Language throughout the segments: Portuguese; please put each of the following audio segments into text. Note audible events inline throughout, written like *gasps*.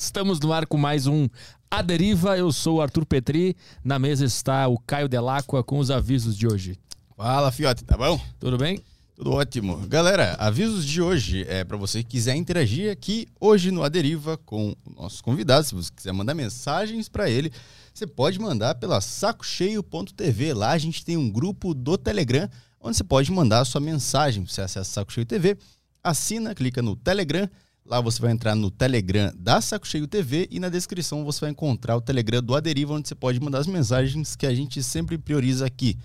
Estamos no ar com mais um A Deriva. Eu sou o Arthur Petri. Na mesa está o Caio Delacqua com os avisos de hoje. Fala, Fiote, tá bom? Tudo bem? Tudo ótimo. Galera, avisos de hoje é para você que quiser interagir aqui hoje no A Deriva com nossos convidados. Se você quiser mandar mensagens para ele, você pode mandar pela sacocheio.tv. Lá a gente tem um grupo do Telegram onde você pode mandar a sua mensagem. Você acessa Saco Cheio TV, assina, clica no Telegram. Lá você vai entrar no Telegram da Saco Cheio TV e na descrição você vai encontrar o Telegram do Aderiva, onde você pode mandar as mensagens que a gente sempre prioriza aqui.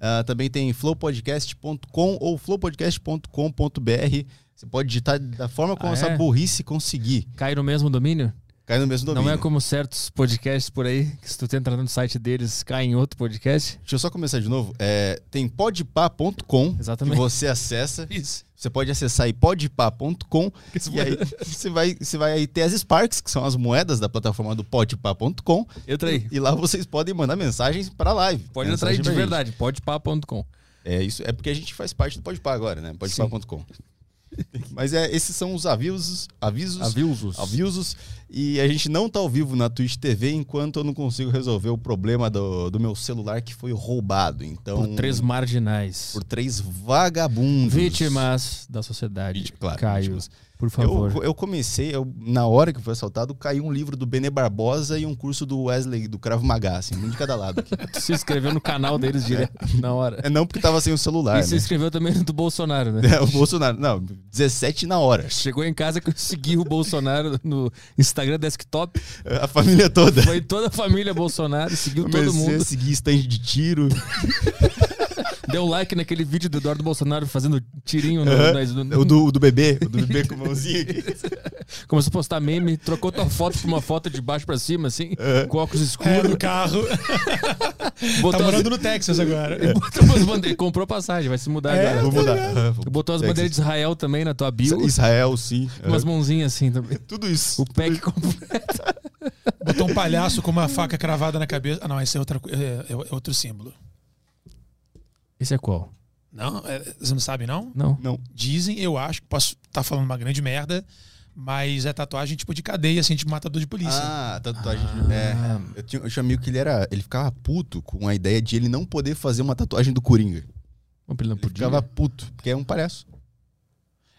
Uh, também tem flowpodcast.com ou flowpodcast.com.br. Você pode digitar da forma como Ah, essa é? burrice conseguir. Cai no mesmo domínio? Cai no mesmo domínio. Não é como certos podcasts por aí, que se tu tenta entrar no site deles, cai em outro podcast? Deixa eu só começar de novo. É, tem podpah.com que Exatamente. você acessa. Isso. Você pode acessar aí podpah.com e aí você vai, você vai aí ter as Sparks, que são as moedas da plataforma do podpah.com. Entra aí. E lá vocês podem mandar mensagens para live. Pode entrar aí de verdade, podpá.com. É isso, é porque a gente faz parte do Podpah agora, né? Podpah.com. Mas é, esses são os avisos, avisos, Avisos. avisos. E a gente não tá ao vivo na Twitch TV enquanto eu não consigo resolver o problema do, do meu celular que foi roubado. Então, Por três marginais. por três vagabundos. Vítimas da sociedade. Vítima- claro, Caio, vítimas. por favor. Eu, eu comecei, eu- na hora que foi assaltado, caiu um livro do Benê Barbosa e um curso do Wesley, do Cravo Magá, assim, um de cada lado. Tu *laughs* se inscreveu no canal deles direto na hora. É não porque tava sem o celular, E se né? inscreveu também no do Bolsonaro, né? *laughs* É, o Bolsonaro, não, 17 na hora. Chegou em casa que eu segui o Bolsonaro no Instagram desktop. A família toda. Foi toda a família Bolsonaro, seguiu todo Comecei mundo. a seguir stand de tiro. *laughs* Deu like naquele vídeo do Eduardo Bolsonaro fazendo tirinho no, Aham. nas- no- O do, o do bebê, o do bebê com a mãozinha aqui. *laughs* Começou a postar meme, trocou tua foto por uma foto de baixo pra cima, assim, Aham. com óculos É, escuros. no carro. *laughs* botou, tá as, morando no Texas agora. *laughs* bandeiras. Comprou passagem, vai se mudar É, agora. Vou mudar. Vou- Botou as Texas. bandeiras de Israel também na tua bio. Israel, sim. Umas mãozinhas assim também. Tudo isso. O pack completo. Botou um palhaço com uma faca cravada na cabeça. Ah, não, esse é, outra, é, é outro símbolo. Esse é qual? Não? É, você não sabe, não? Não. Não. Dizem, eu acho, que posso estar falando uma grande merda, mas é tatuagem tipo de cadeia, assim, de matador de polícia. Ah, tatuagem. Ah. É, eu, tinha, eu tinha um amigo que ele era. Ele ficava puto com a ideia de ele não poder fazer uma tatuagem do Coringa. Vamos ele não Ele podia. ficava puto, porque é um palhaço.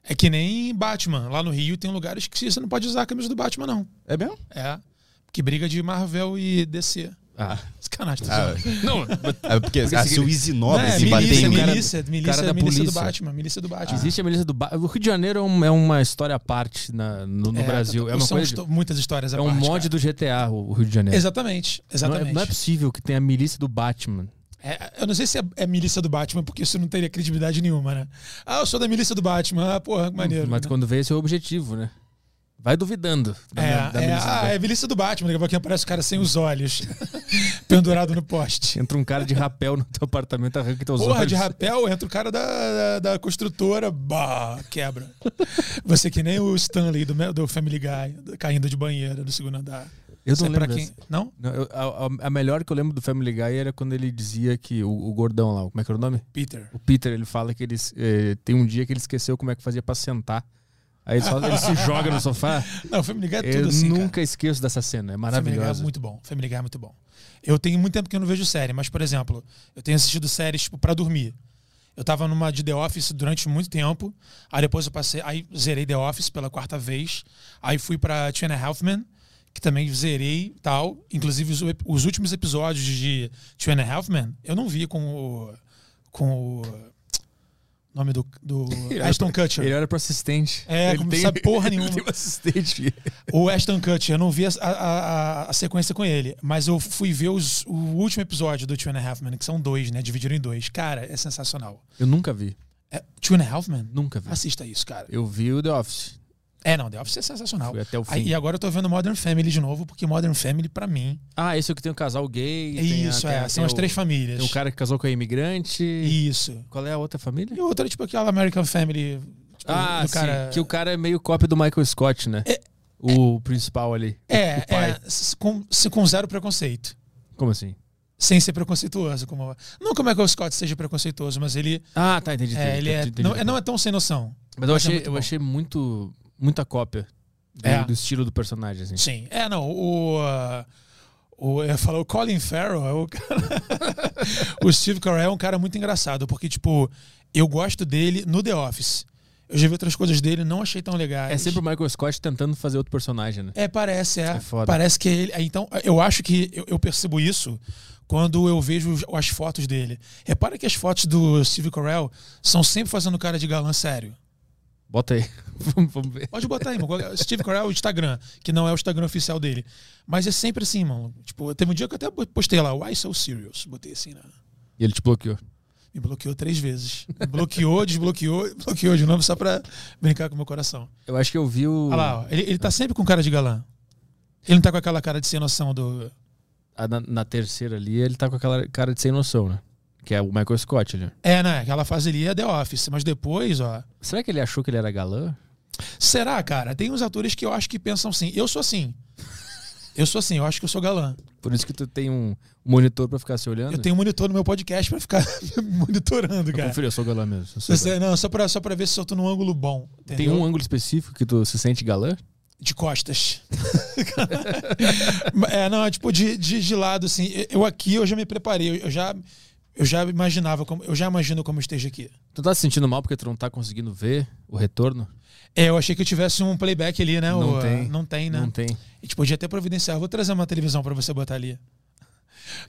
É que nem Batman. Lá no Rio tem lugares que você não pode usar a camisa do Batman, não. É mesmo? É. Que briga de Marvel e DC. Ah. Sacanagem, Ah. Não, *laughs* é porque, ah, se o Easy Nobre Não, é, se bater milícia, em mim. cara- milícia, milícia, cara da milícia do. Batman, milícia do Batman. existe a milícia do ba... O Rio de Janeiro é, um- é uma história à parte na- no, no É, Brasil. É uma são coisa. muitas histórias à É um parte, mod cara. do GTA, o Rio de Janeiro. Exatamente, Não é, exatamente. não é possível que tenha a milícia do Batman. É, eu não sei se é, é milícia do Batman, porque isso não teria credibilidade nenhuma, né? Ah, eu sou da milícia do Batman. Ah, porra, que maneiro. Mas quando vê esse é o objetivo, né? Vai duvidando. da- é, da é, milícia do ah, é milícia do Batman. Daqui a pouquinho aparece o cara sem os olhos, *laughs* pendurado no poste. Entra um cara de rapel no teu apartamento, arranca teus Porra, olhos. de rapel, entra o cara da, da, da construtora, bah, quebra. Você que nem o Stanley do, do Family Guy, caindo de banheira no segundo andar. Eu não é lembro quem. Não? Não, eu- a, a- a melhor que eu lembro do Family Guy era quando ele dizia que o, o gordão lá, como é que era o nome? Peter. O Peter, ele fala que ele, eh, tem um dia que ele esqueceu como é que fazia pra sentar. Aí ele, só- ele se joga no sofá. *laughs* Não, Family Guy é tudo eu assim, cara. nunca esqueço dessa cena, é Family Guy é maravilhosa. muito bom. Family Guy é muito bom. Eu tenho muito tempo que eu não vejo série, mas, por exemplo, eu tenho assistido séries tipo, pra dormir. Eu tava numa de The Office durante muito tempo. Aí depois eu passei. Aí zerei The Office pela quarta vez. Aí fui pra Two and a Half Men, que também zerei tal. Inclusive, os, os últimos episódios de Two and a Half Men, eu não vi com o. com o. nome do, do *laughs* Ashton Kutcher. Ele era pro assistente. É, ele como sabe porra *laughs* nenhuma. Ele tem um assistente. O Ashton Kutcher, eu não vi a, a- a- a sequência com ele, mas eu fui ver os- o último episódio do Two and a Half Men, que são dois, né? Dividiram em dois. Cara, é sensacional. Eu nunca vi. É, Two and a Half Men? Nunca vi. Assista isso, cara. Eu vi o The Office. É, não, The Office é sensacional. Fui até o fim. Aí, e agora eu tô vendo Modern Family de novo, porque Modern Family, pra mim, Ah, esse é o que tem o casal gay. é a- isso, tem é. a- São as o- três famílias. Tem o cara que casou com a imigrante. Isso. Qual é a outra família? E outra, tipo, aquela American Family. Tipo, Ah, do cara... sim. Que o cara é meio cópia do Michael Scott, né? É- o principal ali. É, o pai. é com, com zero preconceito. Como assim? Sem ser preconceituoso. Como... Não que o Michael Scott seja preconceituoso, mas ele, Ah, tá, entendi. é, entendi, ele é, entendi, não, entendi. não é tão sem noção. Mas eu mas é achei, muito eu bom. achei muito, muita cópia. Do, É. do estilo do personagem, assim. Sim. É, não, o. uh, o eu falar, o Colin Farrell é o cara. *laughs* o Steve Carell é um cara muito engraçado, porque, tipo, eu gosto dele no The Office. Eu já vi outras coisas dele, não achei tão legais. É sempre o Michael Scott tentando fazer outro personagem, né? É, parece, é. É foda. Parece que ele. Então, eu acho que eu, eu percebo isso quando eu vejo as fotos dele. Repara que as fotos do Steve Carell são sempre fazendo cara de galã sério. Bota aí. *laughs* vamos, vamos ver. Pode botar aí, mano. Steve Carell, o Instagram, que não é o Instagram oficial dele. Mas é sempre assim, mano. Tipo, teve um dia que eu até postei lá, Why So Serious? Botei assim, né? E ele te bloqueou. Me bloqueou três vezes. Me bloqueou, desbloqueou, bloqueou de novo só pra brincar com o meu coração. Eu acho que eu vi o. Olha lá, ó. Ele, ele tá sempre com cara de galã. Ele não tá com aquela cara de sem noção do. na, na terceira ali, ele tá com aquela cara de sem noção, né? Que é o Michael Scott ali. É, né? Aquela fase ali é The Office. Mas depois, ó. Será que ele achou que ele era galã? Será, cara? Tem uns atores que eu acho que pensam assim. Eu sou assim. Eu sou assim, eu acho que eu sou galã. Por isso que tu tem um monitor pra ficar se olhando? Eu tenho um monitor no meu podcast pra ficar *laughs* monitorando, Eu cara. conferi, eu sou galã mesmo. eu sou galã. não, só pra, só pra ver se eu tô num ângulo bom. Tem entendeu? um ângulo específico que tu se sente galã? De costas. *laughs* é, não, é tipo de, de, de lado, assim. Eu aqui eu já me preparei, eu já, eu já imaginava, como, eu já imagino como esteja aqui. Tu tá se sentindo mal porque tu não tá conseguindo ver o retorno? É, eu achei que eu tivesse um playback ali, né? Não O- tem. Não tem, né? Não tem. A gente podia até providenciar. Vou trazer uma televisão pra você botar ali.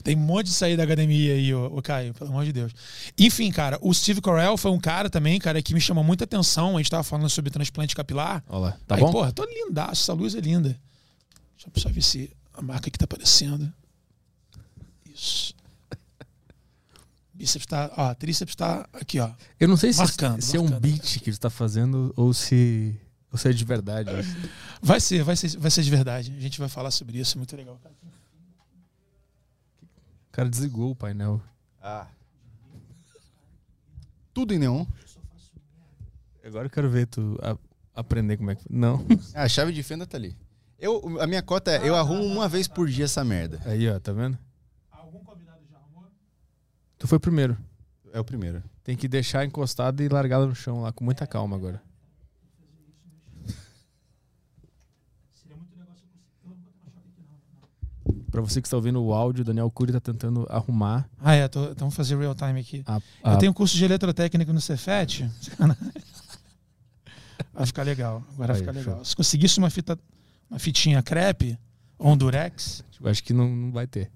Tem um monte de sair da academia aí, o, Caio, pelo amor de Deus. Enfim, cara, o Steve Carell foi um cara também, cara, que me chamou muita atenção. A gente tava falando sobre transplante capilar. Olha lá. Tá Aí, bom? Porra, tô lindaço, essa luz é linda. Deixa eu só ver se a marca aqui tá aparecendo. Isso. Bíceps tá, ó, tríceps tá aqui, ó. Eu não sei se, Marcando, se é um marcando. beat que tu tá fazendo ou se, ou se é de verdade. Vai ser, vai ser, vai ser de verdade. A gente vai falar sobre isso, é muito legal. cara. O cara desligou o painel. Ah. Tudo em neon. Agora eu quero ver tu a- aprender como é que. Não. *laughs* Ah, a chave de fenda tá ali. Eu, a minha cota é, eu arrumo uma vez por dia essa merda. Aí, ó, tá vendo? Algum convidado já arrumou? Tu foi primeiro. É o primeiro. Tem que deixar encostado e largá-la no chão lá com muita calma agora. Seria muito legal se eu conseguisse. Eu não vou botar uma chave aqui, não. Pra você que está ouvindo o áudio, o Daniel Cury tá tentando arrumar Ah, é, tô, então vamos fazer real time aqui. a. Eu a- tenho um curso de eletrotécnica no Cefet. *laughs* Vai ficar legal. Agora vai ficar legal. show. Se conseguisse uma fita, uma fitinha crepe ou um durex, Eu acho que não, não vai ter.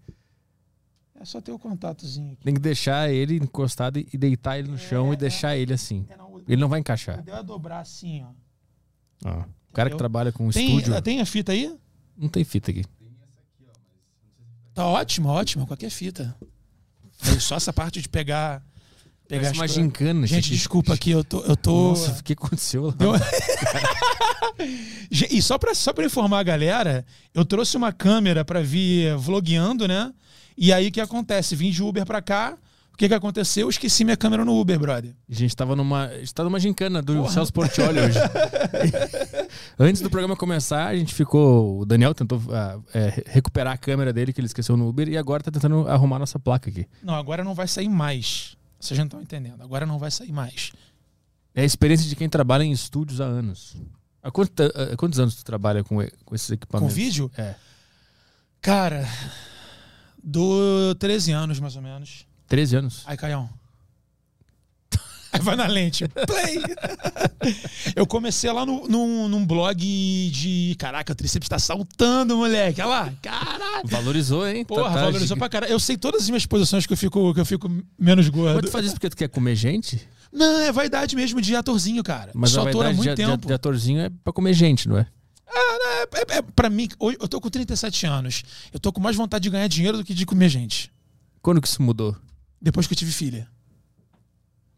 É só ter o contatozinho aqui. Tem que deixar ele encostado e deitar ele no chão e deixar ele assim. É, não, Ele não vai encaixar. ideal é dobrar assim, ó. Ó, O cara que trabalha com Tem, estúdio. tem a fita aí? Não tem fita aqui. Tá ótimo, ótimo, qualquer fita. É só essa parte de pegar. Pegar uma gincana. Gente, desculpa aqui, eu tô. Eu tô... Nossa, o que aconteceu lá? Deu- *laughs* E só pra, só pra informar a galera, eu trouxe uma câmera pra vir vlogueando, né? E aí o que acontece? Vim de Uber pra cá. O que, que aconteceu? Eu esqueci minha câmera no Uber, brother. A gente tava numa. A gente tá numa gincana do Porra. Celso Portioli hoje. *laughs* Antes do programa começar, a gente ficou. O Daniel tentou ah, é, recuperar a câmera dele que ele esqueceu no Uber e agora tá tentando arrumar nossa placa aqui. Não, agora não vai sair mais. Vocês não estão entendendo. Agora não vai sair mais. É a experiência de quem trabalha em estúdios há anos. Há, quanta- há quantos anos tu trabalha com, com esses Com equipamentos? vídeo? É. Cara, do 13 anos, mais ou menos. 13 anos. Aí, Caião. Aí *laughs* vai na lente. Play! *laughs* Eu comecei lá no, num, num blog de. Caraca, o tríceps tá saltando, moleque. Olha lá. Caralho. Valorizou, hein? Porra, Tá- tá valorizou pra caralho. Eu sei todas as minhas posições que eu fico, que eu fico menos Mas gordo. tu faz isso porque tu quer comer gente? Não, é vaidade mesmo de atorzinho, cara. Mas a ator há muito de, de, tempo. de atorzinho é pra comer gente, não é? É, é, pra mim, hoje eu tô com 37 anos. Eu tô com mais vontade de ganhar dinheiro do que de comer gente. Quando que isso mudou? Depois que eu tive filha.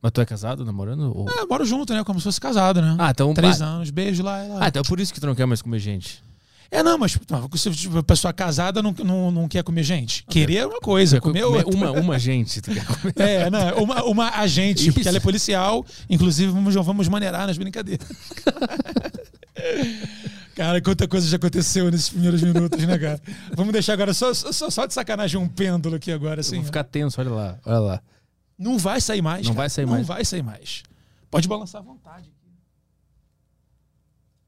Mas tu é casado, namorando? Ou... É, moro junto, né? Como se fosse casado, né? Ah, então. Três anos, beijo lá. lá. Ah, então é por isso que tu não quer mais comer gente. É, não, mas não, se tipo, a pessoa casada não, não, não quer comer gente. Querer é uma coisa, comer é comer outra. uma, uma gente. Tu quer comer. É, não, uma, uma agente, Isso. porque ela é policial. Inclusive, vamos, vamos maneirar nas brincadeiras. *laughs* Cara, quanta coisa já aconteceu nesses primeiros minutos, né, cara? Vamos deixar agora só, só, só de sacanagem um pêndulo aqui agora, Eu assim. vou ficar tenso, olha lá. Olha lá. Não vai sair mais. Não cara. vai sair não mais. vai sair mais. Pode balançar à vontade. aqui.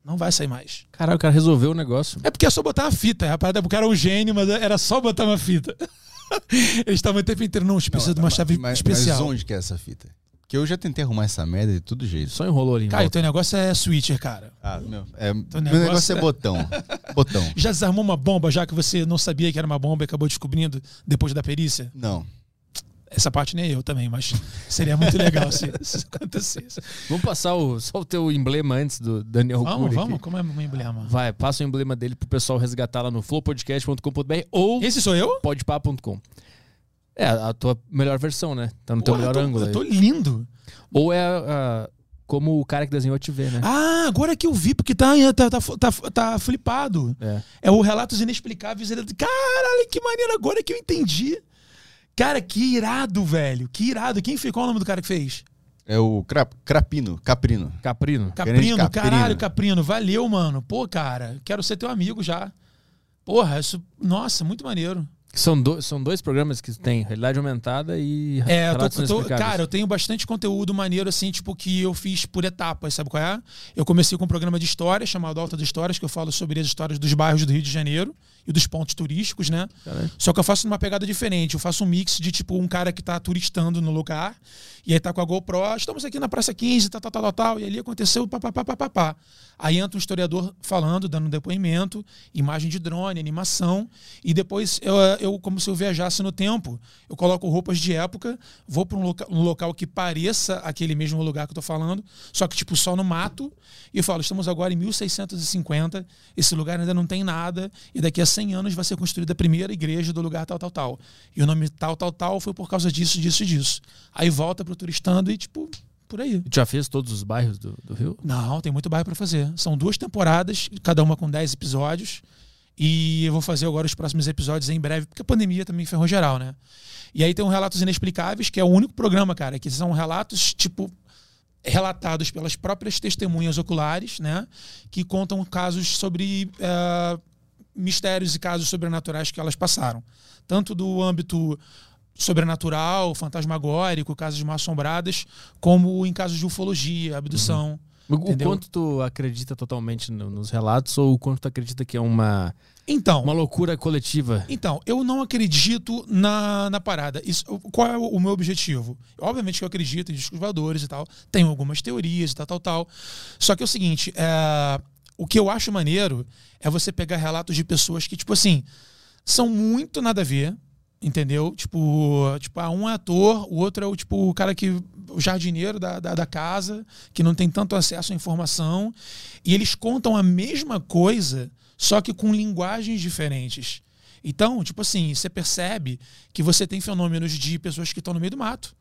Não vai sair mais. Caralho, o cara resolveu o negócio. É porque é só botar uma fita. Rapaz, o cara é um gênio, mas era só botar uma fita. *laughs* Eles estavam o tempo inteiro, não, a gente precisa de uma chave mas, especial. Mas onde que é essa fita? Que eu já tentei arrumar essa merda de todo jeito. Só enrolou ali. em Cara, teu negócio é switcher, cara. Ah, meu. É, meu negócio negócio, é- é botão. botão. *laughs* Já desarmou uma bomba já que você não sabia que era uma bomba e acabou descobrindo depois da perícia? Não. Essa parte nem eu também, mas seria muito legal se *laughs* isso acontecesse. Vamos passar o, só o teu emblema antes do Daniel Vamos, Cury vamos, aqui. como é o meu emblema? Vai, passa o emblema dele pro pessoal resgatar lá no flowpodcast.com.br ou Esse sou eu? podpá.com. É, a tua melhor versão, né? Tá no teu Porra, melhor eu tô, ângulo. Eu tô aí. lindo. Ou é a- como o cara que desenhou te vê, né? Ah, agora que eu vi, porque tá, tá, tá, tá, tá flipado. É. É o Relatos Inexplicáveis. Ele- Caralho, que maneiro agora que eu entendi. Cara, que irado, velho. Que irado. Quem? Qual é o nome do cara que fez? É o cra- Crapino, Caprino. Caprino. Caprino, Caprino. caralho, Caprino. Valeu, mano. Pô, cara, quero ser teu amigo já. Porra, isso. Nossa, muito maneiro. São, do- são dois programas que tem realidade aumentada e É, eu tô- eu tô- cara, eu tenho bastante conteúdo maneiro, assim, tipo, que eu fiz por etapas, sabe qual é? Eu comecei com um programa de história chamado Alta de Histórias, que eu falo sobre as histórias dos bairros do Rio de Janeiro e dos pontos turísticos, né? Caralho. Só que eu faço numa pegada diferente. Eu faço um mix de, tipo, um cara que tá turistando no lugar e aí tá com a GoPro, "Ah, estamos aqui na Praça 15, tal, tal, tal, tal, tal, e ali aconteceu papapá, papapá. Aí entra um historiador falando, dando um depoimento, imagem de drone, animação, e depois eu, eu como se eu viajasse no tempo. Eu coloco roupas de época, vou para um, loca um local que pareça aquele mesmo lugar que eu tô falando, só que, tipo, só no mato, e eu falo, estamos agora em 1650, esse lugar ainda não tem nada, e daqui a 100 anos vai ser construída a primeira igreja do lugar tal, tal, tal. E o nome tal, tal, tal foi por causa disso, disso e disso. Aí volta pro turistando e, tipo, por aí. Tu já fez todos os bairros do, do Rio? Não, tem muito bairro pra fazer. São duas temporadas, cada uma com 10 episódios. E eu vou fazer agora os próximos episódios em breve, porque a pandemia também ferrou geral, né? E aí tem um Relatos Inexplicáveis, que é o único programa, cara, que são relatos, tipo, relatados pelas próprias testemunhas oculares, né? Que contam casos sobre eh, mistérios e casos sobrenaturais que elas passaram. Tanto do âmbito sobrenatural, fantasmagórico, casos mal assombradas, como em casos de ufologia, abdução. O, o quanto tu acredita totalmente no- nos relatos ou o quanto tu acredita que é uma, Então, uma loucura coletiva? Então, eu não acredito na, na parada. Isso, qual é o, o meu objetivo? Obviamente que eu acredito em discos voadores e tal. Tenho algumas teorias e tal, tal, tal. Só que é o seguinte, é, o que eu acho maneiro é você pegar relatos de pessoas que, tipo assim, são muito nada a ver, entendeu? Tipo, tipo ah, um é ator, o outro é o, tipo, o cara que... O jardineiro da, da, da casa, que não tem tanto acesso à informação. E eles contam a mesma coisa, só que com linguagens diferentes. Então, tipo assim, você percebe que você tem fenômenos de pessoas que estão no meio do mato,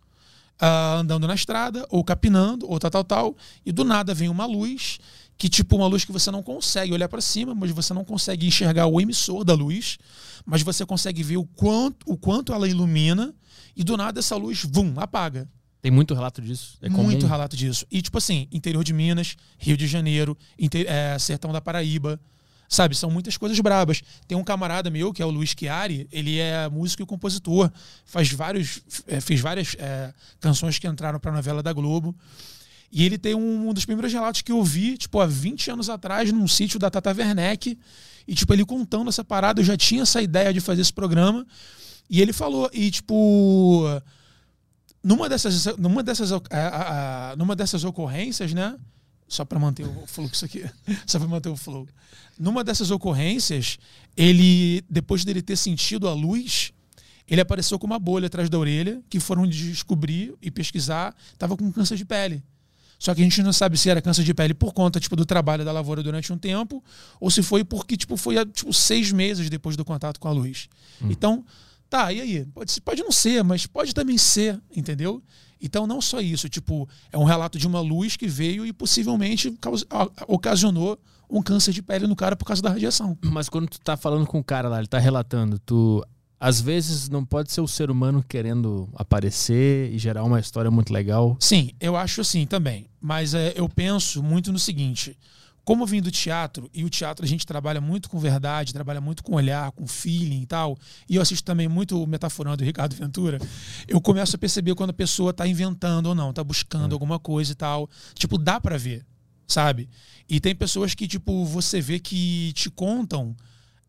ah, andando na estrada, ou capinando, ou tal, tal, tal, e do nada vem uma luz, que tipo uma luz que você não consegue olhar para cima, mas você não consegue enxergar o emissor da luz, mas você consegue ver o quanto, o quanto ela ilumina, e do nada essa luz, vum, apaga. Tem muito relato disso? É? Muito relato disso. E, tipo assim, interior de Minas, Rio de Janeiro, inte- é, sertão da Paraíba. Sabe, são muitas coisas brabas. Tem um camarada meu, que é o Luiz Chiari, ele é músico e compositor. Faz vários, é, fez várias é, canções que entraram pra novela da Globo. E ele tem um, um dos primeiros relatos que eu vi, tipo, há 20 anos atrás, num sítio da Tata Werneck. E, tipo, ele contando essa parada, eu já tinha essa ideia de fazer esse programa. E ele falou, e, tipo, numa dessas, numa dessas, a- a- a- numa dessas ocorrências, né? Só para manter o fluxo aqui, *laughs* só para manter o flow. Numa dessas ocorrências, ele, depois dele ter sentido a luz, ele apareceu com uma bolha atrás da orelha, que foram descobrir e pesquisar, estava com câncer de pele. Só que a gente não sabe se era câncer de pele por conta tipo, do trabalho da lavoura durante um tempo, ou se foi porque tipo, foi tipo, seis meses depois do contato com a luz. Então, tá, e aí? Pode, pode não ser, mas pode também ser, entendeu? Então, não só isso, tipo, é um relato de uma luz que veio e possivelmente caus- a- ocasionou um câncer de pele no cara por causa da radiação. Mas quando tu tá falando com o cara lá, ele tá relatando, tu. Às vezes não pode ser o ser humano querendo aparecer e gerar uma história muito legal. Sim, eu acho assim também. Mas é, eu penso muito no seguinte: como eu vim do teatro, e o teatro a gente trabalha muito com verdade, trabalha muito com olhar, com feeling e tal, e eu assisto também muito o Metaforando do Ricardo Ventura, eu começo a perceber quando a pessoa tá inventando ou não, tá buscando alguma coisa e tal. Tipo, dá pra ver. sabe? E tem pessoas que, tipo, você vê que te contam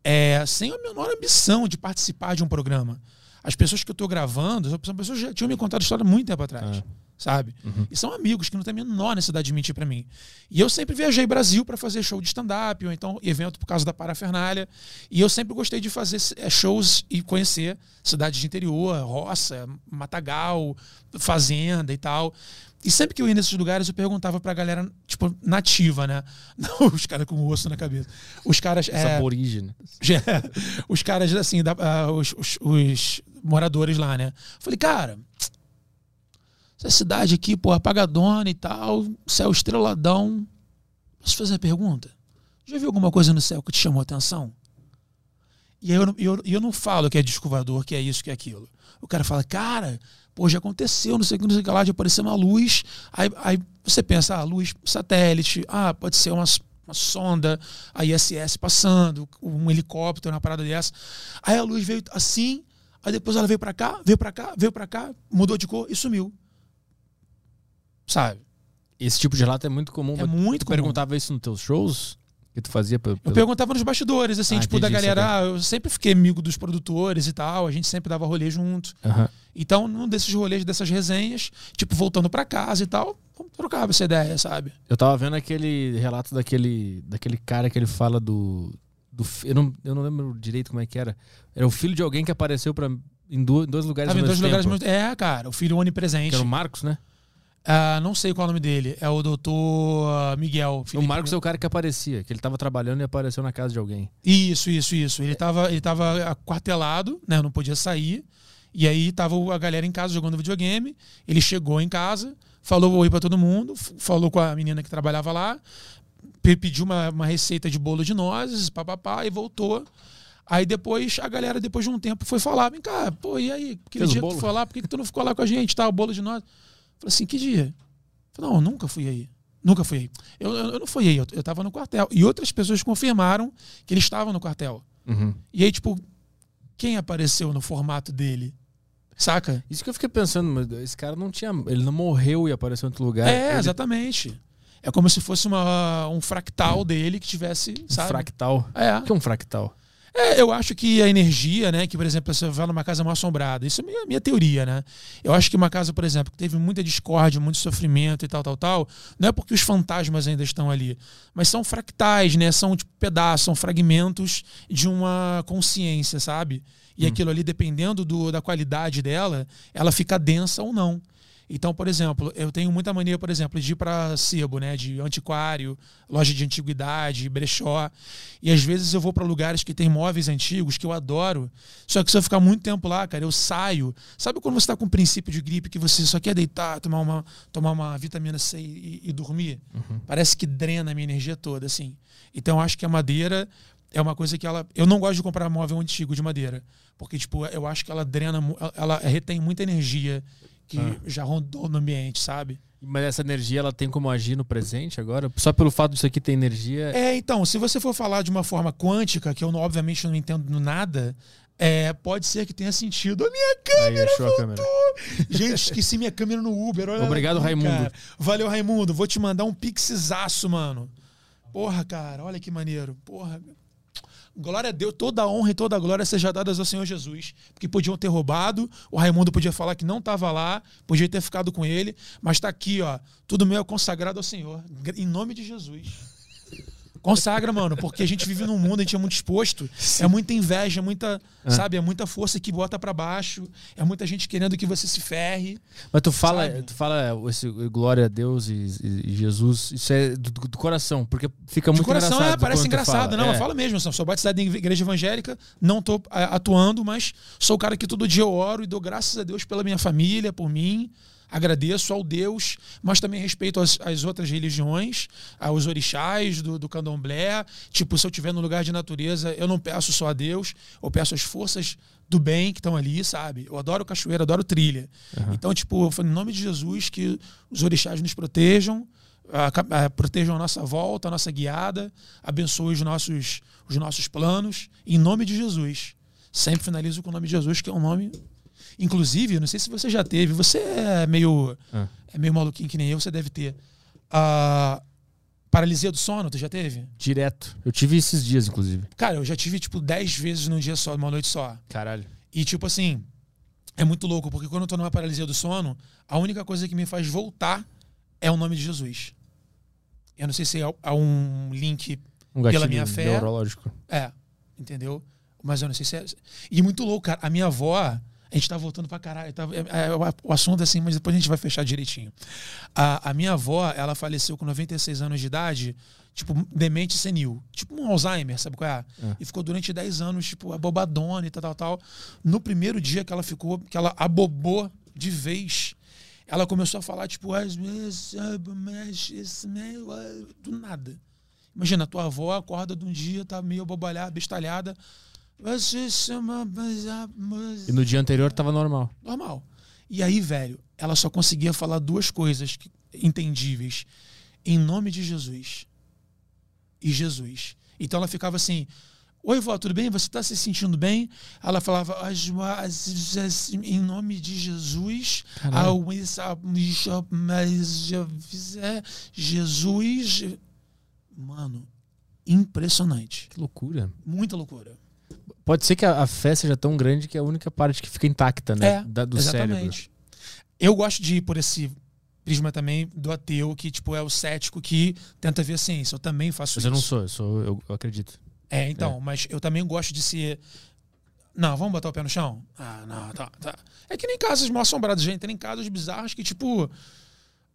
é, sem a menor ambição de participar de um programa. As pessoas que eu tô gravando são pessoas que já tinham me contado história muito tempo atrás. É. Sabe? E são amigos que não tem a menor necessidade de mentir pra mim. E eu sempre viajei Brasil pra fazer show de stand-up, ou então evento por causa da parafernália. E eu sempre gostei de fazer eh, shows e conhecer cidades de interior, roça, matagal, fazenda e tal. E sempre que eu ia nesses lugares, eu perguntava pra galera, tipo, nativa, né? *laughs* Não os caras com osso na cabeça. Os caras. É, aborígenes. já- *laughs* os caras, assim, da- ah, os, os- os moradores lá, né? Falei, cara, essa cidade aqui, pô, apagadona e tal, céu estreladão. Posso fazer a pergunta? Já viu alguma coisa no céu que te chamou a atenção? E aí eu, não- eu, eu não falo que é disco voador, que é isso, que é aquilo. O cara fala, cara, pô, já aconteceu, não sei o que, não sei o que lá, de aparecer uma luz. Aí, aí você pensa, ah, luz satélite, ah, pode ser uma, uma sonda, a ISS passando, um helicóptero, uma parada dessa. Aí a luz veio assim, aí depois ela veio pra cá, veio pra cá, veio pra cá, mudou de cor e sumiu. Sabe? Esse tipo de relato é muito comum. É muito comum. perguntava isso nos teus shows? Que tu fazia pelo. Eu perguntava nos bastidores, assim, Ah, tipo, da entendi, galera, saquei. ah, eu sempre fiquei amigo dos produtores e tal, a gente sempre dava rolê junto. Aham. Então, num desses rolês, dessas resenhas, tipo, voltando pra casa e tal, trocava essa ideia, sabe? Eu tava vendo aquele relato daquele, daquele cara que ele fala do. do eu, não, eu não lembro direito como é que era. Era o filho de alguém que apareceu pra, em, du- em dois lugares em dois lugares tempo. muito... É, cara, o filho onipresente. Que era o Marcos, né? Ah, não sei qual é o nome dele. É o doutor ah, Miguel. o Felipe Marcos é o cara que aparecia, que ele tava trabalhando e apareceu na casa de alguém. Isso, isso, isso. Ele tava, ele tava aquartelado, né? Não podia sair. E aí tava a galera em casa jogando videogame. Ele chegou em casa, falou oi pra todo mundo, falou com a menina que trabalhava lá, pe- pediu uma, uma receita de bolo de nozes, papapá, e voltou. Aí depois, a galera, depois de um tempo, foi falar: vem cá, pô, e aí? Aquele Fez o dia que tu foi lá, por que, que tu não ficou lá com a gente? Tá, o bolo de nozes. Falei assim: que dia? Falei, não, eu nunca fui aí. Nunca fui aí. Eu, eu, eu não fui aí, eu, eu tava no quartel. E outras pessoas confirmaram que ele estava no quartel. Uhum. E aí, tipo, quem apareceu no formato dele? Saca? Isso que eu fiquei pensando, mas esse cara não tinha. Ele não morreu e apareceu em outro lugar. É, ele, exatamente. É como se fosse uma, um fractal dele que tivesse, um sabe? fractal. É. O que é um fractal? É, eu acho que a energia, né, que por exemplo, você vai numa casa mal assombrada, isso é minha, minha teoria, né? Eu acho que uma casa, por exemplo, que teve muita discórdia, muito sofrimento e tal, tal, tal, não é porque os fantasmas ainda estão ali, mas são fractais, né? São tipo pedaços, são fragmentos de uma consciência, sabe? E aquilo ali, dependendo do, da qualidade dela, ela fica densa ou não. Então, por exemplo, eu tenho muita mania, por exemplo, de ir para sebo, né, de antiquário, loja de antiguidade, brechó. E às vezes eu vou para lugares que tem móveis antigos que eu adoro. Só que se eu ficar muito tempo lá, cara, eu saio. Sabe quando você está com um princípio de gripe que você só quer deitar, tomar uma, tomar uma vitamina C e, e dormir? Parece que drena a minha energia toda, assim. Então eu acho que a madeira é uma coisa que ela. Eu não gosto de comprar móvel antigo de madeira. Porque, tipo, eu acho que ela drena, ela retém muita energia que já rondou no ambiente, sabe? Mas essa energia ela tem como agir no presente agora? Só pelo fato disso aqui ter energia. É, então, se você for falar de uma forma quântica, que eu não- obviamente não entendo nada, é, pode ser que tenha sentido. A minha Aí câmera achou a câmera. Gente, esqueci minha câmera no Uber. Olha Obrigado, aqui, Raimundo. cara. Valeu, Raimundo. Vou te mandar um pixizaço, mano. Porra, cara, olha que maneiro. Porra. Glória a Deus, toda a honra e toda a glória seja dadas ao Senhor Jesus. Porque podiam ter roubado, o Raimundo podia falar que não estava lá, podia ter ficado com ele, mas está aqui, ó. Tudo meu é consagrado ao Senhor. Em nome de Jesus. Consagra, mano, porque a gente vive num mundo, a gente é muito exposto. É muita inveja, muita, sabe, é muita força que bota pra baixo. É muita gente querendo que você se ferre. Mas tu fala, Sabe? tu fala esse glória a Deus e, e- Jesus, isso é do, do coração, porque fica muito De coração, engraçado. é, parece engraçado. Não, É. eu falo mesmo. Sou batizado em igreja evangélica, não tô é, atuando, mas sou o cara que todo dia eu oro e dou graças a Deus pela minha família, por mim. Agradeço ao Deus, mas também respeito as, as outras religiões, aos orixás do, do candomblé. Tipo, se eu estiver no lugar de natureza, eu não peço só a Deus, eu peço as forças do bem que estão ali, sabe? Eu adoro cachoeira, adoro trilha. Então, tipo, eu falo, em nome de Jesus, que os orixás nos protejam, ah, ca- ah, protejam a nossa volta, a nossa guiada, abençoe os nossos, os nossos planos, em nome de Jesus. Sempre finalizo com o nome de Jesus, que é um nome. Inclusive, eu não sei se você já teve, você é meio, Ah. é meio maluquinho que nem eu, você deve ter. Ah, Paralisia do sono, tu já teve? Direto. Eu tive esses dias, inclusive. Cara, eu já tive, tipo, 10 vezes num dia só, numa noite só. Caralho. E, tipo assim, é muito louco, porque quando eu tô numa paralisia do sono, a única coisa que me faz voltar é o nome de Jesus. Eu não sei se é é um link Um Pela minha fé. neurológico. É, entendeu? Mas eu não sei se é. E muito louco, cara. A minha avó, a gente tá voltando pra caralho. Tá, é, é, o assunto é assim, mas depois a gente vai fechar direitinho. A, a minha avó, ela faleceu com 96 anos de idade, tipo, demente senil. Tipo um Alzheimer, sabe qual é? É. E ficou durante 10 anos, tipo, abobadona e tal, tal, tal. No primeiro dia que ela ficou, que ela abobou de vez. Ela começou a falar, tipo, do nada. Imagina, tua avó acorda de um dia, tá meio abobalhada, bestalhada. E no dia anterior tava normal. Normal. E aí, velho, ela só conseguia falar duas coisas entendíveis. Em nome de Jesus. E Jesus. Então ela ficava assim. Oi, vó, tudo bem? Você está se sentindo bem? Ela falava, "As- as- as- em nome de Jesus, é, Jesus. Mano, impressionante. Que loucura. Muita loucura. Pode ser que a, a fé seja tão grande que é a única parte que fica intacta, né? É, Da- do cérebro. Exatamente. Eu gosto de ir por esse prisma também do ateu, que tipo é o cético que tenta ver a ciência. Eu também faço Mas isso. eu não sou, eu sou, eu, eu acredito. É, então, mas eu também gosto de ser. Não, vamos botar o pé no chão? Ah, não, tá, tá. É que nem casas mal assombradas, gente. Tem casos bizarros que, tipo.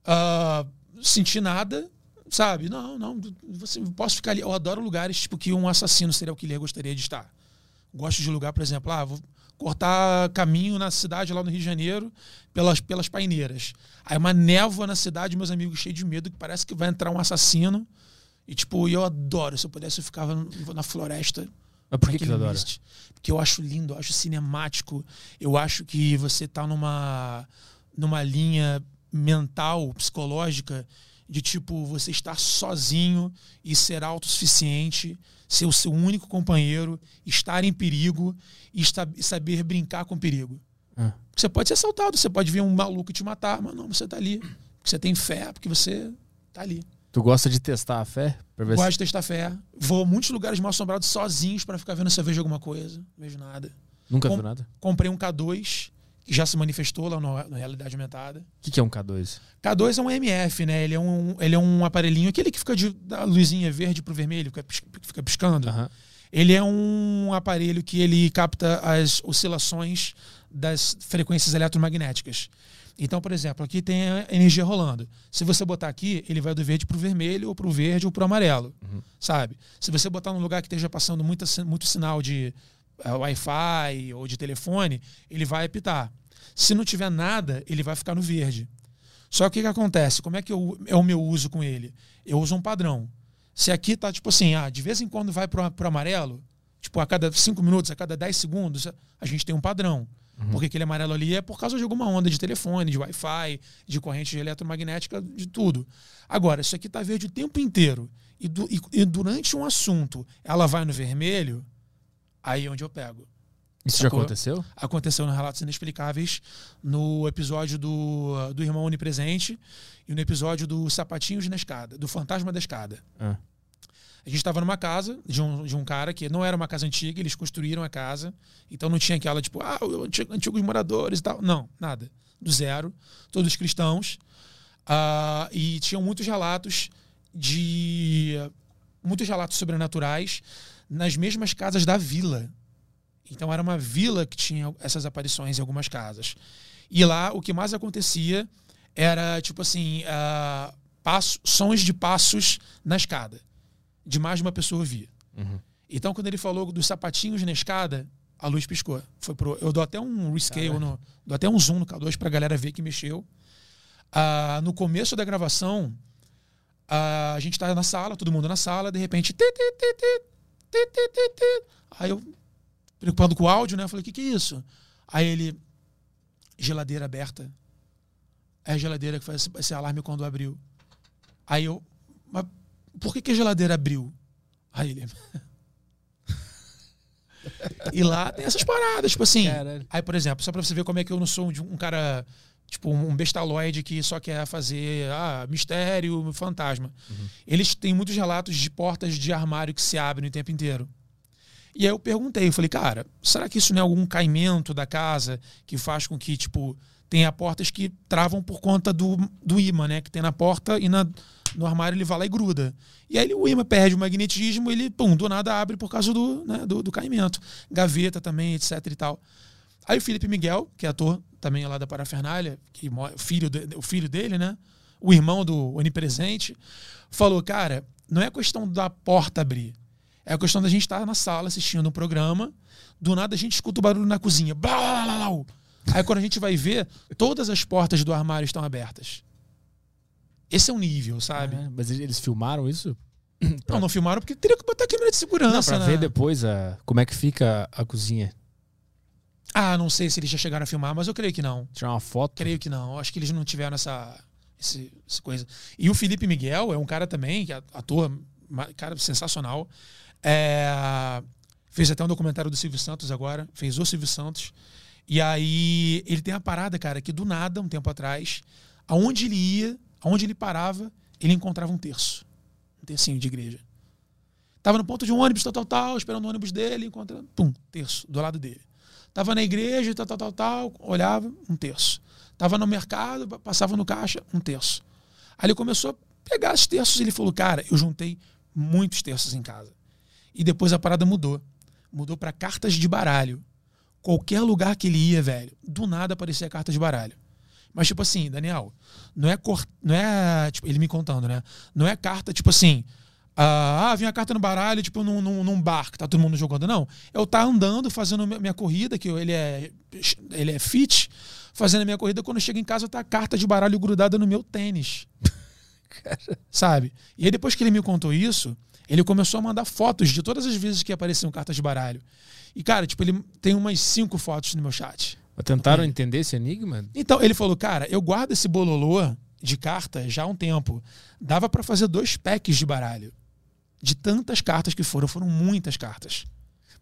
ah, sentir nada, sabe? Não, não. Você, posso ficar ali. Eu adoro lugares tipo que um assassino serial killer gostaria de estar. Gosto de lugar, por exemplo, ah, vou cortar caminho na cidade lá no Rio de Janeiro pelas, pelas paineiras. Aí uma névoa na cidade, meus amigos cheios de medo, que parece que vai entrar um assassino. E tipo, eu adoro. Se eu pudesse, eu ficava na floresta. Mas por que, que tu adora? mist. Porque eu acho lindo, eu acho cinemático. Eu acho que você tá numa, numa linha mental, psicológica, de tipo, você estar sozinho e ser autossuficiente, ser o seu único companheiro, estar em perigo e saber brincar com perigo. Ah. Você pode ser assaltado, você pode ver um maluco te matar, mas não, você tá ali. Porque você tem fé, porque você tá ali. Tu gosta de testar a fé? Pra ver se- Gosto de testar fé. Vou a muitos lugares mal assombrados sozinhos para ficar vendo se eu vejo alguma coisa. Não vejo nada. Nunca Com- viu nada? Comprei um K2, que já se manifestou lá no, na realidade aumentada. O que, que é um K2? K2 é um MF, né? Ele é um, ele é um aparelhinho, aquele que fica de, da luzinha verde pro vermelho, que pis- que fica piscando. Aham. Ele é um aparelho que ele capta as oscilações das frequências eletromagnéticas. Então, por exemplo, aqui tem a energia rolando. Se você botar aqui, ele vai do verde para o vermelho, ou para o verde, ou para o amarelo. Sabe? Se você botar num lugar que esteja passando muita, si- muito sinal de Wi-Fi ou de telefone, ele vai apitar. Se não tiver nada, ele vai ficar no verde. Só que o que acontece? Como é que eu, é o meu uso com ele? Eu uso um padrão. Se aqui tá tipo assim, ah, de vez em quando vai pro, pro amarelo, tipo a cada 5 minutos, a cada 10 segundos, a gente tem um padrão. Porque aquele amarelo ali é por causa de alguma onda de telefone, de Wi-Fi, de corrente eletromagnética, de tudo. Agora, isso aqui tá verde o tempo inteiro. E, e- e durante um assunto ela vai no vermelho, aí é onde eu pego. Isso já Sacou? aconteceu? Aconteceu no Relatos Inexplicáveis, no episódio do, do Irmão Onipresente e no episódio do Sapatinhos na Escada, do Fantasma da Escada. Ah. A gente estava numa casa de um, de um cara que não era uma casa antiga, eles construíram a casa, então não tinha aquela tipo, ah, antigos moradores e tal. Não, nada. Do zero. Todos cristãos. Ah, e tinham muitos relatos de. muitos relatos sobrenaturais nas mesmas casas da vila. Então era uma vila que tinha essas aparições em algumas casas. E lá o que mais acontecia era tipo assim, ah, passo, sons de passos na escada. De mais de uma pessoa ouvia. Uhum. Então quando ele falou dos sapatinhos na escada, a luz piscou. Foi pro, eu dou até um rescale, Caraca. no, dou até um zoom no K2 pra galera ver que mexeu. Ah, no começo da gravação, ah, a gente tá na sala, todo mundo na sala, de repente. ti, ti, ti, Aí eu, preocupado com o áudio, né? Eu falei, o que, que é isso? Aí ele, geladeira aberta. É a geladeira que faz esse, esse alarme quando abriu. Aí eu, mas por que, que a geladeira abriu? Aí ele. *laughs* e lá tem essas paradas, tipo assim. Caralho. Aí, por exemplo, só pra você ver como é que eu não sou um cara Tipo, um bestaloide que só quer fazer ah, mistério, fantasma. Eles têm muitos relatos de portas de armário que se abrem o tempo inteiro. E aí eu perguntei, eu falei, cara, será que isso não é algum caimento da casa que faz com que, tipo, tenha portas que travam por conta do, do imã, né? Que tem na porta e na, no armário ele vai lá e gruda. E aí o imã perde o magnetismo, ele, pum, do nada abre por causa do, né, do, do caimento. Gaveta também, etc e tal. Aí o Felipe Miguel, que é ator também lá da Parafernália, que mo- filho de- o filho dele, né? O irmão do Onipresente, falou, cara, não é questão da porta abrir. É a questão da gente estar na sala assistindo um programa, do nada a gente escuta o barulho na cozinha. Blá, blá, blá, blá. Aí quando a gente vai ver, todas as portas do armário estão abertas. Esse é o nível, sabe? Ah, mas eles filmaram isso? Não, não filmaram porque teria que botar câmera de segurança. Não, pra né? ver depois a, como é que fica a cozinha. Ah, não sei se eles já chegaram a filmar, mas eu creio que não. Tirar uma foto. Creio que não. Acho que eles não tiveram essa, esse- essa coisa. E o Felipe Miguel é um cara também, que é ator, cara sensacional. É, fez até um documentário do Silvio Santos agora, fez o Silvio Santos. E aí ele tem a parada, cara, que do nada, um tempo atrás, aonde ele ia, aonde ele parava, ele encontrava um terço. Um tercinho de igreja. Tava no ponto de um ônibus, tal, tal, tal, esperando o ônibus dele, encontra, pum, terço, do lado dele. Tava na igreja, tal, tal, tal, tal, olhava, um terço. Tava no mercado, passava no caixa, um terço. Aí ele começou a pegar os terços e ele falou, cara, eu juntei muitos terços em casa. E depois a parada mudou. Mudou para cartas de baralho. Qualquer lugar que ele ia, velho, do nada aparecia carta de baralho. Mas, tipo assim, Daniel, não é. Cor... Não é tipo, ele me contando, né? Não é carta, tipo assim. Ah, ah, vinha a carta no baralho, tipo, num, num, num bar que tá todo mundo jogando. Não. Eu tá andando, fazendo minha, corrida, que ele é, ele é fit, fazendo a minha corrida. Quando eu chego em casa, tá a carta de baralho grudada no meu tênis. *laughs* Sabe? E aí, depois que ele me contou isso, ele começou a mandar fotos de todas as vezes que apareciam cartas de baralho. E, cara, tipo, ele tem umas cinco fotos no meu chat. Tentaram entender esse enigma? Então, ele falou, cara, eu guardo esse bololô de carta já há um tempo. Dava pra fazer dois packs de baralho. De tantas cartas que foram, foram muitas cartas.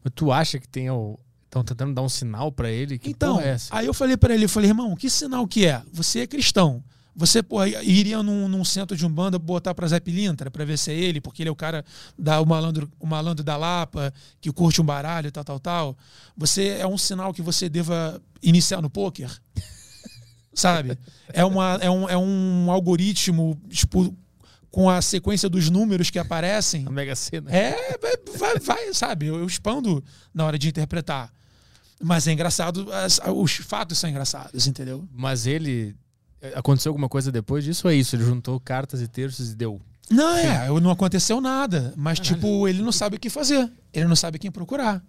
Mas tu acha que tem o. Estão tentando dar um sinal pra ele? Que então, é aí eu falei pra ele, eu falei, irmão, que sinal que é? Você é cristão. Você porra, iria num, num centro de umbanda botar pra Zé Pilintra pra ver se é ele, porque ele é o cara da o malandro, o malandro da Lapa, que curte um baralho, tal, tal, tal. Você é um sinal que você deva iniciar no pôquer. *laughs* Sabe? É, uma, é, um, é um algoritmo tipo, com a sequência dos números que aparecem. A Mega Sena. É, vai, vai, sabe? Eu, eu expando na hora de interpretar. Mas é engraçado, as- os fatos são engraçados, entendeu? Mas ele. Aconteceu alguma coisa depois disso? Ou é isso? Ele juntou cartas e terços e deu. Não, é, não aconteceu nada. Mas, tipo, ele não sabe o que fazer. Ele não sabe quem procurar.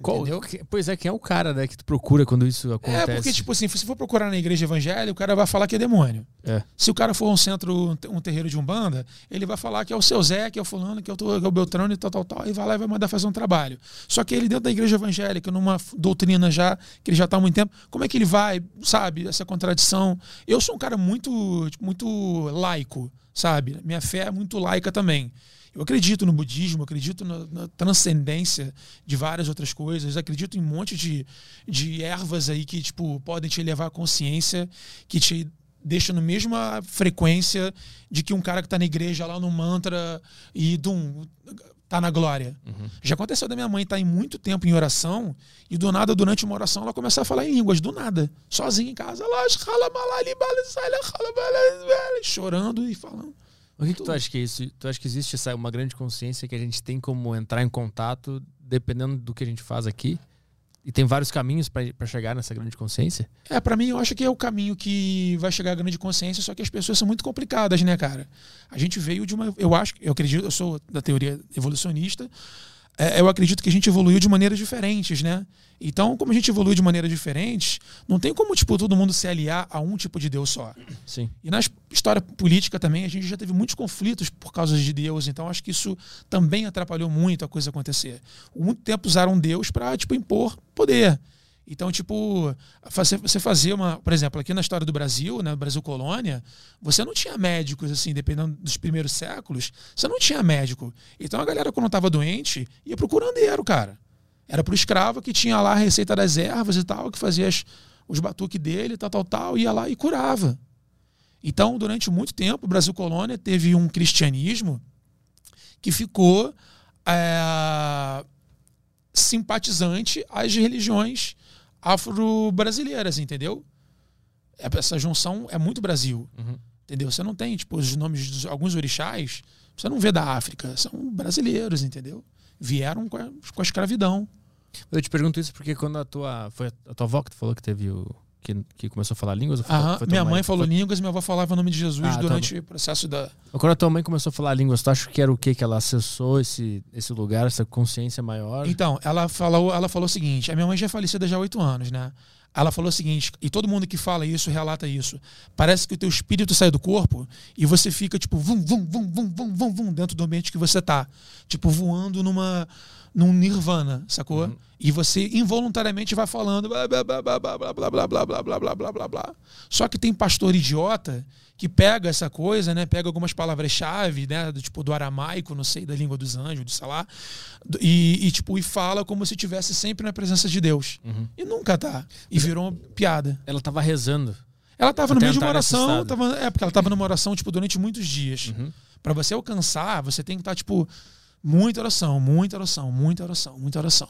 Qual- que- pois é, quem é o cara né, que tu procura quando isso acontece? É, porque, tipo assim, se for procurar na igreja evangélica, o cara vai falar que é demônio. É. Se o cara for um centro, um te- terreiro de umbanda, ele vai falar que é o seu Zé, que é o fulano, que é o, que é o Beltrano e tal, tal, tal, e vai lá e vai mandar fazer um trabalho. Só que ele dentro da igreja evangélica, numa doutrina já, que ele já está há muito tempo, como é que ele vai, sabe, essa contradição? Eu sou um cara muito, tipo, muito laico, sabe? Minha fé é muito laica também. Eu acredito no budismo, acredito na, na transcendência de várias outras coisas, acredito em um monte de, de ervas aí que tipo podem te levar à consciência, que te deixam na mesma frequência de que um cara que tá na igreja lá no mantra e dum, tá na glória. Já aconteceu da minha mãe estar em muito tempo em oração e do nada, durante uma oração, ela começar a falar em línguas, do nada, sozinha em casa, chorando e falando. O que, que tu acha que é isso? Tu acha que existe essa, uma grande consciência que a gente tem como entrar em contato dependendo do que a gente faz aqui? E tem vários caminhos pra chegar nessa grande consciência? É, pra mim eu acho que é o caminho que vai chegar à grande consciência, só que as pessoas são muito complicadas, né, cara? A gente veio de uma. Eu acho, eu acredito, eu sou da teoria evolucionista, é, eu acredito que a gente evoluiu de maneiras diferentes, né? Então, como a gente evoluiu de maneiras diferentes, não tem como, tipo, todo mundo se aliar a um tipo de Deus só. Sim. E na história política também, a gente já teve muitos conflitos por causa de Deus, então acho que isso também atrapalhou muito a coisa acontecer. Muito tempo usaram Deus para tipo, impor poder. Então, tipo, você fazer uma. Por exemplo, aqui na história do Brasil, né, Brasil Colônia, você não tinha médicos, assim, dependendo dos primeiros séculos, você não tinha médico. Então a galera, quando estava doente, ia pro curandeiro, cara. Era pro escravo que tinha lá a receita das ervas e tal, que fazia as, os batuques dele, tal, tal, tal, ia lá e curava. Então, durante muito tempo, o Brasil Colônia teve um cristianismo que ficou é, simpatizante às religiões afro-brasileiras, entendeu? Essa junção é muito Brasil. Uhum. Entendeu? Você não tem, tipo, os nomes de alguns orixás, você não vê da África, são brasileiros, entendeu? Vieram com a, com a escravidão. Eu te pergunto isso porque quando a tua. Foi a tua avó que tu falou que teve o. Que, que começou a falar línguas? Aham, minha mãe, falou Foi- línguas, minha avó falava o nome de Jesus Ah, tá durante o processo da. Quando a tua mãe começou a falar línguas, tu acha que era o quê? Que ela acessou esse, esse lugar, essa consciência maior? Então, ela falou, ela falou o seguinte: a minha mãe já é falecida já há oito anos, né? Ela falou o seguinte, e todo mundo que fala isso relata isso. Parece que o teu espírito sai do corpo e você fica, tipo, vum, vum, vum, vum, vum, vum, vum, dentro do ambiente que você tá. Tipo, voando numa, num nirvana, sacou? E você involuntariamente vai falando blá, blá, blá, blá, blá, blá, blá, blá, blá, blá, blá, blá, blá, blá. Só que tem pastor idiota que pega essa coisa, né? Pega algumas palavras-chave, né? Do, tipo, do aramaico, não sei, da língua dos anjos, do sei lá, e, e, tipo, e fala como se estivesse sempre na presença de Deus. Uhum. E nunca tá. E virou uma piada. Ela tava rezando. Ela tava no meio de uma oração, tava, é, porque ela tava numa oração, tipo, durante muitos dias. Uhum. Pra você alcançar, você tem que estar, tipo, muita oração, muita oração, muita oração, muita oração.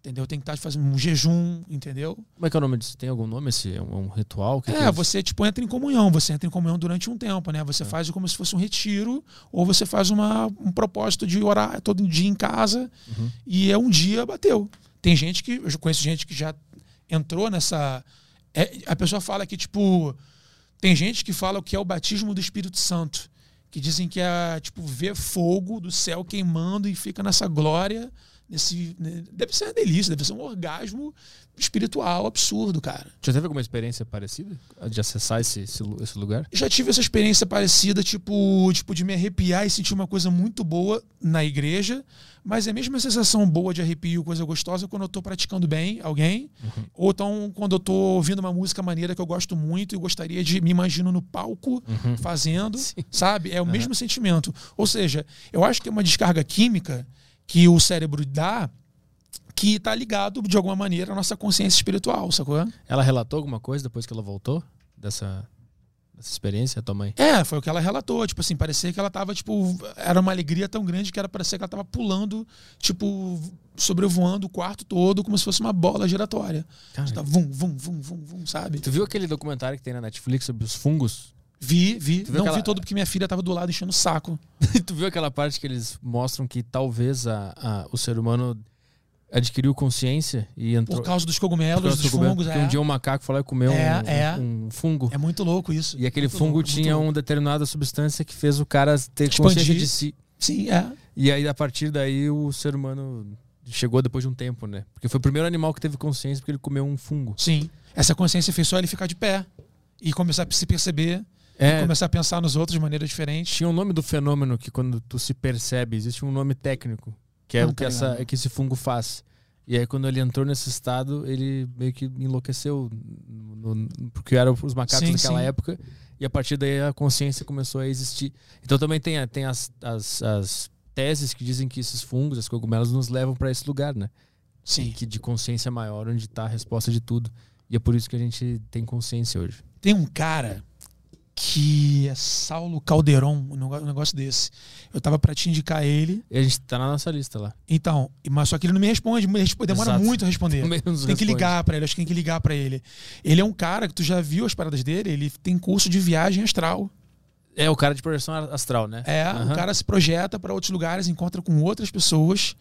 Entendeu? Tem que estar fazendo um jejum, entendeu? Como é que é o nome disso? Tem algum nome? Esse, é um, ritual? O que que É, você tipo entra em comunhão, você entra em comunhão durante um tempo, né? É. Você faz como se fosse um retiro, ou você faz uma, um propósito de orar todo dia em casa, Uhum. e é um dia bateu. Tem gente que, eu conheço gente que já entrou nessa. é, a pessoa fala que, tipo, tem gente que fala que é o batismo do Espírito Santo, que dizem que é, tipo, ver fogo do céu queimando e fica nessa glória. Nesse, né? Deve ser uma delícia, deve ser um orgasmo espiritual absurdo, cara. Já teve alguma experiência parecida? De acessar esse, esse, esse lugar? já tive essa experiência parecida, tipo, tipo, de me arrepiar e sentir uma coisa muito boa na igreja, mas é a mesma sensação boa de arrepio, coisa gostosa, quando eu tô praticando bem alguém, ou então quando eu tô ouvindo uma música maneira que eu gosto muito e gostaria de me imagino no palco fazendo, Sim. sabe? É o mesmo sentimento. Ou seja, eu acho que é uma descarga química que o cérebro dá que tá ligado de alguma maneira à nossa consciência espiritual, sacou? Ela relatou alguma coisa depois que ela voltou? Dessa, dessa experiência, a tua mãe? É, foi o que ela relatou. Tipo assim, parecia que ela tava, tipo, era uma alegria tão grande que era parecia que ela tava pulando, tipo, sobrevoando o quarto todo como se fosse uma bola giratória. Cara, Tá vum, vum, vum, vum, vum, sabe? Tu viu aquele documentário que tem na Netflix sobre os fungos? Vi, vi. Não aquela- vi todo porque minha filha tava do lado enchendo o saco. *laughs* tu viu aquela parte que eles mostram que talvez a, a- o ser humano adquiriu consciência e entrou. Por causa dos cogumelos, causa dos fungos. É. um dia um macaco lá e comeu É, um, é. um fungo. é muito louco isso. E aquele Muito fungo louco, tinha louco. um determinada substância que fez o cara ter Expandir. consciência de si. Sim, é. E aí, a partir daí, o ser humano chegou depois de um tempo, né? Porque foi o primeiro animal que teve consciência porque ele comeu um fungo. Sim. Essa consciência fez só ele ficar de pé e começar a se perceber, É, começar a pensar nos outros de maneira diferente. tinha um nome do fenômeno que quando tu se percebe, existe um nome técnico, que é Não o que, tô essa, é que esse fungo faz. E aí, quando ele entrou nesse estado, ele meio que enlouqueceu, no- no- porque eram os macacos Sim, daquela sim. época, e a partir daí a consciência começou a existir. Então também tem, a- tem as, as, as teses que dizem que esses fungos, as cogumelos, nos levam para esse lugar, né? Sim. que de consciência maior, onde está a resposta de tudo. E é por isso que a gente tem consciência hoje. Tem um cara que é Saulo Calderon, um negócio desse. Eu tava pra te indicar ele. E a gente tá na nossa lista lá. Então, mas só que ele não me responde, me responde- demora Exato. muito a responder. *laughs* Tem que responde. ligar pra ele, acho que tem que ligar pra ele. Ele é um cara que tu já viu as paradas dele, ele tem curso de viagem astral. É o cara de projeção astral, né? É, Aham. o cara se projeta pra outros lugares, encontra com outras pessoas.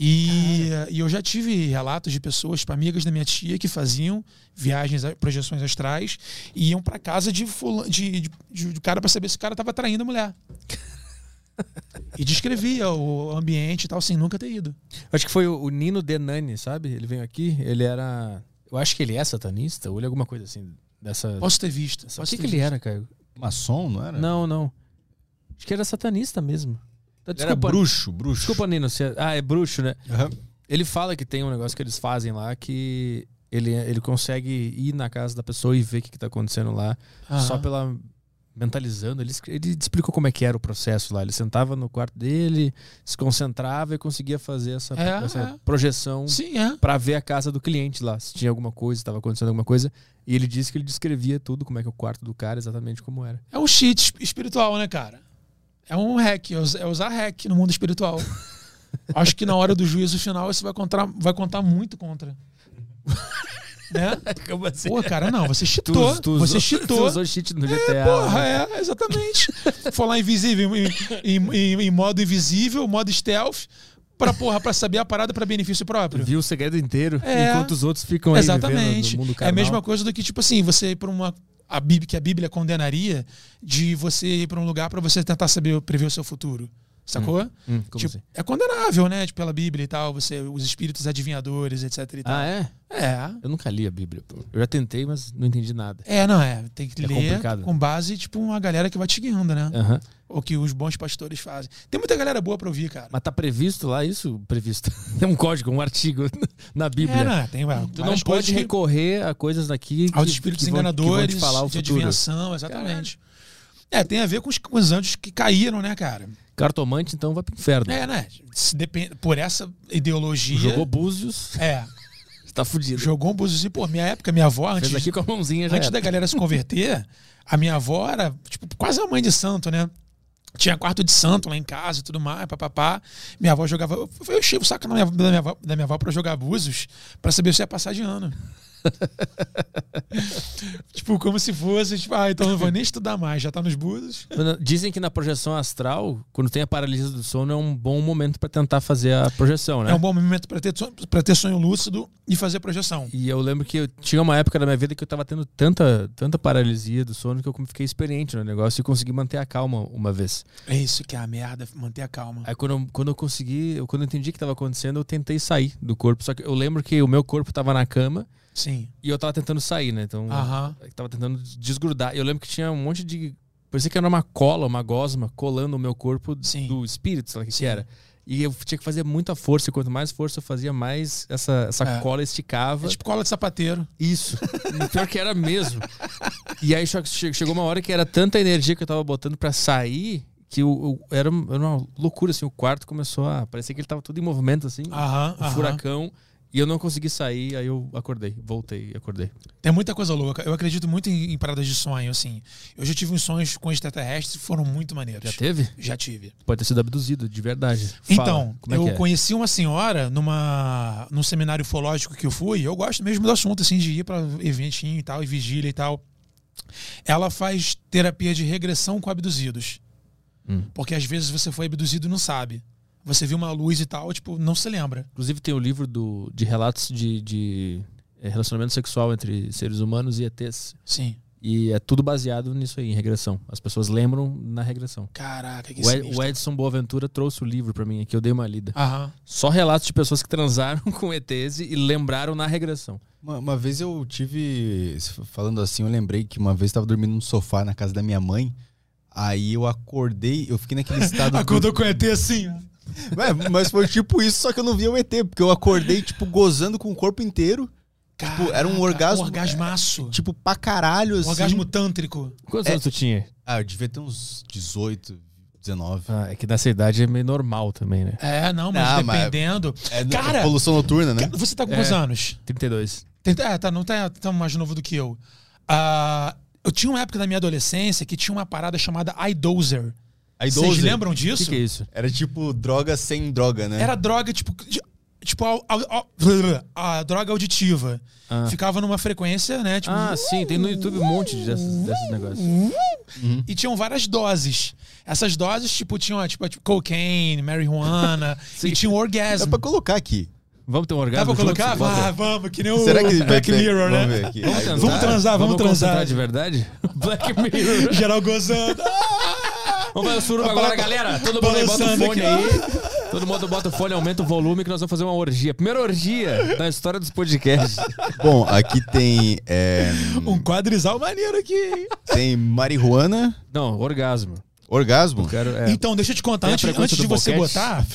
E, e eu já tive relatos de pessoas, tipo, amigas da minha tia, que faziam viagens, projeções astrais, e iam pra casa de, fula- de, de, de- de cara pra saber se o cara tava traindo a mulher. e descrevia o ambiente e tal, sem nunca ter ido. Acho que foi o o Nino Denani, sabe? Ele veio aqui, ele era. Eu acho que ele é satanista, ou ele é alguma coisa assim. Dessa. Posso ter visto. o posso que, ter que ele visto. era, Caio? Maçom, não era? Não, não. Acho que era satanista mesmo. Tá, Ele era bruxo, bruxo. Desculpa, Nino. Você... Ah, é bruxo, né? Aham. Ele fala que tem um negócio que eles fazem lá que ele, ele consegue ir na casa da pessoa e ver o que, que tá acontecendo lá Aham. só pela mentalizando. Ele, ele explicou como é que era o processo lá. Ele sentava no quarto dele, se concentrava e conseguia fazer essa, É, essa é. projeção Sim, é. para ver a casa do cliente lá, se tinha alguma coisa, estava acontecendo alguma coisa. E ele disse que ele descrevia tudo, como é que é o quarto do cara, exatamente como era. É um cheat esp- espiritual, né, cara? É um hack, é é usar hack no mundo espiritual. *laughs* Acho que na hora do juízo final você vai contar, vai contar muito contra. *laughs* né? Como assim? Pô, cara, não, você cheatou. você Tu cheatou. usou cheat no GTA. Porra, né? é, exatamente. *laughs* Falar invisível em, em- em- em modo invisível, modo stealth, pra, porra, pra saber a parada pra benefício próprio. Viu o segredo inteiro, É. enquanto os outros ficam aí Exatamente. vivendo no mundo É a carnal. mesma coisa do que, tipo assim, você ir pra uma. A Bíblia, que a Bíblia condenaria de você ir pra um lugar pra você tentar saber prever o seu futuro. Sacou? Hum, como Tipo, assim? É condenável, né? Tipo, pela Bíblia e tal, você, os espíritos adivinhadores, etc e tal. Ah, é? É. Eu nunca li a Bíblia. Eu já tentei, mas não entendi nada. É, não é. Tem que É ler complicado. com base, tipo, uma galera que vai te guiando, né? Aham. O que os bons pastores fazem. Tem muita galera boa pra ouvir, cara. Mas tá previsto lá isso? Previsto. *laughs* Tem um código, um artigo *laughs* na Bíblia. É, né? Tem ué, Tu não pode recorrer a coisas daqui aos espíritos que vão, enganadores, falar o de futuro. adivinhação, exatamente. É, tem a ver com os, com os anjos que caíram, né, cara? Cartomante, então, vai pro inferno. É, né? Se depende, por essa ideologia. Jogou búzios, É, *laughs* tá fudido. jogou um buzuzinho. Pô, minha época, minha avó, antes, Fez aqui com a mãozinha já antes era. da galera se converter, a minha avó era, tipo, quase a mãe de santo, né? Tinha quarto de santo lá em casa e tudo mais, papapá. Minha avó jogava. Eu, eu enchi o saco da minha, da minha, avó, da minha avó pra jogar búzios pra saber se ia passar de ano. *laughs* tipo, como se fosse, tipo, ah, então não vou nem estudar mais, já tá nos búzios. Dizem que na projeção astral, quando tem a paralisia do sono, é um bom momento pra tentar fazer a projeção, né? É um bom momento pra ter, sonho- pra ter sonho lúcido e fazer projeção. E eu lembro que eu tinha uma época da minha vida que eu tava tendo tanta, tanta paralisia do sono que eu fiquei experiente no negócio e consegui manter a calma uma vez. É isso que é a merda, manter a calma. Aí quando eu, quando eu consegui, eu- quando eu entendi o que tava acontecendo, eu tentei sair do corpo. Só que eu lembro que o meu corpo tava na cama Sim. e eu tava tentando sair, né? Então, Aham. eu tava tentando desgrudar. Eu lembro que tinha um monte de. Parecia que era uma cola, uma gosma, colando o meu corpo Sim. do espírito, sei lá o que, Sim. que era. E eu tinha que fazer muita força, e quanto mais força eu fazia, mais essa, essa É. cola esticava. É tipo cola de sapateiro. Isso. Pior que era mesmo. E aí só que che- chegou uma hora que era tanta energia que eu tava botando pra sair que o, o- era, era uma loucura, assim. O quarto começou a. Parecia que ele tava tudo em movimento, assim. Aham, um aham. furacão. E eu não consegui sair, aí eu acordei. Voltei e acordei. Tem muita coisa louca. Eu acredito muito em, em paradas de sonho, assim. Eu já tive uns sonhos com extraterrestres que foram muito maneiros. Já teve? Já tive. Pode ter sido abduzido, de verdade. Fala, Então, é eu é? conheci uma senhora numa num seminário ufológico que eu fui. Eu gosto mesmo do assunto, assim, de ir pra eventinho e tal, e vigília e tal. Ela faz terapia de regressão com abduzidos. Hum. Porque às vezes você foi abduzido e não sabe. Você viu uma luz e tal, tipo, não se lembra. Inclusive tem o livro do, de relatos de, de eh, relacionamento sexual entre seres humanos e ETs. Sim. E é tudo baseado nisso aí, em regressão. As pessoas lembram na regressão. Caraca, que O, Ed- o Edson Boaventura trouxe o livro pra mim aqui, eu dei uma lida. Aham. Só relatos de pessoas que transaram *laughs* com ETs e lembraram na regressão. Uma, uma vez eu tive. Falando assim, eu lembrei que uma vez eu tava dormindo no sofá na casa da minha mãe. Aí eu acordei, eu fiquei naquele *laughs* estado. do- Acordou com ET assim, *laughs* ó. É, mas foi tipo isso, só que eu não via o ET, porque eu acordei, tipo, gozando com o corpo inteiro. Tipo, era um Caraca, orgasmo- Um orgasmaço. Tipo, pra caralho, um assim. orgasmo tântrico. Quantos É- anos tu tinha? Ah, eu devia ter uns 18, 19. Ah, é que nessa idade é meio normal também, né? É, não, mas Não, mas- dependendo. É, Cara- poluição noturna, né? Você tá com É. quantos anos? 32. Tem- É, tá, não tá tão mais novo do que eu. Ah, eu tinha uma época da minha adolescência que tinha uma parada chamada iDozer. Aí Vocês 12 lembram O disso? que, que é isso? Era tipo droga sem droga, né? Era droga, tipo. de- Tipo, a, a- a- a droga auditiva. Ah. Ficava numa frequência, né? Tipo, Ah, sim, tem no YouTube um monte desses, desses negócios. E tinham várias doses. Essas doses, tipo, tinham tipo, tipo cocaine, marihuana, *laughs* e tinha um Dá orgasmo. pra colocar aqui. Vamos ter um Dá orgasmo pra colocar? juntos? Vá, vamos, que nem o Será que vai Black ter- Mirror, né? Vamos ver aqui. Vamos tentar? Vamos transar, vamos transar. de verdade? *laughs* Black Mirror. Geral gozando. *laughs* Vamos fazer o suruba agora, galera. Todo mundo aí bota o fone aqui, aí. Todo mundo bota o fone, aumenta o volume que nós vamos fazer uma orgia. Primeira orgia da história dos podcasts. *laughs* Bom, aqui tem, é, Um quadrizal maneiro aqui, hein? tem marihuana, Não, orgasmo. Orgasmo? Eu quero, é, Então, deixa eu te contar, a antes, frequência antes de do você boquete? botar.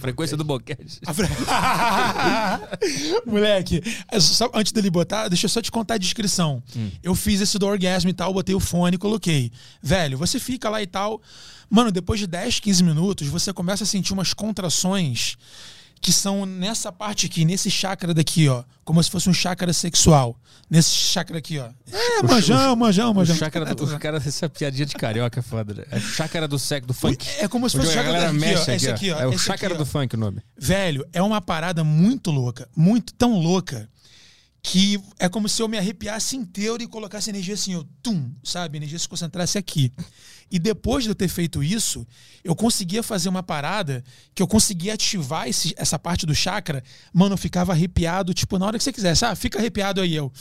frequência do boquete. A fre- *laughs* Moleque, é só- antes dele botar, deixa eu só te contar a descrição. Hum. Eu fiz esse do orgasmo e tal, botei o fone e coloquei. Velho, você fica lá e tal. Mano, depois de 10, 15 minutos, você começa a sentir umas contrações que são nessa parte aqui, nesse chakra daqui, ó. Como se fosse um chakra sexual. Nesse chakra aqui, ó. É, manjão, manjão, O manjão. chácara do, o cara, essa piadinha de carioca é foda, né? É chácara do sec, do funk. É como se fosse o chakra daqui, mexe ó. aqui, Esse ó. aqui, ó. É o chácara aqui, ó. do funk o nome. Velho, é uma parada muito louca. Muito, tão louca. Que é como se eu me arrepiasse inteiro e colocasse energia assim, eu, tum, sabe? Energia se concentrasse aqui. E depois de eu ter feito isso, eu conseguia fazer uma parada que eu conseguia ativar esse- essa parte do chakra. Mano, eu ficava arrepiado, tipo, na hora que você quisesse. Ah, fica arrepiado aí, eu.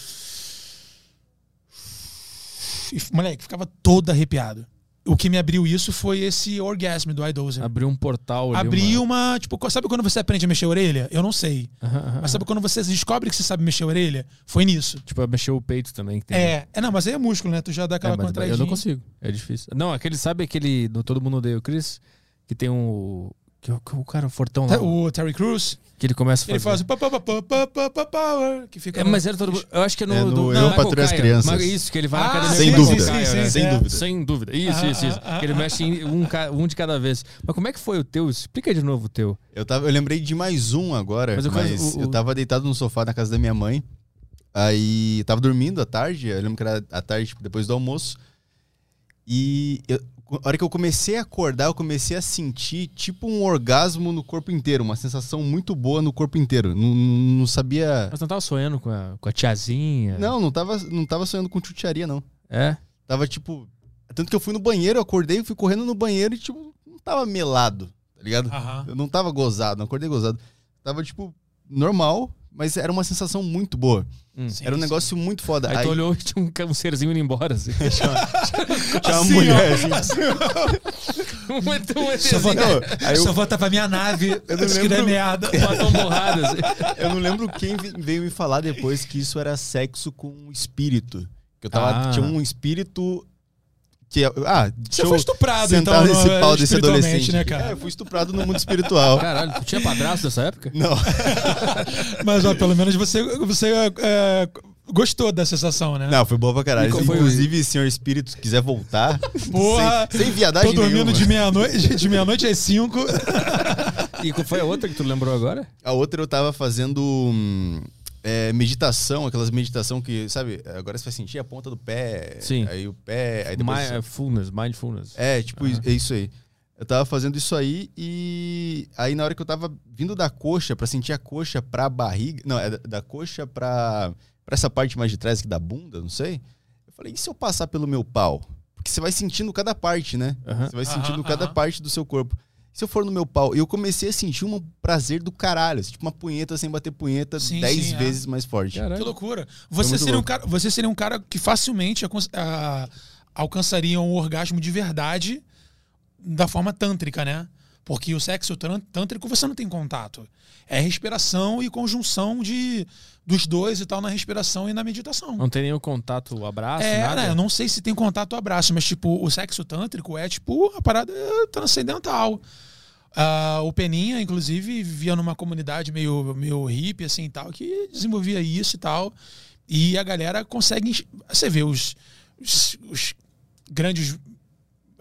E, moleque, ficava todo arrepiado. O que me abriu isso foi esse orgasmo do iDozer. Abriu um portal ali. Abriu uma... uma. Tipo, sabe quando você aprende a mexer a orelha? Eu não sei. Aham, aham, Mas sabe quando você descobre que você sabe mexer a orelha? Foi nisso. Tipo, mexeu o peito também. que tem. É, é, não, mas aí é músculo, né? Tu já dá É, aquela mas contraidinha. eu não consigo. É difícil. Não, aquele, sabe aquele no Todo Mundo Odeia o Chris? Que tem um... Que, o- que o cara fortão lá. O Terry Crews, Que ele começa a fazer. ele faz o pa, pa, pa, pa, pa, pa, pa, power, que fica É, mas era todo. Eu acho que é no. É no do, Eu, não, Patrulho as. Crianças. Mas Isso, que ele vai Ah, na academia. Sem dúvida. Sim, né? sim, Sem é. dúvida. Sem dúvida. Isso, Ah, isso, isso. ah, que ele ah, mexe em um, um de cada vez. Mas como é que foi o teu? Explica de novo o teu. Eu, tava, eu lembrei de mais um agora, Mas mas, eu quero- o- o- eu tava deitado no sofá na casa da minha mãe. Aí tava dormindo à tarde, eu lembro que era à tarde, tipo, depois do almoço. E eu- a hora que eu comecei a acordar, eu comecei a sentir tipo um orgasmo no corpo inteiro, uma sensação muito boa no corpo inteiro. Não, não sabia. Mas não tava sonhando com a, com a tiazinha? Não, não tava, não tava sonhando com chutearia, não. É? Tava tipo. Tanto que eu fui no banheiro, eu acordei, fui correndo no banheiro e, tipo, não tava melado, tá ligado? Aham. Eu não tava gozado, não acordei gozado. Tava, tipo, normal, mas era uma sensação muito boa. Hum. Sim, era um sim. negócio muito foda. Aí, tu olhou e tinha um, um serzinho indo embora. Assim. *laughs* tinha uma Assim, mulher, ó. assim. *laughs* Muito um Só Não, aí eu- só volta pra minha nave, Eu não lembro- meada. batom borrado. Assim. Eu não lembro quem veio me falar depois que isso era sexo com um espírito. Que eu tava. Ah. Tinha um espírito. Que, ah, Você foi estuprado, sentar então, nesse no- pau desse adolescente. né, cara? É, eu fui estuprado no mundo espiritual. Caralho, tu tinha padrasto nessa época? *laughs* Não. *laughs* Mas, ó, pelo menos você, você é, gostou da sensação, né? Não, foi boa pra caralho. E Inclusive, senhor espírito, se quiser voltar. Porra! *laughs* sem, sem viadagem Tô dormindo nenhuma. de meia-noite de meia às cinco. E qual foi a outra que tu lembrou agora? A outra eu tava fazendo hum, é, meditação, aquelas meditação que, sabe, agora você vai sentir a ponta do pé. Sim. Aí o pé. Aí depois você- Mindfulness, mindfulness. É, tipo, Aham. é isso aí. Eu tava fazendo isso aí e aí na hora que eu tava vindo da coxa pra sentir a coxa pra barriga, não, é da, da coxa pra, pra essa parte mais de trás aqui da bunda, não sei. Eu falei, e se eu passar pelo meu pau? Porque você vai sentindo cada parte, né? Aham. Você vai sentindo cada aham. parte do seu corpo. Se eu for no meu pau, eu comecei a sentir um prazer do caralho, assim, tipo uma punheta sem bater punheta Sim, dez sim, é. vezes mais forte. Que Caralho. loucura. Você seria, um cara, você seria um cara que facilmente acon- ah, alcançaria um orgasmo de verdade da forma tântrica, né? Porque o sexo tântrico você não tem contato. É respiração e conjunção de, dos dois e tal na respiração e na meditação. Não tem nenhum contato, abraço, É, nada? né? Eu não sei se tem contato abraço, mas tipo, o sexo tântrico é tipo a parada transcendental. Ah, o Peninha, inclusive, vivia numa comunidade meio, meio hippie, assim e tal, que desenvolvia isso e tal. E a galera consegue. Você vê os, os, os grandes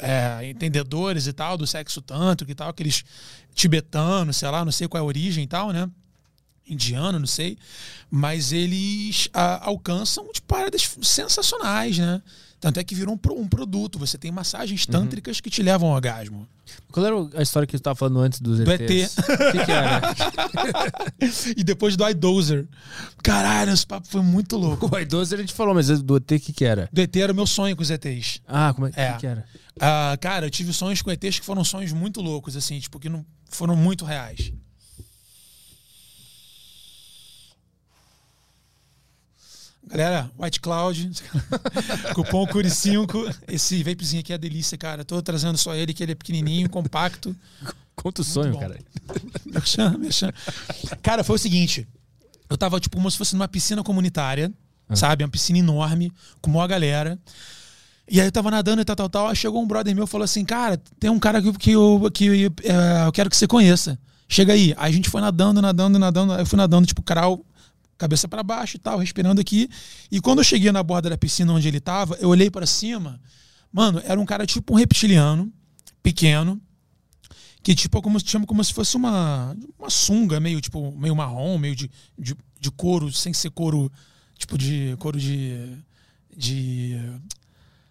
é, entendedores e tal do sexo tântrico e tal, aqueles tibetanos, sei lá, não sei qual é a origem e tal, né? Indiano, não sei. Mas eles ah, alcançam de paradas sensacionais, né? Tanto é que virou um, um produto. Você tem massagens tântricas que te levam ao orgasmo. Qual era a história que tu tava falando antes dos Do ETs? O que, que era? *laughs* e depois do iDozer. Caralho, esse papo foi muito louco. *laughs* O idoso a gente falou, mas do ET o que que era? Do ET era o meu sonho com os ETs. Ah, como é, É. que, que era? Ah, cara, eu tive sonhos com ETs que foram sonhos muito loucos, assim, tipo, que não foram muito reais. Galera, White Cloud, *laughs* cupom Curi5. Esse vapezinho aqui é delícia, cara. Tô trazendo só ele, que ele é pequenininho, compacto. Conta o sonho, cara. *laughs* Merchan, merchan. Cara, foi o seguinte. Eu tava, tipo, como se fosse numa piscina comunitária, sabe? Uma piscina enorme, com uma galera. E aí eu tava nadando e tal, tal, tal. Aí chegou um brother meu e falou assim: Cara, tem um cara que, que, eu, que é, eu quero que você conheça. Chega aí. Aí a gente foi nadando, nadando, nadando. Eu fui nadando, tipo, crawl, cabeça para baixo e tal, respirando aqui. E quando eu cheguei na borda da piscina onde ele tava, eu olhei para cima. Mano, era um cara tipo um reptiliano, pequeno, que tipo como chama como se fosse uma uma sunga meio tipo meio marrom meio de, de, de couro sem ser couro tipo de couro de de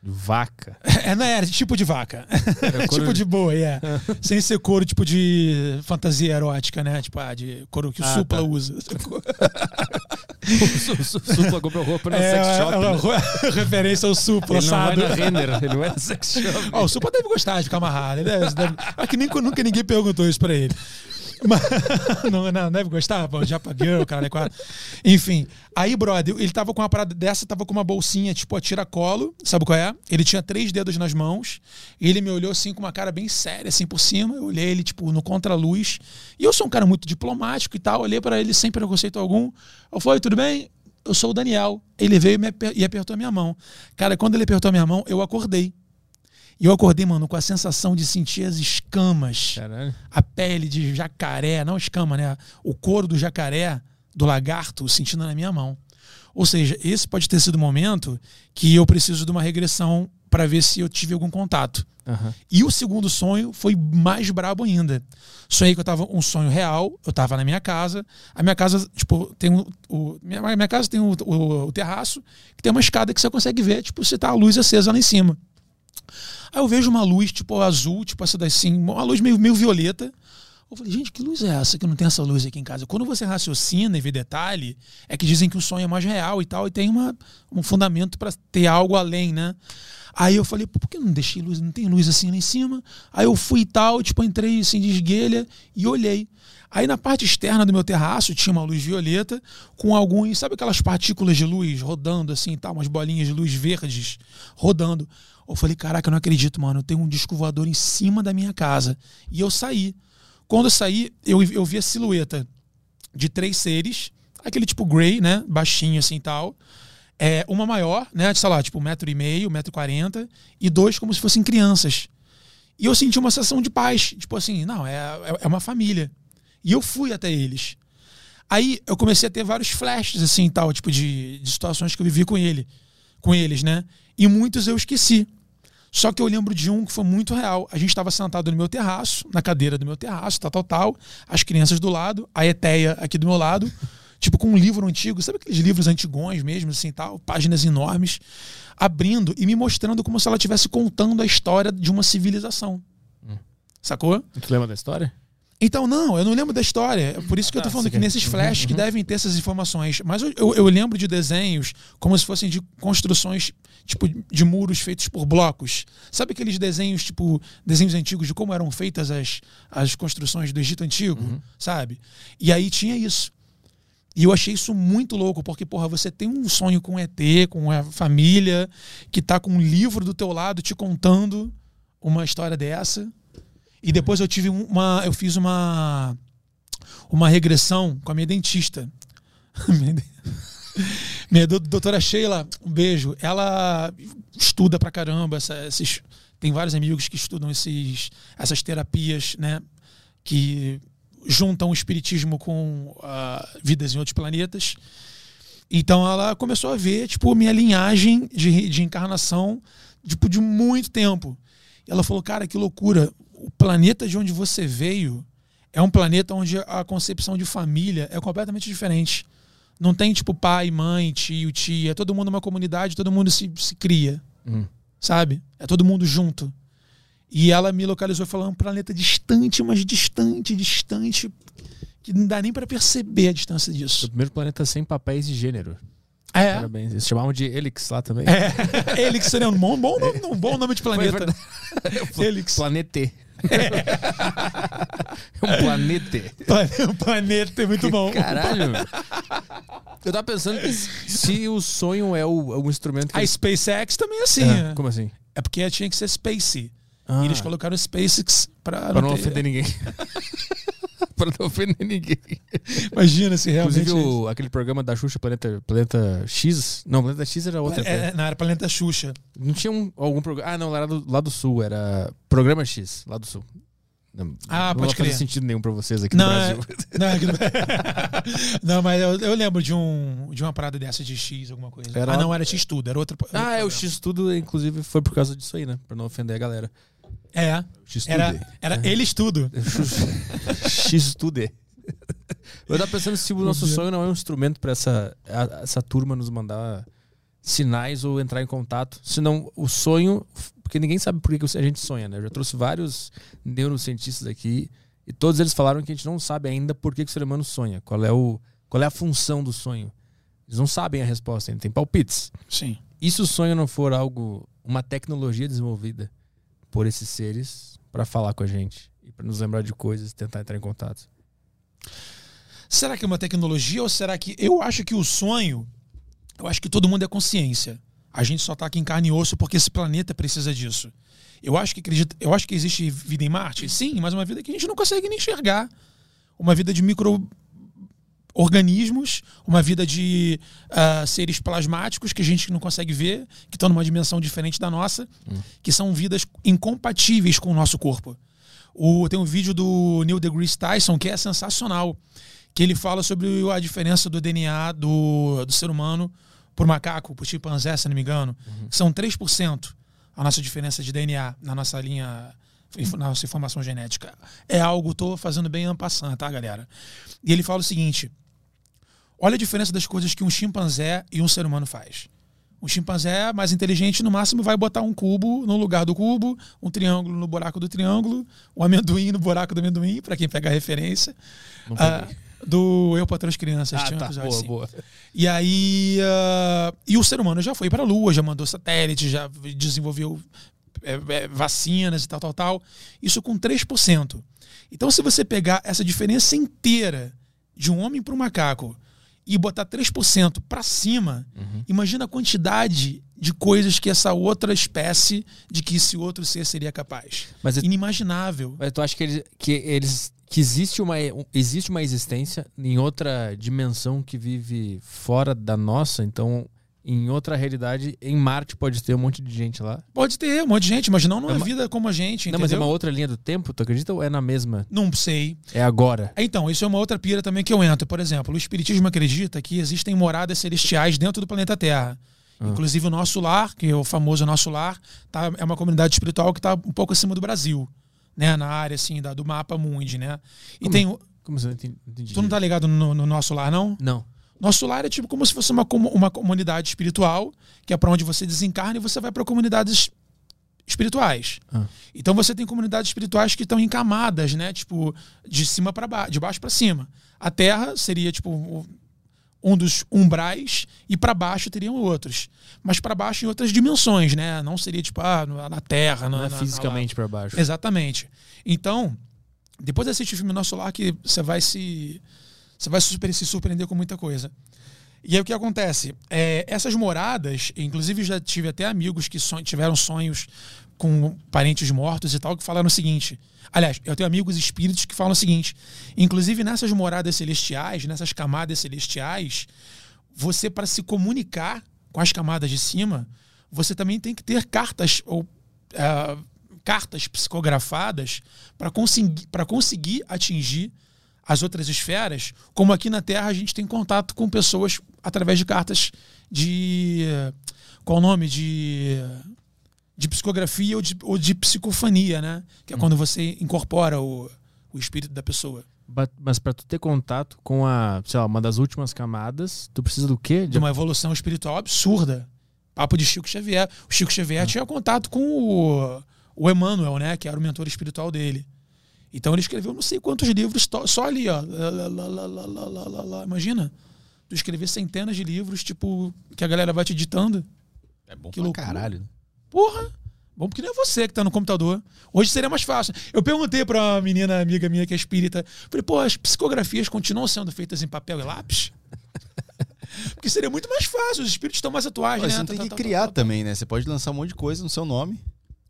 Vaca. *laughs* é não era tipo de vaca *laughs* tipo de boi *laughs* é sem ser couro tipo de fantasia erótica né tipo ah, de couro que o Ah, supla tá. usa o Su- Su- Supla comprou roupa no é, sex shop. é né? uma referência ao supla Ele não vai sabe na Renner, ele vai no sex shop. Ó, o Supla deve gostar de ficar amarrado. Deve, deve, é que nem, nunca ninguém perguntou isso pra ele. Mas, *laughs* não, não, deve gostar, pô, Japa Girl, cara, é quatro. Enfim, aí, brother, ele tava com uma parada dessa, tava com uma bolsinha, tipo, a tiracolo, sabe qual é? Ele tinha três dedos nas mãos, ele me olhou assim com uma cara bem séria, assim, por cima. Eu olhei ele, tipo, no contraluz. E eu sou um cara muito diplomático e tal, olhei pra ele sem preconceito algum. Eu falei, tudo bem? Eu sou o Daniel. Ele veio e, e apertou a minha mão. Cara, quando ele apertou a minha mão, eu acordei. E eu acordei, mano, com a sensação de sentir as escamas, Caralho. a pele de jacaré, não escama, né? O couro do jacaré, do lagarto, sentindo na minha mão. Ou seja, esse pode ter sido o momento que eu preciso de uma regressão para ver se eu tive algum contato. Aham. E o segundo sonho foi mais brabo ainda. Sonhei que eu tava um sonho real, eu tava na minha casa. A minha casa, tipo, tem o. o- minha, minha casa tem o, o- o terraço, que tem uma escada que você consegue ver, tipo, se tá a luz acesa lá em cima. Aí eu vejo uma luz, tipo, azul, tipo essa assim, uma luz meio, meio violeta. Eu falei, gente, que luz é essa que não tem essa luz aqui em casa? Quando você raciocina e vê detalhe, é que dizem que o sonho é mais real e tal, e tem uma, um fundamento para ter algo além, né? Aí eu falei, por que não deixei luz? Não tem luz assim lá em cima? Aí eu fui e tal, tipo, entrei assim de esguelha e olhei. Aí na parte externa do meu terraço tinha uma luz violeta com alguns, sabe aquelas partículas de luz rodando assim, e tal, umas bolinhas de luz verdes rodando. Eu falei, caraca, eu não acredito, mano. Eu tenho um disco voador em cima da minha casa. E eu saí. Quando eu saí, eu, eu vi a silhueta de três seres, aquele tipo grey, né? Baixinho assim e tal. É, uma maior, né? Sei lá, tipo um metro e meio, um metro e quarenta, e dois como se fossem crianças. E eu senti uma sensação de paz. Tipo assim, não, é, é- é uma família. E eu fui até eles. Aí eu comecei a ter vários flashes, assim, tal, tipo, de, de situações que eu vivi com ele, com eles, né? E muitos eu esqueci. Só que eu lembro de um que foi muito real. A gente estava sentado no meu terraço, na cadeira do meu terraço, tal, tal, tal. As crianças do lado, a Eteia aqui do meu lado, *laughs* tipo com um livro antigo, sabe aqueles livros antigões mesmo, assim, tal, páginas enormes, abrindo e me mostrando como se ela estivesse contando a história de uma civilização. Sacou? Tu lembra da história? Então, não, eu não lembro da história. É por isso que eu tô Ah, falando que nesses flashes que devem ter essas informações. Mas eu, eu, eu lembro de desenhos como se fossem de construções, tipo, de muros feitos por blocos. Sabe aqueles desenhos, tipo, desenhos antigos de como eram feitas as, as construções do Egito Antigo, sabe? E aí tinha isso. E eu achei isso muito louco, porque, porra, você tem um sonho com ET, com a família, que tá com um livro do teu lado te contando uma história dessa. E depois eu tive um- uma. Eu fiz uma. Uma regressão com a minha dentista. *laughs* Minha doutora Sheila, um beijo. Ela estuda pra caramba essa- esses. Tem vários amigos que estudam esses, essas terapias, né? Que juntam o espiritismo com ah, vidas em outros planetas. Então ela começou a ver, tipo, minha linhagem de, de encarnação, tipo, de muito tempo. Ela falou, cara, que loucura. O planeta de onde você veio é um planeta onde a concepção de família é completamente diferente. Não tem, tipo, pai, mãe, tio, tia. É todo mundo uma comunidade, todo mundo se, se cria. Hum. Sabe? É todo mundo junto. E ela me localizou falando um planeta distante, mas distante, distante, que não dá nem pra perceber a distância O disso. primeiro planeta sem papéis de gênero. É. Parabéns. Eles chamavam de Helix lá também. É. *laughs* Que seria um bom, bom, nome, um bom nome de planeta. *laughs* Helix. Planete. É um planete. Um planeta é muito bom. Caralho. Eu tava pensando que se o sonho é o, o instrumento que. A SpaceX também é assim. É, né? Como assim? É porque tinha que ser Spacey. Ah. E eles colocaram SpaceX pra, Pra não ter- ofender ninguém. *laughs* pra não ofender ninguém. Imagina se realmente. Inclusive, o- aquele programa da Xuxa, Planeta, Planeta X. Não, Planeta X era outra. É, na área Planeta Xuxa. Não tinha um, algum programa. Ah, não, lá do, lá do Sul, era Programa X, lá do Sul. Não, Ah, não pode crer. sentido nenhum pra vocês aqui Não, no é- Brasil. *laughs* Não, é não- não, mas eu, eu lembro de, um, de uma parada dessa de X, alguma coisa. Era- ah, não, era X tudo, era outro. outro Ah, é, o. X tudo, inclusive, foi por causa disso aí, né? Pra não ofender a galera. É, era, era eles tudo. *laughs* X tudo. Eu tava pensando se o nosso sonho não é um instrumento pra essa, a- essa turma nos mandar sinais ou entrar em contato. Senão, o sonho. Porque ninguém sabe por que que a gente sonha, né? Eu já trouxe vários neurocientistas aqui e todos eles falaram que a gente não sabe ainda por que, que o ser humano sonha. Qual é, o, qual é a função do sonho. Eles não sabem a resposta ainda, tem palpites. Sim. E se o sonho não for algo, uma tecnologia desenvolvida por esses seres para falar com a gente e para nos lembrar de coisas e tentar entrar em contato? Será que é uma tecnologia ou será que. Eu acho que o sonho. Eu acho que todo mundo é consciência. A gente só tá aqui em carne e osso porque esse planeta precisa disso. Eu acho que acredito, eu acho que existe vida em Marte, sim, mas uma vida que a gente não consegue nem enxergar. Uma vida de micro organismos, uma vida de ah, seres plasmáticos que a gente não consegue ver, que estão numa dimensão diferente da nossa, que são vidas incompatíveis com o nosso corpo. O, tem um vídeo do Neil deGrasse Tyson que é sensacional, que ele fala sobre a diferença do DNA do, do ser humano por macaco, por chimpanzé, se não me engano, que são 3% a nossa diferença de DNA na nossa linha, nossa informação genética. É algo, tô fazendo bem ampassando, tá, galera? E ele fala o seguinte: olha a diferença das coisas que um chimpanzé e um ser humano faz. Um chimpanzé mais inteligente, no máximo, vai botar um cubo no lugar do cubo, um triângulo no buraco do triângulo, um amendoim no buraco do amendoim, para quem pega a referência. Ah, do Eu Patrão as Crianças. Ah, tinha tá. Boa, assim. boa. E aí. ah, e o ser humano já foi para a Lua, já mandou satélite, já desenvolveu é, é, vacinas e tal, tal, tal. Isso com 3%. Então, se você pegar essa diferença inteira de um homem para um macaco e botar 3% para cima, Uhum. imagina a quantidade de coisas que essa outra espécie, de que esse outro ser seria capaz. Mas é- Inimaginável. Mas tu acha que eles, que eles que existe uma um- existe uma existência em outra dimensão que vive fora da nossa, então em outra realidade, em Marte pode ter um monte de gente lá. Pode ter um monte de gente, mas não numa É uma- vida como a gente, Não, mas é uma outra linha do tempo, tu acredita ou é na mesma? Não sei. É agora. Então, isso é uma outra pira também que eu entro. Por exemplo, o Espiritismo acredita que existem moradas celestiais dentro do planeta Terra. Inclusive o nosso lar, que é o famoso nosso lar, tá, é uma comunidade espiritual que está um pouco acima do Brasil, né? Na área assim da, do mapa mundi, né? E Como- tem. o- Como você não entendi Tu não tá ligado no, no nosso lar, não? Não. Nosso lar é tipo como se fosse uma, uma comunidade espiritual, que é para onde você desencarna e você vai para comunidades espirituais. Ah. Então você tem comunidades espirituais que estão em camadas, né? Tipo, de cima para baixo, de baixo para cima. A Terra seria tipo um dos umbrais e para baixo teriam outros. Mas para baixo em outras dimensões, né? Não seria tipo ah, na Terra, Não na, é na- fisicamente pra baixo. Exatamente. Então, depois de assistir o filme Nosso Lar, que você vai se. Você vai se surpreender com muita coisa. E aí o que acontece? É, essas moradas, inclusive já tive até amigos que son- tiveram sonhos com parentes mortos e tal, que falaram o seguinte. Aliás, eu tenho amigos espíritos que falam o seguinte: inclusive nessas moradas celestiais, nessas camadas celestiais, você, para se comunicar com as camadas de cima, você também tem que ter cartas ou ah, cartas psicografadas para conseguir, conseguir atingir as outras esferas, como aqui na Terra a gente tem contato com pessoas através de cartas de. Qual o nome? De. De psicografia ou de, ou de psicofania, né? Que é quando você incorpora o, o espírito da pessoa. Mas pra tu ter contato com a, sei lá, uma das últimas camadas, tu precisa do quê? De uma evolução espiritual absurda. Papo de Chico Xavier. O Chico Xavier tinha contato com o, o Emmanuel, né? Que era o mentor espiritual dele. Então ele escreveu não sei quantos livros, só ali, ó. Lá, lá, lá, Imagina, tu escrever centenas de livros, tipo, que a galera vai te ditando. É bom que pra loucura. caralho. Porra! Bom, porque não é você que está no computador. Hoje seria mais fácil. Eu perguntei para uma menina amiga minha que é espírita. Falei, pô, as psicografias continuam sendo feitas em papel e lápis? *laughs* porque seria muito mais fácil, os espíritos estão mais atuais, pô, né? Você não tem tá, que tá, tá criar tá, tá, tá, também, né? Você pode lançar um monte de coisa no seu nome.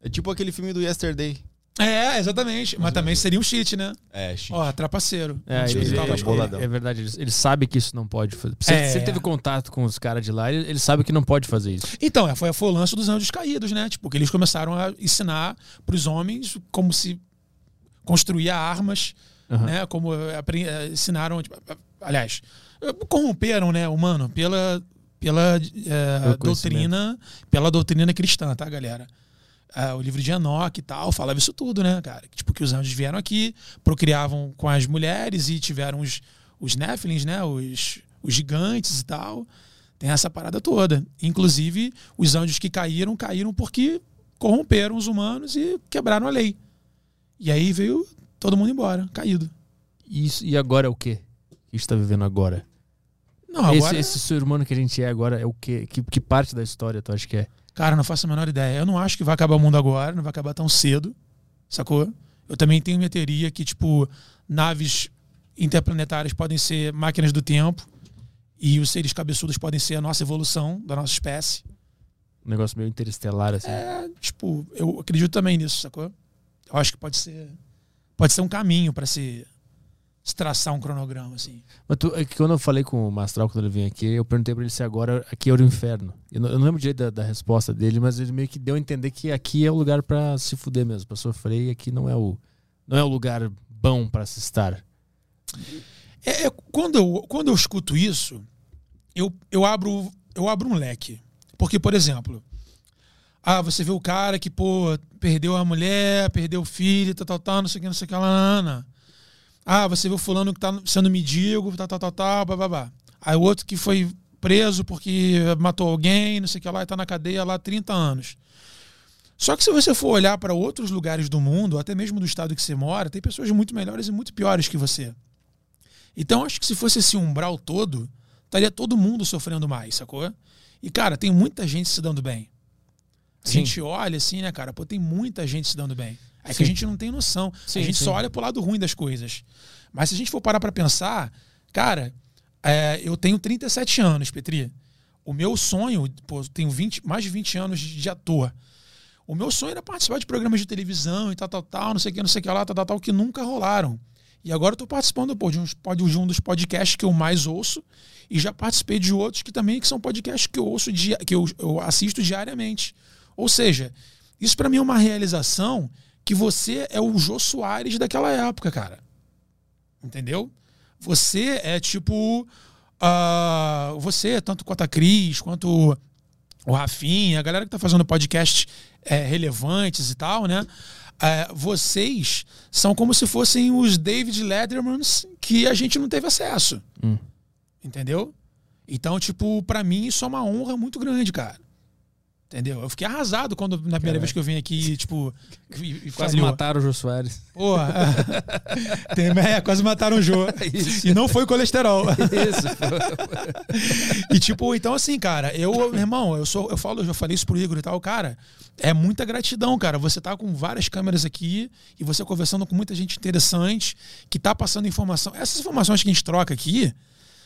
É tipo aquele filme do Yesterday. É, exatamente. Mas também seria um cheat, né? É, cheat. Ó, trapaceiro. É, Tipo, ele- ele- mas- boladão. é verdade, ele, ele sabe que isso não pode fazer. Se, É. se ele teve contato com os caras de lá, ele, ele sabe que não pode fazer isso. Então, é, foi, foi o lance dos anjos caídos, né? Tipo, que eles começaram a ensinar pros homens como se construir armas, Aham. né? Como apre- eh, ensinaram, tipo, aliás, corromperam, né, humano pela pela Pelo doutrina, pela doutrina cristã, tá, galera? Ah, o livro de Enoque e tal falava isso tudo, né, cara? Tipo, que os anjos vieram aqui, procriavam com as mulheres e tiveram os, os Néfilins, né? Os, os gigantes e tal. Tem essa parada toda. Inclusive, os anjos que caíram, caíram porque corromperam os humanos e quebraram a lei. E aí veio todo mundo embora, caído. E, isso, e agora é o quê? O que a gente tá vivendo agora? Não, esse, agora, esse ser humano que a gente é agora é o quê? Que, que parte da história tu acha que é? Cara, não faço a menor ideia. Eu não acho que vai acabar o mundo agora, não vai acabar tão cedo, sacou? Eu também tenho minha teoria que, tipo, naves interplanetárias podem ser máquinas do tempo e os seres cabeçudos podem ser a nossa evolução da nossa espécie. Um negócio meio interestelar, assim. É, tipo, eu acredito também nisso, sacou? Eu acho que pode ser pode ser um caminho para se, traçar um cronograma assim. Mas tu, é que quando eu falei com o Mastral, quando ele veio aqui, eu perguntei pra ele se agora aqui era o inferno. Eu não, eu não lembro direito da, da resposta dele, mas ele meio que deu a entender que aqui é o lugar pra se fuder mesmo, pra sofrer, e aqui não é o, não é o lugar bom pra se estar. É, é, quando, eu, quando eu escuto isso, eu, eu, abro, eu abro um leque. Porque, por exemplo, ah, você vê o cara que, pô, perdeu a mulher, perdeu o filho, tal, tal, tal, não sei o que, não sei o que lá, lá. Ah, você vê o fulano que tá sendo mendigo, tal, tal, tal, tal, babá. Aí o outro que foi preso porque matou alguém, não sei o que lá, e tá na cadeia lá há 30 anos. Só que se você for olhar para outros lugares do mundo, até mesmo do estado que você mora, tem pessoas muito melhores e muito piores que você. Então acho que se fosse esse umbral todo, estaria todo mundo sofrendo mais, sacou? E cara, tem muita gente se dando bem. A Sim. gente olha assim, né, cara? Pô, tem muita gente se dando bem. É que Sim. a gente não tem noção. Sim, a gente sim. só olha pro lado ruim das coisas. Mas se a gente for parar pra pensar, cara, é, eu tenho 37 anos, Petri. O meu sonho, pô, tenho 20, mais de 20 anos de, de ator. O meu sonho era participar de programas de televisão e tal, tal, tal, não sei o que, não sei o que lá, tal, tal, tal, que nunca rolaram. E agora eu tô participando pô, de, uns, de um dos podcasts que eu mais ouço e já participei de outros que também que são podcasts que eu ouço, que eu, eu assisto diariamente. Ou seja, isso pra mim é uma realização que você é o Jô Soares daquela época, cara. Entendeu? Você é tipo. ah, você, tanto quanto a Cris, quanto o Rafinha, a galera que tá fazendo podcasts é, relevantes e tal, né? É, vocês são como se fossem os David Lettermans que a gente não teve acesso. Hum. Entendeu? Então, tipo, pra mim isso é uma honra muito grande, cara. Entendeu? Eu fiquei arrasado quando, na primeira vez que eu vim aqui, tipo, e, e Quase falhou. mataram o Jô Soares. Porra. *laughs* Tem, é, quase mataram o Jô. Isso. E não foi colesterol. Isso. *laughs* E tipo, então assim, cara, eu, meu irmão, eu sou, eu falo, eu já falei isso pro Igor e tal, cara, é muita gratidão, cara. Você tá com várias câmeras aqui e você conversando com muita gente interessante que tá passando informação. Essas informações que a gente troca aqui,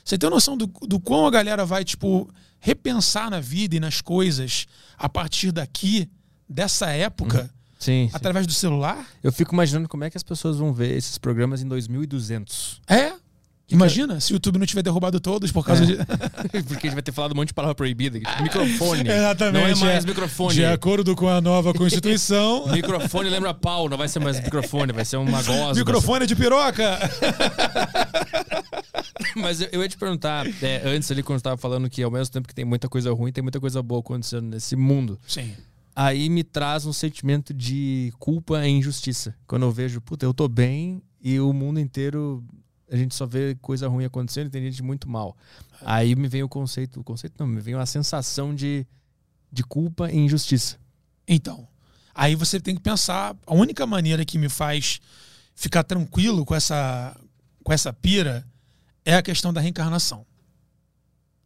você tem noção do, do quão a galera vai, tipo, repensar na vida e nas coisas a partir daqui, dessa época, Sim, sim. através do celular? Eu fico imaginando como é que as pessoas vão ver esses programas em 2200. É. Imagina se o YouTube não tiver derrubado todos por causa É. de. *laughs* Porque a gente vai ter falado um monte de palavra proibida. Tipo, microfone. *laughs* Exatamente, Não é mais é. microfone. De acordo com a nova *laughs* Constituição. Microfone lembra pau, não vai ser mais microfone, vai ser uma goza. Microfone de piroca! Mas eu, eu ia te perguntar, é, antes ali, quando eu tava falando que ao mesmo tempo que tem muita coisa ruim, tem muita coisa boa acontecendo nesse mundo. Sim. Aí me traz um sentimento de culpa e injustiça. Quando eu vejo, puta, eu tô bem e o mundo inteiro a gente só vê coisa ruim acontecendo e tem gente muito mal. Aí me vem o conceito, o conceito não, me vem uma sensação de, de culpa e injustiça. Então, aí você tem que pensar. A única maneira que me faz ficar tranquilo com essa, com essa pira é a questão da reencarnação,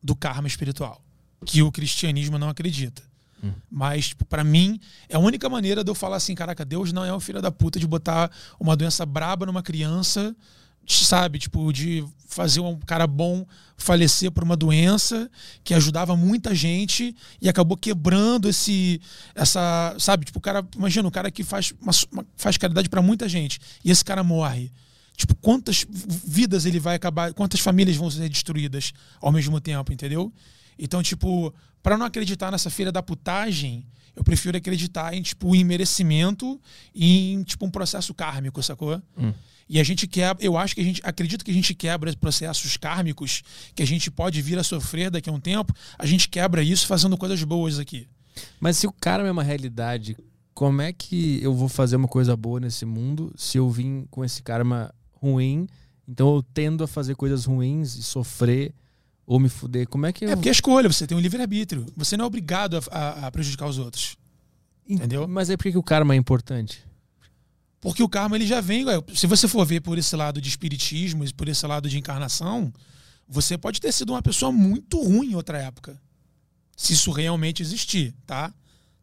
do karma espiritual, que o cristianismo não acredita. Hum. Mas, tipo, pra mim, é a única maneira de eu falar assim: caraca, Deus não é um filho da puta de botar uma doença braba numa criança sabe, tipo, de fazer um cara bom falecer por uma doença que ajudava muita gente e acabou quebrando esse essa, sabe, tipo, o cara, imagina, um cara que faz uma, uma- faz caridade para muita gente e esse cara morre. Tipo, quantas vidas ele vai acabar, quantas famílias vão ser destruídas ao mesmo tempo, entendeu? Então, tipo, para não acreditar nessa feira da putagem, eu prefiro acreditar em, tipo, em merecimento e em, tipo, um processo kármico, sacou? E a gente quebra, eu acho que a gente, acredito que a gente quebra processos kármicos que a gente pode vir a sofrer daqui a um tempo, a gente quebra isso fazendo coisas boas aqui. Mas se o karma é uma realidade, como é que eu vou fazer uma coisa boa nesse mundo se eu vim com esse karma ruim? Então eu tendo a fazer coisas ruins e sofrer ou me fuder. Como é que eu. É porque é escolha, você tem um livre-arbítrio. Você não é obrigado a, a- a prejudicar os outros. Entendeu? Mas aí por que que o karma é importante? Porque o karma ele já vem. Se você for ver por esse lado de espiritismo e por esse lado de encarnação, você pode ter sido uma pessoa muito ruim em outra época. Se isso realmente existir, tá?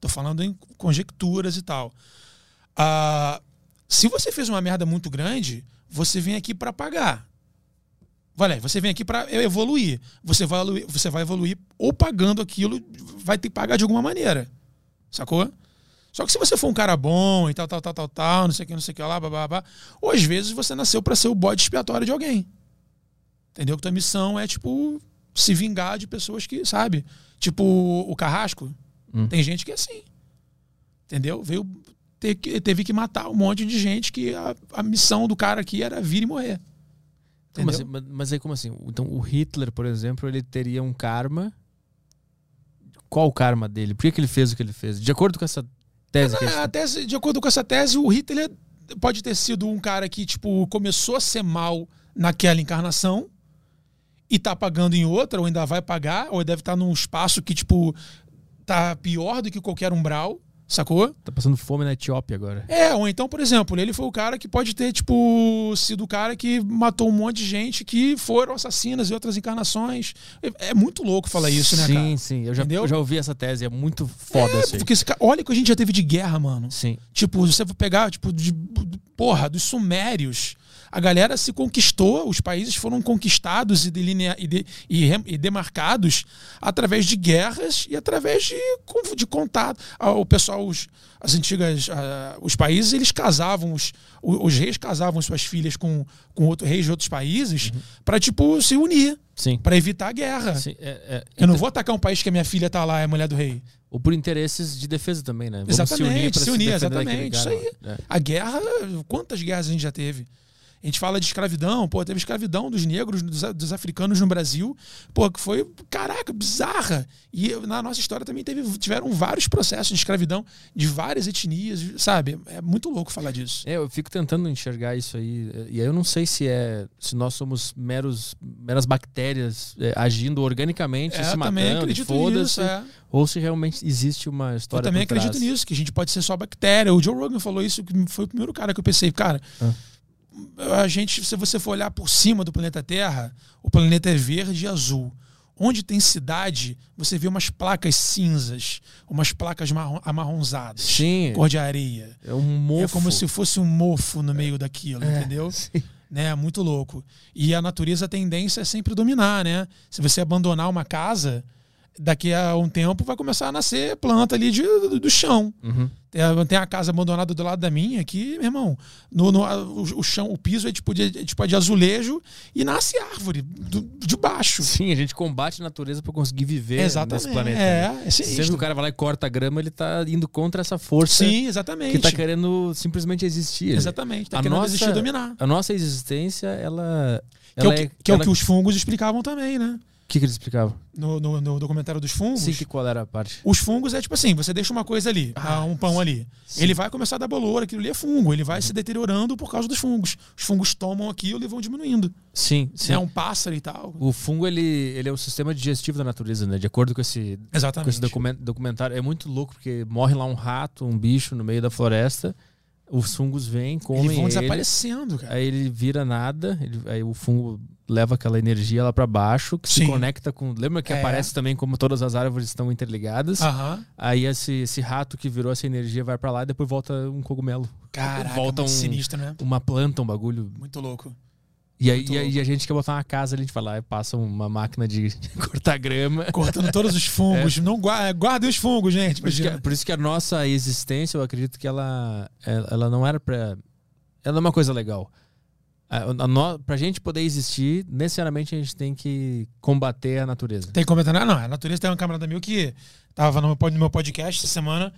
Tô falando em conjecturas e tal. Ah, se você fez uma merda muito grande, você vem aqui para pagar. Vale, você vem aqui para evoluir. Você vai evoluir, você vai evoluir ou pagando aquilo, vai ter que pagar de alguma maneira. Sacou? Só que se você for um cara bom e tal, tal, tal, tal, tal, não sei o que, não sei o que lá, blá, ou às vezes você nasceu para ser o bode expiatório de alguém. Entendeu? Que tua missão é, tipo, se vingar de pessoas que, sabe? Tipo, o carrasco. Hum. Tem gente que é assim. Entendeu? Veio, ter teve que matar um monte de gente que a, a missão do cara aqui era vir e morrer. Assim? Mas, mas aí como assim? Então o Hitler, por exemplo, ele teria um karma. Qual o karma dele? Por que, que ele fez o que ele fez? De acordo com essa tese a gente- A tese, de acordo com essa tese, o Hitler pode ter sido um cara que, tipo, começou a ser mal naquela encarnação e tá pagando em outra, ou ainda vai pagar, ou deve estar num espaço que, tipo, tá pior do que qualquer umbral, sacou? tá passando fome na Etiópia agora. É, ou então, por exemplo, ele foi o cara que pode ter, tipo, sido o cara que matou um monte de gente que foram assassinas em outras encarnações. É, é muito louco falar isso, né, sim, cara? sim. Eu já, Entendeu? eu já ouvi essa tese. É muito foda É, isso aí. porque esse olha o que a gente já teve de guerra, mano. Sim. Tipo, você pegar, tipo, de, porra, dos sumérios, a galera se conquistou, os países foram conquistados e, delinea, e, de- e e demarcados através de guerras e através de, de contato. Ah, O pessoal, os, as antigas, ah, os países, eles casavam, os, os reis casavam suas filhas com, com outros reis de outros países pra, tipo, se unir, Sim. pra evitar a guerra. Sim, é- é- Eu não vou atacar um país que a minha filha tá lá, é mulher do rei. Ou por interesses de defesa também, né? Vamos Exatamente, se unir, defender daquele exatamente, cara isso lá. É. A guerra, quantas guerras a gente já teve? A gente fala de escravidão, pô, teve escravidão dos negros, dos, dos africanos no Brasil, pô, que foi, caraca, bizarra. E na nossa história também teve, tiveram vários processos de escravidão de várias etnias, sabe? É muito louco falar disso. É, eu fico tentando enxergar isso aí. E aí eu não sei se é se nós somos meros meras bactérias é, agindo organicamente, É, se eu também matando, foda-se. É. ou se realmente existe uma Eu história também por acredito nisso, que a gente pode ser só bactéria. O Joe Rogan falou isso, que foi o primeiro cara que eu pensei, cara. A gente, se você for olhar por cima do planeta Terra, o planeta é verde e azul. Onde tem cidade, você vê umas placas cinzas, umas placas marrom, amarronzadas, Sim. cor de areia. É um mofo. É como se fosse um mofo no meio daquilo, É, entendeu? sim. né? Muito louco. E a natureza a tendência é sempre dominar, né? Se você abandonar uma casa, daqui a um tempo vai começar a nascer planta ali de, do, do chão. Uhum. Tem a, tem a casa abandonada do lado da minha aqui, meu irmão. No, no- o, o chão, o piso é tipo, de, é tipo de azulejo e nasce árvore do- de baixo. Sim, a gente combate a natureza para conseguir viver Exatamente. nesse planeta. É, né? é que sinistro. o cara vai lá e corta a grama, ele tá indo contra essa força Sim, exatamente. que tá querendo simplesmente existir. ali. Exatamente. Tá A querendo nossa- existir e dominar. A nossa existência, ela. Que, é o ela que, que é o ela- que os fungos explicavam também, né? O que, que eles explicavam? No, no, no documentário dos fungos. Sim, que qual era a parte? Os fungos é tipo assim, você deixa uma coisa ali, Ah, um pão ali. sim. Ele vai começar a dar bolor, aquilo ali é fungo, ele vai se deteriorando por causa dos fungos. Os fungos tomam aquilo e vão diminuindo. Sim, sim. É um pássaro e tal. O fungo, ele, ele é o sistema digestivo da natureza, né? De acordo com esse, com Exatamente. esse documen- documentário. É muito louco, porque morre lá um rato, um bicho no meio da floresta, os fungos vêm, comem Eles vão ele, desaparecendo, cara. aí ele vira nada, ele- aí o fungo leva aquela energia lá pra baixo, que se Sim. conecta com... Lembra que É. aparece também como todas as árvores estão interligadas? Aham. Aí esse, esse rato que virou essa energia vai pra lá e depois volta um cogumelo. Caraca, *laughs* volta um- sinistro, né? Uma planta, um bagulho. Muito louco. E aí, e aí a gente quer botar uma casa a gente vai lá e passa uma máquina de *laughs* cortar grama. Cortando todos os fungos. Não gua- guardem os fungos, gente. Por isso, que, por isso que a nossa existência, eu acredito que ela, ela ela não era pra. Ela é uma coisa legal. A, a no, pra gente poder existir, necessariamente a gente tem que combater a natureza. Tem que comentar? Não, não, a natureza tem um camarada meu que tava no meu podcast essa semana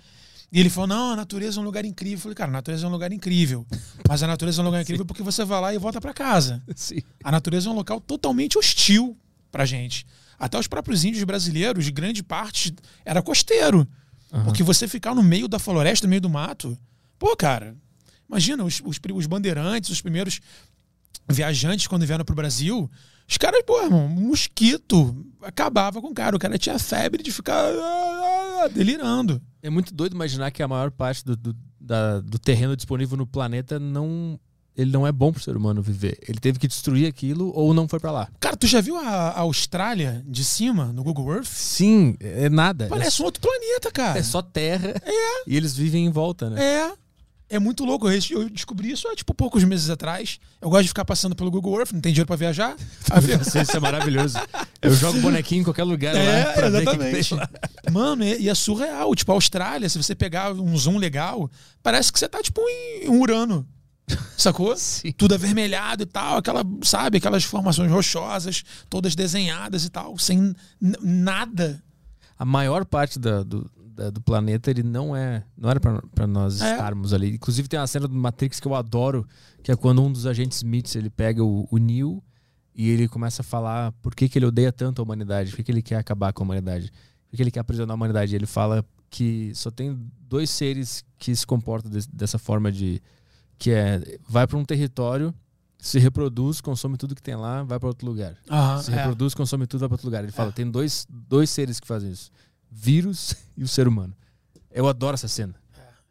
e ele falou: Não, a natureza é um lugar incrível. Eu falei, cara, a natureza é um lugar incrível. Mas a natureza é um lugar incrível *laughs* porque você vai lá e volta pra casa. Sim. A natureza é um local totalmente hostil pra gente. Até os próprios índios brasileiros, grande parte, era costeiro. Porque você ficar no meio da floresta, no meio do mato, pô, cara, imagina os, os, os bandeirantes, os primeiros viajantes quando vieram pro Brasil, os caras, pô, irmão, um mosquito acabava com o cara. O cara tinha febre de ficar ah, ah, delirando. É muito doido imaginar que a maior parte do, do, da- do terreno disponível no planeta não. Ele não é bom pro ser humano viver. Ele teve que destruir aquilo ou não foi pra lá. Cara, tu já viu a, a Austrália de cima no Google Earth? Sim, é nada. Parece um outro planeta, É, cara. é só terra e eles vivem em volta, né? É. É muito louco. Eu descobri isso há, tipo, poucos meses atrás. Eu gosto de ficar passando pelo Google Earth, não tem dinheiro pra viajar. *laughs* Eu- Isso, é maravilhoso. Eu jogo bonequinho em qualquer lugar lá pra ver o que. Mano, e, é surreal. Tipo, a Austrália, se você pegar um zoom legal, parece que você tá, tipo, em um Urano. Sacou? *laughs* Sim. Tudo avermelhado e tal, aquela, sabe, aquelas formações rochosas, todas desenhadas e tal, sem nada. A maior parte da- do, da- do planeta ele não é não era pra, pra nós É. estarmos ali. Inclusive tem uma cena do Matrix que eu adoro, que é quando um dos agentes Smiths ele pega o, o Neo e ele começa a falar por que, que ele odeia tanto a humanidade, por que, que ele quer acabar com a humanidade, por que, que ele quer aprisionar a humanidade. E ele fala que só tem dois seres que se comportam des- dessa forma de que é vai para um território, se reproduz, consome tudo que tem lá, vai para outro lugar. Aham, Se é. reproduz, consome tudo, vai para outro lugar. Ele fala, É. tem dois, dois seres que fazem isso: vírus *laughs* e o ser humano. Eu adoro essa cena.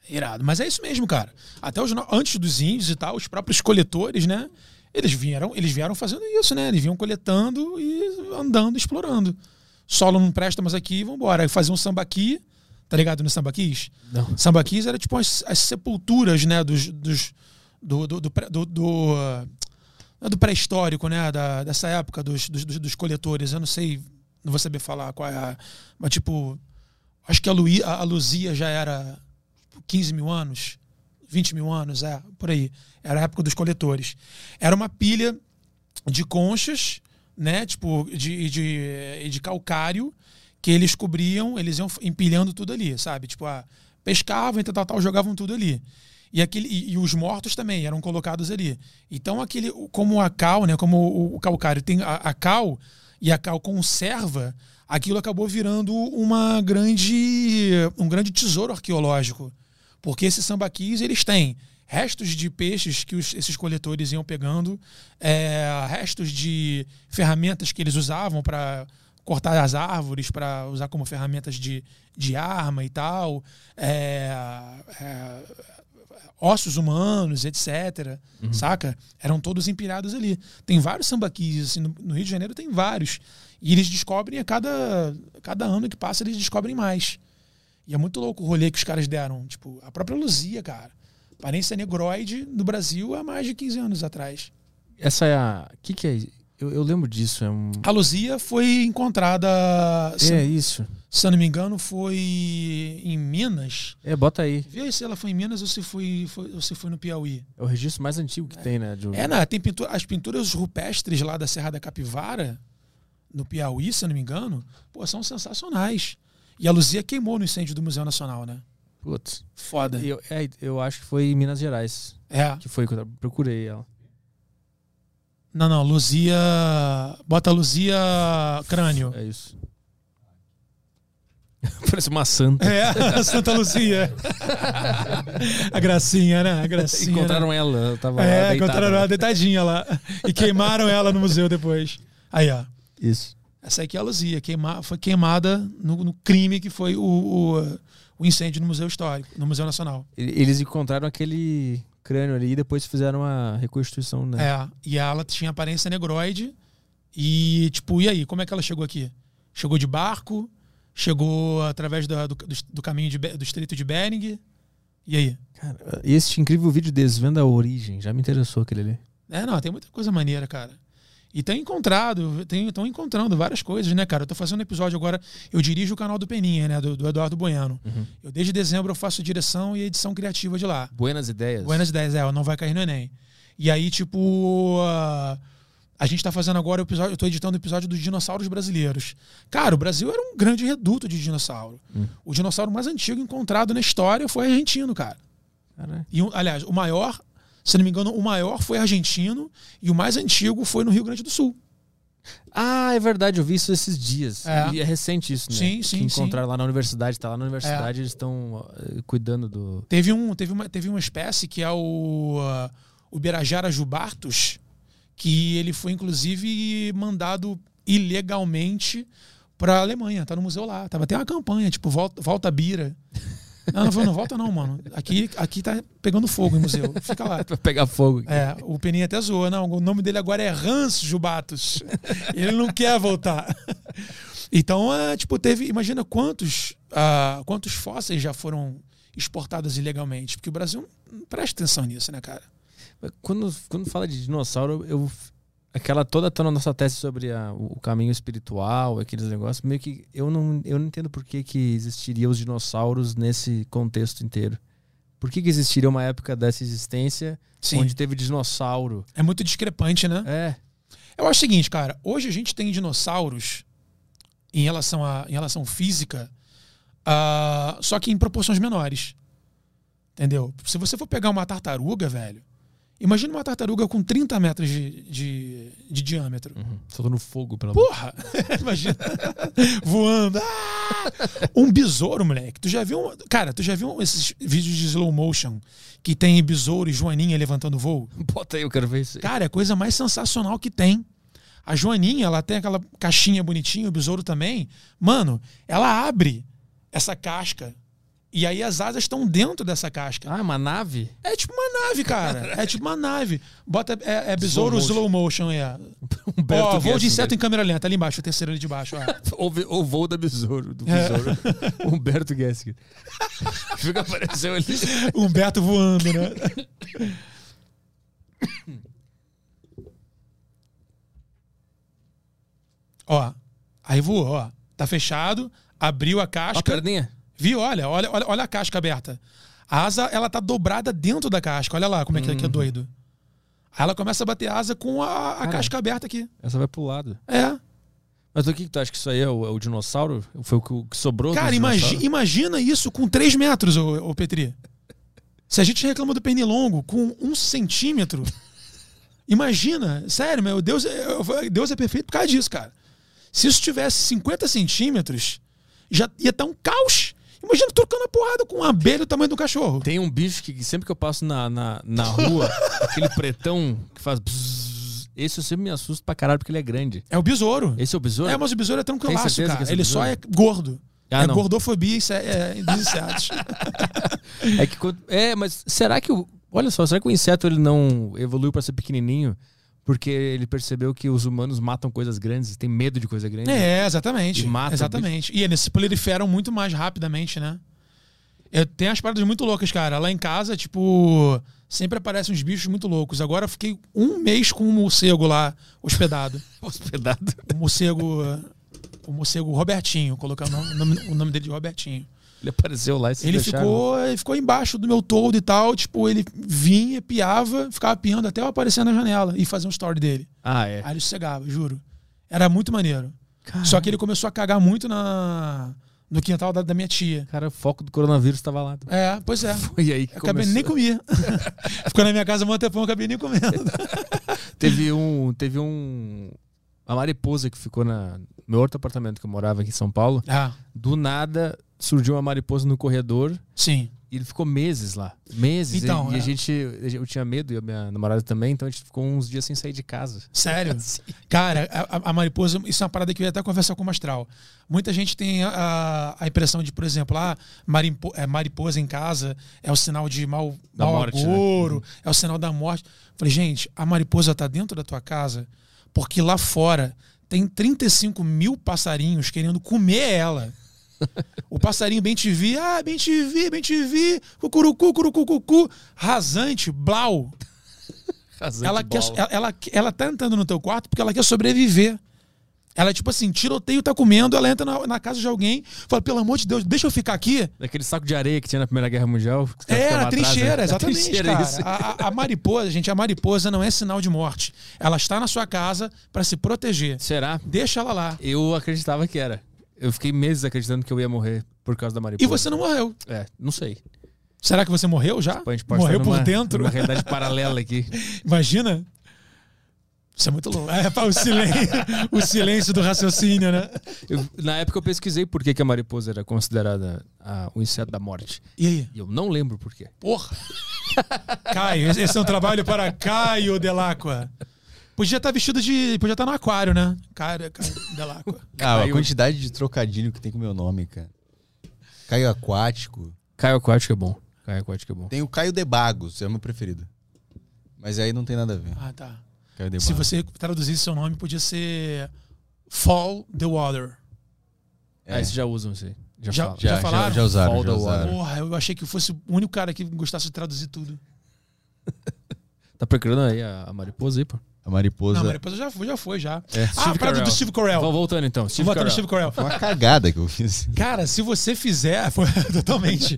Irado. Mas é isso mesmo, cara. Até os, antes dos índios e tal, os próprios coletores, né? Eles vieram, eles vieram fazendo isso, né? Eles vinham coletando e andando, explorando. Solo não presta, mas aqui, vambora. Aí fazia um sambaqui, tá ligado no sambaquis? Não. Sambaquis era tipo as, as sepulturas, né? Dos, dos, do, do, do, do, do, é do pré-histórico, né? Da, dessa época dos, dos- dos coletores. Eu não sei, não vou saber falar qual é a. Mas tipo, acho que a, a, a Luzia já era 15 mil anos, 20 mil anos, é, por aí. Era a época dos coletores. Era uma pilha de conchas, né? Tipo, de, de, de calcário, que eles cobriam, eles iam empilhando tudo ali, sabe? Tipo, ah, pescavam e tal, tal, tal, jogavam tudo ali. E, aquele, e, e os mortos também eram colocados ali. Então, aquele, como a cal, né? Como o, o calcário tem a, a cal e a cal conserva, aquilo acabou virando uma grande, um grande tesouro arqueológico. Porque esses sambaquis, eles têm restos de peixes que os- esses coletores iam pegando, é, restos de ferramentas que eles usavam para cortar as árvores, para usar como ferramentas de, de arma e tal, é, é, ossos humanos, etc. Saca? Eram todos empilhados ali. Tem vários sambaquis, assim, no, no Rio de Janeiro tem vários. E eles descobrem a cada, cada ano que passa, eles descobrem mais. E é muito louco o rolê que os caras deram. Tipo, a própria Luzia, cara. Aparência negroide no Brasil há mais de 15 anos atrás. Essa é a. O que, que é? Eu, eu lembro disso. É um. A Luzia foi encontrada, se, É isso. se eu não me engano, foi em Minas. É, bota aí. Vê se ela foi em Minas ou se foi, foi- ou se foi no Piauí. É o registro mais antigo que tem, né? de É, né? Tem pintura, as pinturas rupestres lá da Serra da Capivara, no Piauí, se eu não me engano, pô, são sensacionais. E a Luzia queimou no incêndio do Museu Nacional, né? Putz. Foda. Eu, é, eu acho que foi em Minas Gerais. É. Que foi quando eu procurei ela. Não, não, Luzia. Bota Luzia crânio. É isso. *laughs* Parece uma santa. É, Santa Luzia. A gracinha, né? A gracinha. Encontraram né? ela, ela tava lá É, deitada. encontraram ela deitadinha lá. E queimaram ela no museu depois. Aí, ó. Isso. Essa aqui é a Luzia. Queima, foi queimada no, no crime que foi o, o, o incêndio no Museu Histórico, no Museu Nacional. Eles encontraram aquele crânio ali e depois fizeram uma reconstituição, né? É. E ela tinha aparência negroide. E, tipo, e aí? Como é que ela chegou aqui? Chegou de barco? Chegou através do, do, do caminho de do Estreito de Bering? E aí? Cara, esse incrível vídeo Desvenda a Origem, já me interessou aquele ali. É, não, tem muita coisa maneira, cara. E tem encontrado, estão encontrando várias coisas, né, cara? Eu tô fazendo um episódio agora, eu dirijo o canal do Peninha, né, do, do Eduardo Bueno. Uhum. Eu desde dezembro eu faço direção e edição criativa de lá. Buenas ideias. Buenas ideias, é, não vai cair no Enem. E aí, tipo, uh, a gente tá fazendo agora o episódio, eu tô editando o episódio dos dinossauros brasileiros. Cara, o Brasil era um grande reduto de dinossauro. Hum. O dinossauro mais antigo encontrado na história foi argentino, cara. Caralho. E, aliás, o maior, se não me engano, o maior foi argentino e o mais antigo foi no Rio Grande do Sul. Ah, é verdade, eu vi isso esses dias. É. E é recente isso, né? Sim, sim, Que encontraram lá na universidade, tá lá na É. universidade, eles estão cuidando do. Teve, um, teve, uma, teve uma espécie que é o, uh, o Birajara jubartus, que ele foi inclusive mandado ilegalmente para a Alemanha. Tá no museu lá. Tava até uma campanha, tipo, volta, volta a Bira. Não, não, não volta não, mano. Aqui, aqui tá pegando fogo em museu. Fica lá. *laughs* Pra pegar fogo. É, o Peninha até zoou. Não, o nome dele agora é Hans Jubatus. Ele não quer voltar. Então, é, tipo, teve. Imagina quantos, ah, quantos fósseis já foram exportados ilegalmente. Porque o Brasil não presta atenção nisso, né, cara? Quando, quando fala de dinossauro, eu. Aquela toda a nossa tese sobre a- o caminho espiritual, aqueles negócios, meio que eu não, eu não entendo por que, que existiriam os dinossauros nesse contexto inteiro. Por que, que existiria uma época dessa existência Sim. onde teve dinossauro? É muito discrepante, né? É. Eu acho o seguinte, cara. Hoje a gente tem dinossauros em relação a em relação física, ah, só que em proporções menores. Entendeu? Se você for pegar uma tartaruga, velho, imagina uma tartaruga com 30 metros de, de, de diâmetro. Uhum. Soltando fogo pela. Porra! *laughs* Imagina. Voando. Ah! Um besouro, moleque. Tu já viu. Cara, tu já viu esses vídeos de slow motion que tem besouro e joaninha levantando voo? *laughs* Bota aí, eu quero ver isso. aí. Cara, é a coisa mais sensacional que tem. A Joaninha, ela tem aquela caixinha bonitinha, o besouro também. Mano, ela abre essa casca. E aí as asas estão dentro dessa casca. Ah, uma nave? É tipo uma nave, cara. *laughs* É tipo uma nave. Bota. É, é besouro Slow slow motion, é. *laughs* Humberto Ó, voo de inseto em câmera lenta, ali embaixo, o terceiro ali de baixo. ó. *laughs* Ou voo da besouro, do É. besouro. Humberto Gessinger. Fica apareceu ali. Humberto voando, né? ó, aí voou, ó. Tá fechado, abriu a Ó, a casca. perninha. Viu? Olha, olha, olha, olha a casca aberta. A asa, ela tá dobrada dentro da casca. Olha lá como é que, que é doido. Aí ela começa a bater asa com a, a Cara. casca aberta aqui. Essa vai pro lado. É. Mas o que, tu acha que isso aí é o, é o dinossauro? Foi o que, sobrou? Cara, imagi imagina isso com 3 metros, ô, ô Petri. Se a gente reclama do pernilongo com um centímetro, *laughs* imagina, sério, meu Deus, é- Deus é perfeito por causa disso, cara. Se isso tivesse 50 centímetros, já ia estar um caos. Imagina trocando a porrada com uma abelha do tamanho do cachorro. Tem um bicho que sempre que eu passo na, na, na rua, *laughs* aquele pretão que faz. bzzz, esse eu sempre me assusto pra caralho porque ele é grande. É o besouro. Esse é o besouro? É, mas o besouro é tranquilaço, cara. é Ele só é gordo. Ah, é não. gordofobia inse- é, dos insetos. *laughs* É que quando- é, mas será que o olha só, será que o inseto ele não evoluiu pra ser pequenininho porque ele percebeu que os humanos matam coisas grandes, tem medo de coisa grande? É, exatamente. E mata o exatamente. E eles se proliferam muito mais rapidamente, né? Eu tenho as paradas muito loucas, cara. Lá em casa, tipo, sempre aparecem uns bichos muito loucos. Agora eu fiquei um mês com um morcego lá hospedado. *laughs* Hospedado. O morcego. O morcego Robertinho, colocar o nome, o nome- o nome dele de Robertinho. Ele apareceu lá e se Ele deixaram. ficou, ele ficou embaixo do meu toldo e tal. Tipo, ele vinha, piava, ficava piando até eu aparecer na janela e fazer um story dele. Ah, é. Aí ele sossegava, juro. Era muito maneiro. Só que ele começou a cagar muito na, no quintal da, da minha tia. Cara, o foco do coronavírus tava lá. É, pois é. *laughs* Foi aí que Eu acabei começou. nem comia. *laughs* Ficou na minha casa um tempão, acabei nem comendo. *laughs* Teve um, teve um uma mariposa que ficou na no meu outro apartamento que eu morava aqui em São Paulo. Ah, Do nada surgiu uma mariposa no corredor sim. e ele ficou meses lá. Meses. Então, e, e é. a gente eu tinha medo e a minha namorada também, então a gente ficou uns dias sem sair de casa. Sério? *laughs* Cara, a, a- mariposa, isso é uma parada que eu ia até conversar com o Mastral. Muita gente tem a, a impressão de, por exemplo, ah, marimpo- é, mariposa em casa é o sinal de mau, Da mau morte, né? agouro, é o sinal da morte. Falei, gente, a mariposa tá dentro da tua casa porque lá fora tem 35 mil passarinhos querendo comer ela. O passarinho bem te vi, ah, bem te vi, bem te vi, cucurucu, curucucucu, rasante, blau. Rasante Ela, quer, ela, ela, ela tá entrando no teu quarto porque ela quer sobreviver. Ela, tipo assim, tiroteio tá comendo, ela entra na, na casa de alguém, fala, pelo amor de Deus, deixa eu ficar aqui. Daquele saco de areia que tinha na Primeira Guerra Mundial. É, a atrás, trincheira, né? A exatamente, trincheira, cara. a- a mariposa, gente, a mariposa não é sinal de morte. Ela está na sua casa para se proteger. Será? Deixa ela lá. Eu acreditava que era. Eu fiquei meses acreditando que eu ia morrer por causa da mariposa. E você não morreu. É, não sei. Será que você morreu já? A gente pode Morreu estar por numa- dentro? Numa realidade paralela aqui. *laughs* Imagina. Isso é muito louco. É, pá, o, silêncio, o silêncio do raciocínio, né? Eu- na época eu pesquisei por que, que a mariposa era considerada a- o inseto da morte. E aí? E eu não lembro por quê. Porra! Caio, esse esse é um trabalho para Caio Delacqua. Podia estar vestido de. Podia estar no aquário, né? Caio, Caio Delacqua. *laughs* Ah, a quantidade de trocadilho que tem com o meu nome, cara. Caio Aquático. Caio Aquático é bom. Caio Aquático é bom. Tem o Caio de Bagos, é o meu preferido. Mas aí não tem nada a ver. Ah, tá. Caio de Se você traduzisse seu nome, podia ser Fall the Water. Ah, esses já usam isso aí. Já, Já- fala. já já, já, falaram? já usaram, Fall já the usaram. Porra, eu achei que eu fosse o único cara que gostasse de traduzir tudo. *laughs* Tá procurando aí a, a mariposa aí, pô? A mariposa. Não, mas depois já foi, já foi, já. É. Ah, Steve a parada do Steve Carell. Vou voltando então. Steve Vou Carell. Steve Carell. Foi uma cagada que eu fiz. Cara, se você fizer, *laughs* foi, totalmente.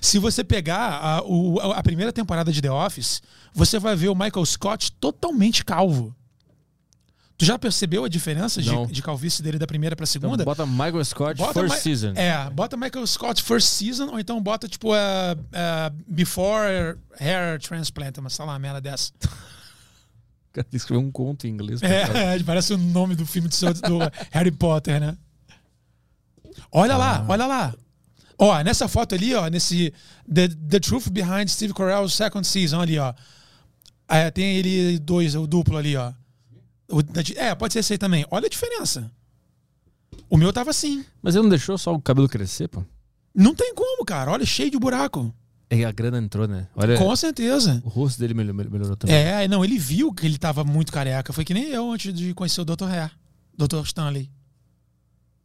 Se você pegar a, o- a primeira temporada de The Office, você vai ver o Michael Scott totalmente calvo. Tu já percebeu a diferença de, de calvície dele da primeira pra Então, segunda? bota Michael Scott Bota First Mi- Season. É, bota Michael Scott First Season, ou então bota, tipo, uh, uh, Before Hair Transplant, uma, merda dessa. Cara escreveu um conto em inglês. É, *laughs* parece o nome do filme do, seu- do Harry Potter, né? Olha lá, Ah. olha lá. Ó, nessa foto ali, ó, nesse The, The Truth Behind Steve Carell's Second Season ali, ó. É, tem ele dois, o duplo ali, ó. O é, pode ser esse aí também. Olha a diferença. O meu tava assim. Mas ele não deixou só o cabelo crescer, pô? Não tem como, cara. Olha, cheio de buraco. É, a grana entrou, né? Olha, Com certeza. o rosto dele melhor- melhorou também. É, não, ele viu que ele tava muito careca. Foi que nem eu antes de conhecer o Dr. Hair. Dr. Stanley.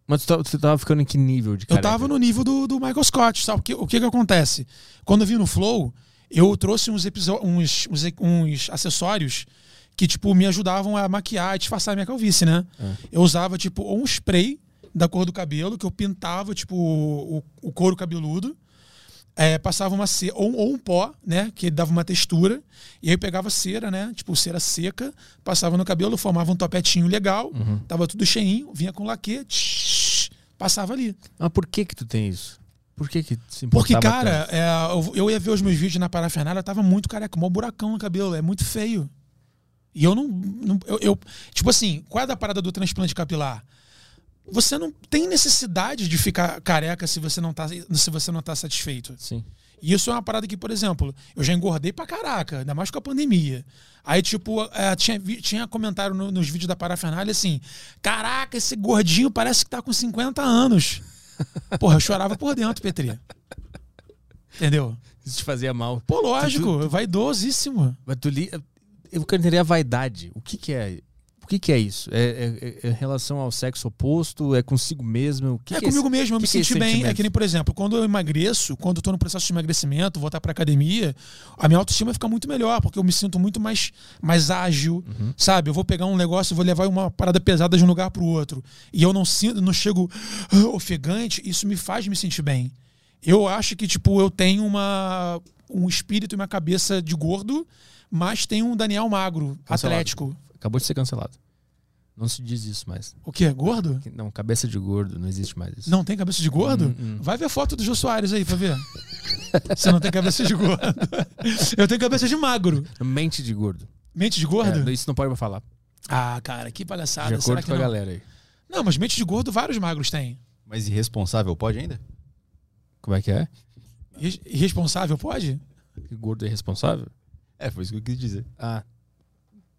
Mas tu tava, ficando em que nível de Eu careca? tava no nível do, do Michael Scott, sabe? O que, o que que acontece? Quando eu vim no Flow, eu trouxe uns, uns, uns, uns acessórios que, tipo, me ajudavam a maquiar e disfarçar a minha calvície, né? É. Eu usava, tipo, um spray da cor do cabelo, que eu pintava, tipo, o, o couro cabeludo. É, passava uma cera, ou, ou um pó, né? Que dava uma textura. E aí eu pegava cera, né? Tipo, cera seca, passava no cabelo, formava um topetinho legal, Uhum. tava tudo cheinho, vinha com laque, tsh, passava ali. Mas por que que tu tem isso? Por que que se Porque, cara, é, eu, eu ia ver os meus vídeos na parafernália, eu tava muito careca, um buracão no cabelo, é muito feio. E eu não. não- eu, eu- tipo assim, qual é da parada do transplante capilar? Você não tem necessidade de ficar careca se você não tá, se você não tá satisfeito. Sim. E isso é uma parada que, por exemplo, eu já engordei pra caraca, ainda mais com a pandemia. Aí, tipo, é, tinha, tinha comentário no- nos vídeos da parafernália assim: Caraca, esse gordinho parece que tá com 50 anos. *laughs* Porra, eu chorava por dentro, Petri. Entendeu? Isso te fazia mal. Pô, lógico, vaidosíssimo. Mas tu li... Eu quero entender a vaidade. O que que é... O que que é isso? É, é- é em relação ao sexo oposto? É consigo mesmo? O que é que comigo esse- mesmo, eu me é senti bem. É que nem, por exemplo, quando eu emagreço, quando eu tô no processo de emagrecimento, voltar pra academia, a minha autoestima fica muito melhor, porque eu me sinto muito mais, mais ágil, Uhum. sabe? Eu vou pegar um negócio, vou levar uma parada pesada de um lugar pro outro. E eu não sinto, não chego *gasps* ofegante, isso me faz me sentir bem. Eu acho que, tipo, eu tenho uma, um espírito e uma cabeça de gordo, mas tenho um Daniel magro, Cancelado. atlético. Acabou de ser cancelado. Não se diz isso mais. O quê? Gordo? Não, cabeça de gordo, não existe mais isso. Não tem cabeça de gordo? Hum, hum. Vai ver foto do Jô Soares aí pra ver. Você não tem cabeça de gordo. Eu tenho cabeça de magro. Mente de gordo. Mente de gordo? É, isso não pode mais falar. Ah, cara, que De palhaçada. acordo Será que com a não? galera aí. Não, mas mente de gordo vários magros têm. Mas irresponsável pode ainda? Como é que é? Irres- Irresponsável pode? Que gordo é responsável? É, foi isso que eu quis dizer. Ah.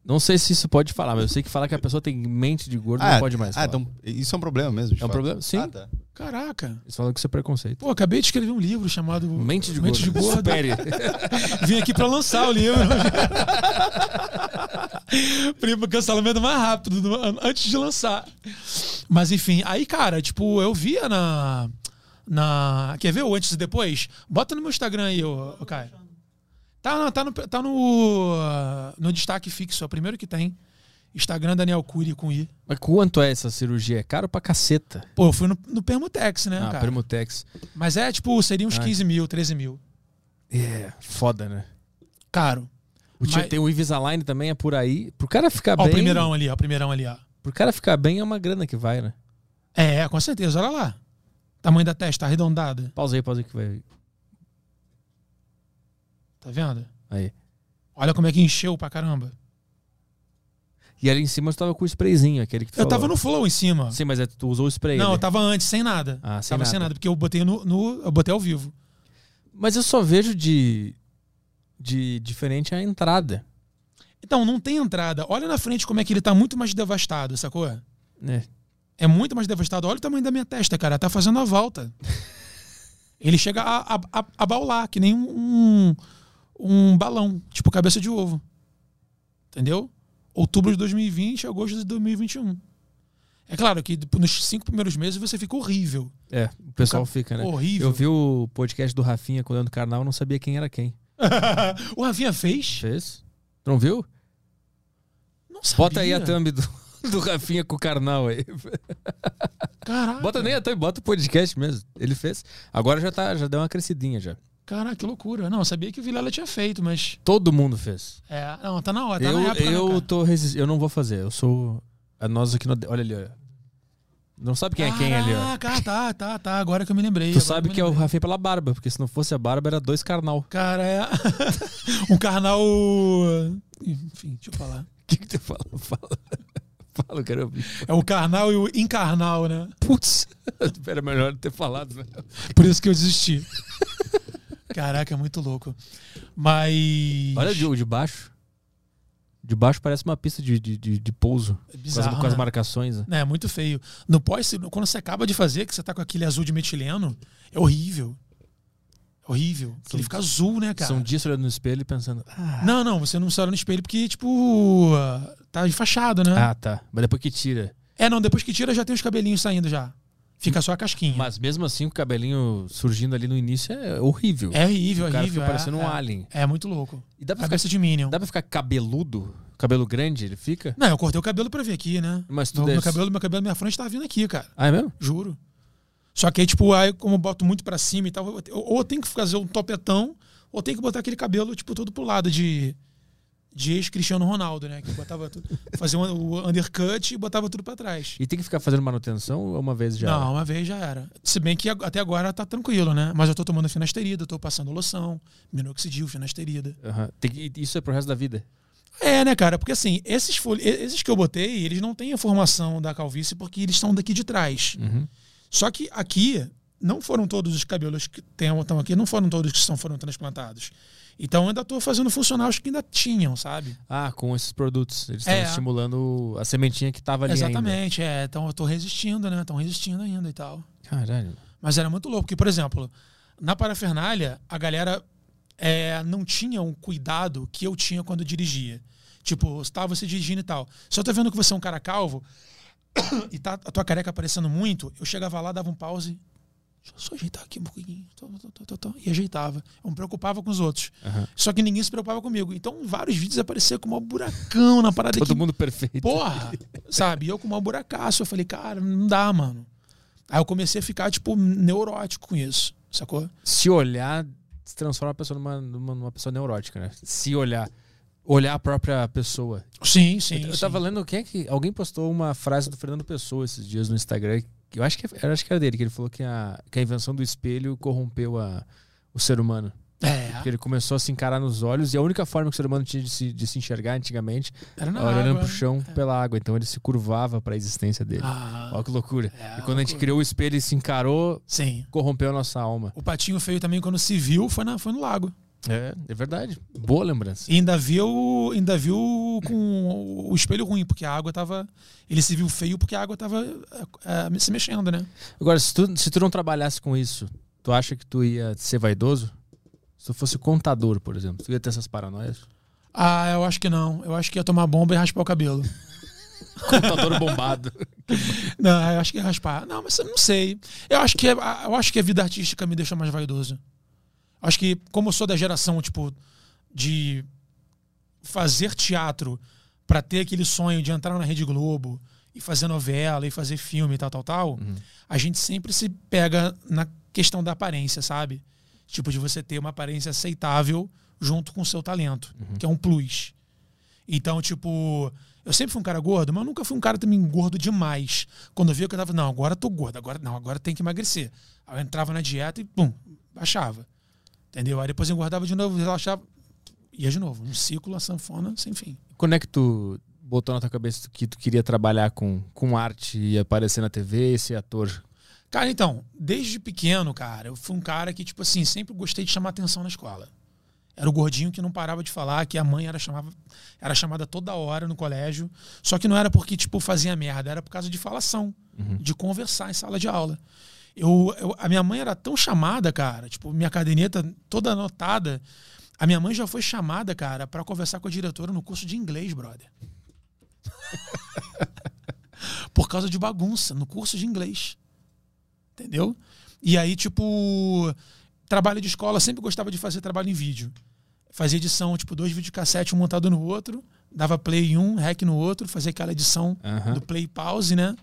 Não sei se isso pode falar, mas eu sei que falar que a pessoa tem mente de gordo ah, não pode mais. Ah, falar. então isso é um problema mesmo. de É um fato. problema? Sim. Ah, tá. Caraca. Eles falam que isso é preconceito. Pô, acabei de escrever um livro chamado Mente de Mente gordo. de gordo. *laughs* Vim aqui pra lançar o livro. *laughs* Primo, cancelamento mais rápido, do- antes de lançar. Mas enfim, aí, cara, tipo, eu via na. na quer ver o antes e depois? Bota no meu Instagram aí, ô, ô Caio. Tá, não, tá, no, tá no, no destaque fixo, é o primeiro que tem. Instagram Daniel Cury com I. Mas quanto é essa cirurgia? É caro pra caceta. Pô, eu fui no, no Permutex, né, ah, cara? Permutex. Mas é, tipo, seria uns Ah. 15 mil, 13 mil. É, foda, né? Caro. O Mas- Tem o Invisalign também, é por aí. Pro cara ficar Ó, bem. o primeirão ali, ó, o primeirão ali, ó. Pro cara ficar bem é uma grana que vai, né? É, com certeza, olha lá. Tamanho da testa, arredondada. Pausa aí que vai. Tá vendo? Aí. Olha como é que encheu pra caramba. E ali em cima tu tava com o sprayzinho, aquele que tu Eu tava falou. no flow em cima. Sim, mas é, tu usou o spray. Não, né? eu tava antes, sem nada. Ah, sem tava nada. sem nada, porque eu botei no, no- Eu botei ao vivo. Mas eu só vejo de. de diferente a entrada. Então, não tem entrada. Olha na frente como é que ele tá muito mais devastado, sacou? né? É muito mais devastado. Olha o tamanho da minha testa, cara. Tá fazendo a volta. *laughs* Ele chega a, a, a, a baular, que nem um, um balão, tipo cabeça de ovo. Entendeu? Outubro de 2020, agosto de 2021. É claro que nos cinco primeiros meses você fica horrível. É, o pessoal fica, né? Horrível. Eu vi o podcast do Rafinha com o Leandro Carnal, não sabia quem era quem. *laughs* o Rafinha fez? Fez? Não viu? Não sabia. Bota aí a thumb do, *laughs* do Rafinha com o Carnal aí. Caraca. Bota nem a thumb, bota o podcast mesmo. Ele fez. Agora já, tá, já deu uma crescidinha já. Caraca, que loucura. Não, eu sabia que o Vilela tinha feito, mas. Todo mundo fez. É, não, tá na hora, tá eu, na época. né, eu cara? tô resi- Eu não vou fazer. Eu sou. A nós aqui no. Olha ali, olha. Não sabe quem é quem ali, ó. Caraca, tá, tá, tá. Agora que eu me lembrei. Tu sabe que é o. Rafinha pela barba, porque se não fosse a barba era dois carnal. Cara, é. *laughs* um carnal. Enfim, deixa eu falar. O que, que tu fala? *laughs* Fala. Fala, eu quero ouvir. É o carnal e o incarnal, né? Putz, *laughs* era melhor ter falado, né? Por isso que eu desisti. Caraca, é muito louco. Mas. Olha o de baixo. De baixo parece uma pista de, de, de, de pouso. É Com as, bizarro, com as né? marcações. né? É, é muito feio. No pós, quando você acaba de fazer, que você tá com aquele azul de metileno, é horrível. É horrível. Porque ele fica azul, né, cara? São dias olhando no espelho e pensando. Ah, Não, não, você não se olha no espelho porque, tipo, tá enfaixado, né? ah, tá. Mas depois que tira. É, não, depois que tira já tem os cabelinhos saindo já. Fica só a casquinha. Mas mesmo assim, o cabelinho surgindo ali no início é horrível. é horrível, o cara horrível. fica parecendo é, um é. alien. É muito louco. E dá pra, ficar, Cabeça de Minion. dá pra ficar cabeludo? Cabelo grande, ele fica? Não, eu cortei o cabelo pra vir aqui, né? Mas tu Meu, meu cabelo, meu cabelo, minha frente tava vindo aqui, cara. Ah, é mesmo? Juro. Só que aí, tipo, aí, como eu boto muito pra cima e tal, ou eu tenho que fazer um topetão, ou tenho que botar aquele cabelo, tipo, todo pro lado de. De ex-Cristiano Ronaldo, né? Que botava tudo. Fazia um- o undercut e botava tudo pra trás. E tem que ficar fazendo manutenção ou uma vez já? Não, uma vez já era. Se bem que até agora tá tranquilo, né? Mas eu tô tomando finasterida, tô passando loção, minoxidil, finasterida. Que- isso é pro resto da vida. É, né, cara? Porque assim, esses, fol- e- esses que eu botei, eles não têm a formação da calvície porque eles estão daqui de trás. Uhum. Só que aqui, não foram todos os cabelos que estão aqui, não foram todos que são, foram transplantados. Então eu ainda tô fazendo funcionar os que ainda tinham, sabe? Ah, com esses produtos. Eles estão É. estimulando a sementinha que tava ali ainda. Exatamente, é. Então eu tô resistindo, né? Estão resistindo ainda e tal. Caralho. Mas era muito louco, porque, por exemplo, na parafernália, a galera é, não tinha um cuidado que eu tinha quando eu dirigia. Tipo, estava você dirigindo e tal. Se eu tô vendo que você é um cara calvo *coughs* e tá a tua careca aparecendo muito, eu chegava lá, dava um pause. Deixa eu só ajeitar aqui um pouquinho. E ajeitava. Eu me preocupava com os outros. Aham. Só que ninguém se preocupava comigo. Então, vários vídeos apareciam com um buracão na parada Todo que mundo perfeito. Porra! Sabe? E eu com um buracaço. Eu falei, cara, não dá, mano. Aí eu comecei a ficar, tipo, neurótico com isso. Sacou? Se olhar, se transforma a pessoa numa, numa, numa pessoa neurótica, né? Se olhar. Olhar a própria pessoa. Sim, sim. eu, eu sim. tava lendo quem é que. Alguém postou uma frase do Fernando Pessoa esses dias no Instagram. Eu acho que, eu acho que era dele, que ele falou que a, que a invenção do espelho corrompeu a, o ser humano. É, Porque ele começou a se encarar nos olhos e a única forma que o ser humano tinha de se, de se enxergar antigamente era na olhando água. pro chão pela água. Então ele se curvava pra existência dele. Ah, Olha que loucura. é, e quando a gente loucura. criou o espelho e se encarou, Sim. corrompeu a nossa alma. O patinho feio também, quando se viu, foi, na, foi no lago. É, é verdade. Boa lembrança. E ainda viu, ainda viu com o espelho ruim, porque a água tava. Ele se viu feio porque a água tava é, é, se mexendo, né? Agora, se tu, se tu não trabalhasse com isso, tu acha que tu ia ser vaidoso? Se tu fosse contador, por exemplo, tu ia ter essas paranoias? Ah, eu acho que não. Eu acho que ia tomar bomba e raspar o cabelo. *laughs* Contador bombado. Não, eu acho que ia raspar. Não, mas eu não sei. Eu acho que, eu acho que a vida artística me deixa mais vaidoso. Acho que, como eu sou da geração, tipo, de fazer teatro para ter aquele sonho de entrar na Rede Globo e fazer novela e fazer filme e tal, tal, tal, Uhum. a gente sempre se pega na questão da aparência, sabe? Tipo, de você ter uma aparência aceitável junto com o seu talento, que é um plus. Então, tipo, eu sempre fui um cara gordo, mas eu nunca fui um cara também gordo demais. Quando eu via que eu tava, não, agora eu tô gordo, agora não, agora tem que emagrecer. Aí eu entrava na dieta e, pum, baixava. Entendeu? Aí depois engordava de novo, relaxava, ia de novo. Um ciclo, a sanfona sem fim. Quando é que tu botou na tua cabeça que tu queria trabalhar com, com arte e aparecer na TV e ser ator? Cara, então, desde pequeno, cara, eu fui um cara que, tipo assim, sempre gostei de chamar atenção na escola. Era o gordinho que não parava de falar, que a mãe era, chamava, era chamada toda hora no colégio. Só que não era porque, tipo, fazia merda, era por causa de falação, de conversar em sala de aula. Eu, eu- a minha mãe era tão chamada, cara, tipo, minha caderneta toda anotada. A minha mãe já foi chamada, cara, para conversar com a diretora no curso de inglês, brother. *laughs* por causa de bagunça, no curso de inglês. Entendeu? E aí, tipo, trabalho de escola, sempre gostava de fazer trabalho em vídeo. Fazia edição, tipo, dois videocassetes, um montado no outro, dava play em um, rec no outro, fazia aquela edição Aham. do play e pause, né?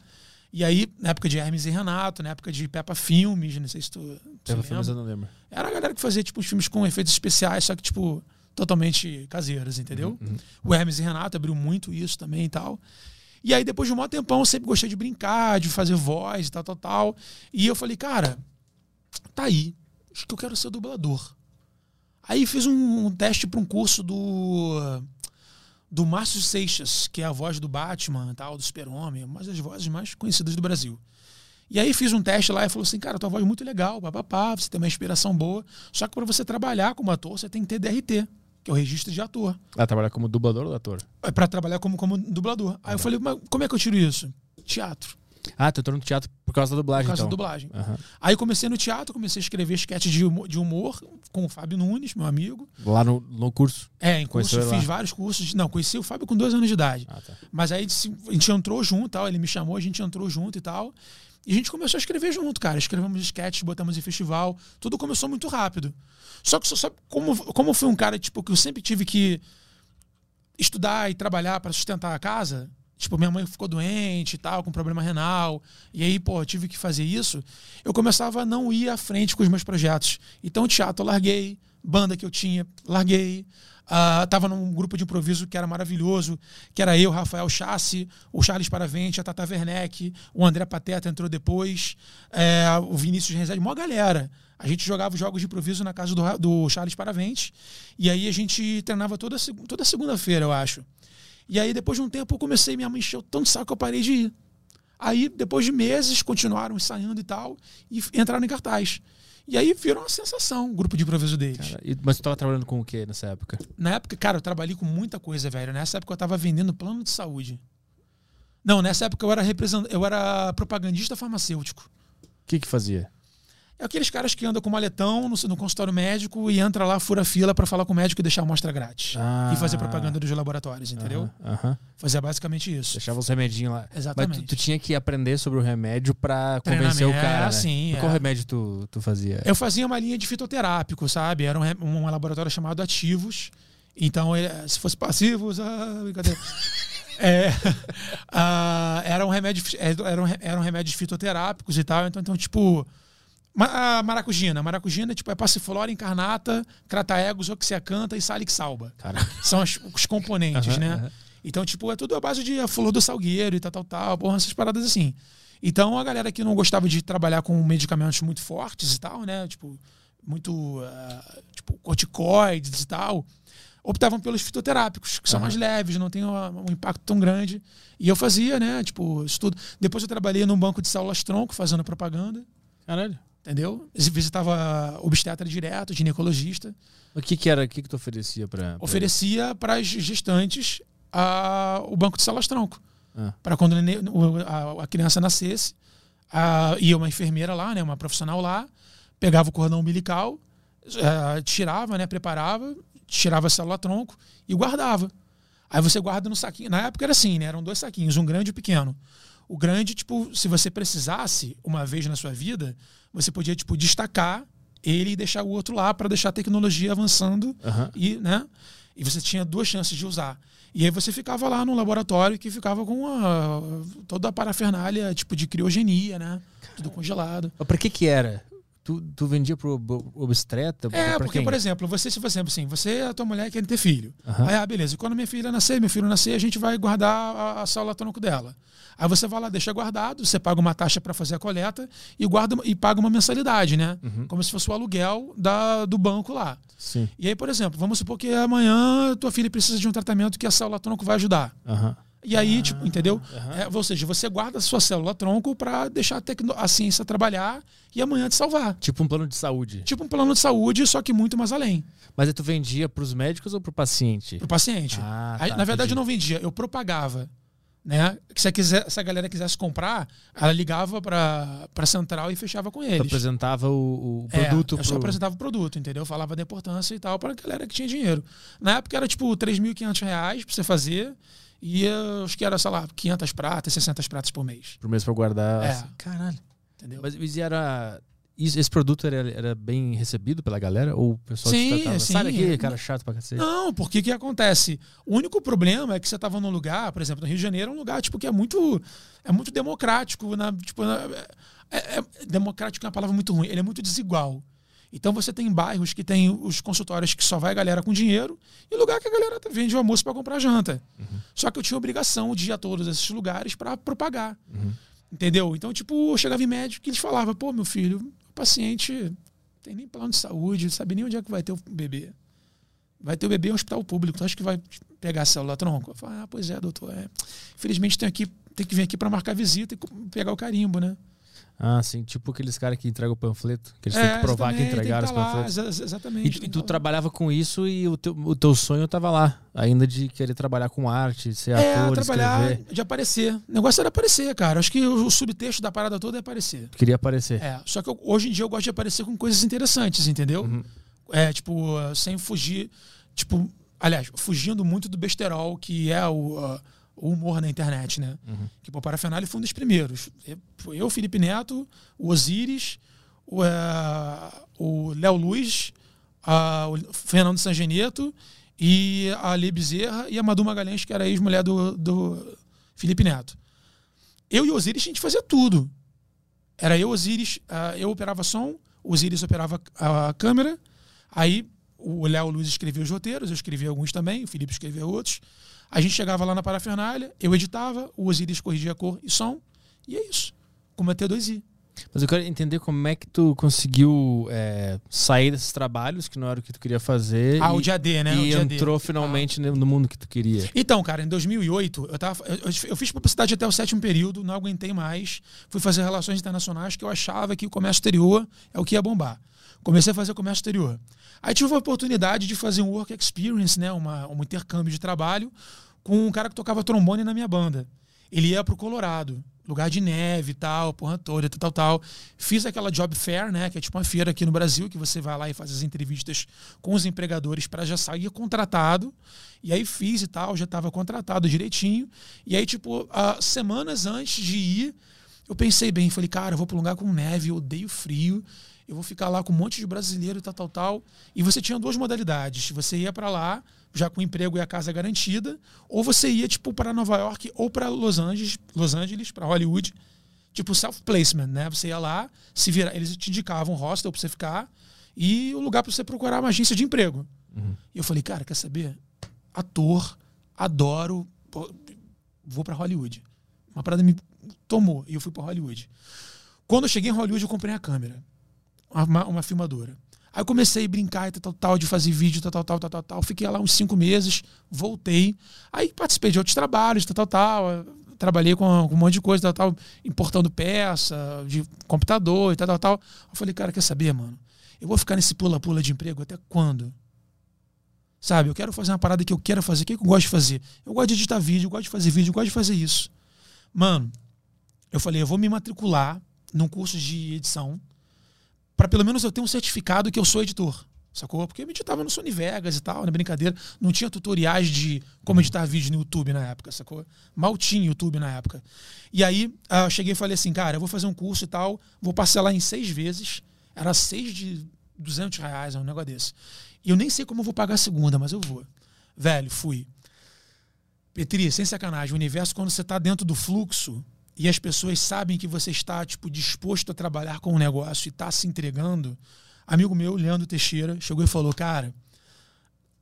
E aí, na época de Hermes e Renato, na época de Peppa Filmes, não sei se tu, lembra. filmes, eu não lembro. Era a galera que fazia, tipo, os filmes com efeitos especiais, só que, tipo, totalmente caseiros, entendeu? O Hermes e Renato abriu muito isso também e tal. E aí, depois de um maior tempão, eu sempre gostei de brincar, de fazer voz e tal, tal, tal. E eu falei, cara, tá aí. Acho que eu quero ser dublador. Aí fiz um, um teste para um curso do do Márcio Seixas, que é a voz do Batman, tal, do Super-Homem, uma das vozes mais conhecidas do Brasil. E aí fiz um teste lá e falou assim, cara, tua voz é muito legal, papapá, você tem uma inspiração boa, só que para você trabalhar como ator, você tem que ter DRT, que é o registro de ator. Ah, trabalhar como dublador ou ator? É para trabalhar como, como dublador. Aí eu falei, mas como é que eu tiro isso? Teatro, Ah, tu entrou no teatro por causa da dublagem, por causa então. da dublagem. Aham. Aí comecei no teatro, comecei a escrever sketches de humor, de humor com o Fábio Nunes, meu amigo. Lá no, no curso. É, em curso, Conheceu fiz vários cursos. Não, conheci o Fábio com dois anos de idade. Ah, tá. Mas aí a gente entrou junto, tal, ele me chamou, a gente entrou junto e tal. E a gente começou a escrever junto, cara. Escrevemos sketches, botamos em festival. Tudo começou muito rápido. Só que só sabe como, como eu fui um cara, tipo, que eu sempre tive que estudar e trabalhar para sustentar a casa. Tipo, minha mãe ficou doente e tal, com problema renal. E aí, pô, tive que fazer isso. Eu começava a não ir à frente com os meus projetos. Então, teatro eu larguei, banda que eu tinha, larguei. Ah, tava num grupo de improviso que era maravilhoso, que era eu, Rafael Chassi, o Charles Paravente, a Tata Werneck, o André Pateta entrou depois, é, o Vinícius Rezende, mó galera. A gente jogava os jogos de improviso na casa do, do Charles Paravente, e aí a gente treinava toda, toda segunda-feira, eu acho. E aí, depois de um tempo, eu comecei, minha mãe encheu tanto saco que eu parei de ir. Aí, depois de meses, continuaram ensaiando e tal, e entraram em cartaz. E aí virou uma sensação o grupo de improviso deles. Cara, mas tu tava trabalhando com o que nessa época? Na época, cara, eu trabalhei com muita coisa, velho. Nessa época eu tava vendendo plano de saúde. Não, nessa época eu era represent... eu era propagandista farmacêutico. O que que fazia? É aqueles caras que andam com maletão no, no consultório médico e entra lá, fura fila pra falar com o médico e deixar a amostra grátis. Ah. E fazer propaganda dos laboratórios, entendeu? Aham, aham. Fazia basicamente isso. Deixava os remedinhos lá. Exatamente. Mas tu, tu tinha que aprender sobre o remédio pra convencer o cara. é, né? sim, Mas Qual é. remédio tu, tu fazia? Eu fazia uma linha de fitoterápico, sabe? Era um, um laboratório chamado Ativos. Então, se fosse passivos, ah, brincadeira. *laughs* É, *laughs* ah, era um remédio, eram, eram remédios fitoterápicos e tal. Então, então tipo, ma- a maracujina. Maracujina tipo, é passiflora, incarnata, crataegos, oxyacanta e salixalba. Cara. São as- os componentes, Aham, né? aham. Então, tipo, é tudo a base de a flor do salgueiro e tal, tal, tal, porra, essas paradas assim. Então, a galera que não gostava de trabalhar com medicamentos muito fortes e tal, né? Tipo, muito, ah, tipo, corticoides e tal, optavam pelos fitoterápicos, que são Aham. mais leves, não tem uma- um impacto tão grande. E eu fazia, né? Tipo, estudo. Depois eu trabalhei num banco de células tronco, fazendo propaganda, Caralho. Entendeu? Visitava obstetra direto, ginecologista. O que que era? O que que tu oferecia pra- oferecia para as gestantes a, o banco de células tronco. Ah. Para quando a, a criança nascesse, a, ia uma enfermeira lá, né, uma profissional lá, pegava o cordão umbilical, eh, tirava, né, preparava, tirava a célula tronco e guardava. Aí você guarda no saquinho. Na época era assim, né? Eram dois saquinhos, um grande e um pequeno. O grande, tipo, se você precisasse uma vez na sua vida, você podia, tipo, destacar ele e deixar o outro lá para deixar a tecnologia avançando Aham. e, né? E você tinha duas chances de usar. E aí você ficava lá no laboratório que ficava com a, toda a parafernália, tipo de criogenia, né? Tudo congelado. Mas pra que que era? Tu, tu vendia pro ob- obstetra? É, porque, quem? por exemplo, você, se você, assim, você e a tua mulher querem ter filho. Aham. Aí, ah, beleza. Quando minha filha nascer, meu filho nascer, a gente vai guardar a, a célula tronco dela. Aí você vai lá, deixa guardado, você paga uma taxa para fazer a coleta e guarda e paga uma mensalidade, né? Uhum. Como se fosse o aluguel da, do banco lá. Sim. E aí, por exemplo, vamos supor que amanhã tua filha precisa de um tratamento que a célula tronco vai ajudar. Aham. E aí, tipo, entendeu? aham. É, ou seja, você guarda a sua célula tronco para deixar a, tecno- a ciência trabalhar e amanhã te salvar. Tipo um plano de saúde. Tipo um plano de saúde, só que muito mais além. Mas aí tu vendia pros médicos ou pro paciente? Pro paciente. Ah, Aí, tá, na verdade, entendi. eu não vendia, eu propagava. Né? Que se, a quiser, se a galera quisesse comprar, ela ligava para a central e fechava com Tu eles. apresentava o, o É, produto eu só apresentava o produto, entendeu? Eu falava da importância e tal para a galera que tinha dinheiro. Na época era tipo 3.500 reais para você fazer e eu acho que era, sei lá, 500 pratas, 600 pratas por mês. pro mês pra guardar. É. assim. Caralho. Entendeu? Mas, mas e era... Esse produto era, era bem recebido pela galera? Ou o pessoal Sim, te tratava? sim. Sai daqui, cara chato pra cacete. Não, porque que acontece? O único problema é que você estava num lugar, por exemplo, no Rio de Janeiro, é um lugar tipo que é muito é muito democrático, na, tipo, na- é- é- democrático é uma palavra muito ruim, ele é muito desigual. Então você tem bairros que tem os consultórios que só vai a galera com dinheiro e lugar que a galera vende o almoço para comprar janta. Só que eu tinha obrigação de ir a todos esses lugares para propagar. Entendeu? Então, tipo, eu chegava em médico e eles falavam, pô, meu filho, o paciente não tem nem plano de saúde, não sabe nem onde é que vai ter o bebê. Vai ter o bebê em um hospital público, tu acha que vai pegar a célula tronco? Eu falo, ah, pois é, doutor. É. Infelizmente tem, aqui, tem que vir aqui para marcar visita e pegar o carimbo, né? Ah, sim. Tipo aqueles caras que entregam o panfleto. Que eles É, têm que provar que entregaram os tá lá, panfletos. exa- exatamente. E, tu- tá trabalhava com isso e o teu, o teu sonho tava lá. Ainda de querer trabalhar com arte, ser É, ator, trabalhar, escrever. de aparecer. O negócio era aparecer, cara. Acho que o, o subtexto da parada toda é aparecer. Queria aparecer. É, só que eu- hoje em dia eu gosto de aparecer com coisas interessantes, entendeu? Uhum. É, tipo, sem fugir. Tipo, aliás, fugindo muito do besterol que é o, uh, o humor na internet, né? Uhum. Que o Parafernália foi um dos primeiros. Eu- Felipe Neto, o Osiris, o, eh, o Léo Luz, a- o Fernando Sangeneto e a Lê Bezerra e a Madu Magalhães, que era ex-mulher do, do Felipe Neto. Eu e o Osiris, a gente fazia tudo. Era eu, Osiris, ah, eu operava som, o Osiris operava a câmera, aí o Léo Luz escrevia os roteiros, eu escrevia alguns também, o Felipe escrevia outros. A gente chegava lá na parafernália, eu editava, o Osiris corrigia cor e som, e é isso. Como é T2i. Mas eu quero entender como é que tu conseguiu é, sair desses trabalhos que não era o que tu queria fazer. Ah, e, o dia D, né? e dia D. entrou finalmente no mundo que tu queria. Então, cara, em 2008, eu, tava, eu, eu fiz publicidade até o sétimo período, não aguentei mais. Fui fazer relações internacionais, que eu achava que o comércio exterior é o que ia bombar. Comecei a fazer comércio exterior. Aí tive a oportunidade de fazer um work experience, né, uma, um intercâmbio de trabalho, com um cara que tocava trombone na minha banda. Ele ia pro Colorado, lugar de neve e tal, porra toda, tal, tal. Fiz aquela job fair, né, que é tipo uma feira aqui no Brasil, que você vai lá e faz as entrevistas com os empregadores para já sair contratado. E aí fiz e tal, já estava contratado direitinho. E aí, tipo, ah, semanas antes de ir, eu pensei bem, falei, cara, eu vou para um lugar com neve, eu odeio frio. Eu vou ficar lá com um monte de brasileiro, tal, tal, tal. E você tinha duas modalidades. Você ia para lá, já com o emprego e a casa garantida, ou você ia, tipo, para Nova York ou para Los Angeles, Los Angeles, para Hollywood, tipo self-placement, né? Você ia lá, se vira, eles te indicavam um hostel para você ficar e o lugar para você procurar uma agência de emprego. E eu falei, cara, quer saber? Ator, adoro, pô, vou para Hollywood. Uma parada me tomou e eu fui para Hollywood. Quando eu cheguei em Hollywood, eu comprei a câmera, uma, uma filmadora. Aí eu comecei a brincar e tal, tal, tal, de fazer vídeo, tal, tal, tal, tal, tal. Fiquei lá uns cinco meses, voltei. Aí participei de outros trabalhos, tal, tal, tal. Trabalhei com, com um monte de coisa, tal, tal, importando peça, de computador e tal, tal, tal. Eu falei, cara, quer saber, mano? Eu vou ficar nesse pula-pula de emprego até quando? Sabe, eu quero fazer uma parada que eu quero fazer. O que eu gosto de fazer? Eu gosto de editar vídeo, eu gosto de fazer vídeo, eu gosto de fazer isso. Mano, eu falei, eu vou me matricular num curso de edição para pelo menos eu ter um certificado que eu sou editor. Sacou? Porque eu editava no Sony Vegas e tal, na brincadeira. Não tinha tutoriais de como editar vídeo no YouTube na época, sacou? Mal tinha YouTube na época. E aí ah, eu cheguei e falei assim, cara, eu vou fazer um curso e tal, vou parcelar em seis vezes. Era seis de 200 reais, um negócio desse. E eu nem sei como eu vou pagar a segunda, mas eu vou. Velho, fui. Petri, sem sacanagem, o universo, quando você está dentro do fluxo e as pessoas sabem que você está, tipo, disposto a trabalhar com o negócio e está se entregando, amigo meu, Leandro Teixeira, chegou e falou, cara,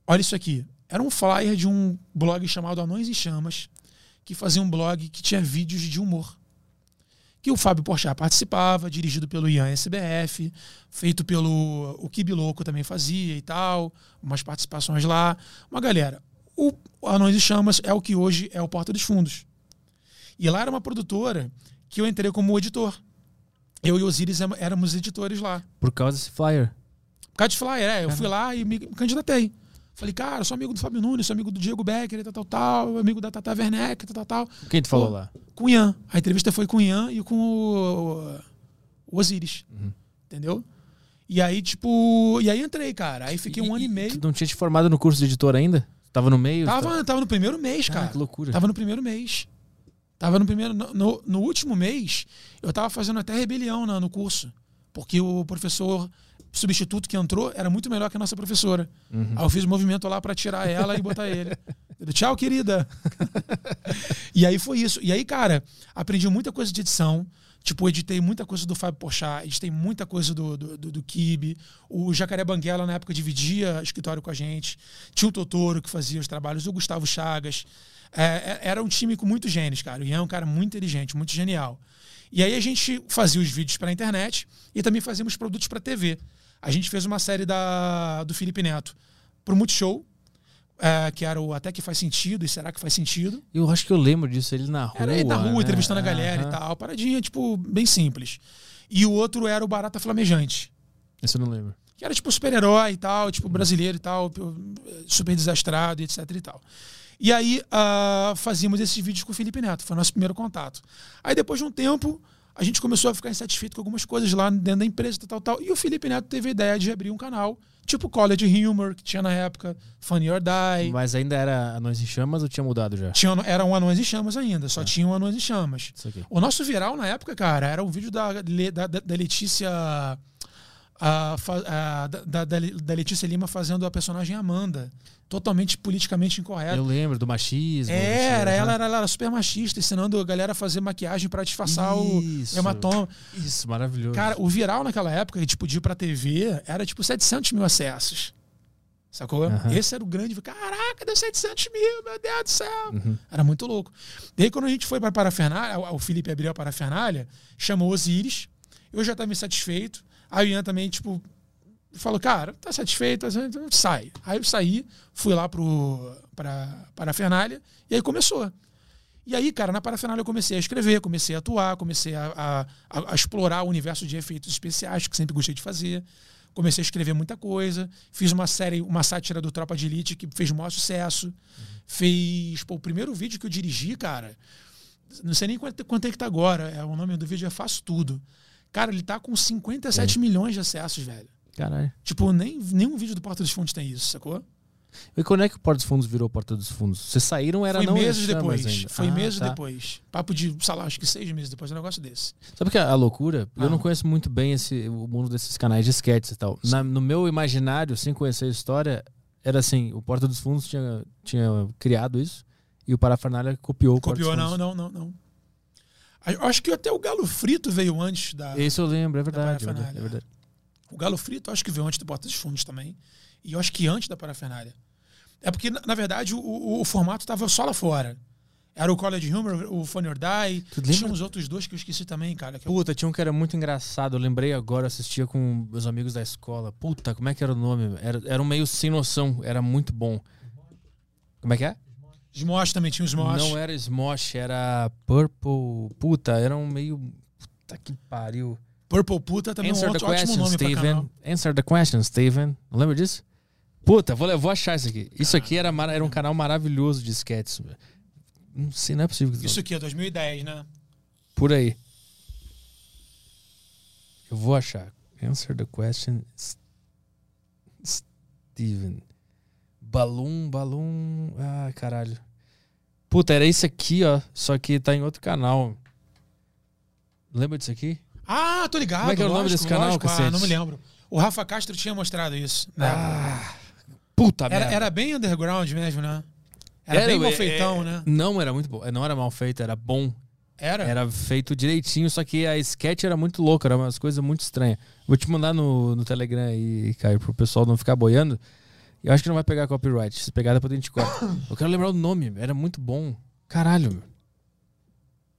olha isso aqui. Era um flyer de um blog chamado Anões e Chamas, que fazia um blog que tinha vídeos de humor que o Fábio Porchat participava, dirigido pelo Ian SBF, feito pelo o Kibi Louco também fazia e tal, umas participações lá. Uma galera. O Anões e Chamas é o que hoje é o Porta dos Fundos. E lá era uma produtora que eu entrei como editor. Eu e Osiris éramos editores lá. Por causa desse flyer? Por causa de flyer, é. Eu fui lá e me candidatei. Falei, cara, sou amigo do Fábio Nunes, sou amigo do Diego Becker, tal, tal, tal, amigo da Tata Werneck, tal, tal, tal. Quem tu falou lá? Com o Ian. A entrevista foi com o Ian e com o, o Osiris. Uhum. Entendeu? E aí, tipo. E aí entrei, cara. Aí fiquei um ano e meio. Tu não tinha te formado no curso de editor ainda? Tava no meio? Tava, tá... tava no primeiro mês, cara. Ah, que loucura. Tava no primeiro mês. Tava no primeiro. No, no, último mês, eu tava fazendo até rebelião no, no curso. Porque o professor substituto que entrou era muito melhor que a nossa professora. Uhum. Aí eu fiz o um movimento lá para tirar ela e botar ele. Tchau, querida. *laughs* e aí foi isso. E aí, cara, aprendi muita coisa de edição. Tipo, editei muita coisa do Fábio Pochá, editei muita coisa do, do, do, do Kibe. O Jacaré Banguela, na época, dividia escritório com a gente. Tinha o Totoro, que fazia os trabalhos, o Gustavo Chagas. É, é era um time com muitos gênios, cara. O Ian é um cara muito inteligente, muito genial. E aí a gente fazia os vídeos para a internet e também fazíamos produtos para TV. A gente fez uma série da, do Felipe Neto pro Multishow, é, que era o Até que faz sentido e será que faz sentido. Eu acho que eu lembro disso, ele na rua. Era ele na rua, né? entrevistando a galera e tal. Paradinha, tipo, bem simples. E o outro era o Barata Flamejante. Esse eu não lembro. Que era tipo super-herói e tal, tipo brasileiro e tal, super desastrado e etc e tal. E aí uh, fazíamos esses vídeos com o Felipe Neto, foi o nosso primeiro contato. Aí depois de um tempo, a gente começou a ficar insatisfeito com algumas coisas lá dentro da empresa, tal, tal, E o Felipe Neto teve a ideia de abrir um canal, tipo College Humor, que tinha na época, Funny or Die. Mas ainda era Anões em Chamas ou tinha mudado já? Tinha, era um Anões em Chamas ainda, só é. tinha um Anões em Chamas. O nosso viral na época, cara, era um vídeo da, da, da Letícia. A, a, da, da Letícia Lima fazendo a personagem Amanda totalmente politicamente incorreto. Eu lembro do machismo. Era, ela, era, ela era super machista, ensinando a galera a fazer maquiagem para disfarçar Isso. o hematoma. Isso, maravilhoso. Cara, o viral naquela época, que tipo, de ir pra TV, era tipo 700 mil acessos. Sacou? Uhum. Esse era o grande. Caraca, deu 700 mil, meu Deus do céu. Uhum. Era muito louco. Daí, quando a gente foi para a parafernália, o Felipe abriu a parafernália, chamou Osiris. Eu já estava insatisfeito. Aí o Ian também, tipo, falou, cara, tá satisfeito, então sai. Aí eu saí, fui lá pro, pra parafernália e aí começou. E aí, cara, na parafernália eu comecei a escrever, comecei a atuar, comecei a, a, a, explorar o universo de efeitos especiais, que sempre gostei de fazer. Comecei a escrever muita coisa. Fiz uma série, uma sátira do Tropa de Elite que fez maior sucesso. Uhum. Fez. Pô, o primeiro vídeo que eu dirigi, cara. Não sei nem quanto, quanto é que tá agora. É, o nome do vídeo é Faço Tudo. Cara, ele tá com 57 é. milhões de acessos, velho. Caralho. Tipo, nem, nenhum vídeo do Porta dos Fundos tem isso, sacou? E quando é que o Porta dos Fundos virou Porta dos Fundos? Vocês saíram era Foi não meses depois. Foi ah, meses tá. depois. Papo de, sei lá, acho que seis meses depois, um negócio desse. Sabe que a, a loucura? Ah. Eu não conheço muito bem esse, o mundo desses canais de sketches e tal. Na, no meu imaginário, sem conhecer a história, era assim: o Porta dos Fundos tinha, tinha criado isso e o Parafernália copiou o Copiou, não, não, não, não. Eu acho que até o Galo Frito veio antes da. Isso eu lembro, é verdade. É verdade, é verdade. O Galo Frito acho que veio antes do Porta dos Fundos também. E eu acho que antes da parafernália. É porque, na, verdade, o, o, o formato estava só lá fora. Era o College Humor, o Funny or Die. Tinha uns outros dois que eu esqueci também, cara. Puta, tinha um que era muito engraçado. Eu lembrei agora, assistia com meus amigos da escola. Puta, como é que era o nome? Era, era um meio sem noção. Era muito bom. Como é que é? Smosh também tinha o Smosh. Não era Smosh, era Purple. Puta, era um meio. Puta que pariu. Purple Puta também Answer é um ótimo, question, nome Steven. Answer the question, Steven. Não lembra disso? Puta, vou, vou achar isso aqui. Isso aqui era, era um canal maravilhoso de sketches. Não sei, não é possível. Isso aqui é 2010, né? Por aí. Eu vou achar. Answer the question, Steven. Balloon, Balloon. Ah, caralho. Puta, era isso aqui, ó. Só que tá em outro canal. Lembra disso aqui? Ah, tô ligado. Como é que é o nome desse canal, lógico, ah, não me lembro. O Rafa Castro tinha mostrado isso. né? Ah, puta era, merda. era bem underground mesmo, né? Era, bem mal feitão, né? Não, era muito bom. Não era mal feito, era bom. Era? Era feito direitinho, só que a sketch era muito louca, era umas coisas muito estranhas. Vou te mandar no, no Telegram aí, Caio, pro pessoal não ficar boiando. Eu acho que não vai pegar copyright. Se pegar, depois a gente corta. Eu quero lembrar o nome, era muito bom. Caralho, meu.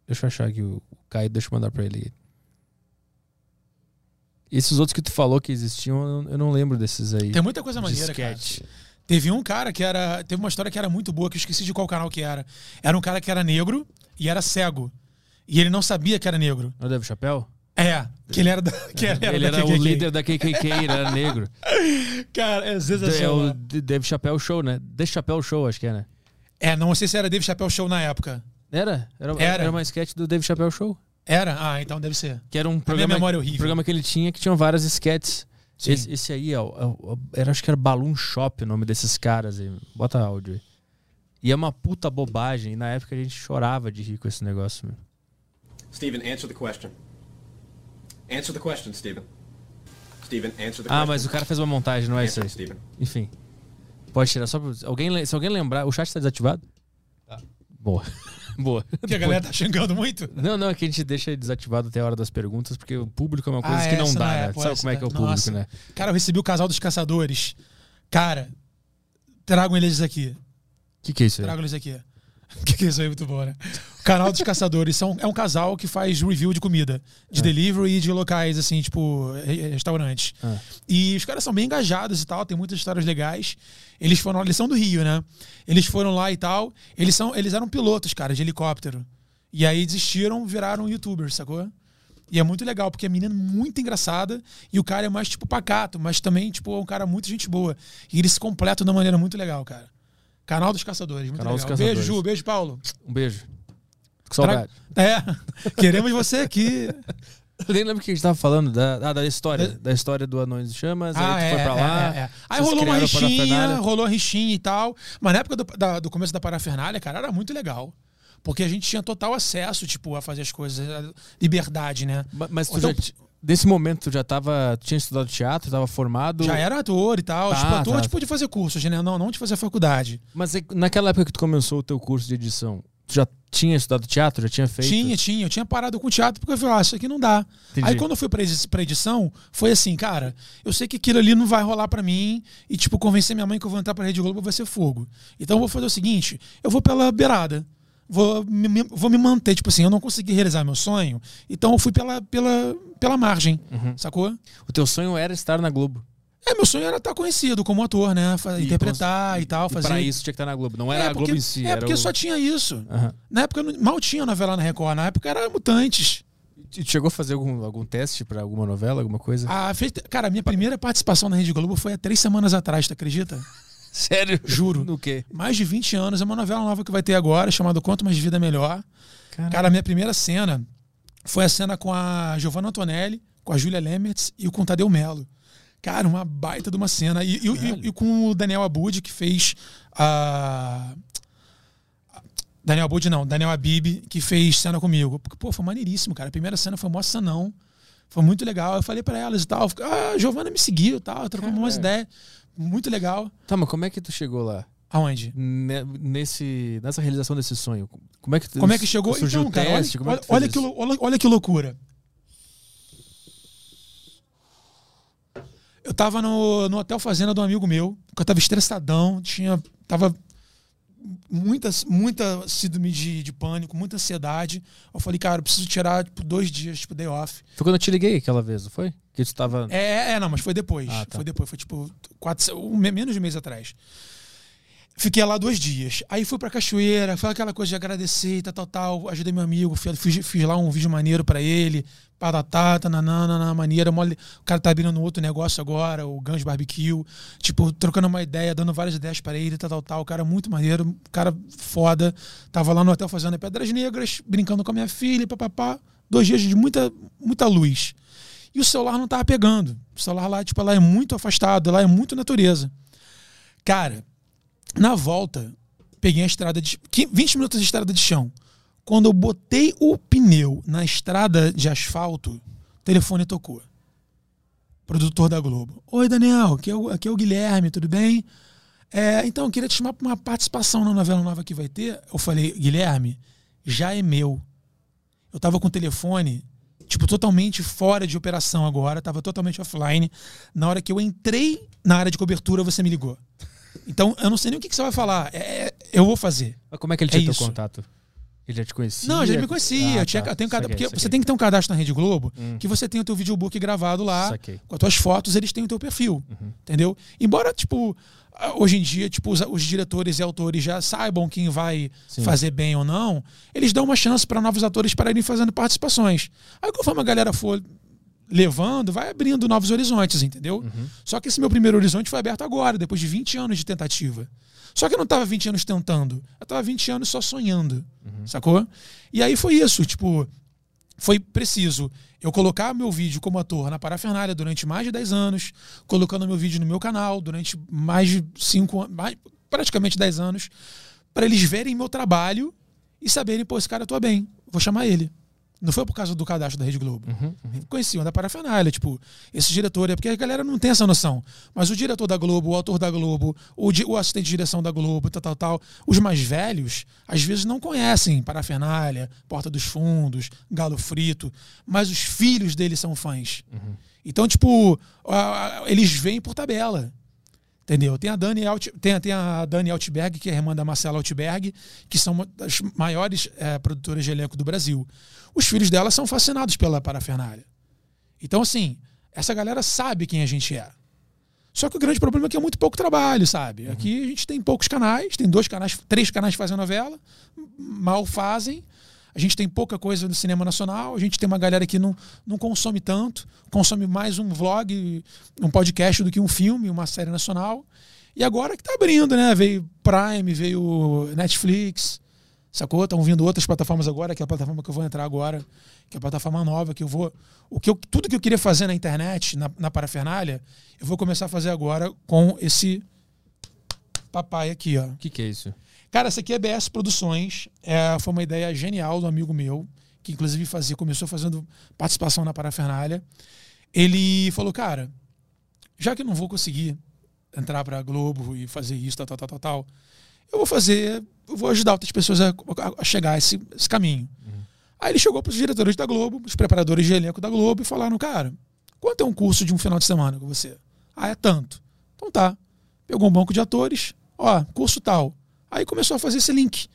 Deixa eu achar aqui o Caio, deixa eu mandar pra ele. Esses outros que tu falou que existiam, eu não- lembro desses aí. Tem muita coisa maneira, cara. sketch. Teve um cara que era. Teve uma história que era muito boa, que eu esqueci de qual canal que era. Era um cara que era negro e era cego. E ele não sabia que era negro. Não o Dave Chappelle? É, que ele era da, que ele era ele da era o líder da KKK, ele era negro. *laughs* Cara, é É sensacional. o D- Dave Chappelle Show, né? The Chappelle Show, acho que é, né? É, não sei se era Dave Chappelle Show na época. Era? Era, Era. era uma sketch do Dave Chappelle Show. Era? Ah, então deve ser. Que era um programa, memória é horrível. um programa que ele tinha que tinham várias sketches. Esse, esse aí, ó, é o- era, acho que era Balloon Shop o nome desses caras aí. Bota áudio aí. E é uma puta bobagem. E na época a gente chorava de rir com esse negócio. Meu. Stephen, answer the question. Answer the question, Stephen. Stephen, answer the Ah, question. mas o cara fez uma montagem, não é isso Answer, aí. Stephen. Enfim. Pode tirar só pra... alguém, Se alguém lembrar... O chat tá desativado? Tá. Boa. *laughs* Boa. Que a galera tá xingando muito. Não, não, é que a gente deixa desativado até a hora das perguntas, porque o público é uma coisa Ah, que não dá, né? é, pô, Sabe como é que é o público, Nossa. né? Cara, eu recebi o casal dos caçadores. Cara, tragam eles aqui. O que, que é isso aí? Trago eles aqui. O *laughs* que, que é isso aí? Muito bom, né? O canal dos caçadores são, é um casal que faz review de comida, de Ah. delivery e de locais, assim, tipo, re- restaurantes. Ah. E os caras são bem engajados e tal, tem muitas histórias legais. Eles foram, eles são do Rio, né? Eles foram lá e tal. Eles, são, eles eram pilotos, cara, de helicóptero. E aí desistiram, viraram youtubers, sacou? E é muito legal, porque a menina é muito engraçada e o cara é mais, tipo, pacato, mas também, tipo, é um cara muito gente boa. E eles se completam de uma maneira muito legal, cara. Canal dos Caçadores, muito Canal dos legal. Beijo, Caçadores. Ju, beijo, Paulo. Um beijo. Com saudade. É, *laughs* queremos você aqui. Eu nem lembro que a gente tava falando, da, da história. Da história do Anões de Chamas, Ah, aí tu foi pra lá. é, é. Aí rolou uma a rixinha, rolou rixinha e tal. Mas na época do, da- do começo da parafernália, cara, era muito legal. Porque a gente tinha total acesso, tipo, a fazer as coisas, a liberdade, né? Ma- Mas tu Então- já, nesse momento tu já tava. Tu tinha estudado teatro, tava formado. Já era ator e tal. Tá, tipo, ator tá. tipo de fazer cursos, né? Não, não de fazer faculdade. Mas é que naquela época que tu começou o teu curso de edição, tu já tinha estudado teatro? Já tinha feito? Tinha, tinha. Eu tinha parado com teatro porque eu falei, ah, isso aqui não dá. Entendi. Aí quando eu fui pra, edi- pra edição, foi assim, cara, eu sei que aquilo ali não vai rolar pra mim e, tipo, convencer minha mãe que eu vou entrar pra Rede Globo vai ser fogo. Então eu vou fazer o seguinte, eu vou pela beirada. Vou me, vou me manter, tipo assim, eu não consegui realizar meu sonho, então eu fui pela, pela, pela margem, Uhum. sacou? O teu sonho era estar na Globo. É, meu sonho era estar conhecido como ator, né? E interpretar e tal, E fazer. pra isso tinha que estar na Globo. Não era é, a Globo porque, em si. é era porque o- só tinha isso. Aham. Na época mal tinha novela na Record, na época era Mutantes. E chegou a fazer algum, algum teste pra alguma novela, alguma coisa? A, fez- cara, a minha primeira participação na Rede Globo foi há três semanas atrás, tu acredita? Sério? Juro. No quê? Mais de 20 anos, é uma novela nova que vai ter agora, chamada Quanto Mais Vida Melhor. Caralho. Cara, a minha primeira cena foi a cena com a Giovanna Antonelli, com a Júlia Lemertz e com o Tadeu Melo. Cara, uma baita de uma cena. E, e- e- e com o Daniel Abud, que fez a. Daniel Abud, não, Daniel Abib, que fez cena comigo. Porque, pô, foi maneiríssimo, cara. A primeira cena foi mó não. Foi muito legal. Eu falei pra elas e tal. Ah, a Giovanna me seguiu e tal. Trocamos umas ideias. Muito legal. Tá, mas como é que tu chegou lá? Aonde? Ne- Nesse, nessa realização desse sonho? Como é que tu- Como é que chegou? surgiu Então, o cara, olha, teste? Como é olha, que olha, que, olha, olha que loucura. Eu tava no, no hotel fazenda de um amigo meu, que eu tava estressadão, tinha. Tava muita, muita síndrome de, de pânico, muita ansiedade. Eu falei, cara, eu preciso tirar tipo, dois dias, tipo, day off. Foi quando eu te liguei aquela vez, não foi? Que tu tava. É, é, não, mas foi depois. Ah, tá. Foi depois, foi tipo quatro, um, menos de um mês atrás. Fiquei lá dois dias. Aí fui pra cachoeira, foi aquela coisa de agradecer, tal, tal, tal. Ajudei meu amigo, fiz, fiz, lá um vídeo maneiro pra ele. Paratata, nanana, maneira. O cara tá abrindo outro negócio agora, o Gans Barbecue. Tipo, trocando uma ideia, dando várias ideias pra ele, tal, tal, tal. O cara muito maneiro, cara foda. Tava lá no hotel fazendo Pedras Negras, brincando com a minha filha, papapá. Dois dias de muita, muita luz. E o celular não tava pegando. O celular lá, tipo, lá é muito afastado, lá é muito natureza. Cara, na volta, peguei a estrada de. 20 minutos de estrada de chão. Quando eu botei o pneu na estrada de asfalto, o telefone tocou. produtor da Globo. Oi, Daniel, aqui é o, aqui é o Guilherme, tudo bem? É, então, eu queria te chamar para uma participação na novela nova que vai ter. Eu falei, Guilherme, já é meu. Eu tava com o telefone, tipo, totalmente fora de operação agora, tava totalmente offline. Na hora que eu entrei na área de cobertura, você me ligou. Então, eu não sei nem o que, que você vai falar. É, eu vou fazer. Mas como é que ele É tinha teu isso. contato? Ele já te conhecia? Não, já me conhecia. Ah, eu tinha, tá. eu tenho cada, porque você tem que ter um cadastro na Rede Globo, Hum. que você tem o teu videobook gravado lá, Saquei. com as tuas fotos, eles têm o teu perfil. Uhum. Entendeu? Embora, tipo, hoje em dia, tipo, os, os diretores e autores já saibam quem vai Sim. fazer bem ou não, eles dão uma chance para novos atores para irem fazendo participações. Aí, conforme a galera for levando, vai abrindo novos horizontes, entendeu? Uhum. Só que esse meu primeiro horizonte foi aberto agora, depois de 20 anos de tentativa. Só que eu não tava 20 anos tentando, eu tava 20 anos só sonhando, sacou? E aí foi isso, tipo, foi preciso eu colocar meu vídeo como ator na parafernália durante mais de 10 anos, colocando meu vídeo no meu canal durante mais de 5 anos, praticamente 10 anos, para eles verem meu trabalho e saberem, pô, esse cara atua bem, vou chamar ele. Não foi por causa do cadastro da Rede Globo. Uhum, uhum. Conheciam da parafernália, tipo, esse diretor, é porque a galera não tem essa noção. Mas o diretor da Globo, o autor da Globo, o, o assistente de direção da Globo, tal, tal, tal, os mais velhos, às vezes não conhecem parafernália, Porta dos Fundos, Galo Frito, mas os filhos deles são fãs. Então, tipo, eles vêm por tabela. Entendeu? Tem a Dani, Alt, tem, tem a Dani Altberg, que é a irmã da Marcela Altberg, que são uma das maiores eh, produtoras de elenco do Brasil. Os filhos dela são fascinados pela parafernália. Então, assim, essa galera sabe quem a gente é. Só que o grande problema é que é muito pouco trabalho, sabe? Aqui a gente tem poucos canais, tem dois canais, três canais fazem novela, mal fazem. A gente tem pouca coisa no cinema nacional, a gente tem uma galera que não, não consome tanto, consome mais um vlog, um podcast do que um filme, uma série nacional. E agora que tá abrindo, né? Veio Prime, veio Netflix, sacou? Estão vindo outras plataformas agora, que é a plataforma que eu vou entrar agora, que é a plataforma nova, que eu vou. O que eu, tudo que eu queria fazer na internet, na, na parafernália, eu vou começar a fazer agora com esse papai aqui, ó. O que, que é isso? Cara, essa aqui é BS Produções. É, foi uma ideia genial do amigo meu, que inclusive fazia, começou fazendo participação na parafernália. Ele falou, cara, já que eu não vou conseguir entrar pra Globo e fazer isso, tal, tal, tal, tal, tal, eu vou fazer, eu vou ajudar outras pessoas a, a- chegar a esse, esse caminho. Aí ele chegou pros diretores da Globo, os preparadores de elenco da Globo e falaram, cara, quanto é um curso de um final de semana com você? Ah, é tanto. Então tá. Pegou um banco de atores, ó, curso tal. Aí começou a fazer esse link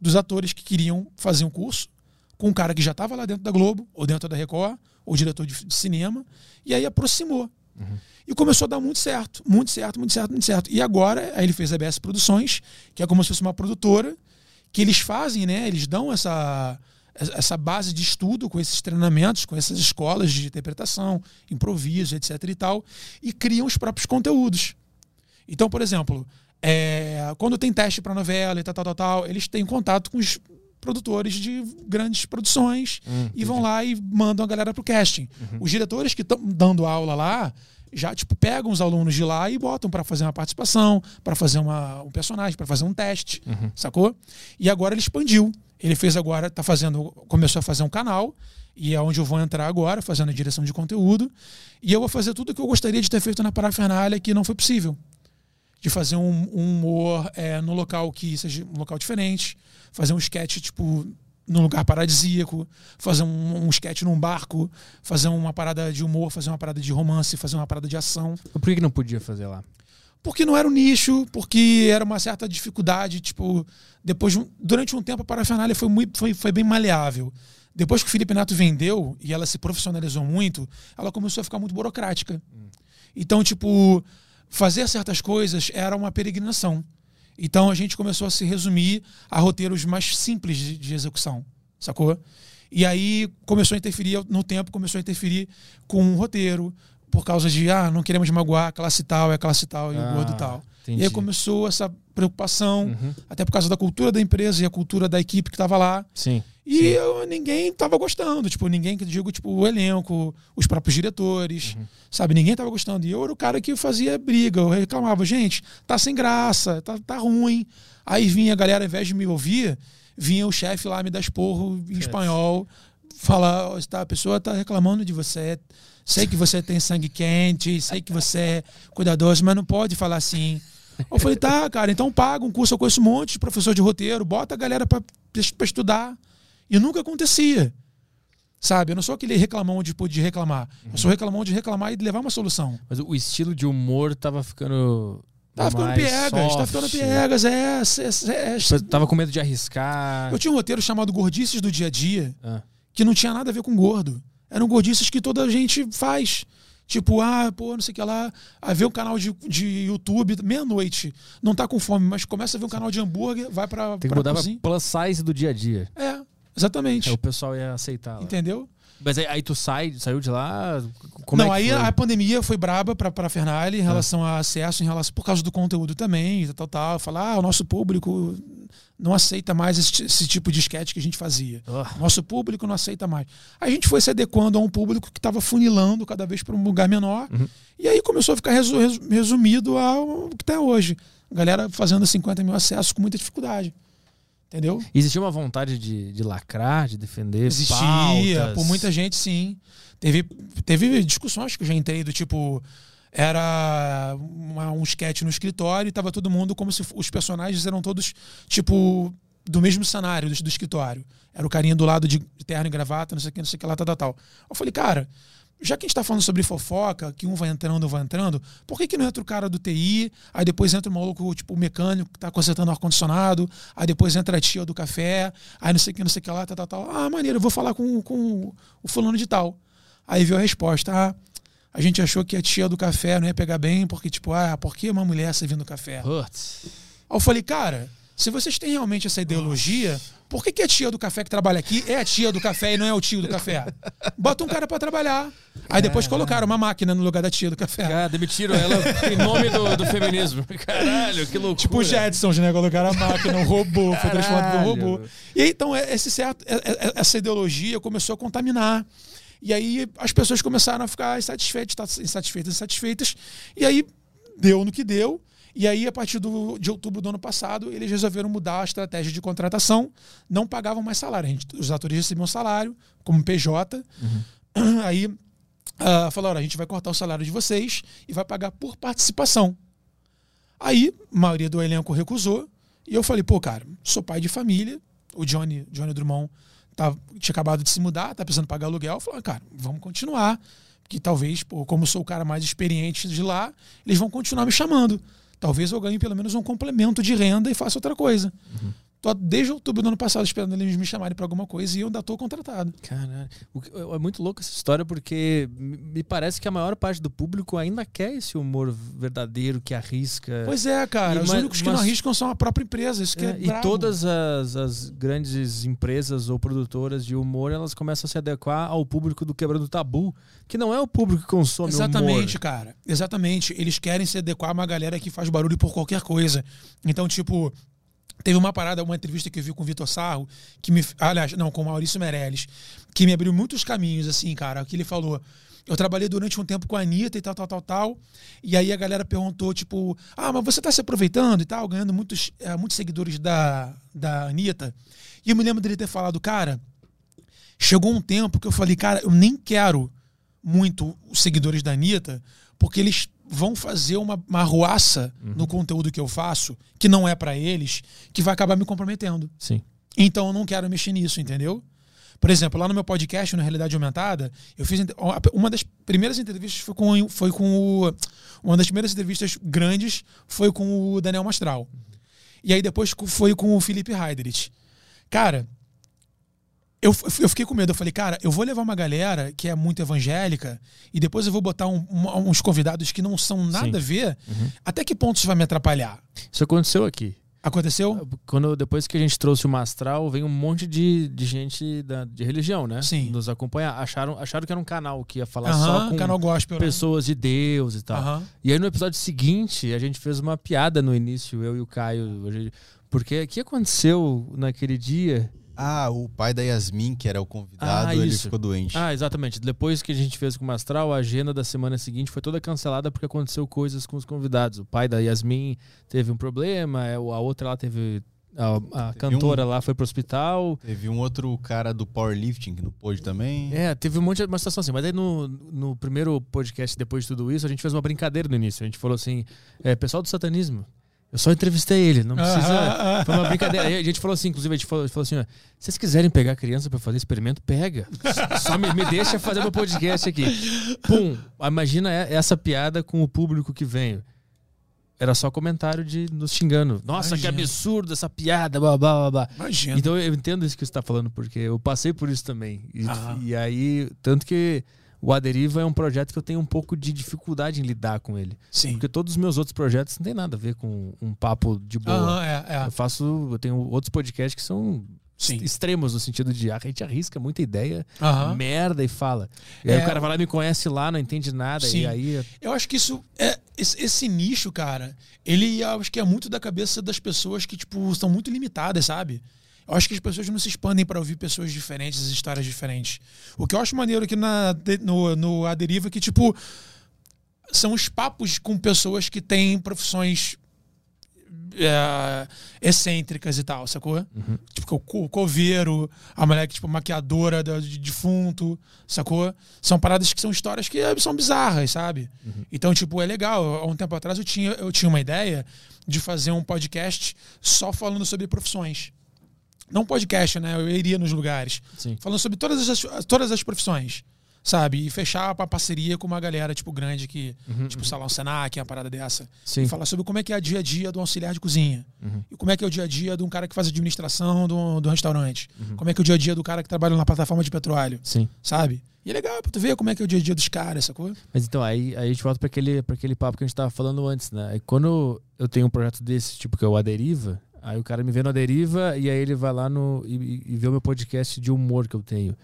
dos atores que queriam fazer um curso com um cara que já estava lá dentro da Globo, ou dentro da Record, ou diretor de, cinema, e aí aproximou. E começou a dar muito certo, muito certo, muito certo, muito certo. E agora, aí ele fez a BS Produções, que é como se fosse uma produtora, que eles fazem, né? Eles dão essa, essa base de estudo com esses treinamentos, com essas escolas de interpretação, improviso, etc e tal, e criam os próprios conteúdos. Então, por exemplo, é, quando tem teste para novela e tal, tal, tal, tal, eles têm contato com os produtores de grandes produções Hum, e vão lá e mandam a galera pro casting. Os diretores que estão dando aula lá já tipo pegam os alunos de lá e botam para fazer uma participação, para fazer uma, um personagem, para fazer um teste, sacou? E agora ele expandiu. Ele fez agora, tá fazendo, começou a fazer um canal e é onde eu vou entrar agora, fazendo a direção de conteúdo. E eu vou fazer tudo o que eu gostaria de ter feito na parafernália que não foi possível de fazer um, um humor é, no local que seja um local diferente, fazer um sketch tipo num lugar paradisíaco, fazer um, um sketch num barco, fazer uma parada de humor, fazer uma parada de romance, fazer uma parada de ação. Por que, que não podia fazer lá? Porque não era o nicho, porque era uma certa dificuldade, tipo, depois de um- durante um tempo a parafernália foi, muito, foi, foi bem maleável. Depois que o Felipe Neto vendeu e ela se profissionalizou muito, ela começou a ficar muito burocrática. Então, tipo, fazer certas coisas era uma peregrinação. Então a gente começou a se resumir a roteiros mais simples de, de execução, sacou? E aí começou a interferir, no tempo começou a interferir com o roteiro, por causa de, ah, não queremos magoar a classe tal, é a classe tal e Ah, o gordo tal. entendi. E aí começou essa preocupação, Uhum. até por causa da cultura da empresa e a cultura da equipe que estava lá. Sim. E eu- ninguém tava gostando, tipo, ninguém que digo, tipo, o elenco, os próprios diretores, sabe? Ninguém tava gostando. E eu era o cara que fazia briga, eu reclamava, gente, tá sem graça, tá, tá ruim. Aí vinha a galera, ao invés de me ouvir, vinha o chefe lá me dar esporro em espanhol, fala, "Ó, tá, a pessoa tá reclamando de você. Sei que você tem sangue quente, sei que você é cuidadoso, mas não pode falar assim. Eu falei, tá, cara, então paga um curso, eu conheço um monte de professor de roteiro, bota a galera pra, pra estudar. E nunca acontecia. Sabe? Eu não sou aquele reclamão de, de reclamar. Eu sou reclamão de reclamar e de levar uma solução. Mas o estilo de humor tava ficando. Tava ficando piegas, soft. tava ficando piegas, é. é, é- Tava com medo de arriscar. Eu tinha um roteiro chamado Gordices do Dia a Dia, Ah. que não tinha nada a ver com gordo. Eram gordices que toda a gente faz. Tipo, ah, pô, não sei o que lá. A ver um canal de, de YouTube, meia-noite. Não tá com fome, mas começa a ver um canal de hambúrguer, vai pra, Tem que pra mudar pra cozinha. plus size do dia a dia. É, exatamente. Aí o pessoal ia aceitar. lá. Entendeu? Mas aí, aí tu sai, saiu de lá. Como não, é que aí foi? a pandemia foi braba pra, pra Fernale em relação a acesso, em relação, por causa do conteúdo também, tal, tal, tal. Falar, ah, o nosso público não aceita mais esse, esse tipo de sketch que a gente fazia. Ah. Nosso público não aceita mais. A gente foi se adequando a um público que estava funilando cada vez para um lugar menor. Uhum. E aí começou a ficar resu- resu- resumido ao que está hoje. A galera fazendo 50 mil acessos com muita dificuldade. Entendeu? Existia uma vontade de, de lacrar, de defender. Existia, pautas. por muita gente, sim. Teve, teve discussões que eu já entrei do tipo. Era uma- um sketch no escritório e tava todo mundo como se os personagens eram todos, tipo, do mesmo cenário do, do escritório. Era o carinha do lado de terno e gravata, não sei o que, não sei o que lá, tal, tal, tal. Eu falei, cara, já que a gente tá falando sobre fofoca, que um vai entrando, um vai entrando, por que, que não entra o cara do TI, aí depois entra o maluco, tipo, o mecânico que tá consertando o ar-condicionado, aí depois entra a tia do café, aí não sei o que, não sei o que lá, tal, tal, tal. Ah, maneiro, eu vou falar com, com o fulano de tal. Aí veio a resposta, ah, a gente achou que a tia do café não ia pegar bem, porque, tipo, ah, por que uma mulher servindo café? Putz. Aí eu falei, cara, se vocês têm realmente essa ideologia, por que, que a tia do café que trabalha aqui é a tia do café e não é o tio do café? Bota um cara pra trabalhar. Aí depois colocaram uma máquina no lugar da tia do café. Cara, demitiram ela em nome do, do feminismo. *laughs* Caralho, que loucura. Tipo o Jetsons, né? Colocaram a máquina, um robô, foi transformado em um robô. E aí, então, é- esse certo, é- é- essa ideologia começou a contaminar. E aí as pessoas começaram a ficar insatisfeitas, tá- insatisfeitas, insatisfeitas. E aí deu no que deu. E aí, a partir do, de outubro do ano passado, eles resolveram mudar a estratégia de contratação. Não pagavam mais salário. A gente- os atores recebiam salário como PJ. *clears throat* Aí ah, falaram: a gente vai cortar o salário de vocês e vai pagar por participação. Aí, a maioria do elenco recusou. E eu falei, pô, cara, sou pai de família. O Johnny, Johnny Drummond tá, tinha acabado de se mudar, tá precisando pagar aluguel. Eu falei, ah, cara, vamos continuar. Que talvez, pô, como sou o cara mais experiente de lá, eles vão continuar me chamando. Talvez eu ganhe pelo menos um complemento de renda e faça outra coisa. Tô desde outubro do ano passado esperando eles me chamarem para alguma coisa e eu ainda tô contratado. Caralho. Que- É muito louco essa história porque me parece que a maior parte do público ainda quer esse humor verdadeiro que arrisca. Pois é, cara. E os mas- únicos que não mas- arriscam são a própria empresa. Isso que é, É, e todas as, as grandes empresas ou produtoras de humor, elas começam a se adequar ao público do Quebrando Tabu, que não é o público que consome Exatamente, humor. cara. Exatamente. Eles querem se adequar a uma galera que faz barulho por qualquer coisa. Então, tipo, teve uma parada, uma entrevista que eu vi com o Vitor Sarro, que me. Aliás, não, com o Maurício Meirelles, que me abriu muitos caminhos, assim, cara. Que ele falou. Eu trabalhei durante um tempo com a Anitta e tal, tal, tal, tal. E aí a galera perguntou, tipo, ah, mas você tá se aproveitando e tal, ganhando muitos, eh, muitos seguidores da, da Anitta. E eu me lembro dele ter falado, cara, chegou um tempo que eu falei, cara, eu nem quero muito os seguidores da Anitta, porque eles vão fazer uma, uma arruaça no conteúdo que eu faço, que não é pra eles, que vai acabar me comprometendo. Sim. Então eu não quero mexer nisso, entendeu? Por exemplo, lá no meu podcast, na Realidade Aumentada, eu fiz uma das primeiras entrevistas foi com, foi com o. Uma das primeiras entrevistas grandes foi com o Daniel Mastral. E aí depois foi com o Felipe Heiderich. Cara, eu, eu fiquei com medo. Eu falei, cara, eu vou levar uma galera que é muito evangélica e depois eu vou botar um- um- uns convidados que não são nada Sim. a ver. Até que ponto isso vai me atrapalhar? Isso aconteceu aqui. Aconteceu? Quando, depois que a gente trouxe o Mastral, veio um monte de, de gente da, de religião, né? Sim. Nos acompanhar. Acharam, acharam que era um canal que ia falar só Aham, com canal gospel. né? pessoas de Deus e tal. E aí no episódio seguinte, a gente fez uma piada no início, eu e o Caio. Porque o que aconteceu naquele dia? Ah, o pai da Yasmin, que era o convidado, Ah, ele isso. ficou doente. Ah, exatamente. Depois que a gente fez com o Mastral, a agenda da semana seguinte foi toda cancelada porque aconteceu coisas com os convidados. O pai da Yasmin teve um problema, é, a outra lá teve A, a cantora lá foi pro hospital. Teve um outro cara do powerlifting que não pôde também. É, teve um monte de uma situação assim. Mas aí no, no primeiro podcast, depois de tudo isso, a gente fez uma brincadeira no início. A gente falou assim: é, pessoal do satanismo. Eu só entrevistei ele, não precisa. Foi uma brincadeira. A gente falou assim, inclusive, a gente falou, falou assim: ó, se vocês quiserem pegar criança pra fazer experimento, pega. Só me, me deixa fazer meu podcast aqui. Pum! Imagina é, essa piada com o público que veio. Era só comentário de nos xingando. Nossa, Imagina. que absurdo essa piada, blá, blá, blá, blá. Imagina. Então eu entendo isso que você está falando, porque eu passei por isso também. E, e aí, tanto que o Aderiva é um projeto que eu tenho um pouco de dificuldade em lidar com ele. Sim. Porque todos os meus outros projetos não tem nada a ver com um papo de boa. Aham, é, é. Eu faço, eu tenho outros podcasts que são Sim. extremos no sentido de a gente arrisca muita ideia, Aham. merda e fala. E aí É. o cara vai lá e me conhece lá, não entende nada Sim. e aí Eu acho que isso é esse, esse nicho, cara. Ele acho que é muito da cabeça das pessoas que tipo estão muito limitadas, sabe? Eu acho que as pessoas não se expandem para ouvir pessoas diferentes, histórias diferentes. O que eu acho maneiro aqui na, no, no A Deriva é que, tipo, são os papos com pessoas que têm profissões é, excêntricas e tal, sacou? Tipo, o co- coveiro, a mulher que, tipo, maquiadora de defunto, sacou? São paradas que são histórias que eh, são bizarras, sabe? Então, tipo, é legal. Há um tempo atrás eu tinha, eu tinha uma ideia de fazer um podcast só falando sobre profissões. Não podcast, né? Eu iria nos lugares. Sim. Falando sobre todas as, todas as profissões. Sabe? E fechar uma parceria com uma galera, tipo, grande que, tipo, Salão Senac, uma parada dessa. Sim. E falar sobre como é que é o dia a dia do auxiliar de cozinha. E como é que é o dia a dia de um cara que faz administração do, do restaurante. Como é que é o dia a dia do cara que trabalha na plataforma de petróleo. sim. Sabe? E é legal pra tu ver como é que é o dia a dia dos caras, sacou? Mas então, aí, aí a gente volta para aquele, pra aquele papo que a gente tava falando antes, né? Aí quando eu tenho um projeto desse, tipo, que é o A Deriva, aí o cara me vê no A Deriva e aí ele vai lá no, e, e- vê o meu podcast de humor que eu tenho.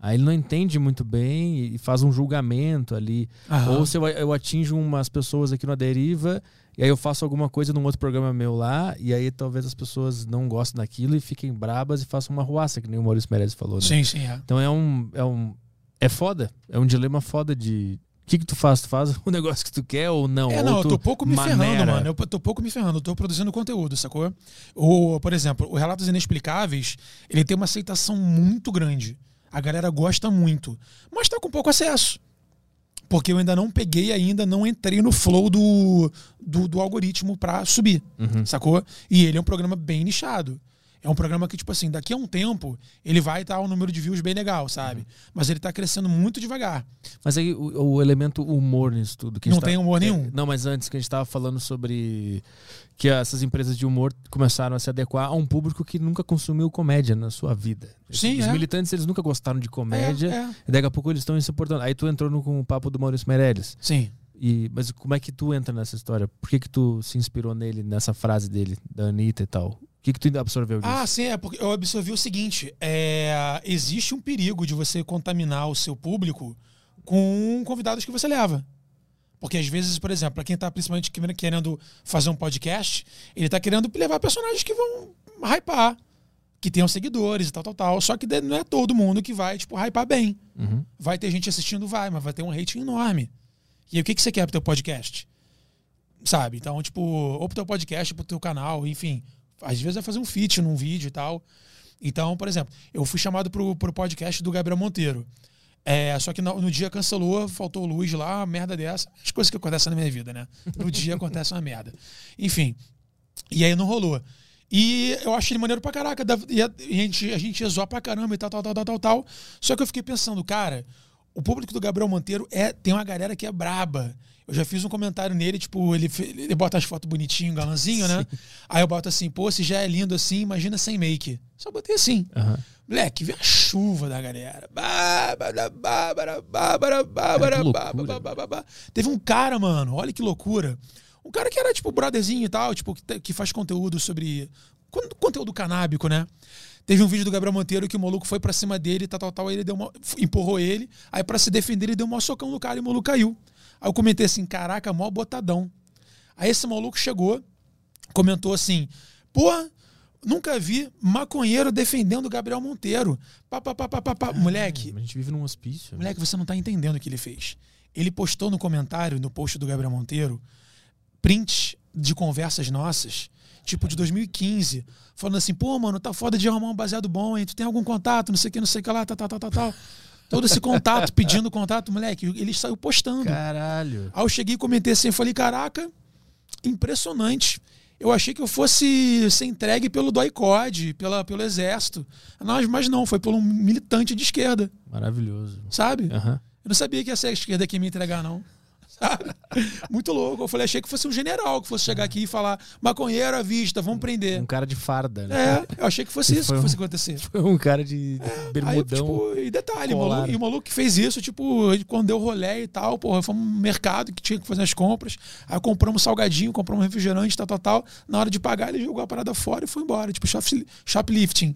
Aí ele não entende muito bem e faz um julgamento ali. Aham. Ou se eu, eu atinjo umas pessoas aqui no A Deriva e aí eu faço alguma coisa num outro programa meu lá e aí talvez as pessoas não gostem daquilo e fiquem brabas e façam uma ruaça, que nem o Maurício Meirelles falou, né? Sim, sim, é. Então é um, é um. É foda. É um dilema foda de. O que, que tu faz? Tu faz o negócio que tu quer ou não? É, Ou não, eu tô pouco me ferrando, mano. Eu tô pouco me ferrando, eu tô produzindo conteúdo, sacou? O, por exemplo, o Relatos Inexplicáveis, ele tem uma aceitação muito grande. A galera gosta muito. Mas tá com pouco acesso. Porque eu ainda não peguei, ainda não entrei no flow do, do, do algoritmo pra subir, Uhum. sacou? E ele é um programa bem nichado. É um programa que, tipo assim, daqui a um tempo, ele vai estar um número de views bem legal, sabe? Uhum. Mas ele tá crescendo muito devagar. Mas aí o, o elemento humor nisso tudo. Que Não gente tem humor é, nenhum. não, mas antes que a gente tava falando sobre que essas empresas de humor começaram a se adequar a um público que nunca consumiu comédia na sua vida. Sim, Os é. militantes, eles nunca gostaram de comédia. É, é. E daqui a pouco eles estão se importando. Aí tu entrou no, com o papo do Maurício Meirelles. Sim. E, mas como é que tu entra nessa história? Por que que tu se inspirou nele, nessa frase dele, da Anitta e tal? O que que tu absorveu disso? Ah, sim, é porque eu absorvi o seguinte: é, existe um perigo de você contaminar o seu público com convidados que você leva. Porque às vezes, por exemplo, para quem tá principalmente querendo- querendo fazer um podcast, ele tá querendo levar personagens que vão hypar, que tenham seguidores e tal, tal, tal. Só que não é todo mundo que vai, tipo, hypar bem. Uhum. Vai ter gente assistindo, vai, mas vai ter um rating enorme. E aí, o que, que você quer pro teu podcast? Sabe? Então, tipo, ou pro teu podcast, pro teu canal, enfim. Às vezes vai fazer um feat num vídeo e tal. Então, por exemplo, eu fui chamado pro, pro podcast do Gabriel Monteiro. É, só que no, no dia cancelou, faltou luz lá, merda dessa. As coisas que acontecem na minha vida, né? No dia *laughs* acontece uma merda. Enfim. E aí não rolou. E eu achei ele maneiro pra caraca. E e a gente, a gente ia zoar pra caramba e tal, tal, tal, tal, tal, tal. Só que eu fiquei pensando, cara, o público do Gabriel Monteiro é, tem uma galera que é braba. Eu já fiz um comentário nele, tipo, ele, ele bota as fotos bonitinho, galanzinho, né? Aí eu boto assim, pô, se já é lindo assim, imagina sem make. Só botei assim. Aham. Moleque, vê a chuva da galera. Bárbara, que bárbara, loucura. bárbara, bárbara. Teve um cara, mano, olha que loucura. Um cara que era, tipo, brotherzinho e tal, tipo, que, que faz conteúdo sobre. con- Conteúdo canábico, né? Teve um vídeo do Gabriel Monteiro que o maluco foi pra cima dele, tal, tal, tal, ele deu uma, empurrou ele, aí pra se defender ele deu um socão no cara e o maluco caiu. Aí eu comentei assim, caraca, mó botadão. Aí esse maluco chegou, comentou assim, porra, nunca vi maconheiro defendendo o Gabriel Monteiro. Pá, pá, pá, pá, pá, pá. Moleque, A gente vive num hospício. Moleque, você não tá entendendo o que ele fez. Ele postou no comentário, no post do Gabriel Monteiro, prints de conversas nossas, tipo de 2015, falando assim, pô, mano, tá foda de arrumar um baseado bom, hein? Tu tem algum contato, não sei o que, não sei o que lá, tal, tal, tal, tal, tal. Todo esse contato, pedindo contato, moleque, ele saiu postando. Caralho. Aí eu cheguei e comentei assim, falei, caraca, impressionante. Eu achei que eu fosse ser entregue pelo DOI-COD, pela, pelo exército. Mas, mas não, foi por um militante de esquerda, Maravilhoso. sabe? Aham. Eu não sabia que ia ser a esquerda que ia me entregar, não. Sabe? *laughs* Muito louco. Eu falei, achei que fosse um general que fosse chegar aqui e falar, maconheiro à vista, vamos prender. Um cara de farda, né? É, eu achei que fosse E isso que um- fosse acontecer. *laughs* Foi um cara de Aí, bermudão. tipo, e detalhe, maluco, e o maluco que fez isso, tipo, quando deu rolé e tal, porra, foi um mercado que tinha que fazer as compras. Aí compramos um salgadinho, compramos um refrigerante, tal, tal, tal. Na hora de pagar, ele jogou a parada fora e foi embora. Tipo, shop- shoplifting.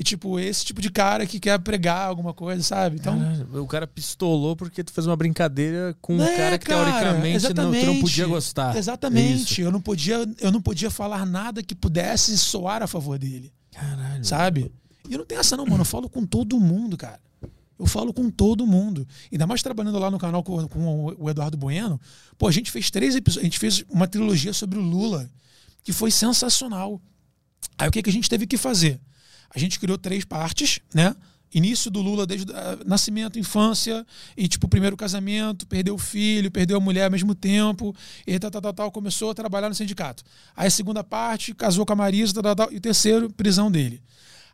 E, tipo, esse tipo de cara que quer pregar alguma coisa, sabe? Então. O cara pistolou porque tu fez uma brincadeira com um É, cara que cara, teoricamente não, tu não podia gostar. Exatamente. eu, não podia, eu não podia falar nada que pudesse soar a favor dele. Caralho. Sabe? E eu não tenho essa, não, mano. Eu falo com todo mundo, cara. Eu falo com todo mundo. Ainda mais trabalhando lá no canal com, com o Eduardo Bueno. Pô, a gente fez três episódios. A gente fez uma trilogia sobre o Lula, que foi sensacional. Aí o que, que a gente teve que fazer? A gente criou três partes, né? Início do Lula desde ah, nascimento, infância, e tipo, primeiro casamento, perdeu o filho, perdeu a mulher ao mesmo tempo, e tal, tal, tal, tal, começou a trabalhar no sindicato. Aí a segunda parte, casou com a Marisa, tal, tal, tal, e o terceiro, prisão dele.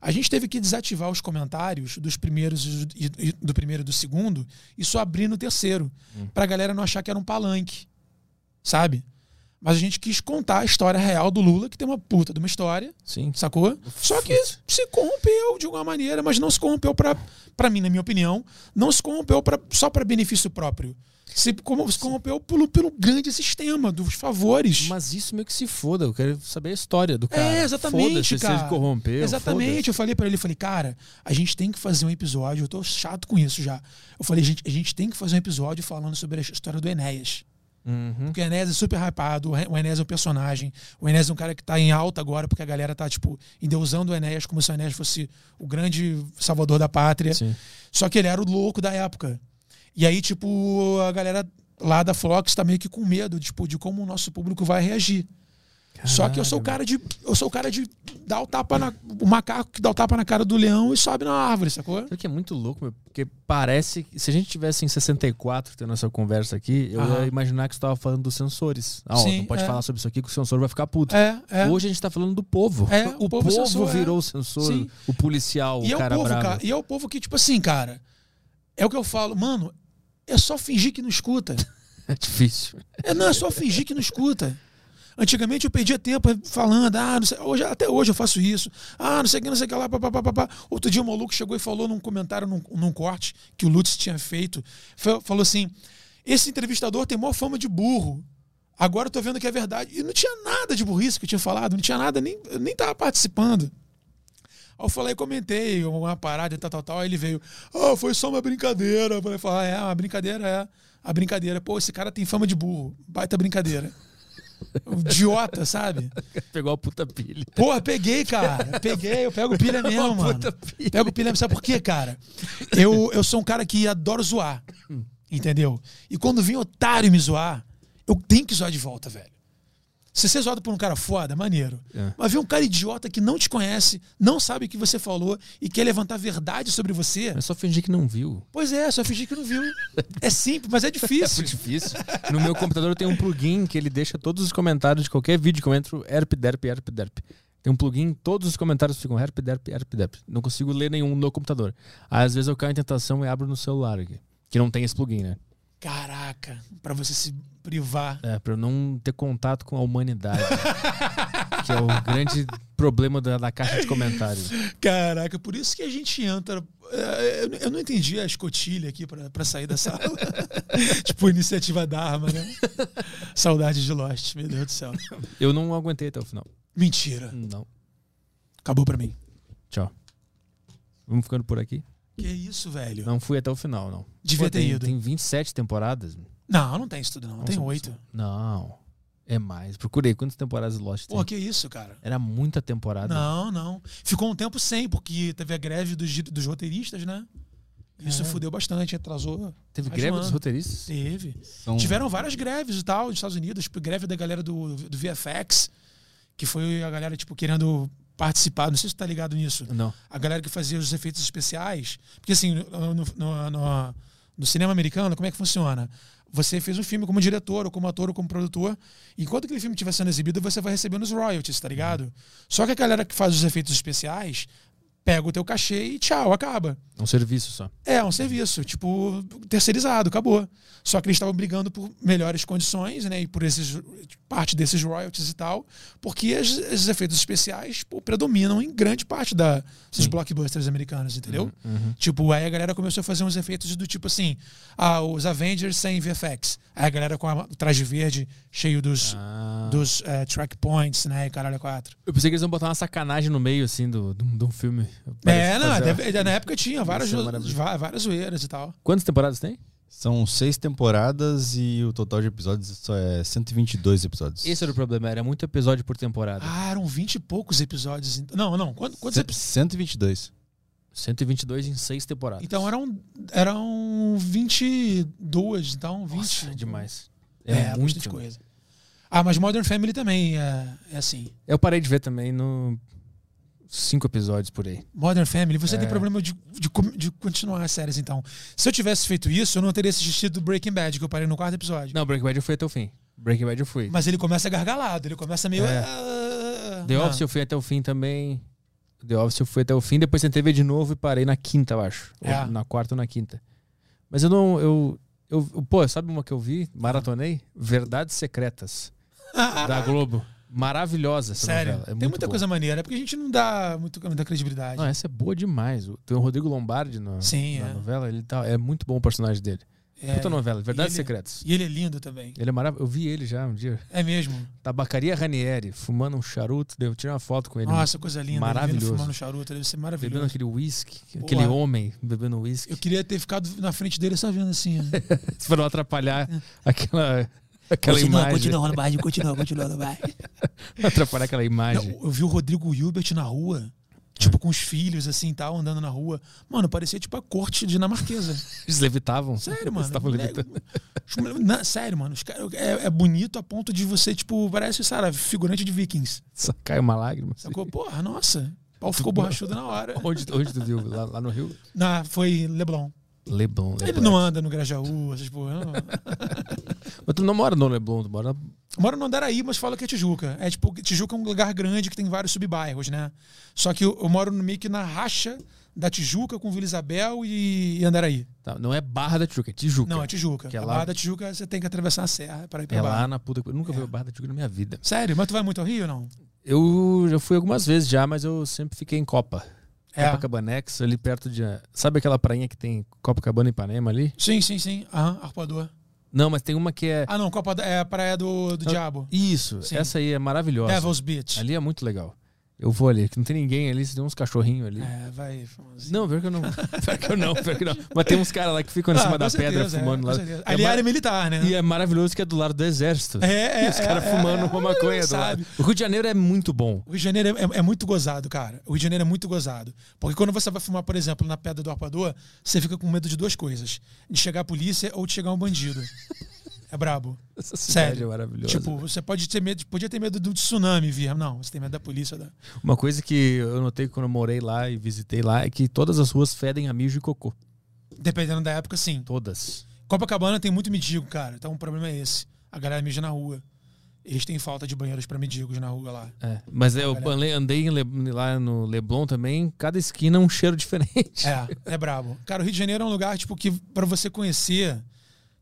A gente teve que desativar os comentários dos primeiros e do- primeiro e do segundo e só abrir no terceiro, pra galera não achar que era um palanque, sabe? Mas a gente quis contar a história real do Lula, que tem uma puta de uma história, Sim. sacou? Só que se corrompeu de alguma maneira, mas não se corrompeu pra, pra mim, na minha opinião, não se corrompeu pra, só para benefício próprio. Se, como, se corrompeu pelo, pelo grande sistema dos favores. Mas isso meio que se foda. Eu quero saber a história do cara. É, exatamente, Foda-se se cara. ele corrompeu. Exatamente. Eu falei pra ele, eu falei, cara, a gente tem que fazer um episódio, eu tô chato com isso já. Eu falei, gente, a gente tem que fazer um episódio falando sobre a história do Enéas. Uhum. Porque o Enéas é super hypado, o Enéas é um personagem. O Enéas é um cara que tá em alta agora, porque a galera tá, tipo, endeusando o Enéas como se o Enéas fosse o grande salvador da pátria. Sim. Só que ele era o louco da época. E aí, tipo, a galera lá da Flox tá meio que com medo, tipo, de como o nosso público vai reagir. Só que eu sou o cara de. Eu sou o cara de dar o tapa na. O macaco que dá o tapa na cara do leão e sobe na árvore, sacou? Sabe que é muito louco, meu? Porque parece que se a gente tivesse em 64 tendo essa conversa aqui, eu ia imaginar que você tava falando dos sensores. Ah, ó, Sim, não pode é. falar sobre isso aqui que o sensor vai ficar puto. É, é. Hoje a gente tá falando do povo. É, o, o povo, povo é. virou o sensor, Sim. o policial, E é o o cara povo, bravo. cara. E é o povo que, tipo assim, cara. É o que eu falo, mano. É só fingir que não escuta. *laughs* É difícil. É, não, é só fingir que não escuta. Antigamente eu perdia tempo falando, ah, sei, hoje, até hoje eu faço isso. Ah, não sei o que, não sei o que lá, papapá, papá. Outro dia o maluco chegou e falou num comentário, num, num corte que o Lutz tinha feito. fa- Falou assim: esse entrevistador tem maior fama de burro. Agora eu tô vendo que é verdade. E não tinha nada de burrice que eu tinha falado, não tinha nada, nem, eu nem tava participando. Aí eu falei, comentei uma parada e tal, tal, tal. Aí ele veio, ah, foi só uma brincadeira. Eu falei, ah, é, uma brincadeira, é. A brincadeira. Pô, esse cara tem fama de burro. Baita brincadeira. Idiota, sabe? Pegou a puta pilha. Porra, peguei, cara. Peguei, eu pego pilha *laughs* mesmo, mano. puta pilha. Pego pilha mesmo. Sabe por quê, cara? Eu, eu sou um cara que adoro zoar. Entendeu? E quando vem otário me zoar, eu tenho que zoar de volta, velho. Se você é zoado por um cara foda, maneiro. É. Mas vem um cara idiota que não te conhece, não sabe o que você falou e quer levantar verdade sobre você. É só fingir que não viu. Pois é, só fingir que não viu. É simples, mas é *laughs* É difícil. muito difícil. No meu computador tem um plugin que ele deixa todos os comentários de qualquer vídeo que eu entro, herp, derp, herp, derp. Tem um plugin, todos os comentários ficam herp, derp, herp, derp. Não consigo ler nenhum no computador. Aí, às vezes eu caio em tentação e abro no celular aqui. Que não tem esse plugin, né? Caraca, pra você se privar. É, pra eu não ter contato com a humanidade. *laughs* que é o grande problema da, da caixa de comentários. Caraca, por isso que a gente entra. é, Eu não entendi a escotilha aqui pra, pra sair da sala. *laughs* tipo, iniciativa da arma, né? Saudade de Lost, meu Deus do céu. Eu não aguentei até o final. Mentira. Não. Acabou pra mim. Tchau. Vamos ficando por aqui? Que isso, velho? Não fui até o final, não. Devia Pô, ter tem, ido. Tem 27 temporadas. Não, não tem isso tudo, não. Não tem oito. Não. É mais. Procurei quantas temporadas de Lost tem. Pô, que isso, cara? Era muita temporada. Não, não. Ficou um tempo sem, porque teve a greve dos, dos roteiristas, né? Isso Caralho. fudeu bastante, atrasou. Teve greve dos roteiristas? Teve. São- Tiveram várias greves e tal nos Estados Unidos, tipo, greve da galera do, do VFX, que foi a galera, tipo, querendo participar. Não sei se tu tá ligado nisso. Não. A galera que fazia os efeitos especiais. Porque, assim, no, no, no- no- no cinema americano, como é que funciona? Você fez um filme como diretor, ou como ator, ou como produtor. E enquanto aquele filme estiver sendo exibido, você vai recebendo os royalties, tá ligado? Só que a galera que faz os efeitos especiais pega o teu cachê e tchau, acaba. É um serviço só. É, um serviço, tipo, terceirizado, acabou. Só que eles estavam brigando por melhores condições, né? E por esses, parte desses royalties e tal, porque as- esses efeitos especiais pô, predominam em grande parte da, dos blockbusters americanos, entendeu? Tipo, aí a galera começou a fazer uns efeitos do tipo assim: ah, os Avengers sem VFX. Aí a galera com o traje verde cheio dos, Ah. dos eh, track points, né? E caralho, quatro. Eu pensei que eles iam botar uma sacanagem no meio, assim, do, do, de um filme. É, não, deve- na época tinha várias, várias zoeiras e tal. Quantas temporadas tem? São seis temporadas e o total de episódios só é 122 episódios. Esse era o problema, era muito episódio por temporada. Ah, eram 20 e poucos episódios. Não, não. Quantos, quantos episódios? 122. 122 em seis temporadas. Então eram, eram 22, então 20. Nossa, é demais. É, É, bastante coisa. Ah, mas Modern Family também é, é assim. Eu parei de ver também no cinco episódios por aí. Modern Family, você É. tem problema de, de, de continuar as séries, então. Se eu tivesse feito isso, eu não teria assistido Breaking Bad, que eu parei no quarto episódio. Não, Breaking Bad eu fui até o fim. Breaking Bad eu fui. Mas ele começa gargalado, ele começa meio. É. ah, The não. Office eu fui até o fim também. The Office eu fui até o fim, depois tentei ver de novo e parei na quinta, eu acho. É. na quarta ou na quinta. Mas eu não. Eu, eu, pô, sabe uma que eu vi? Maratonei? Verdades Secretas, *laughs* da Globo. Maravilhosa essa Sério, novela. É tem muita boa. coisa maneira, é porque a gente não dá muito, muita credibilidade. Não, essa é boa demais. Tem o Rodrigo Lombardi no, Sim, na é. novela. Ele tá, é muito bom o personagem dele. É, Puta novela, Verdades ele- Secretas. E ele é lindo também. Ele é maravilhoso. Eu vi ele já um dia. É mesmo. Tabacaria Ranieri, fumando um charuto. Eu tirei uma foto com ele. Nossa, coisa linda. Maravilhoso. Fumando charuto, deve ser Bebendo maravilhoso. aquele whisky. Porra. Aquele homem bebendo whisky. Eu queria ter ficado na frente dele só vendo assim. *laughs* ó. para não atrapalhar aquela, aquela imagem. continua, vai, continua, continua, vai. *laughs* Atrapalhar aquela imagem. Eu, eu vi o Rodrigo Hilbert na rua, tipo, com os filhos, assim, tal, andando na rua. Mano, parecia tipo a corte dinamarquesa. *laughs* Eles levitavam. Sério, mano. Eles estavam levitando. Sério, mano. os caras- é, é bonito a ponto de você, tipo, parece, sabe, figurante de Vikings. Só cai uma lágrima. Sacou? Porra, nossa. O pau ficou borrachudo na hora. *laughs* Onde, onde tu viu? Lá, lá no Rio? Na, foi Leblon. Leblon. Ele Leblon. não anda no Grajaú, essas porra. não. Mas tu não mora no Leblon, tu mora. Moro no Andaraí, mas fala que é Tijuca. É tipo, Tijuca é um lugar grande que tem vários subbairros, né? Só que eu, eu moro meio que na racha da Tijuca com Vila Isabel e, e Andaraí. Tá, não é Barra da Tijuca, é Tijuca. Não, é Tijuca. Que é a lá- Barra da Tijuca você tem que atravessar a serra para ir pra É Barra. lá na puta. Eu nunca vi a Barra da Tijuca na minha vida. Sério? Mas tu vai muito ao Rio ou não? Eu já fui algumas vezes já, mas eu sempre fiquei em Copa. É. Copacabanex, ali perto de. Sabe aquela prainha que tem Copacabana e Ipanema ali? Sim, sim, sim. Aham, arpoador. Não, mas tem uma que é. Ah, não, Copa da- é a praia do, do Ah, Diabo. Isso, Sim. essa aí é maravilhosa. Devil's Beach. Ali é muito legal. Eu vou ali, que não tem ninguém ali, tem uns cachorrinhos ali. É, vai. Não, pior que eu não. *laughs* Pior que eu não, pior que não. Mas tem uns caras lá que ficam em Ah, cima da certeza, pedra é, fumando com lá. É Ali é mar- militar, né? E é maravilhoso que é do lado do exército. É, é, E os caras é, fumando é, uma maconha do sabe? lado. O Rio de Janeiro é muito bom. O Rio de Janeiro é, é- é muito gozado, cara. O Rio de Janeiro é muito gozado. Porque quando você vai fumar, por exemplo, na Pedra do Arpador, você fica com medo de duas coisas: de chegar a polícia ou de chegar um bandido. É brabo. Essa cidade Sério. é maravilhosa. Tipo, você pode ter medo, podia ter medo do tsunami vir. Não, você tem medo da polícia. Da... Uma coisa que eu notei quando eu morei lá e visitei lá é que todas as ruas fedem a mijo e cocô. Dependendo da época, sim. Todas. Copacabana tem muito mendigo, cara. Então o problema é esse. A galera mija na rua. Eles têm falta de banheiros pra mendigos na rua lá. É. Mas eu galera. andei- Le- lá no Leblon também, cada esquina é um *laughs* cheiro diferente. É, é brabo. Cara, o Rio de Janeiro é um lugar, tipo, que pra você conhecer.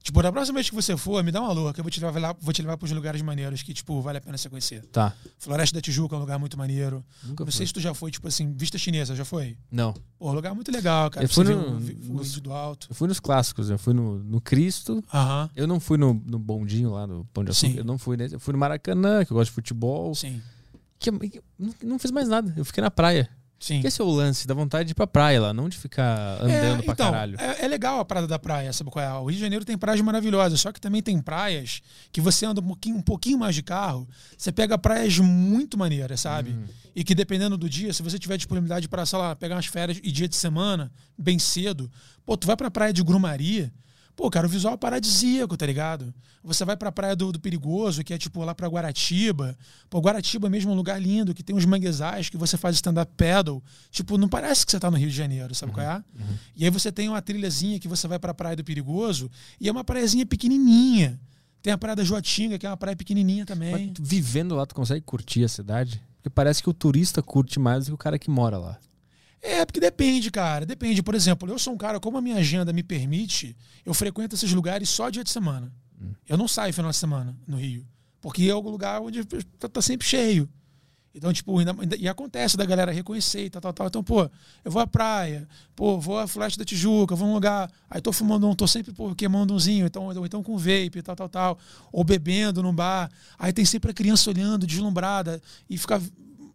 Tipo, da próxima vez que você for, me dá uma que eu vou te levar lá, vou te levar pros lugares maneiros que, tipo, vale a pena você conhecer. Tá. Floresta da Tijuca é um lugar muito maneiro. Nunca Não fui. sei se tu já foi, tipo assim, Vista Chinesa, já foi? Não. Pô, lugar muito legal, cara. Eu fui você no- ver o, vi- o nos- do alto. Eu fui nos clássicos, eu fui no, no Cristo. Aham, Eu não fui no, no bondinho lá, no Pão de Açúcar. Sim. Eu não fui nesse. Eu fui no Maracanã, que eu gosto de futebol. sim. Que, que- não, não fiz mais nada. Eu fiquei na praia. Sim. Que esse é o lance, da vontade de ir pra praia lá, não de ficar andando pra então, caralho. É, é legal a parada da praia, sabe qual é? O Rio de Janeiro tem praias maravilhosas, só que também tem praias que você anda um pouquinho, um pouquinho mais de carro, você pega praias muito maneiras, sabe? Uhum. E que dependendo do dia, se você tiver disponibilidade para, sei lá, pegar umas férias e dia de semana, bem cedo, pô, tu vai pra praia de Grumari, Pô, cara, o visual é paradisíaco, tá ligado? Você vai pra praia do, do Perigoso, que é tipo lá pra Guaratiba. Pô, Guaratiba mesmo é um lugar lindo, que tem uns manguezais que você faz stand-up paddle. Tipo, não parece que você tá no Rio de Janeiro, sabe qual é? E aí você tem uma trilhazinha que você vai pra praia do Perigoso e é uma praiazinha pequenininha. Tem a praia da Joatinga, que é uma praia pequenininha também. Mas vivendo lá, tu consegue curtir a cidade? Porque parece que o turista curte mais do que o cara que mora lá. É, porque depende, cara. Depende. Por exemplo, eu sou um cara, como a minha agenda me permite, eu frequento esses lugares só dia de semana. Eu não saio final de semana no Rio. Porque é um lugar onde tá, tá sempre cheio. Então, tipo, ainda, ainda- e acontece da galera reconhecer e tal, tal, tal. Então, pô, eu vou à praia, pô, vou à Flecha da Tijuca, vou num lugar, aí tô fumando um, tô sempre, pô, queimando umzinho, então, ou então com vape, tal, tal, tal. Ou bebendo num bar. Aí tem sempre a criança olhando, deslumbrada, e fica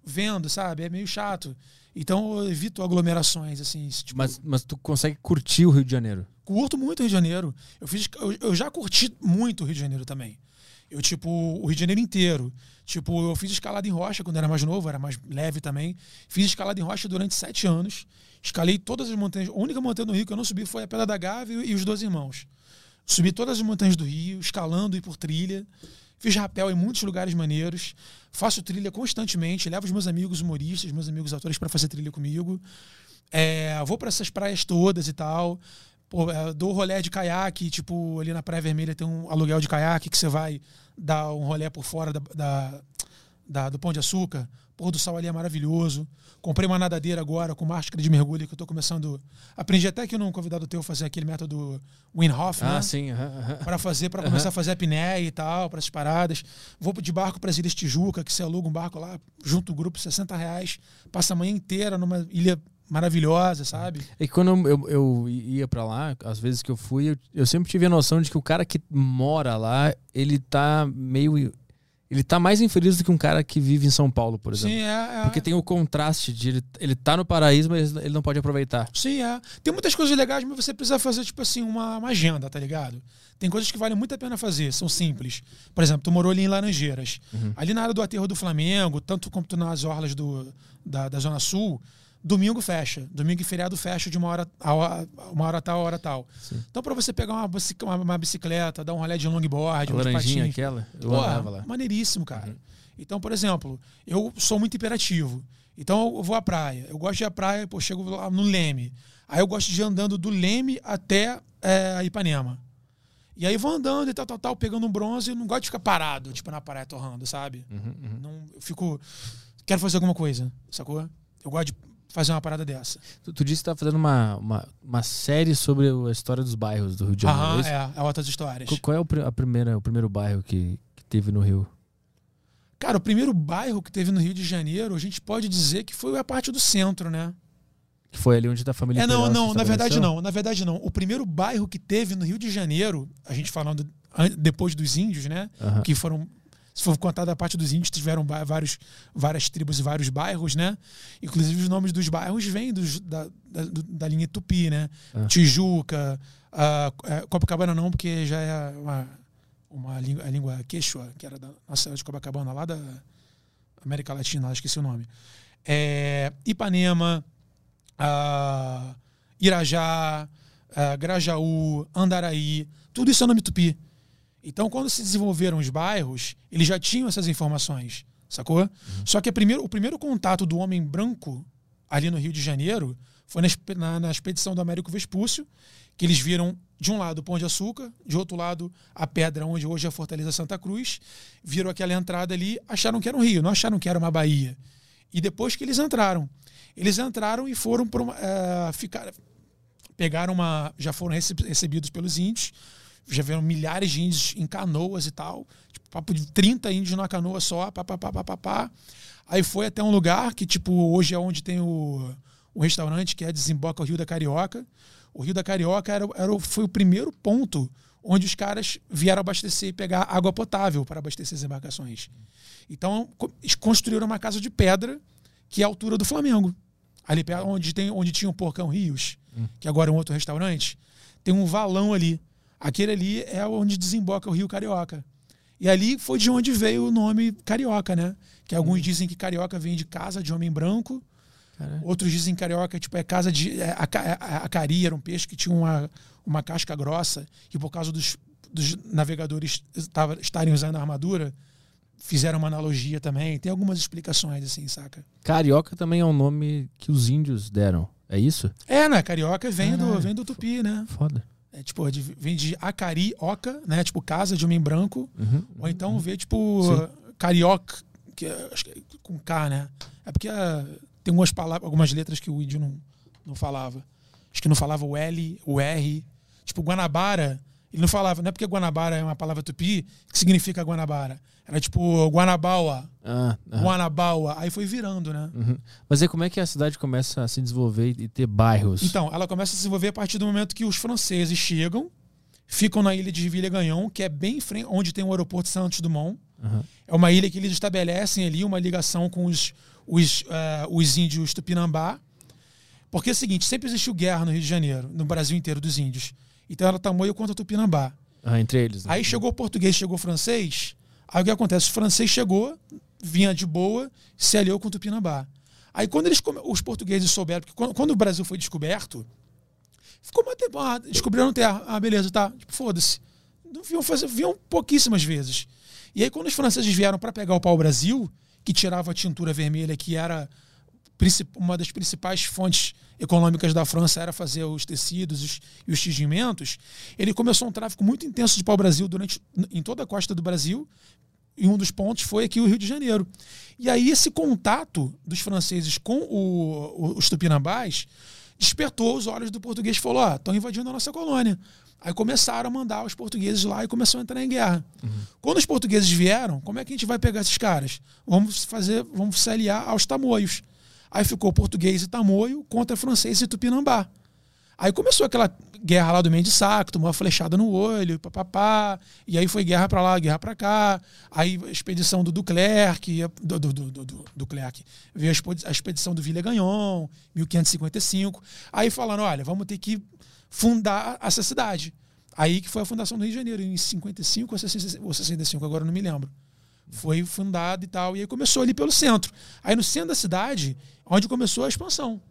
vendo, sabe? É meio chato. Então eu evito aglomerações, assim. Tipo, Mas, mas tu consegue curtir o Rio de Janeiro. curto muito o Rio de Janeiro. Eu, fiz, eu, eu já curti muito o Rio de Janeiro também. Eu, tipo, o Rio de Janeiro inteiro. Tipo, eu fiz escalada em rocha quando era mais novo, era mais leve também. Fiz escalada em rocha durante sete anos. Escalei todas as montanhas. A única montanha do Rio que eu não subi foi a Pedra da Gávea e os Dois Irmãos. Subi todas as montanhas do Rio, escalando e por trilha. Fiz rapel em muitos lugares maneiros. Faço trilha constantemente. Levo os meus amigos humoristas, meus amigos atores para fazer trilha comigo. É, vou para essas praias todas e tal. Pô, é, dou rolé de caiaque, tipo, ali na Praia Vermelha tem um aluguel de caiaque que você vai dar um rolé por fora da, da- da- do Pão de Açúcar. Pôr do sol ali é maravilhoso. Comprei uma nadadeira agora com máscara de mergulho que eu tô começando. Aprendi até que num convidado teu fazer aquele método Wim Hof, né? Ah, sim. para fazer para começar a fazer apneia e tal, para essas paradas. Vou de barco para as Ilhas Tijuca, que você aluga um barco lá, junto o grupo, 60 reais, passa a manhã inteira numa ilha maravilhosa, sabe? É que quando eu, eu ia pra lá, às vezes que eu fui, eu, eu sempre tive a noção de que o cara que mora lá, ele tá meio. Ele tá mais infeliz do que um cara que vive em São Paulo, por exemplo. Sim, é. é. Porque tem o contraste de ele, ele tá no paraíso, mas ele não pode aproveitar. Sim, é. Tem muitas coisas legais, mas você precisa fazer, tipo assim, uma, uma agenda, tá ligado? Tem coisas que valem muito a pena fazer, são simples. Por exemplo, tu morou ali em Laranjeiras. Ali na área do aterro do Flamengo, tanto quanto nas orlas do, da, da Zona Sul, domingo fecha. Domingo e feriado fecha de uma hora, a hora- uma hora tal, hora tal. Então, pra você pegar uma, uma, uma bicicleta, dar um rolê de longboard, A um de laranjinha patins, aquela, eu Pô, lá. maneiríssimo, cara. Então, por exemplo, eu sou muito imperativo. Então eu vou à praia. Eu gosto de ir à praia, pô, chego lá no Leme. Aí eu gosto de ir andando do Leme até é, Ipanema. E aí vou andando e tal, tal, tal, pegando um bronze. Eu não gosto de ficar parado, tipo, na praia torrando, sabe? Uhum, Não, eu fico. Quero fazer alguma coisa, sacou? Eu gosto de fazer uma parada dessa. Tu, tu disse que tá fazendo uma, uma, uma série sobre a história dos bairros do Rio de Janeiro. é Aham, isso? é, é outras histórias. Qu- Qual é o, a primeira, o primeiro bairro que, que teve no Rio? Cara, o primeiro bairro que teve no Rio de Janeiro, a gente pode dizer que foi a parte do centro, né? Que foi ali onde da família É, não, não, na verdade não, na verdade não. O primeiro bairro que teve no Rio de Janeiro, a gente falando an- depois dos índios, né? Aham. Que foram, se for contar da parte dos índios, tiveram vários, várias tribos e vários bairros, né? Inclusive os nomes dos bairros vêm dos, da, da, da linha Tupi, né? Ah. Tijuca, ah, é, Copacabana não, porque já é uma, uma língua, a língua quechua, que era da nossa de Copacabana, lá da América Latina, esqueci o nome. É, Ipanema, ah, Irajá, ah, Grajaú, Andaraí, tudo isso é nome tupi. Então, quando se desenvolveram os bairros, eles já tinham essas informações, sacou? Só que primeiro, o primeiro contato do homem branco ali no Rio de Janeiro foi na, na- expedição do Américo Vespúcio, que eles viram de um lado o Pão de Açúcar, de outro lado a pedra onde hoje é a Fortaleza Santa Cruz, viram aquela entrada ali, acharam que era um rio, não acharam que era uma baía. E depois que eles entraram, eles entraram e foram para uma, eh, ficar, pegaram uma, já foram receb- recebidos pelos índios, já vieram milhares de índios em canoas e tal, tipo, papo de 30 índios numa canoa só, pá, pá, pá, pá, pá, pá. Aí foi até um lugar que, tipo, hoje é onde tem o, o restaurante, que é Desemboca o Rio da Carioca. O Rio da Carioca era, era, o- foi o primeiro ponto onde os caras vieram abastecer e pegar água potável para abastecer as embarcações. Então, eles construíram uma casa de pedra que é a altura do Flamengo. ali perto, onde, tem, onde tinha o Porcão Rios, que agora é um outro restaurante, tem um valão ali. Aquele ali é onde desemboca o Rio Carioca. E ali foi de onde veio o nome Carioca, né? Que alguns dizem que Carioca vem de casa de homem branco, Cara, outros dizem que Carioca tipo, é casa de. É, a, a, a cari era um peixe que tinha uma, uma casca grossa, e por causa dos, dos navegadores estava- estarem usando a armadura, fizeram uma analogia também. Tem algumas explicações, assim, saca? Carioca também é um nome que os índios deram. É isso? É, né? Carioca vem do, Caralho. vem do tupi, né? Foda. É, tipo, de- vem de acari, oca, né? Tipo, casa de homem branco. Uhum. Ou então vê, tipo, Sim. carioca, que é, acho que é com K, né? É porque ah, tem algumas palavras, algumas letras que o índio não, não falava. Acho que não falava o L, o R. Tipo, Guanabara, ele não falava, não é porque Guanabara é uma palavra tupi que significa Guanabara. Era tipo Guanabaua, Ah, aham. Guanabaua. Aí foi virando, né? Uhum. Mas aí como é que a cidade começa a se desenvolver e ter bairros? Então, ela começa a se desenvolver a partir do momento que os franceses chegam, ficam na ilha de Villa-Gagnon, que é bem em frente, onde tem o aeroporto Santos Dumont. Aham. É uma ilha que eles estabelecem ali uma ligação com os, os, eh, os índios tupinambá. Porque é o seguinte, sempre existiu guerra no Rio de Janeiro, no Brasil inteiro dos índios. Então era tamoio contra tupinambá. Ah, entre eles. né? Aí chegou o português, chegou o francês. Aí o que acontece? O francês chegou, vinha de boa, se aliou com o Tupinambá. Aí quando eles os portugueses souberam, porque quando, quando o Brasil foi descoberto, ficou uma tempo, ah, descobriram terra, ah, beleza, tá, tipo, foda-se. Não Viam, fazer, viam pouquíssimas vezes. E aí quando os franceses vieram para pegar o pau-brasil, que tirava a tintura vermelha, que era uma das principais fontes econômicas da França era fazer os tecidos os- e os tingimentos, ele começou um tráfico muito intenso de pau-brasil durante em toda a costa do Brasil, e um dos pontos foi aqui o Rio de Janeiro. E aí esse contato dos franceses com o- os tupinambás despertou os olhos do português e falou: ó, estão invadindo a nossa colônia. Aí começaram a mandar os portugueses lá e começou a entrar em guerra. Quando os portugueses vieram, como é que a gente vai pegar esses caras? Vamos fazer, vamos se aliar aos tamoios. Aí ficou português e tamoio contra francês e tupinambá. Aí começou aquela guerra lá do meio de saco, tomou uma flechada no olho, papapá. E aí foi guerra pra lá, guerra pra cá. Aí a expedição do Duclerc, do, do, do, do, Duclerc. Veio a expedição do Villa-Gagnon, 1555. Aí falando, olha, vamos ter que fundar essa cidade. Aí que foi a fundação do Rio de Janeiro, em 55 ou 60 ou 65, agora não me lembro. Foi fundado e tal. E aí começou ali pelo centro. Aí no centro da cidade, onde começou a expansão.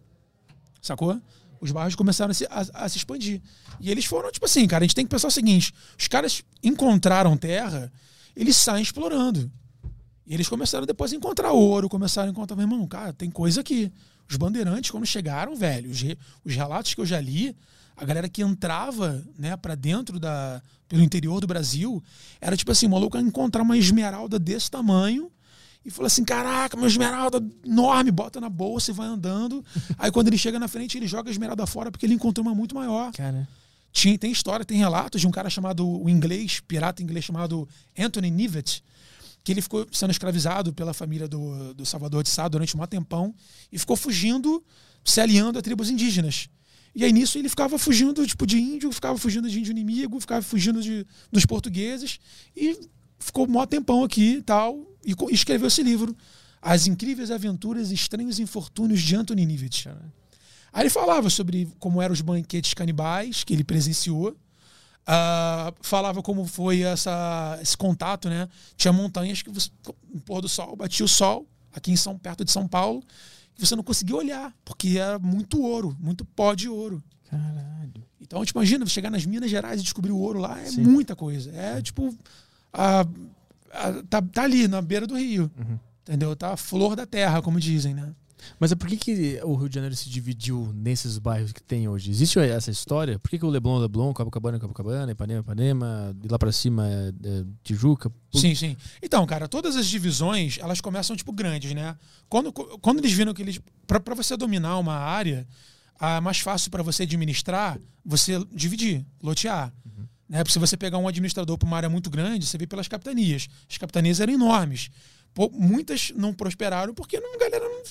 Sacou? Os bairros começaram a se, a- a se expandir. E eles foram, tipo assim, cara, a gente tem que pensar o seguinte: os caras encontraram terra, eles saem explorando. E eles começaram depois a encontrar ouro, começaram a encontrar, meu irmão, cara, tem coisa aqui. Os bandeirantes, quando chegaram, velho, os, re- os relatos que eu já li, a galera que entrava, né, para dentro da. pelo interior do Brasil, era tipo assim, o maluco encontrar uma esmeralda desse tamanho e falou assim: caraca, uma esmeralda enorme, bota na bolsa e vai andando. *laughs* Aí quando ele chega na frente, ele joga a esmeralda fora porque ele encontrou uma muito maior. Cara. Tinha, tem história, tem relatos de um cara chamado, o inglês, pirata inglês chamado Anthony Nivet, que ele ficou sendo escravizado pela família do, do Salvador de Sá durante um tempão e ficou fugindo, se aliando a tribos indígenas. E aí nisso ele ficava fugindo tipo de índio, ficava fugindo de índio inimigo, ficava fugindo de, dos portugueses e ficou um tempão aqui e tal e co- escreveu esse livro, As Incríveis Aventuras e Estranhos Infortúnios de Anthony Nivet. Aí ele falava sobre como eram os banquetes canibais que ele presenciou. Ah, falava como foi essa, esse contato, né? Tinha montanhas que você, no pôr do sol, batia o sol, aqui em São, perto de São Paulo, você não conseguia olhar, porque era muito ouro, muito pó de ouro. Caralho. Então, tipo, imagina, você chegar nas Minas Gerais e descobrir o ouro lá, é Sim. muita coisa. É tipo. a- a- tá, tá ali, na beira do rio. Uhum. Entendeu? Tá a flor da terra, como dizem, né? Mas é por que, que o Rio de Janeiro se dividiu nesses bairros que tem hoje? Existe essa história? Por que, que o Leblon Leblon, Copacabana Copacabana, Ipanema Ipanema, de lá pra cima é, é Tijuca? Por- Sim, sim. Então, cara, todas as divisões, elas começam, tipo, grandes, né? Quando, quando eles viram que eles... Pra, pra você dominar uma área, é mais fácil para você administrar, você dividir, lotear. Né? Porque se você pegar um administrador para uma área muito grande, você vê pelas capitanias. As capitanias eram enormes. Pô, muitas não prosperaram porque não, a galera não...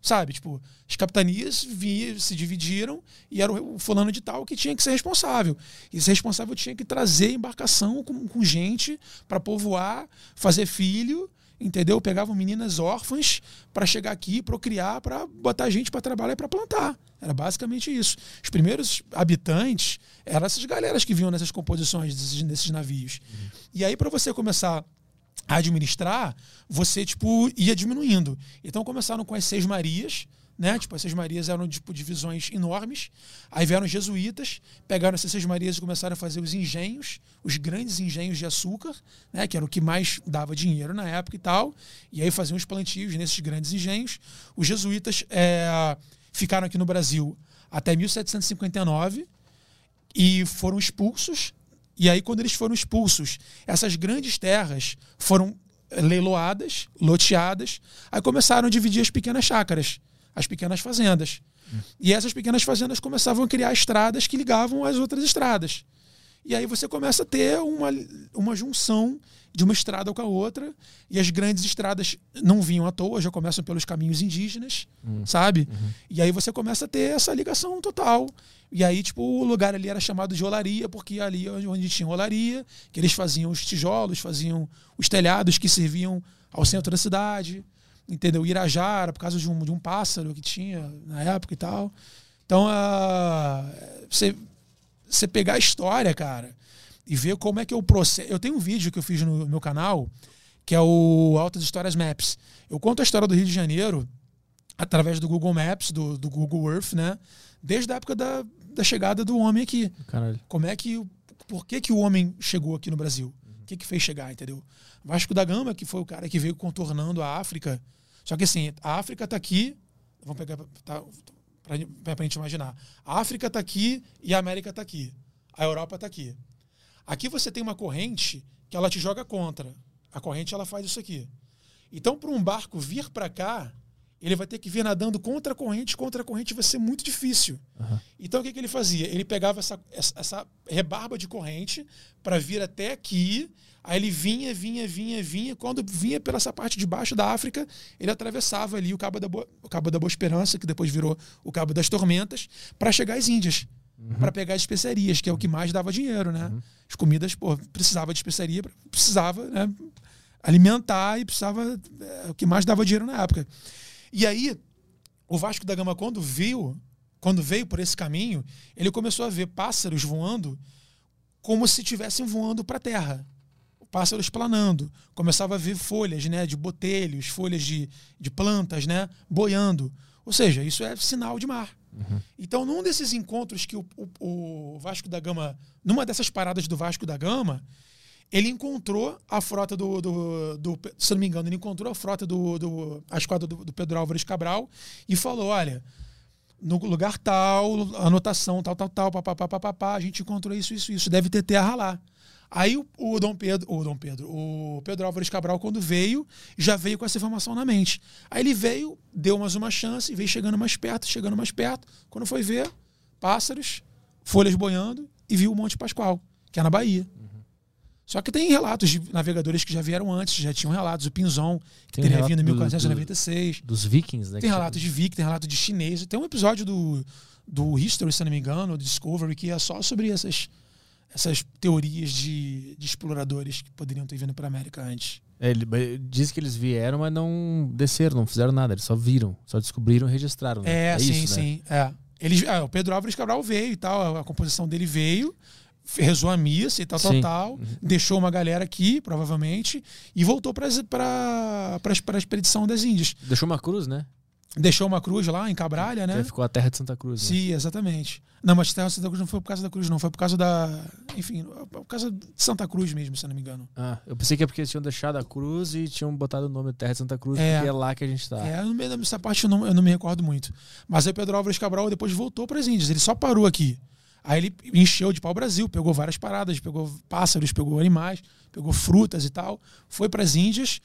Sabe, tipo, as capitanias via, se dividiram e era o fulano de tal que tinha que ser responsável. E esse responsável tinha que trazer embarcação com, com gente para povoar, fazer filho entendeu? Pegavam meninas órfãs para chegar aqui, procriar, para botar gente para trabalhar e para plantar. Era basicamente isso. Os primeiros habitantes eram essas galeras que vinham nessas composições desses, desses navios. Uhum. E aí, para você começar administrar, você tipo ia diminuindo. Então começaram com as seis Marias, né? Tipo, as Seis Marias eram tipo, divisões enormes. Aí vieram os jesuítas, pegaram essas Seis Marias e começaram a fazer os engenhos, os grandes engenhos de açúcar, né? Que era o que mais dava dinheiro na época e tal. E aí faziam os plantios nesses grandes engenhos. Os jesuítas é, ficaram aqui no Brasil até 1759 e foram expulsos. E aí, quando eles foram expulsos, essas grandes terras foram leiloadas, loteadas, aí começaram a dividir as pequenas chácaras as pequenas fazendas. Hum. E essas pequenas fazendas começavam a criar estradas que ligavam às outras estradas. E aí você começa a ter uma, uma junção de uma estrada com a outra, e as grandes estradas não vinham à toa, já começam pelos caminhos indígenas, hum. sabe? Uhum. E aí você começa a ter essa ligação total. E aí, tipo, o lugar ali era chamado de olaria, porque ali onde tinha olaria, que eles faziam os tijolos, faziam os telhados que serviam ao centro da cidade entendeu? Irajara, por causa de um, de um pássaro que tinha na época e tal. Então, uh, você, você pegar a história, cara, e ver como é que é o processo. Eu tenho um vídeo que eu fiz no meu canal, que é o Altas Histórias Maps. Eu conto a história do Rio de Janeiro através do Google Maps, do, do Google Earth, né? Desde a época da, da chegada do homem aqui. Caralho. Como é que. Por que, que o homem chegou aqui no Brasil? O que, que fez chegar, entendeu? Vasco da Gama, que foi o cara que veio contornando a África só que assim, a África está aqui, vamos pegar tá, para a gente imaginar. A África está aqui e a América está aqui. A Europa está aqui. Aqui você tem uma corrente que ela te joga contra. A corrente ela faz isso aqui. Então, para um barco vir para cá, ele vai ter que vir nadando contra a corrente, contra a corrente vai ser muito difícil. Uhum. Então, o que, que ele fazia? Ele pegava essa, essa, rebarba de corrente para vir até aqui Aí ele vinha, vinha, vinha, vinha. Quando vinha pela essa parte de baixo da África, ele atravessava ali o Cabo da Boa, o Cabo da Boa Esperança, que depois virou o Cabo das Tormentas, para chegar às Índias. Uhum. Para pegar as especiarias, que é o que mais dava dinheiro, né? Uhum. As comidas, pô, precisava de especiaria, precisava né, alimentar e precisava. É, o que mais dava dinheiro na época. E aí, o Vasco da Gama, quando viu, quando veio por esse caminho, ele começou a ver pássaros voando como se estivessem voando para a terra pássaros planando. Começava a ver folhas né, de botelhos, folhas de, de plantas né, boiando. Ou seja, isso é sinal de mar. Uhum. Então, num desses encontros que o, o, o, Vasco da Gama, numa dessas paradas do Vasco da Gama, ele encontrou a frota do, do, do se não me engano, ele encontrou a frota do, do a esquadra do, do Pedro Álvares Cabral e falou: olha, no lugar tal, anotação tal, tal, tal, papapá, a gente encontrou isso, isso, isso, deve ter terra lá. Aí o, o, Dom Pedro, o Dom Pedro, o Pedro Álvares Cabral, quando veio, já veio com essa informação na mente. Aí ele veio, deu mais uma chance, veio chegando mais perto, chegando mais perto. Quando foi ver, pássaros, folhas boiando e viu o Monte Pascoal, que é na Bahia. Uhum. Só que tem relatos de navegadores que já vieram antes, já tinham relatos. O Pinzon, que tem teria vindo em 1496. Do, dos vikings, né? Tem relatos de viking, tem relatos de chinês. Tem um episódio do, do History, se não me engano, do Discovery, que é só sobre essas essas teorias de, de exploradores que poderiam ter vindo para a América antes. É, ele diz que eles vieram, mas não desceram, não fizeram nada, eles só viram, só descobriram e registraram. Né? É, é, sim, isso, sim. Né? É. Eles, é, o Pedro Álvares Cabral veio e tal, a, a composição dele veio, rezou a missa e tal, tal, tal, uhum. deixou uma galera aqui, provavelmente, e voltou para a expedição das Índias. Deixou uma cruz, né? Deixou uma cruz lá em Cabralha, né? Que ficou a terra de Santa Cruz. Né? Sim, exatamente. Não, mas a terra de Santa Cruz não foi por causa da cruz, não. Foi por causa da. Enfim, por causa de Santa Cruz mesmo, se eu não me engano. Ah, eu pensei que é porque eles tinham deixado a cruz e tinham botado o nome Terra de Santa Cruz, é, porque é lá que a gente está. É, no meio dessa parte eu não, eu não me recordo muito. Mas aí Pedro Álvares Cabral depois voltou para as Índias. Ele só parou aqui. Aí ele encheu de pau-brasil, pegou várias paradas, pegou pássaros, pegou animais, pegou frutas e tal. Foi para as Índias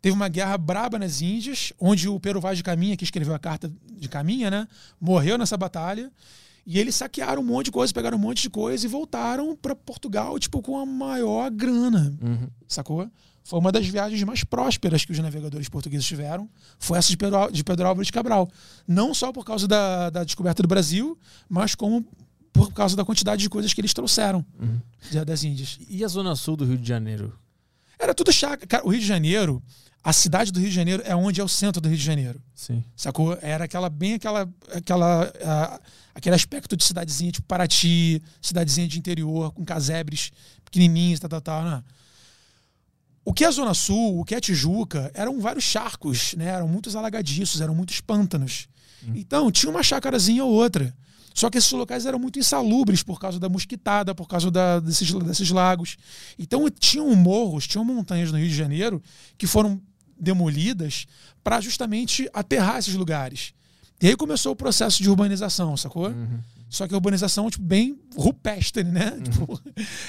Teve uma guerra braba nas Índias, onde o Pero Vaz de Caminha, que escreveu a carta de Caminha, né, morreu nessa batalha. E eles saquearam um monte de coisa, pegaram um monte de coisa e voltaram para Portugal, tipo, com a maior grana. Uhum. Sacou? Foi uma das viagens mais prósperas que os navegadores portugueses tiveram. Foi essa de Pedro, de Pedro Álvares Cabral. Não só por causa da, da descoberta do Brasil, mas como por causa da quantidade de coisas que eles trouxeram uhum. das Índias. E a zona sul do Rio de Janeiro? Era tudo chácara. Cara, o Rio de Janeiro, a cidade do Rio de Janeiro é onde é o centro do Rio de Janeiro. Sim. Sacou? Era aquela, bem aquela, aquela, ah, aquele aspecto de cidadezinha, tipo Paraty, cidadezinha de interior, com casebres pequenininhos, tal, tal, tal. Né? O que é a Zona Sul, o que é a Tijuca, eram vários charcos, né? Eram muitos alagadiços, eram muitos pântanos. Então, tinha uma chácarazinha ou outra. Só que esses locais eram muito insalubres por causa da mosquitada, por causa da- desses, desses lagos. Então, tinham morros, tinham montanhas no Rio de Janeiro que foram demolidas para justamente aterrar esses lugares. E aí começou o processo de urbanização, sacou? Só que a urbanização, tipo, bem rupestre, né? Tipo,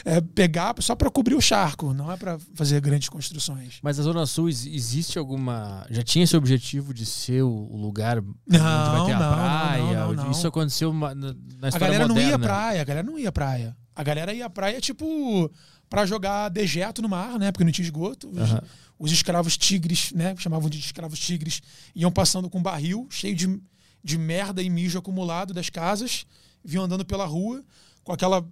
é pegar só para cobrir o charco, não é para fazer grandes construções. Mas a Zona Sul, ex- existe alguma. Já tinha esse objetivo de ser o lugar onde Não, vai ter a não, praia? não, não. Isso aconteceu na, na A história galera não ia moderna. praia, a galera não ia praia. A galera ia praia, tipo, pra jogar dejeto no mar, né? Porque não tinha esgoto. Os, Aham. os escravos tigres, né? Chamavam de escravos tigres, iam passando com um barril cheio de, de merda e mijo acumulado das casas, vinham andando pela rua com aquela,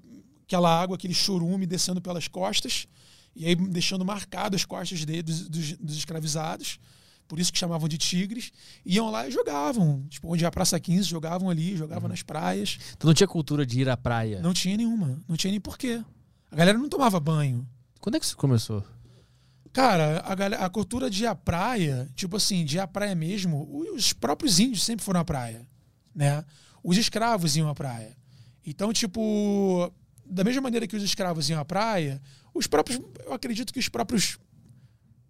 aquela água, aquele chorume descendo pelas costas, e aí deixando marcado as costas de- dos, dos- dos escravizados. Por isso que chamavam de tigres. Iam lá e jogavam. Tipo, onde a Praça 15, jogavam ali, jogavam nas praias. Então não tinha cultura de ir à praia. Não tinha nenhuma. Não tinha nem porquê. A galera não tomava banho. Quando é que isso começou? Cara, a, galera, a cultura de ir à praia, tipo assim, de ir à praia mesmo, os próprios índios sempre foram à praia, né? Os escravos iam à praia. Então, tipo, da mesma maneira que os escravos iam à praia, os próprios, eu acredito que os próprios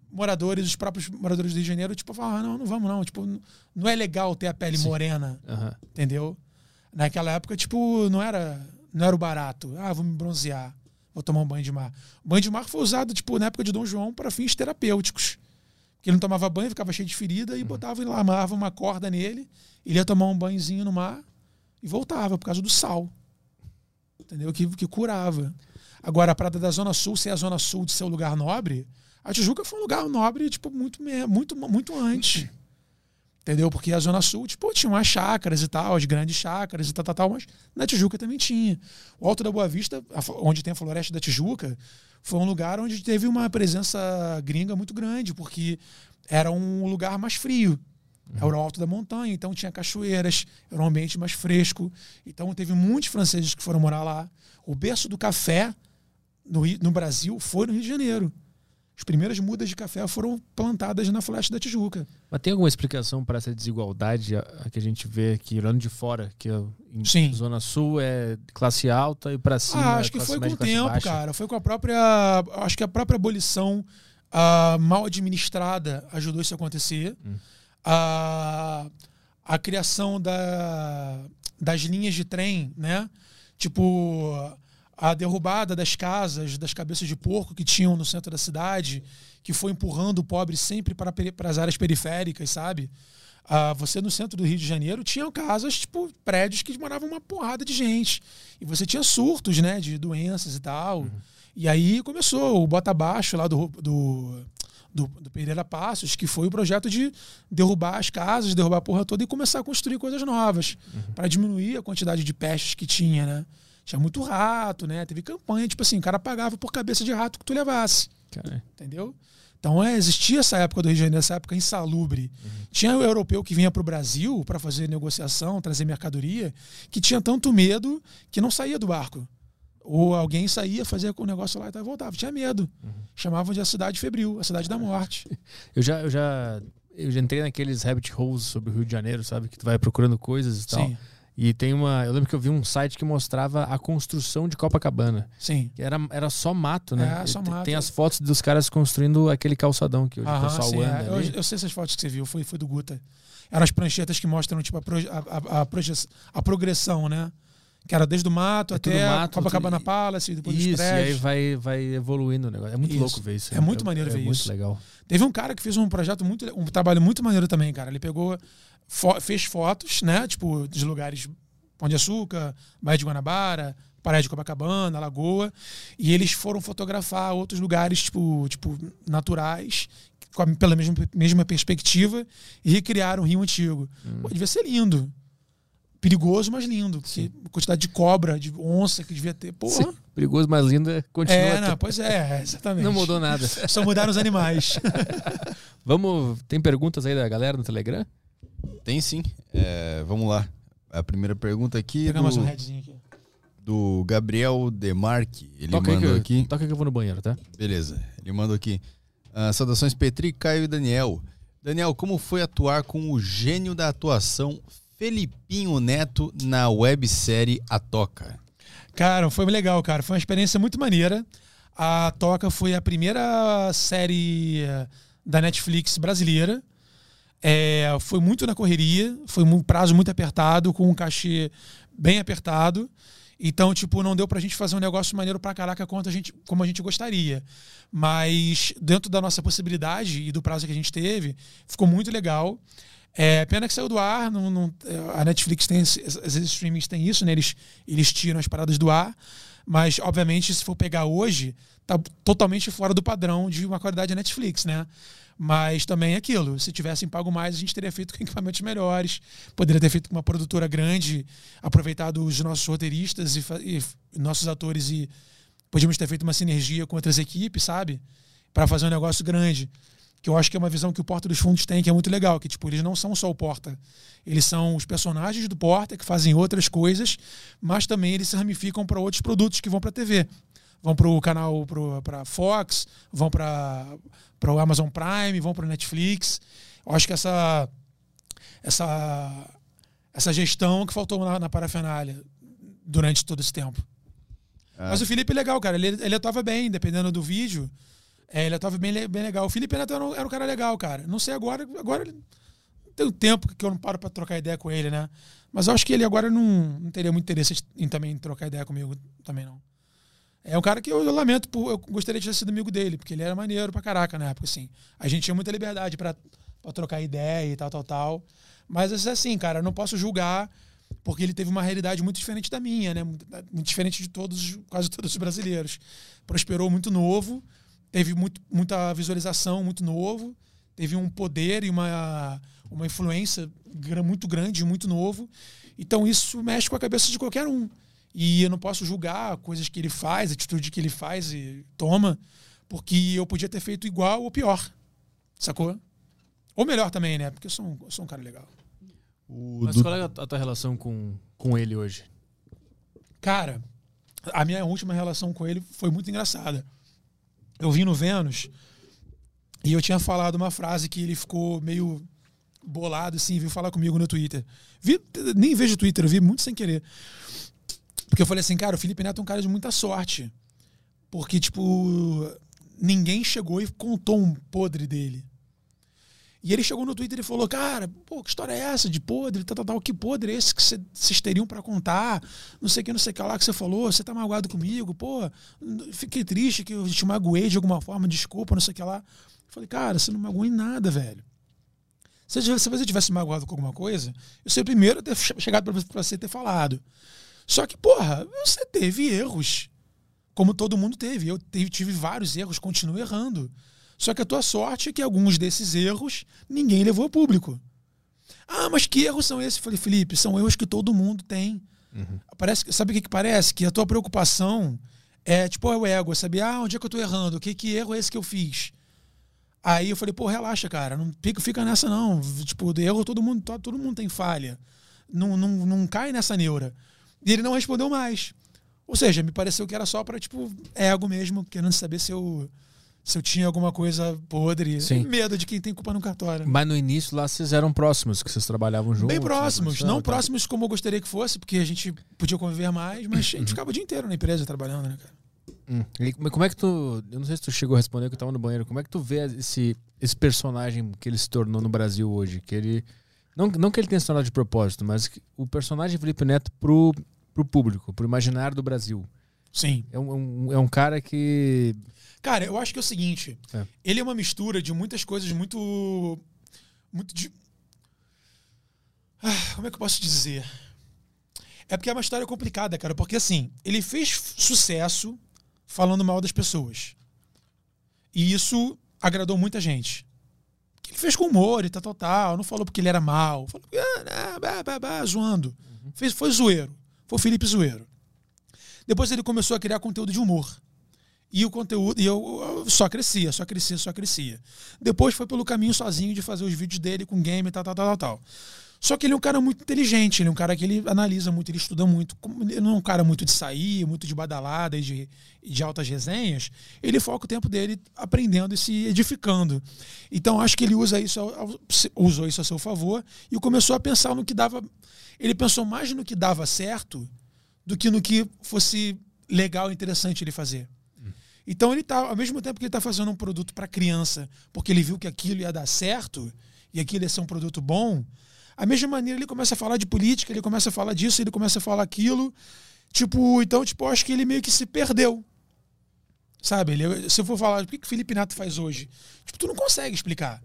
moradores, os próprios moradores do Rio de Janeiro, tipo, falavam, ah, não, não vamos não, tipo, não é legal ter a pele morena, Aham. entendeu? Naquela época, tipo, não era, não era o barato. Ah, vou me bronzear, vou tomar um banho de mar. O banho de mar foi usado, tipo, na época de Dom João para fins terapêuticos. Porque ele não tomava banho, ficava cheio de ferida e botava lá, amarrava uma corda nele, ele ia tomar um banhozinho no mar e voltava por causa do sal. Entendeu? Que, que curava. Agora, a Prada da Zona Sul, ser a Zona Sul de ser um lugar nobre, a Tijuca foi um lugar nobre, tipo, muito, muito, muito antes. Entendeu? Porque a Zona Sul, tipo, tinha umas chácaras e tal, as grandes chácaras e tal, tal, tal, mas na Tijuca também tinha. O Alto da Boa Vista, onde tem a Floresta da Tijuca, foi um lugar onde teve uma presença gringa muito grande, porque era um lugar mais frio. Era o alto da montanha, então tinha cachoeiras, era um ambiente mais fresco. Então teve muitos franceses que foram morar lá. O berço do café no, Rio- no Brasil foi no Rio de Janeiro. As primeiras mudas de café foram plantadas na Floresta da Tijuca. Mas tem alguma explicação para essa desigualdade a, a que a gente vê aqui, olhando de fora, que a- em Sim. Zona Sul é classe alta e para cima Ah, é acho que classe foi com o tempo, baixa. cara. Foi com a própria. Acho que a própria abolição ah, mal administrada ajudou isso a acontecer. Hum. A, a criação da, das linhas de trem, né? Tipo, a derrubada das casas, das cabeças de porco que tinham no centro da cidade, que foi empurrando o pobre sempre para, para as áreas periféricas, sabe? Ah, você no centro do Rio de Janeiro tinha casas, tipo, prédios que moravam uma porrada de gente. E você tinha surtos, né, de doenças e tal. E aí começou o Bota Abaixo lá do, do, do, do Pereira Passos, que foi o projeto de derrubar as casas, derrubar a porra toda e começar a construir coisas novas. para diminuir a quantidade de pestes que tinha, né? Tinha muito rato, né? Teve campanha, tipo assim, o cara pagava por cabeça de rato que tu levasse Cara, entendeu? Então é, existia essa época do Rio de Janeiro, essa época insalubre. Tinha o europeu que vinha para o Brasil para fazer negociação, trazer mercadoria, que tinha tanto medo que não saía do barco. Ou alguém saía, fazia com o negócio lá e voltava. Tinha medo. Chamavam de a cidade febril, a cidade da *laughs* morte. eu já, eu já eu já entrei naqueles rabbit holes sobre o Rio de Janeiro, sabe? Que tu vai procurando coisas e tal. Sim, E tem uma. Eu lembro que eu vi um site que mostrava a construção de Copacabana. sim. Que era, era só mato, né? É, só Tem- mato. Tem as fotos dos caras construindo aquele calçadão que hoje o Aham, pessoal sim, anda. é. eu, ali. eu sei essas fotos que você viu, foi, foi do Guta. Eram as pranchetas que mostram tipo, a, a, a, a, proje- a progressão, né? Que era desde o mato É até mato, Copacabana tudo- Palace, depois dos Isso, e aí vai, vai evoluindo o negócio. É muito Isso. louco ver isso. É muito maneiro ver muito isso. legal. Teve um cara que fez um projeto muito, um trabalho muito maneiro também, cara. Ele pegou, fo- fez fotos, né? Tipo, de lugares Pão de Açúcar, Baía de Guanabara, Praia de Copacabana, Lagoa, e eles foram fotografar outros lugares, tipo, tipo naturais, com a- pela mesma, mesma perspectiva, e recriaram o Rio Antigo. Pô, devia ser lindo. Perigoso, mas lindo. Porque a quantidade de cobra, de onça que devia ter. Porra. Sim, perigoso, mas linda, continua. É, não, pois é, exatamente. Não mudou nada. *laughs* Só mudaram os animais. *laughs* Vamos. Tem perguntas aí da galera no Telegram? Tem sim. É, vamos lá. A primeira pergunta aqui Pegar mais um do, headzinho aqui. do Gabriel Demarque. Ele toca, mandou eu- aqui. toca que eu vou no banheiro, tá? Beleza. Ele mandou aqui. Ah, saudações Petri, Caio e Daniel. Daniel, como foi atuar com o gênio da atuação Felipinho Neto na websérie A Toca? Cara, foi legal, cara. Foi uma experiência muito maneira. A Toca foi a primeira série eh, da Netflix brasileira. É, foi muito na correria, foi um prazo muito apertado, com um cachê bem apertado. Então, tipo, não deu pra gente fazer um negócio maneiro pra caraca quanto a gente, como a gente gostaria. Mas, dentro da nossa possibilidade e do prazo que a gente teve, ficou muito legal. É, pena que saiu do ar. Não, não- a Netflix tem, esses streamings têm isso, né? Eles, eles tiram as paradas do ar. Mas, obviamente, se for pegar hoje, tá totalmente fora do padrão de uma qualidade Netflix, né? Mas também é aquilo. Se tivessem pago mais, a gente teria feito com *laughs* equipamentos melhores. Poderia ter feito com uma produtora grande, aproveitado os nossos roteiristas e, e nossos atores e podíamos ter feito uma sinergia com outras equipes, sabe? Para fazer um negócio grande. Que eu acho que é uma visão que o Porta dos Fundos tem, que é muito legal. Que, tipo, eles não são só o Porta. Eles são os personagens do Porta que fazem outras coisas, mas também eles se ramificam para outros produtos que vão para a TV. Vão para o canal, para Fox, vão para o Amazon Prime, vão para o Netflix. Eu acho que essa, essa, essa gestão que faltou na, na parafernália durante todo esse tempo. Ah. Mas o Felipe é legal, cara. Ele, ele atuava bem, dependendo do vídeo. É, ele atuava bem, bem legal. O Felipe Neto era um, era um cara legal, cara. Não sei agora. Agora ele- tem um tempo que eu não paro pra trocar ideia com ele, né? Mas eu acho que ele agora não, não teria muito interesse em também trocar ideia comigo também, não. É um cara que eu, eu lamento, por, eu gostaria de ter sido amigo dele, porque ele era maneiro pra caraca na época, assim. A gente tinha muita liberdade pra, pra trocar ideia e tal, tal, tal. Mas assim, cara, eu não posso julgar porque ele teve uma realidade muito diferente da minha, né? Muito diferente de todos, quase todos os brasileiros. Prosperou muito novo, teve muito, muita visualização muito novo, teve um poder e uma, uma influência muito grande, muito novo. Então isso mexe com a cabeça de qualquer um. E eu não posso julgar coisas que ele faz, a atitude que ele faz e toma, porque eu podia ter feito igual ou pior. Sacou? Ou melhor também, né? Porque eu sou um, eu sou um cara legal. O Mas Du- qual é a a tua relação com, com ele hoje? Cara, a minha última relação com ele foi muito engraçada. Eu vim no Vênus e eu tinha falado uma frase que ele ficou meio bolado, assim, veio falar comigo no Twitter. Vi, nem vejo Twitter, eu vi muito sem querer. Porque eu falei assim, cara, o Felipe Neto é um cara de muita sorte. Porque, tipo, ninguém chegou e contou um podre dele. E ele chegou no Twitter e falou: Cara, pô, que história é essa de podre? Tal, tal, tal. Que podre é esse que cê- vocês teriam pra contar? Não sei o que, não sei o que lá que você falou. Você tá magoado comigo? Pô, fiquei triste que eu te magoei de alguma forma, desculpa, não sei o que lá. Eu falei: Cara, você não magoou em nada, velho. Se você se você tivesse magoado com alguma coisa, eu seria o primeiro a ter che- chegado pra você- pra você ter falado. Só que, porra, você teve erros. Como todo mundo teve. Eu tive vários erros, continuo errando. Só que a tua sorte é que alguns desses erros ninguém levou a público. Ah, mas que erros são esses? Eu falei, Felipe, são erros que todo mundo tem. Parece, que- sabe o que, que parece? Que a tua preocupação é tipo é o ego, é saber, ah, onde é que eu tô errando? Que, que erro é esse que eu fiz? Aí eu falei, pô, relaxa, cara, não fica, fica nessa não. Tipo, de erro todo mundo, to- todo mundo tem falha. Não, não, não cai nessa neura. E ele não respondeu mais. Ou seja, me pareceu que era só pra, tipo, ego mesmo, querendo saber se eu, se eu tinha alguma coisa podre. Sim. Medo de quem tem culpa no cartório. Mas no início lá vocês eram próximos, que vocês trabalhavam juntos. Bem né, próximos, não tal. próximos como eu gostaria que fosse, porque a gente podia conviver mais, mas a gente ficava o dia inteiro na empresa trabalhando, né, cara? Hum. E como é que tu. Eu não sei se tu chegou a responder que eu tava no banheiro. Como é que tu vê esse, esse personagem que ele se tornou no Brasil hoje? Que ele. Não, não que ele tenha se tornado de propósito, mas o personagem Felipe Neto pro, pro público, pro imaginário do Brasil. Sim. É um, é um, é um cara que. Cara, eu acho que é o seguinte: É. ele é uma mistura de muitas coisas muito. Muito de. Ah, como é que eu posso dizer? É porque é uma história complicada, cara. Porque assim, ele fez sucesso falando mal das pessoas. E isso agradou muita gente. Ele fez com humor e tal, tal, tal. Não falou porque ele era mal. Falou ah, né, bah, bah, bah, zoando. Fez, foi zoeiro. Foi o Felipe Zoeiro. Depois ele começou a criar conteúdo de humor. E o conteúdo, e eu, eu só crescia, só crescia, só crescia. Depois foi pelo caminho sozinho de fazer os vídeos dele com game tal, tal, tal, tal. Só que ele é um cara muito inteligente, ele é um cara que ele analisa muito, ele estuda muito. Ele não é um cara muito de sair, muito de badalada e de, de altas resenhas. Ele foca o tempo dele aprendendo e se edificando. Então acho que ele usa isso usou isso a seu favor e começou a pensar no que dava. Ele pensou mais no que dava certo do que no que fosse legal e interessante ele fazer. Então ele tá, ao mesmo tempo que ele está fazendo um produto para criança, porque ele viu que aquilo ia dar certo e aquilo ia ser um produto bom, a mesma maneira ele começa a falar de política, ele começa a falar disso, ele começa a falar aquilo. Tipo, então, tipo, acho que ele meio que se perdeu. Sabe? Ele, se eu for falar, o que que Felipe Neto faz hoje? Tipo, tu não consegue explicar.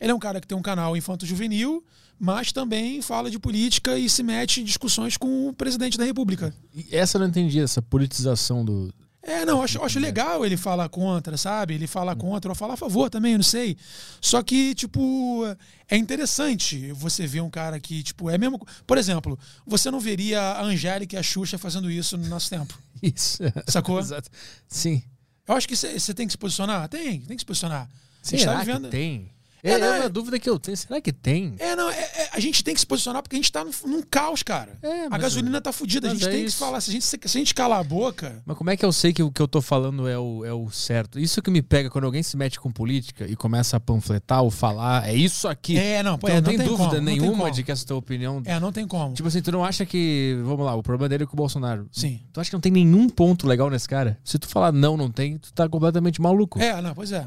Ele é um cara que tem um canal infanto-juvenil, mas também fala de política e se mete em discussões com o presidente da República. E essa eu não entendi, essa politização do. É, não, acho, acho legal ele falar contra, sabe? Ele fala contra ou falar a favor também, eu não sei. Só que, tipo, é interessante você ver um cara que, tipo, é mesmo. Por exemplo, você não veria a Angélica e a Xuxa fazendo isso no nosso tempo. *laughs* Isso. Sacou? Exato. Sim. Eu acho que você tem que se posicionar. Tem, tem que se posicionar. Será tá vivendo. que tem? É, É, não, é é- uma dúvida que eu tenho. Será que tem? É, não, é- é- a gente tem que se posicionar porque a gente tá num, num caus, cara. É, a mas- gasolina tá fudida, a gente é tem que isso. falar. Se a gente, se a gente calar a boca. Mas como é que eu sei que o que eu tô falando é o, é o certo? Isso que me pega quando alguém se mete com política e começa a panfletar ou falar, é isso aqui. É, não, pô, Então é, não tem tem dúvida como, nenhuma de que essa tua opinião. É, não tem como. Tipo assim, tu não acha que. Vamos lá, o problema dele é com o Bolsonaro. Sim. Tu acha que não tem nenhum ponto legal nesse cara? Se tu falar não, não tem, tu tá completamente maluco. É, não, pois é.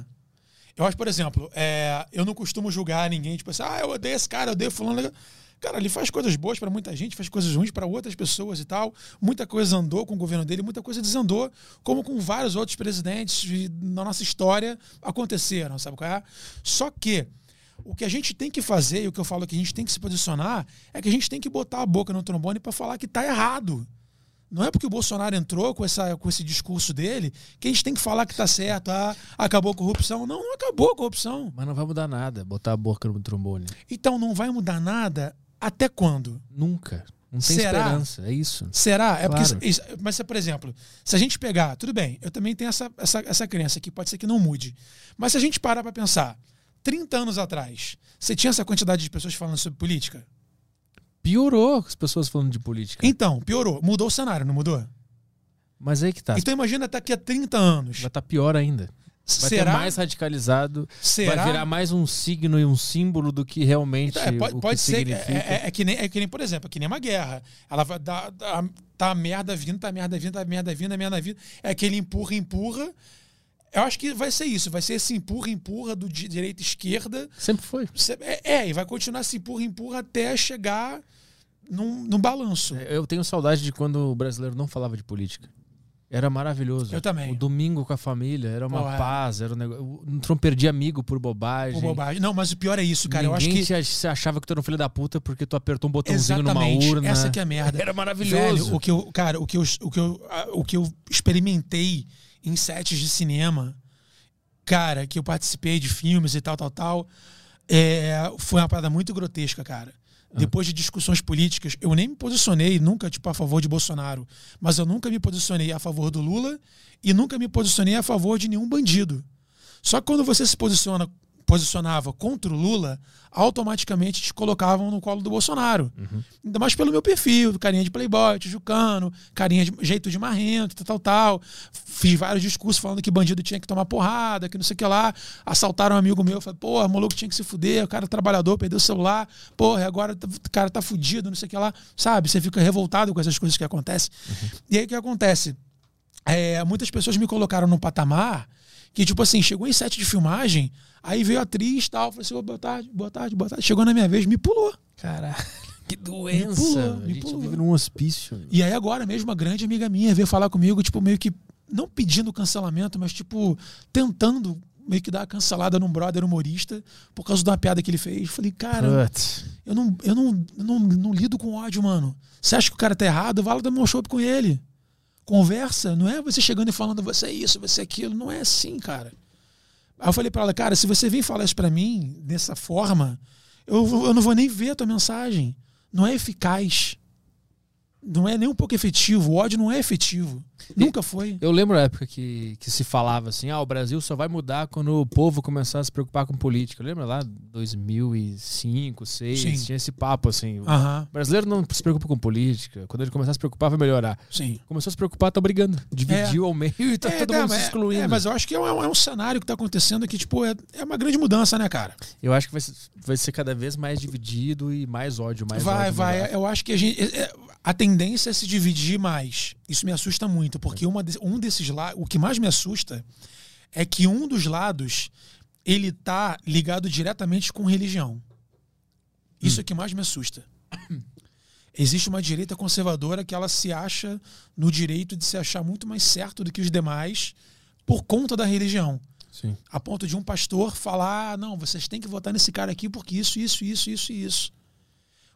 Eu acho, por exemplo, é, eu não costumo julgar ninguém, tipo assim, ah, eu odeio esse cara, eu odeio fulano. Cara, ele faz coisas boas pra muita gente, faz coisas ruins pra outras pessoas e tal. Muita coisa andou com o governo dele, muita coisa desandou, como com vários outros presidentes de- na nossa história aconteceram, sabe qual é? Só que o que a gente tem que fazer, e o que eu falo que a gente tem que se posicionar, é que a gente tem que botar a boca no trombone pra falar que tá errado. Não é porque o Bolsonaro entrou com, essa, com esse discurso dele que a gente tem que falar que tá certo, ah, acabou a corrupção. Não, não acabou a corrupção. Mas não vai mudar nada, botar a boca no trombone. Então não vai mudar nada até quando? Nunca. Não tem Será? esperança. É isso. Será? É Claro. porque, isso- mas, se, por exemplo, se a gente pegar, tudo bem, eu também tenho essa, essa, essa crença que pode ser que não mude. Mas se a gente parar para pensar, 30 anos atrás, você tinha essa quantidade de pessoas falando sobre política? Piorou as pessoas falando de política. Então, piorou. Mudou o cenário, não mudou? Mas aí que tá. Então imagina daqui a 30 anos. Vai estar pior ainda. Vai será? mais radicalizado. será? Vai virar mais um signo e um símbolo do que realmente Então, é, pode, o pode que ser. significa. É, é- é que nem, é que nem, por exemplo, é que nem uma guerra. Ela vai dar. Tá a merda vindo, tá a merda vindo, tá a merda vindo, tá a merda vindo. É aquele empurra, empurra. Eu acho que vai ser isso. Vai ser esse empurra, empurra do di- direita e esquerda. Sempre foi. É, é, e vai continuar esse empurra, empurra até chegar num, num balanço. Eu tenho saudade de quando o brasileiro não falava de política. Era maravilhoso. Eu também. O domingo com a família, era uma Pô, é. paz, era um negócio. Não perdia amigo por bobagem. Por bobagem. Não, mas o pior é isso, cara. eu acho Ninguém que. se achava que tu era um filho da puta porque tu apertou um botãozinho numa Exatamente. urna. Essa que é a merda. *laughs* Era maravilhoso. Velho, o que eu, cara, o que eu, o que eu, o que eu experimentei em sets de cinema, cara, que eu participei de filmes e tal, tal, tal, é, foi uma parada muito grotesca, cara. Depois de discussões políticas, eu nem me posicionei nunca tipo a favor de Bolsonaro, mas eu nunca me posicionei a favor do Lula e nunca me posicionei a favor de nenhum bandido. Só que quando você se posiciona, posicionava contra o Lula, automaticamente te colocavam no colo do Bolsonaro. Ainda mais pelo meu perfil, carinha de playboy, tijucano, carinha de jeito de marrento, tal, tal, tal. Fiz vários discursos falando que bandido tinha que tomar porrada, que não sei o que lá. Assaltaram um amigo meu, falei, porra, maluco tinha que se fuder, o cara é trabalhador, perdeu o celular, porra, agora tá- o cara tá fudido, não sei o que lá. Sabe? Você fica revoltado com essas coisas que acontecem. E aí o que acontece? É, muitas pessoas me colocaram num patamar que, tipo assim, chegou em set de filmagem, aí veio a atriz e tal, falou assim, "Ô, boa tarde, boa tarde, boa tarde. Chegou na minha vez, me pulou. Caralho, *laughs* que doença. pulou, a me gente pulou. vive num hospício. E aí agora mesmo, uma grande amiga minha veio falar comigo, tipo, meio que, não pedindo cancelamento, mas, tipo, tentando meio que dar uma cancelada num brother humorista por causa de uma piada que ele fez. Falei, cara, Putz. eu não, eu não, não, não lido com ódio, mano. Você acha que o cara tá errado? Vai lá dar um chopp com ele. Conversa, não é você chegando e falando você é isso, você é aquilo. Não é assim, cara. Aí eu falei pra ela, cara, se você vir falar isso pra mim dessa forma, eu, eu não vou nem ver a tua mensagem. Não é eficaz. não é nem um pouco efetivo. O ódio não é efetivo. Nunca foi. Eu lembro a época que, que se falava assim: ah, o Brasil só vai mudar quando o povo começar a se preocupar com política. Lembra lá 2005, 2006? Sim. Tinha esse papo assim. Aham. O brasileiro não se preocupa com política. Quando ele começar a se preocupar, vai melhorar. Sim. Começou a se preocupar, tá brigando. Dividiu ao meio e tá todo tá, mundo mas- se excluindo. é, mas eu acho que é um, é um cenário que tá acontecendo aqui, tipo, é, é uma grande mudança, né, cara? Eu acho que vai, ser- vai ser cada vez mais dividido e mais ódio, mais vai, ódio. vai. ódio. Eu acho que a gente. é- é- a tendência é se dividir mais. Isso me assusta muito, porque uma de- um desses lados. O que mais me assusta é que um dos lados ele tá ligado diretamente com religião. Isso é que mais me assusta. *clears throat* Existe uma direita conservadora que ela se acha no direito de se achar muito mais certo do que os demais por conta da religião. Sim. A ponto de um pastor falar: ah, não, vocês têm que votar nesse cara aqui porque isso, isso, isso, isso e isso.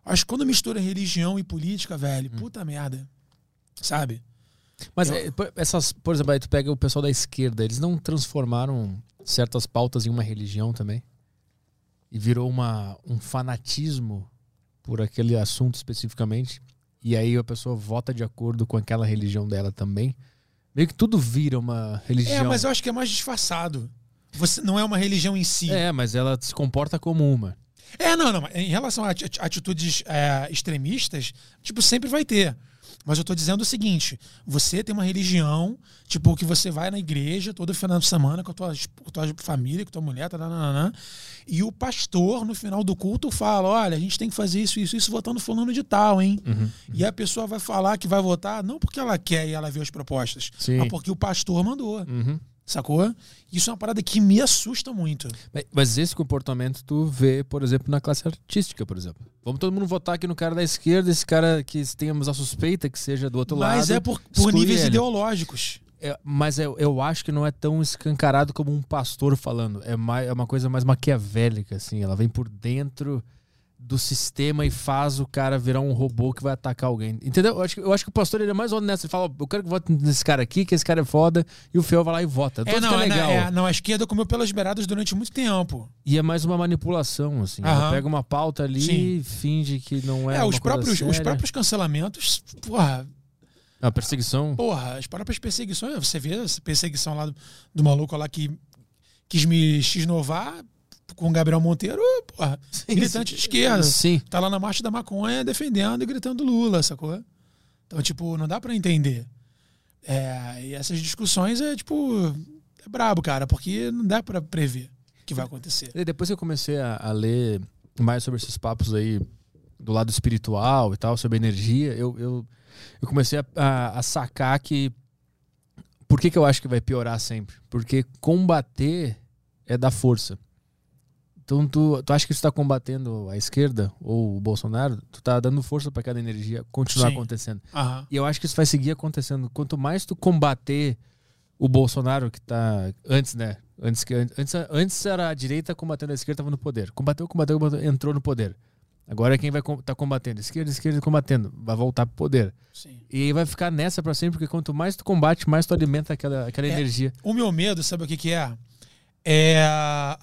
Acho que quando mistura religião e política, velho, puta merda. Sabe? Mas Eu- é, essas, por exemplo, aí tu pega o pessoal da esquerda, eles não transformaram certas pautas em uma religião também? E virou uma, um fanatismo por aquele assunto especificamente? E aí a pessoa vota de acordo com aquela religião dela também? Meio que tudo vira uma religião. É, mas eu acho que é mais disfarçado. Você não é uma religião em si. É, mas ela se comporta como uma. É, não, não. Em relação a ati- atitudes é, extremistas, tipo, sempre vai ter. Mas eu tô dizendo o seguinte: você tem uma religião, tipo, que você vai na igreja todo final de semana com a tua, com a tua família, com a tua mulher, tá, taranana, e o pastor, no final do culto, fala: olha, a gente tem que fazer isso, isso, isso, votando fulano de tal, hein? E a pessoa vai falar que vai votar não porque ela quer e ela vê as propostas, Sim. mas porque o pastor mandou. Uhum. Sacou? Isso é uma parada que me assusta muito. Mas- Mas esse comportamento tu vê, por exemplo, na classe artística, por exemplo. Vamos todo mundo votar aqui no cara da esquerda, esse cara que tenhamos a suspeita que seja do outro lado. Mas é por, por níveis ele. ideológicos. É, mas eu, eu acho que não é tão escancarado como um pastor falando. É, mais, é uma coisa mais maquiavélica, assim. Ela vem por dentro do sistema e faz o cara virar um robô que vai atacar alguém. Entendeu? Eu acho, que- eu acho que o pastor ele é mais honesto. Ele fala, "Ó, eu quero que vote nesse cara aqui, que esse cara é foda, e o fiel vai lá e vota. Então É, não, fica é, legal. é, não, a esquerda comeu pelas beiradas durante muito tempo. E é mais uma manipulação, assim. Ela pega uma pauta ali Sim. e finge que não é. É, os, próprios, os séria. próprios cancelamentos, porra, A perseguição. porra, as próprias perseguições, você vê essa perseguição lá do, do maluco lá que quis me x-novar com o Gabriel Monteiro, porra, militante de esquerda. Sim. Tá lá na marcha da maconha defendendo e gritando Lula, sacou? Então, tipo, não dá pra entender. É, e essas discussões é, tipo, é brabo, cara, porque não dá pra prever o que vai acontecer. E depois que eu comecei a, a ler mais sobre esses papos aí do lado espiritual e tal, sobre energia, eu, eu, eu comecei a, a, a sacar que. Por que, que eu acho que vai piorar sempre? Porque combater é dar força. Então, tu, tu acha que tu está combatendo a esquerda ou o Bolsonaro, tu tá dando força para aquela energia continuar Sim. acontecendo. Aham. E eu acho que isso vai seguir acontecendo. Quanto mais tu combater o Bolsonaro, que tá. Antes, né? Antes, que, antes, antes era a direita combatendo a esquerda, tava no poder. Combateu, combateu, combateu entrou no poder. Agora quem vai tá combatendo? Esquerda, esquerda combatendo. Vai voltar pro poder. Sim. E aí vai ficar nessa pra sempre, porque quanto mais tu combate, mais tu alimenta aquela, aquela É. energia. O meu medo, sabe o que, que é? É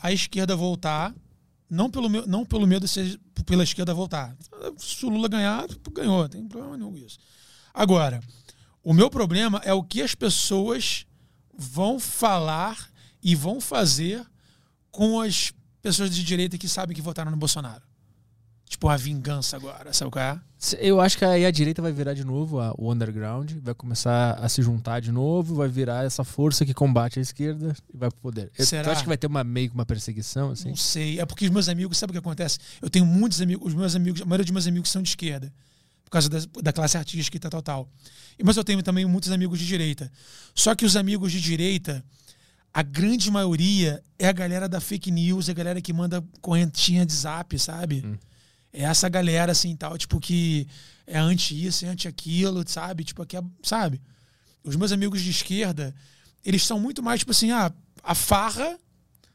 a esquerda voltar, não pelo, meu, não pelo medo de ser pela esquerda voltar. Se o Lula ganhar, ganhou, não tem problema nenhum com isso. Agora, o meu problema é o que as pessoas vão falar e vão fazer com as pessoas de direita que sabem que votaram no Bolsonaro. Tipo, a vingança agora, sabe qual é? Se- Eu acho que aí a direita vai virar de novo a- o underground, vai começar a se juntar de novo, vai virar essa força que combate a esquerda e vai pro poder. Será? Tu acha que vai ter uma, meio que uma perseguição, assim? Não sei. É porque os meus amigos, sabe o que acontece? Eu tenho muitos amigos, os meus amigos, a maioria dos meus amigos são de esquerda. Por causa da, da classe artística e tal, tal, tal. Mas eu tenho também muitos amigos de direita. Só que os amigos de direita, a grande maioria é a galera da fake news, é a galera que manda correntinha de zap, sabe? É essa galera, assim, tal, tipo, que é anti isso, é anti aquilo, sabe? Tipo, aqui é, sabe? Os meus amigos de esquerda, eles são muito mais, tipo assim, ah, a farra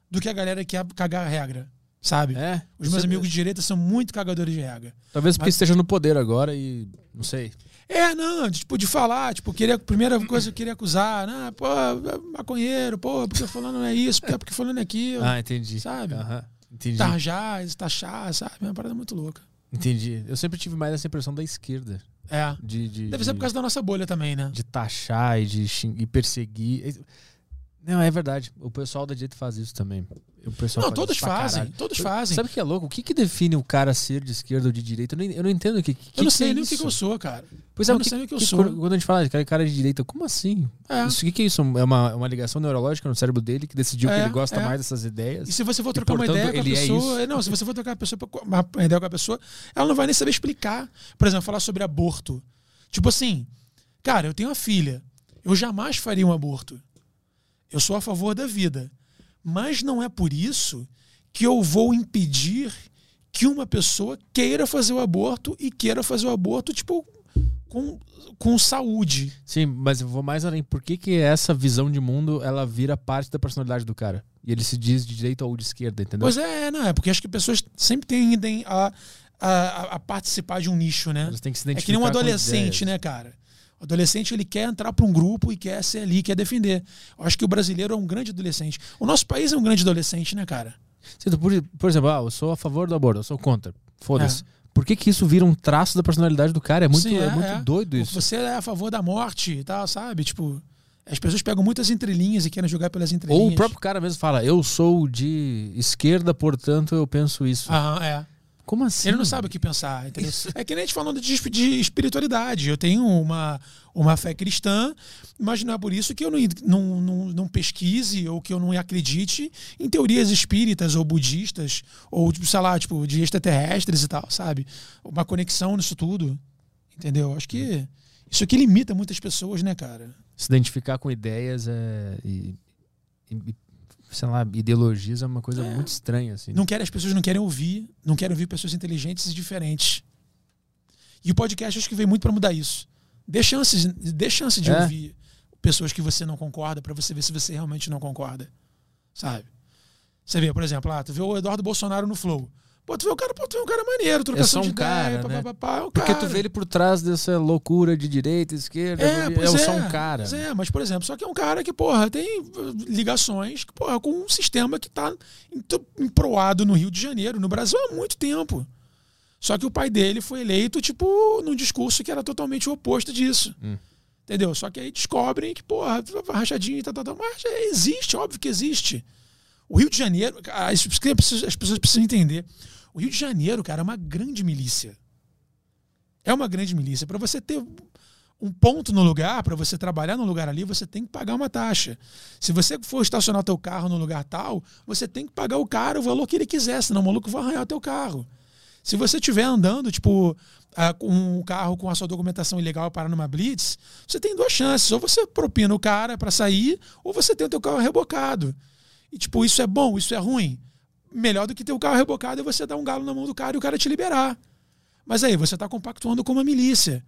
do que a galera que quer cagar a regra, sabe? É. Os meus amigos de direita são muito cagadores de regra. Talvez porque Mas- esteja no poder agora e. Não sei. É, não, tipo, de falar, tipo, queria, primeira coisa que eu queria acusar, né? Pô, é maconheiro, pô, porque falando não é isso, porque, porque falando é aquilo. Ah, entendi. Sabe? Aham. Entendi. Tarjar, taxar, sabe? É uma parada muito louca. Entendi. Eu sempre tive mais essa impressão da esquerda. É. De, de, Deve ser por causa da nossa bolha também, né? de taxar e de xing- e perseguir. Não, é verdade. O pessoal da direita faz isso também. O pessoal Não, todos fazem. caralho. Todos fazem. Sabe o que é louco? O que, que define o cara ser de esquerda ou de direita? Eu não, eu não entendo o que, que eu não que sei é nem o que, que eu sou, cara. Pois é, eu o não que, sei nem o que eu que- sou. Quando a gente fala de cara, cara de direita, como assim? É. Isso, o que, que é isso? É uma, uma ligação neurológica no cérebro dele que decidiu que É, ele gosta é. mais dessas ideias? E se você for E, trocar uma portanto, ideia com a é pessoa. não, se você for trocar uma, pessoa, uma uma ideia com a pessoa, ela não vai nem saber explicar. Por exemplo, falar sobre aborto. Tipo assim, cara, eu tenho uma filha. Eu jamais faria um aborto. Eu sou a favor da vida. Mas não é por isso que eu vou impedir que uma pessoa queira fazer o aborto e queira fazer o aborto, tipo, com, com saúde. Sim, mas eu vou mais além. Por que, que essa visão de mundo ela vira parte da personalidade do cara? E ele se diz de direita ou de esquerda, entendeu? Pois é, não, é porque acho que pessoas sempre tendem a, a, a participar de um nicho, né? Têm que se É identificar que nem um adolescente, né, cara? O adolescente ele quer entrar para um grupo e quer ser ali, quer defender. Eu acho que o brasileiro é um grande adolescente. O nosso país é um grande adolescente, né, cara? Então, por, por exemplo, ah, eu sou a favor do aborto, eu sou contra. Foda-se. É. Por que, que isso vira um traço da personalidade do cara? É muito, Sim, é, muito doido isso. Você é a favor da morte e tal, sabe? Tipo, as pessoas pegam muitas entrelinhas e querem jogar pelas entrelinhas. Ou o próprio cara mesmo fala, eu sou de esquerda, portanto eu penso isso. Aham, é. Como assim? Ele não sabe o que pensar, entendeu? É que nem a gente falando de, de espiritualidade. Eu tenho uma, uma fé cristã, mas não é por isso que eu não, não, não, não pesquise ou que eu não acredite em teorias espíritas ou budistas, ou, tipo, sei lá, tipo, de extraterrestres e tal, sabe? Uma conexão nisso tudo. Entendeu? Acho que isso aqui limita muitas pessoas, né, cara? Se identificar com ideias é, e, e- e, sei lá, ideologias é uma coisa muito estranha, assim. Não querem, as pessoas não querem ouvir, não querem ouvir pessoas inteligentes e diferentes. E o podcast acho que veio muito para mudar isso. Dê chances, dê chance de É. ouvir pessoas que você não concorda para você ver se você realmente não concorda. Sabe? Você vê, por exemplo, ah, tu vê o Eduardo Bolsonaro no Flow. Pô, tu vê o cara, pô, tu vê um cara maneiro, trocação só de um cara, ideia, né? pá, pá, pá, é um Porque cara. tu vê ele por trás dessa loucura de direita, esquerda, É, é, pois é, só um cara. Pois é, mas, por exemplo, só que é um cara que, porra, tem ligações porra, com um sistema que tá emproado no Rio de Janeiro, no Brasil, há muito tempo. Só que o pai dele foi eleito, tipo, num discurso que era totalmente o oposto disso. Hum. Entendeu? Só que aí descobrem que, porra, rachadinha e tal, tal, tal. Mas é, existe, óbvio que existe. O Rio de Janeiro, as as pessoas as pessoas precisam entender. O Rio de Janeiro, cara, é uma grande milícia. É uma grande milícia. Para você ter um ponto no lugar, para você trabalhar no lugar ali, você tem que pagar uma taxa. Se você for estacionar teu carro no lugar tal, você tem que pagar o cara o valor que ele quiser, senão o maluco vai arranhar teu carro. Se você estiver andando, tipo, ah, com um carro com a sua documentação ilegal parar numa blitz, você tem duas chances. Ou você propina o cara para sair, ou você tem o teu carro rebocado. E, tipo, isso é bom, isso é ruim. Melhor do que ter o carro rebocado é você dar um galo na mão do cara e o cara te liberar. Mas aí, você tá compactuando com uma milícia.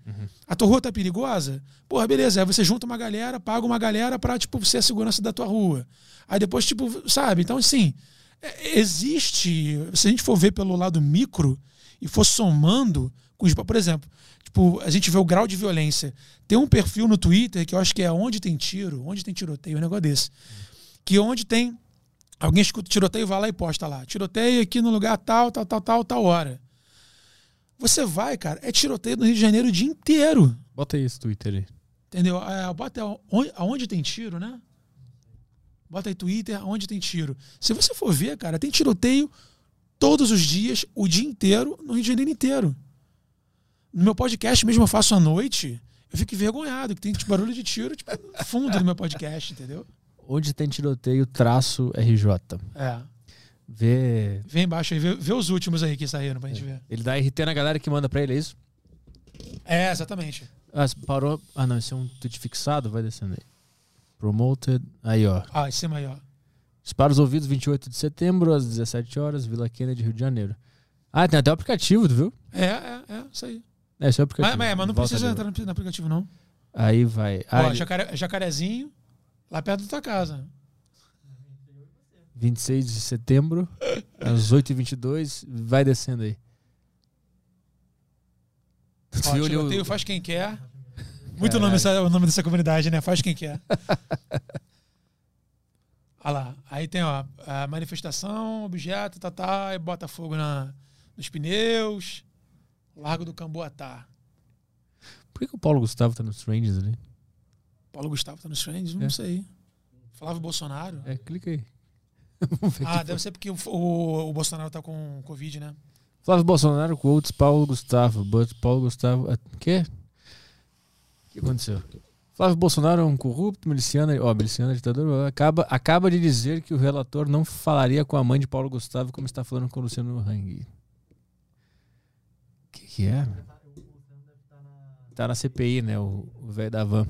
A tua rua tá perigosa? Porra, beleza. Aí você junta uma galera, paga uma galera pra, tipo, ser a segurança da tua rua. Aí depois, tipo, sabe? Então, assim, é- existe. Se a gente for ver pelo lado micro e for somando com os. Por exemplo, tipo, a gente vê o grau de violência. Tem um perfil no Twitter que eu acho que é onde tem tiro, onde tem tiroteio, um negócio desse. Que onde tem. Alguém escuta tiroteio, vai lá e posta lá. Tiroteio aqui no lugar tal, tal, tal, tal, tal hora. Você vai, cara, é tiroteio no Rio de Janeiro o dia inteiro. Bota aí esse Twitter aí. Entendeu? É, bota onde, aonde tem tiro, né? Bota aí Twitter, aonde tem tiro. Se você for ver, cara, tem tiroteio todos os dias, o dia inteiro, no Rio de Janeiro inteiro. No meu podcast mesmo eu faço à noite, eu fico envergonhado, que tem tipo, barulho de tiro, tipo, no fundo do meu podcast, entendeu? Onde tem tiroteio, traço RJ. É. Vê. Vem embaixo aí, vê, vê os últimos aí que saíram pra gente ver. Ele dá RT na galera que manda pra ele, é isso? É, exatamente. Ah, parou. Ah, não, esse é um tweet fixado, vai descendo aí. Promoted. Aí, ó. Ah, em cima aí, ó. Dispara os ouvidos 28 de setembro, às 17 horas, Vila Kennedy, Rio de Janeiro. Ah, tem até o aplicativo, viu? É, é, é, isso aí. É, esse é o Mas, aplicativo. mas, mas não Volta precisa entrar no, no aplicativo, não. Aí vai. Ó, Ah, ele- jacare- jacarezinho, lá perto da tua casa. 26 de setembro, às 8h22, vai descendo aí. Ó, viu ali o- tiroteio faz quem quer. *laughs* Muito nome o nome dessa comunidade, né? Faz quem quer. *laughs* Olha lá. Aí tem, ó, a manifestação, objeto, tá, tá, e bota fogo na, nos pneus. Largo do Camboatá. Por que, que o Paulo Gustavo tá nos Strangers ali? Paulo Gustavo tá nos Friends? Não É. sei. Flávio Bolsonaro. É, clica aí. *laughs* Ah, deve ser porque o, o, o Bolsonaro tá com Covid, né? Flávio Bolsonaro quotes Paulo Gustavo, but Paulo Gustavo. ah, Quê? O que aconteceu? Flávio Bolsonaro é um corrupto, miliciano, ó, miliciano, ditador, acaba, acaba de dizer que o relator não falaria com a mãe de Paulo Gustavo como está falando com o Luciano Hang. O que, que é? Tá na CPI, né? O o velho da van.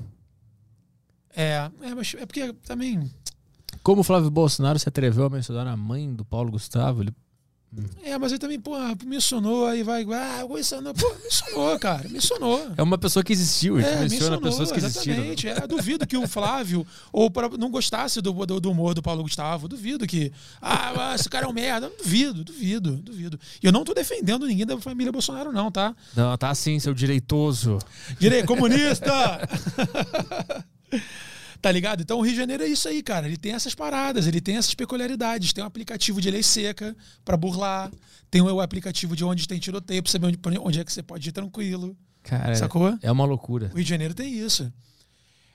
É, é, mas é porque também. Como o Flávio Bolsonaro se atreveu a mencionar a mãe do Paulo Gustavo, ele É, mas ele também, pô, mencionou, aí vai. Ah, mencionou. Pô, mencionou, cara. Mencionou. é uma pessoa que existiu, ele É, menciona pessoas que existiram. exatamente. É, duvido que o Flávio ou pra- não gostasse do, do, do humor do Paulo Gustavo. Duvido que. Ah, esse cara é um merda. Duvido, duvido, duvido. E eu não tô defendendo ninguém da família Bolsonaro, não, tá? Não, tá assim, seu direitoso. Direito comunista! *laughs* tá ligado? Então o Rio de Janeiro é isso aí, cara. Ele tem essas paradas, ele tem essas peculiaridades. Tem um aplicativo de lei seca pra burlar. Tem o aplicativo de onde tem tiroteio pra saber onde, onde é que você pode ir tranquilo. Cara, Sacou? é uma loucura. O Rio de Janeiro tem isso.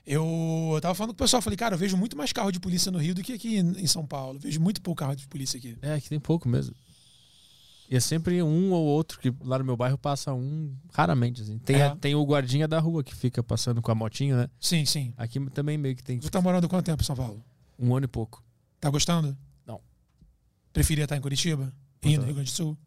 Eu, eu tava falando com o pessoal, falei, cara, eu vejo muito mais carro de polícia no Rio do que aqui em São Paulo. Vejo muito pouco carro de polícia aqui. É, que tem pouco mesmo. E é sempre um ou outro, que lá no meu bairro passa um, raramente, assim. Tem, É. a- tem o guardinha da rua que fica passando com a motinha, né? Sim, sim. Aqui também meio que tem Tu tá morando quanto tempo em São Paulo? um ano e pouco. Tá gostando? Não. Preferia estar em Curitiba? E no Rio Grande do Sul?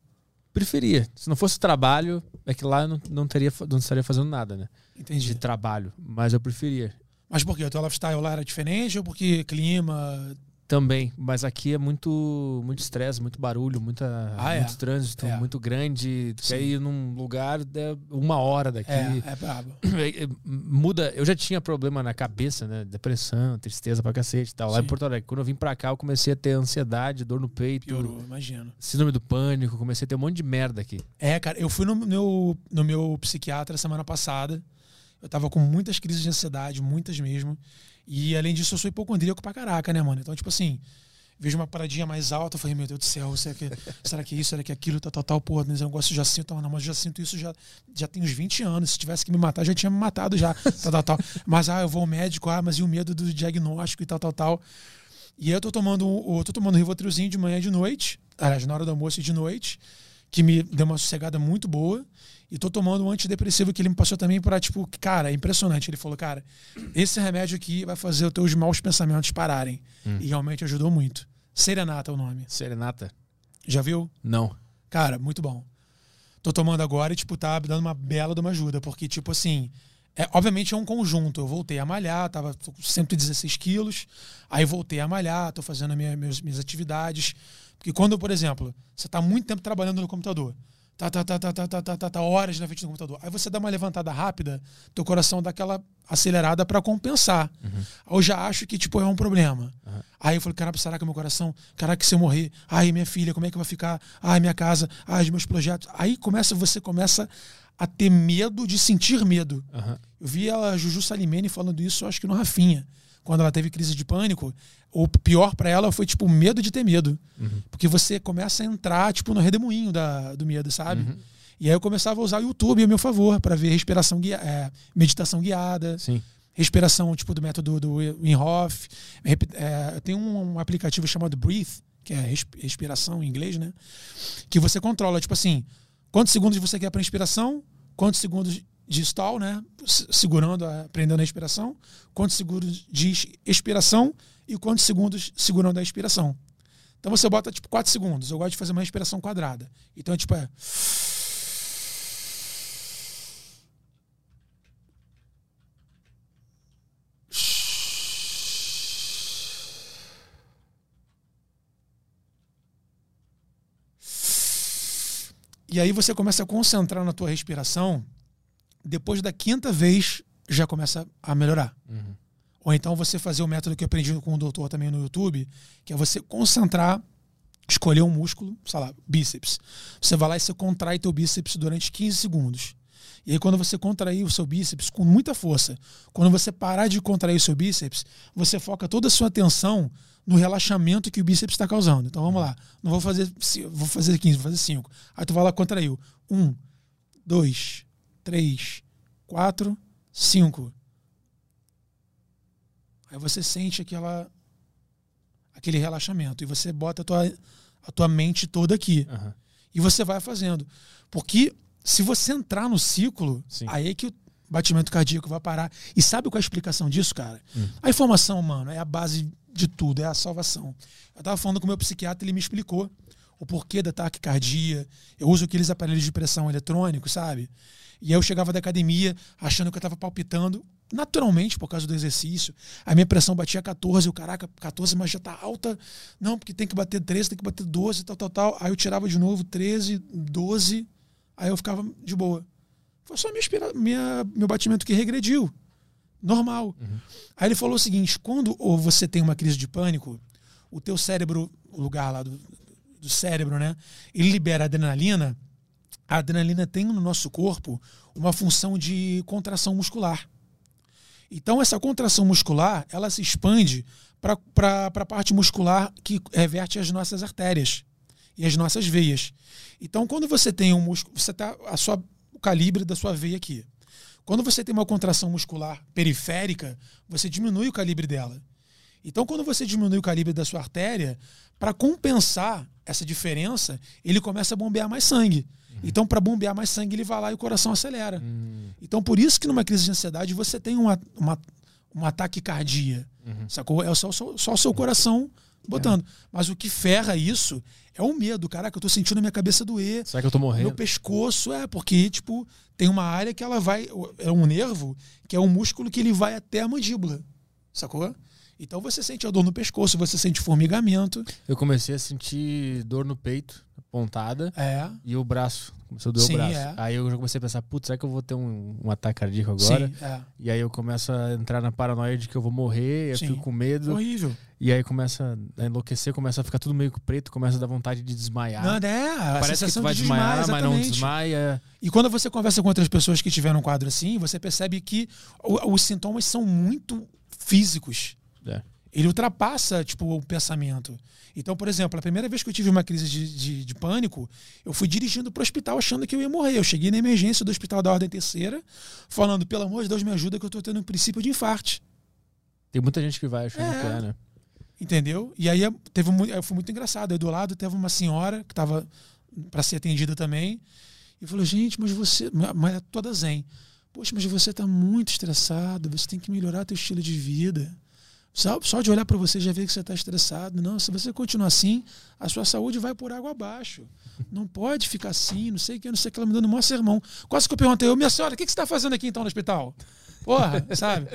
Preferia. Se não fosse trabalho, é que lá eu não, não, teria, não estaria fazendo nada, né? Entendi. De trabalho. Mas eu preferia. Mas por quê? O teu lifestyle lá era diferente ou porque clima? Também, mas aqui é muito muito estresse, muito barulho, muita, Ah, é? muito trânsito, É. muito grande. Quer ir num lugar é uma hora daqui. É, é brabo. *clears throat* É, é, muda. Eu já tinha problema na cabeça, né? Depressão, tristeza pra cacete e tal. Lá Sim. em Porto Alegre. Quando eu vim pra cá, eu comecei a ter ansiedade, dor no peito, Piorou, imagino. síndrome do pânico, comecei a ter um monte de merda aqui. É, cara, eu fui no meu, no meu psiquiatra semana passada. Eu tava com muitas crises de ansiedade, muitas mesmo. E além disso, eu sou hipocondríaco pra caraca, né, mano? Então, tipo assim, vejo uma paradinha mais alta, eu falei, meu Deus do céu, será que, *laughs* será que é isso, será que é aquilo, tal, tal, tal, pô, esse negócio eu já sinto, não, mas eu já sinto isso já, já tem uns 20 anos. Se tivesse que me matar, já tinha me matado já, *laughs* tal, tal, tal. Mas, ah, eu vou ao médico, ah, mas e o medo do diagnóstico e tal, tal, tal. E aí eu tô tomando, eu tô tomando um Rivotrilzinho de manhã e de noite, aliás, na hora do almoço e de noite, que me deu uma sossegada muito boa. E tô tomando um antidepressivo que ele me passou também pra, tipo, cara, é impressionante. Ele falou, cara, esse remédio aqui vai fazer os teus maus pensamentos pararem. E realmente ajudou muito. Serenata é o nome. Serenata? Já viu? Não. Cara, muito bom. Tô tomando agora e, tipo, tá me dando uma bela de uma ajuda. Porque, tipo assim, é, obviamente é um conjunto. Eu voltei a malhar, tava com 116 quilos. Aí voltei a malhar, tô fazendo minha, meus, minhas atividades. Porque quando, por exemplo, você tá muito tempo trabalhando no computador, tá, tá, tá, tá, tá, tá, tá, tá, tá horas na frente do computador. Aí você dá uma levantada rápida, teu coração dá aquela acelerada para compensar. Aí eu já acho que, tipo, é um problema. Aí eu falei, caramba, será que é meu coração? Caraca, se eu morrer? Ai, minha filha, como é que vai ficar? Ai, minha casa? Ai, os meus projetos. Aí começa, você começa a ter medo de sentir medo. Aham. Eu vi a Juju Salimene falando isso, acho que no Rafinha. Quando ela teve crise de pânico, o pior pra ela foi, tipo, medo de ter medo. Porque você começa a entrar, tipo, no redemoinho da, do medo, sabe? E aí eu começava a usar o YouTube a meu favor para ver respiração guia é, meditação guiada, Sim. respiração tipo do método do Wim Hof. É, tem um, aplicativo chamado Breathe, que é res- respiração em inglês, né? Que você controla, tipo assim, quantos segundos você quer para inspiração, quantos segundos de stall, né? Segurando, a, prendendo a respiração, quantos segundos de expiração e quantos segundos segurando a expiração. Então você bota tipo 4 segundos. Eu gosto de fazer uma respiração quadrada. Então é tipo é E aí você começa a concentrar na tua respiração. Depois da quinta vez, já começa a melhorar. Ou então você fazer o método que eu aprendi com o doutor também no YouTube, que é você concentrar, escolher um músculo, sei lá, bíceps. Você vai lá e você contrai teu bíceps durante 15 segundos. E aí quando você contrair o seu bíceps com muita força, quando você parar de contrair o seu bíceps, você foca toda a sua atenção no relaxamento que o bíceps está causando. Então vamos lá. Não vou fazer, vou fazer 15, vou fazer 5. Aí tu vai lá e contraiu. Um, dois, três, quatro, cinco. Aí você sente aquela aquele relaxamento e você bota a tua, a tua mente toda aqui. Aham. E você vai fazendo. Porque se você entrar no ciclo, Sim. aí é que o batimento cardíaco vai parar. E sabe qual é a explicação disso, cara? Hum. A informação, mano, é a base de tudo, é a salvação. Eu tava falando com o meu psiquiatra, ele me explicou o porquê da taquicardia. Eu uso aqueles aparelhos de pressão eletrônicos, sabe? E aí eu chegava da academia achando que eu tava palpitando, naturalmente, por causa do exercício. A minha pressão batia 14, eu, caraca, 14, mas já tá alta. Não, porque tem que bater 13, tem que bater 12, tal, tal, tal. Aí eu tirava de novo 13, 12, aí eu ficava de boa. Foi só minha, minha- meu batimento que regrediu. Normal. Aí ele falou o seguinte: quando ou você tem uma crise de pânico, o teu cérebro, o lugar lá do, do cérebro, né? Ele libera adrenalina. A adrenalina tem no nosso corpo uma função de contração muscular. Então, essa contração muscular, ela se expande para a parte muscular que reverte as nossas artérias e as nossas veias. Então, quando você tem um músculo, você tá a sua, o calibre da sua veia aqui. Quando você tem uma contração muscular periférica, você diminui o calibre dela. Então, quando você diminui o calibre da sua artéria, para compensar essa diferença, ele começa a bombear mais sangue. Então, para bombear mais sangue, ele vai lá e o coração acelera. Então, por isso que numa crise de ansiedade você tem uma, uma, um ataque cardíaco. Sacou? É só, só, só o seu coração botando. Mas o que ferra isso é o medo. Caraca, eu tô sentindo a minha cabeça doer. Será que eu tô Meu morrendo? pescoço é porque, tipo, tem uma área que ela vai. É um nervo, que é um músculo que ele vai até a mandíbula. Sacou? Então você sente a dor no pescoço, você sente formigamento. Eu comecei a sentir dor no peito, pontada, É. e o braço. Começou a doer Sim, o braço. é. Aí eu já comecei a pensar, putz, será que eu vou ter um, um ataque cardíaco agora? Sim, é. E aí eu começo a entrar na paranoia de que eu vou morrer, eu Sim. fico com medo. Horrível. E aí começa a enlouquecer, começa a ficar tudo meio preto, começa a dar vontade de desmaiar. Não, é, Parece que tu vai de desmaiar, mas não desmaia. E quando você conversa com outras pessoas que tiveram um quadro assim, você percebe que os sintomas são muito físicos. É. Ele ultrapassa, tipo, o pensamento. Então, por exemplo, a primeira vez que eu tive uma crise de, de, de pânico, eu fui dirigindo para o hospital achando que eu ia morrer. Eu cheguei na emergência do hospital da Ordem Terceira, falando, pelo amor de Deus, me ajuda que eu tô tendo um princípio de infarte. Tem muita gente que vai achando É. que é, né? Entendeu? E aí teve foi muito engraçado. Aí do lado teve uma senhora que estava para ser atendida também. E falou: gente, mas você. Mas é toda zen. Poxa, mas você está muito estressado. Você tem que melhorar teu estilo de vida. Só, só de olhar para você já vê que você está estressado. Não, se você continuar assim, a sua saúde vai por água abaixo. Não pode ficar assim, não sei o que, não sei o que. Ela me dando o maior sermão. Quase que eu perguntei: minha senhora, o que que você está fazendo aqui então no hospital? Porra, *laughs* sabe?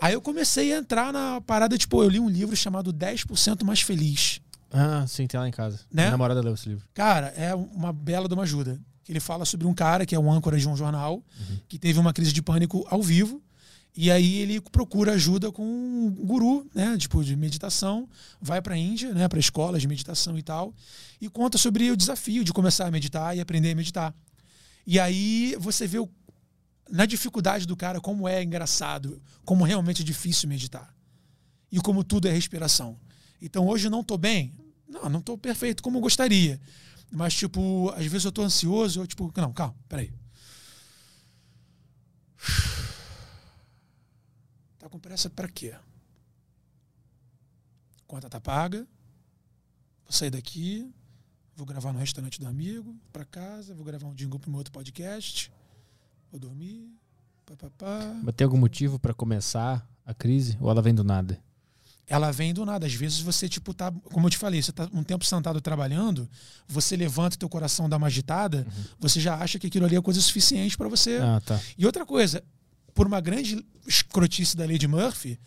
Aí eu comecei a entrar na parada, tipo, eu li um livro chamado 10% Mais Feliz. Ah, sim, tem lá em casa. Né? Minha namorada leu esse livro. Cara, é uma bela de uma ajuda. Ele fala sobre um cara que é um âncora de um jornal, que teve uma crise de pânico ao vivo. E aí ele procura ajuda com um guru, né, tipo de meditação, vai para a Índia, né, para escolas de meditação e tal, e conta sobre o desafio de começar a meditar e aprender a meditar. E aí você vê o, na dificuldade do cara como é engraçado, como realmente é difícil meditar. E como tudo é respiração. Então hoje não tô bem, não, não tô perfeito como eu gostaria. Mas, tipo, às vezes eu tô ansioso, eu, tipo, não, calma, peraí. Tá com pressa pra quê? Conta tá paga. Vou sair daqui. Vou gravar no restaurante do amigo, pra casa, vou gravar um jingle pro meu outro podcast. Vou dormir. Papapá. Mas tem algum motivo pra começar a crise? Ou ela vem do nada? ela vem do nada. Às vezes você, tipo, tá, como eu te falei, você tá um tempo sentado trabalhando, você levanta teu coração, dá uma agitada, você já acha que aquilo ali é coisa suficiente para você. Ah, tá. E outra coisa, por uma grande escrotice da Lady Murphy,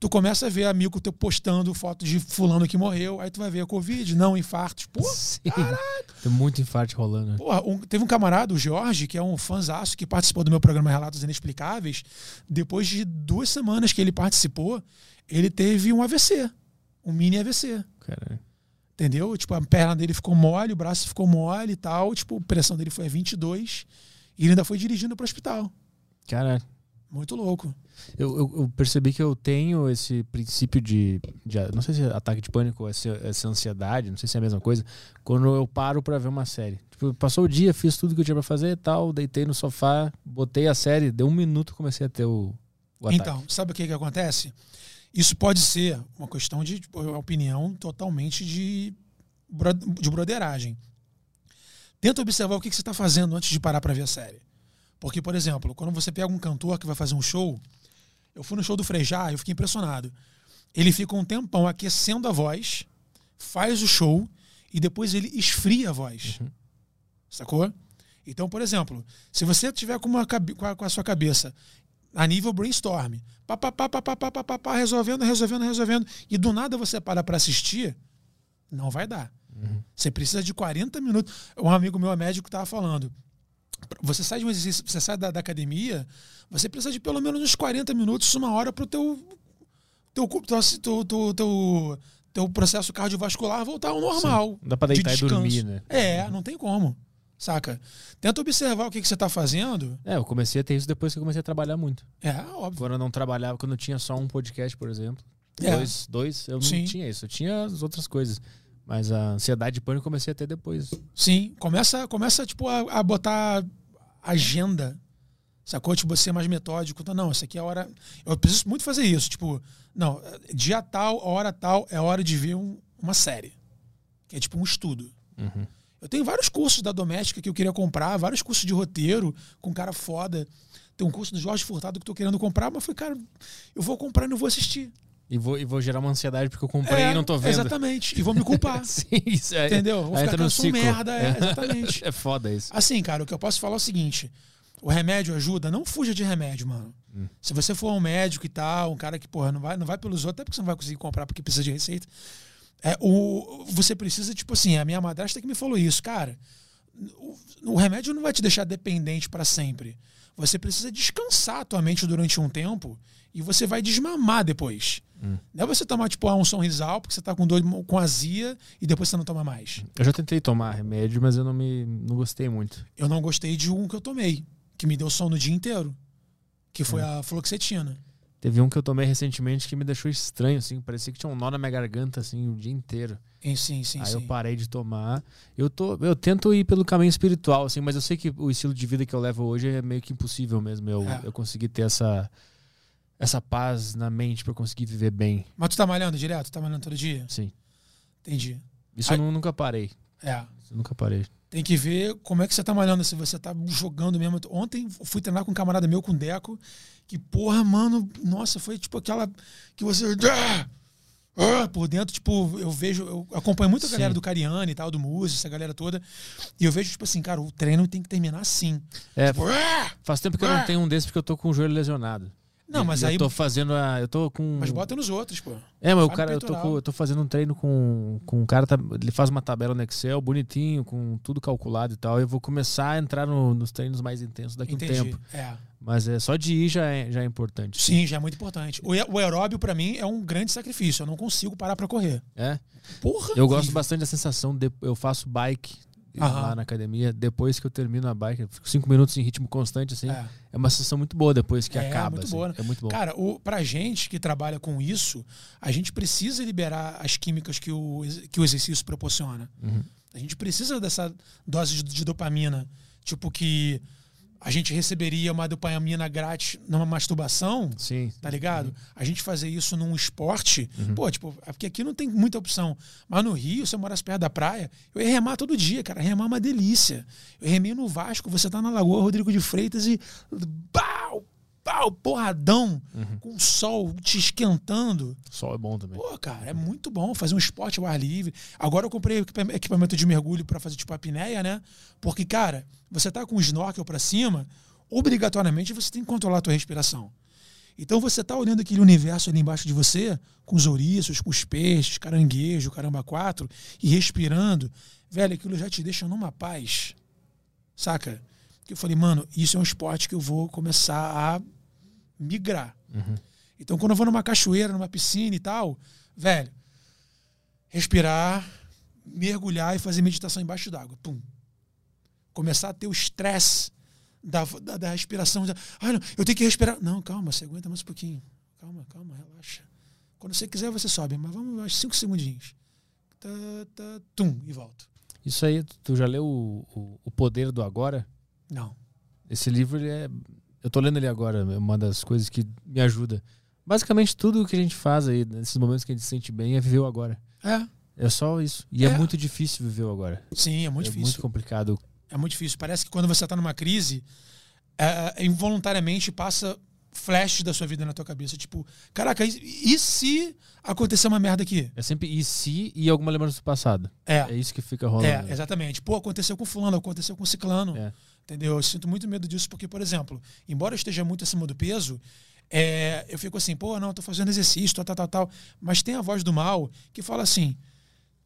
tu começa a ver amigo teu postando foto de fulano que morreu, aí tu vai ver a Covid, não, infartos. Pô, Sim. Tem muito infarte rolando. Porra, um- teve um camarada, o Jorge, que é um fãzaço que participou do meu programa Relatos Inexplicáveis. Depois de duas semanas que ele participou, ele teve um AVC. Um mini AVC. Cara, Entendeu? Tipo, a perna dele ficou mole, o braço ficou mole e tal. Tipo, a pressão dele foi a 22. E ele ainda foi dirigindo para o hospital. cara, Muito louco. Eu, eu, eu percebi que eu tenho esse princípio de, de- Não sei se é ataque de pânico essa, essa ansiedade, não sei se é a mesma coisa. Quando eu paro pra ver uma série. Tipo, passou o dia, fiz tudo que eu tinha pra fazer e tal, deitei no sofá, botei a série, deu um minuto comecei a ter o, o ataque. Então, sabe o que, que acontece? Isso pode ser uma questão de tipo, opinião totalmente de, de broderagem. Tenta observar o que, que você está fazendo antes de parar para ver a série. Porque, por exemplo, quando você pega um cantor que vai fazer um show, eu fui no show do Frejá, eu fiquei impressionado. Ele fica um tempão aquecendo a voz, faz o show e depois ele esfria a voz. Sacou? Então, por exemplo, se você tiver com, uma, com, a, com a sua cabeça a nível brainstorm, pá, pá, pá, pá, pá, pá, pá, pá, pá, resolvendo, resolvendo, resolvendo, e do nada você para para assistir, não vai dar. Você precisa de 40 minutos. Um amigo meu, médico, estava falando. Você sai de um exercício, você sai da, da academia, você precisa de pelo menos uns 40 minutos, uma hora para o teu, teu, teu, teu, teu, teu, processo cardiovascular voltar ao normal. Não dá pra de deitar e descanso. dormir, né? É, não tem como. Saca? Tenta observar o que, que você está fazendo. É, eu comecei a ter isso depois que eu comecei a trabalhar muito. É, óbvio. Quando eu não trabalhava, quando eu tinha só um podcast, por exemplo. É. Dois, dois, eu não Sim. tinha isso. Eu tinha as outras coisas. Mas a ansiedade e pânico comecei a ter depois. Sim, começa, começa tipo, a, a botar agenda. Sacou? Tipo, ser mais metódico. Então, não, isso aqui é a hora. Eu preciso muito fazer isso. Tipo, não, dia tal, hora tal, é hora de ver um- uma série. Que é tipo um estudo. Uhum. Eu tenho vários cursos da doméstica que eu queria comprar, vários cursos de roteiro com um cara foda. Tem um curso do Jorge Furtado que eu tô querendo comprar, mas foi, cara, eu vou comprar e não vou assistir. E vou, e vou gerar uma ansiedade porque eu comprei e não tô vendo. Exatamente. E vou me culpar. *laughs* Sim, isso é. Entendeu? Vou ficar merda, é, exatamente. *laughs* É foda isso. Assim, cara, o que eu posso falar é o seguinte: o remédio ajuda, não fuja de remédio, mano. Hum. Se você for um médico e tal, um cara que, porra, não vai, não vai pelos outros, até porque você não vai conseguir comprar porque precisa de receita. É, o, você precisa, tipo assim, a minha madrasta que me falou isso, cara. O, o remédio não vai te deixar dependente para sempre. Você precisa descansar a tua mente durante um tempo e você vai desmamar depois. Não é você tomar, tipo, ah, um sorrisal porque você tá com dor com azia e depois você não toma mais. Eu já tentei tomar remédio, mas eu não me não gostei muito. Eu não gostei de um que eu tomei, que me deu sono o dia inteiro, que foi a fluoxetina. Teve um que eu tomei recentemente que me deixou estranho, assim. Parecia que tinha um nó na minha garganta, assim, o dia inteiro. Sim, sim, Aí sim. eu parei de tomar. Eu, tô, eu tento ir pelo caminho espiritual, assim, mas eu sei que o estilo de vida que eu levo hoje é meio que impossível mesmo. Eu, É. eu conseguir ter essa, essa paz na mente pra conseguir viver bem. Mas tu tá malhando direto? Tu tá malhando todo dia? Sim. Entendi. Isso Aí- eu nu- nunca parei. É. Isso eu nunca parei. Tem que ver como é que você tá malhando, se você tá jogando mesmo. Ontem fui treinar com um camarada meu, com o Deco, que, porra, mano, nossa, foi tipo aquela que você. Ah! Ah! por dentro, tipo, eu vejo, eu acompanho muito a Sim. galera do Cariani e tal, do Muzi, essa galera toda, e eu vejo, tipo assim, cara, o treino tem que terminar assim. É, Tipo, ah! faz tempo que eu Ah! não tenho um desses porque eu tô com o joelho lesionado. Não, mas e aí. Eu tô fazendo a. Eu tô com. Mas bota nos outros, pô. É, mas o cara, eu tô, com- eu tô fazendo um treino com, com um cara, tá- ele faz uma tabela no Excel bonitinho, com tudo calculado e tal. Eu vou começar a entrar no- nos treinos mais intensos daqui a um tempo. É. Mas é só de ir já é, já é importante. Sim, já é muito importante. O, o aeróbio, pra mim, é um grande sacrifício. Eu não consigo parar pra correr. É. Porra! Eu gosto horrível. bastante da sensação de eu faço bike Aham. lá na academia, depois que eu termino a bike, fico cinco minutos em ritmo constante, assim. É, É. uma sensação muito boa depois que É, acaba. muito assim. boa, né? É muito bom. Cara, o, pra gente que trabalha com isso, a gente precisa liberar as químicas que o, que o exercício proporciona. Uhum. A gente precisa dessa dose de, de dopamina. Tipo, que a gente receberia uma dopamina grátis numa masturbação. Sim. Tá ligado? A gente fazer isso num esporte, Uhum. pô, tipo, é porque aqui não tem muita opção. Mas no Rio, se eu morasse perto da praia, eu ia remar todo dia, cara. Remar é uma delícia. Eu remei no Vasco, você tá na Lagoa Rodrigo de Freitas e. Pau! Pau! Porradão! Uhum. Com o sol te esquentando. Sol é bom também. Pô, cara, é muito bom fazer um esporte ao ar livre. Agora eu comprei equipa- equipamento de mergulho pra fazer tipo apneia, né? Porque, cara, você tá com o snorkel pra cima, obrigatoriamente você tem que controlar a tua respiração. Então você tá olhando aquele universo ali embaixo de você, com os ouriços, com os peixes, caranguejo, caramba quatro, e respirando, velho, aquilo já te deixa numa paz. Saca? Que eu falei, mano, isso é um esporte que eu vou começar a migrar. Uhum. Então, quando eu vou numa cachoeira, numa piscina e tal, velho, respirar, mergulhar e fazer meditação embaixo d'água. Pum. Começar a ter o estresse da, da, da respiração. Ah, não, eu tenho que respirar. Não, calma, você aguenta mais um pouquinho. Calma, calma, relaxa. Quando você quiser, você sobe, mas vamos mais cinco segundinhos. Tá, tá, tum, e volto. Isso aí, tu já leu o, o, o Poder do Agora? Não. Esse livro, é. Eu tô lendo ele agora, é uma das coisas que me ajuda. Basicamente, tudo que a gente faz aí, nesses momentos que a gente se sente bem, é viver o agora. É, É só isso. E é, É. muito difícil viver o agora. sim, é muito é difícil. muito complicado. É muito difícil. Parece que quando você tá numa crise, é, é, involuntariamente passa flashes da sua vida na tua cabeça. Tipo, caraca, e, e se acontecer uma merda aqui? É sempre e se e alguma lembrança do passado. É. É isso que fica rolando. É, exatamente. Pô, aconteceu com fulano, aconteceu com ciclano. É. Entendeu? Eu sinto muito medo disso, porque, por exemplo, embora eu esteja muito acima do peso, é, eu fico assim, pô, não, tô fazendo exercício, tal, tal, tal, tal. Mas tem a voz do mal que fala assim: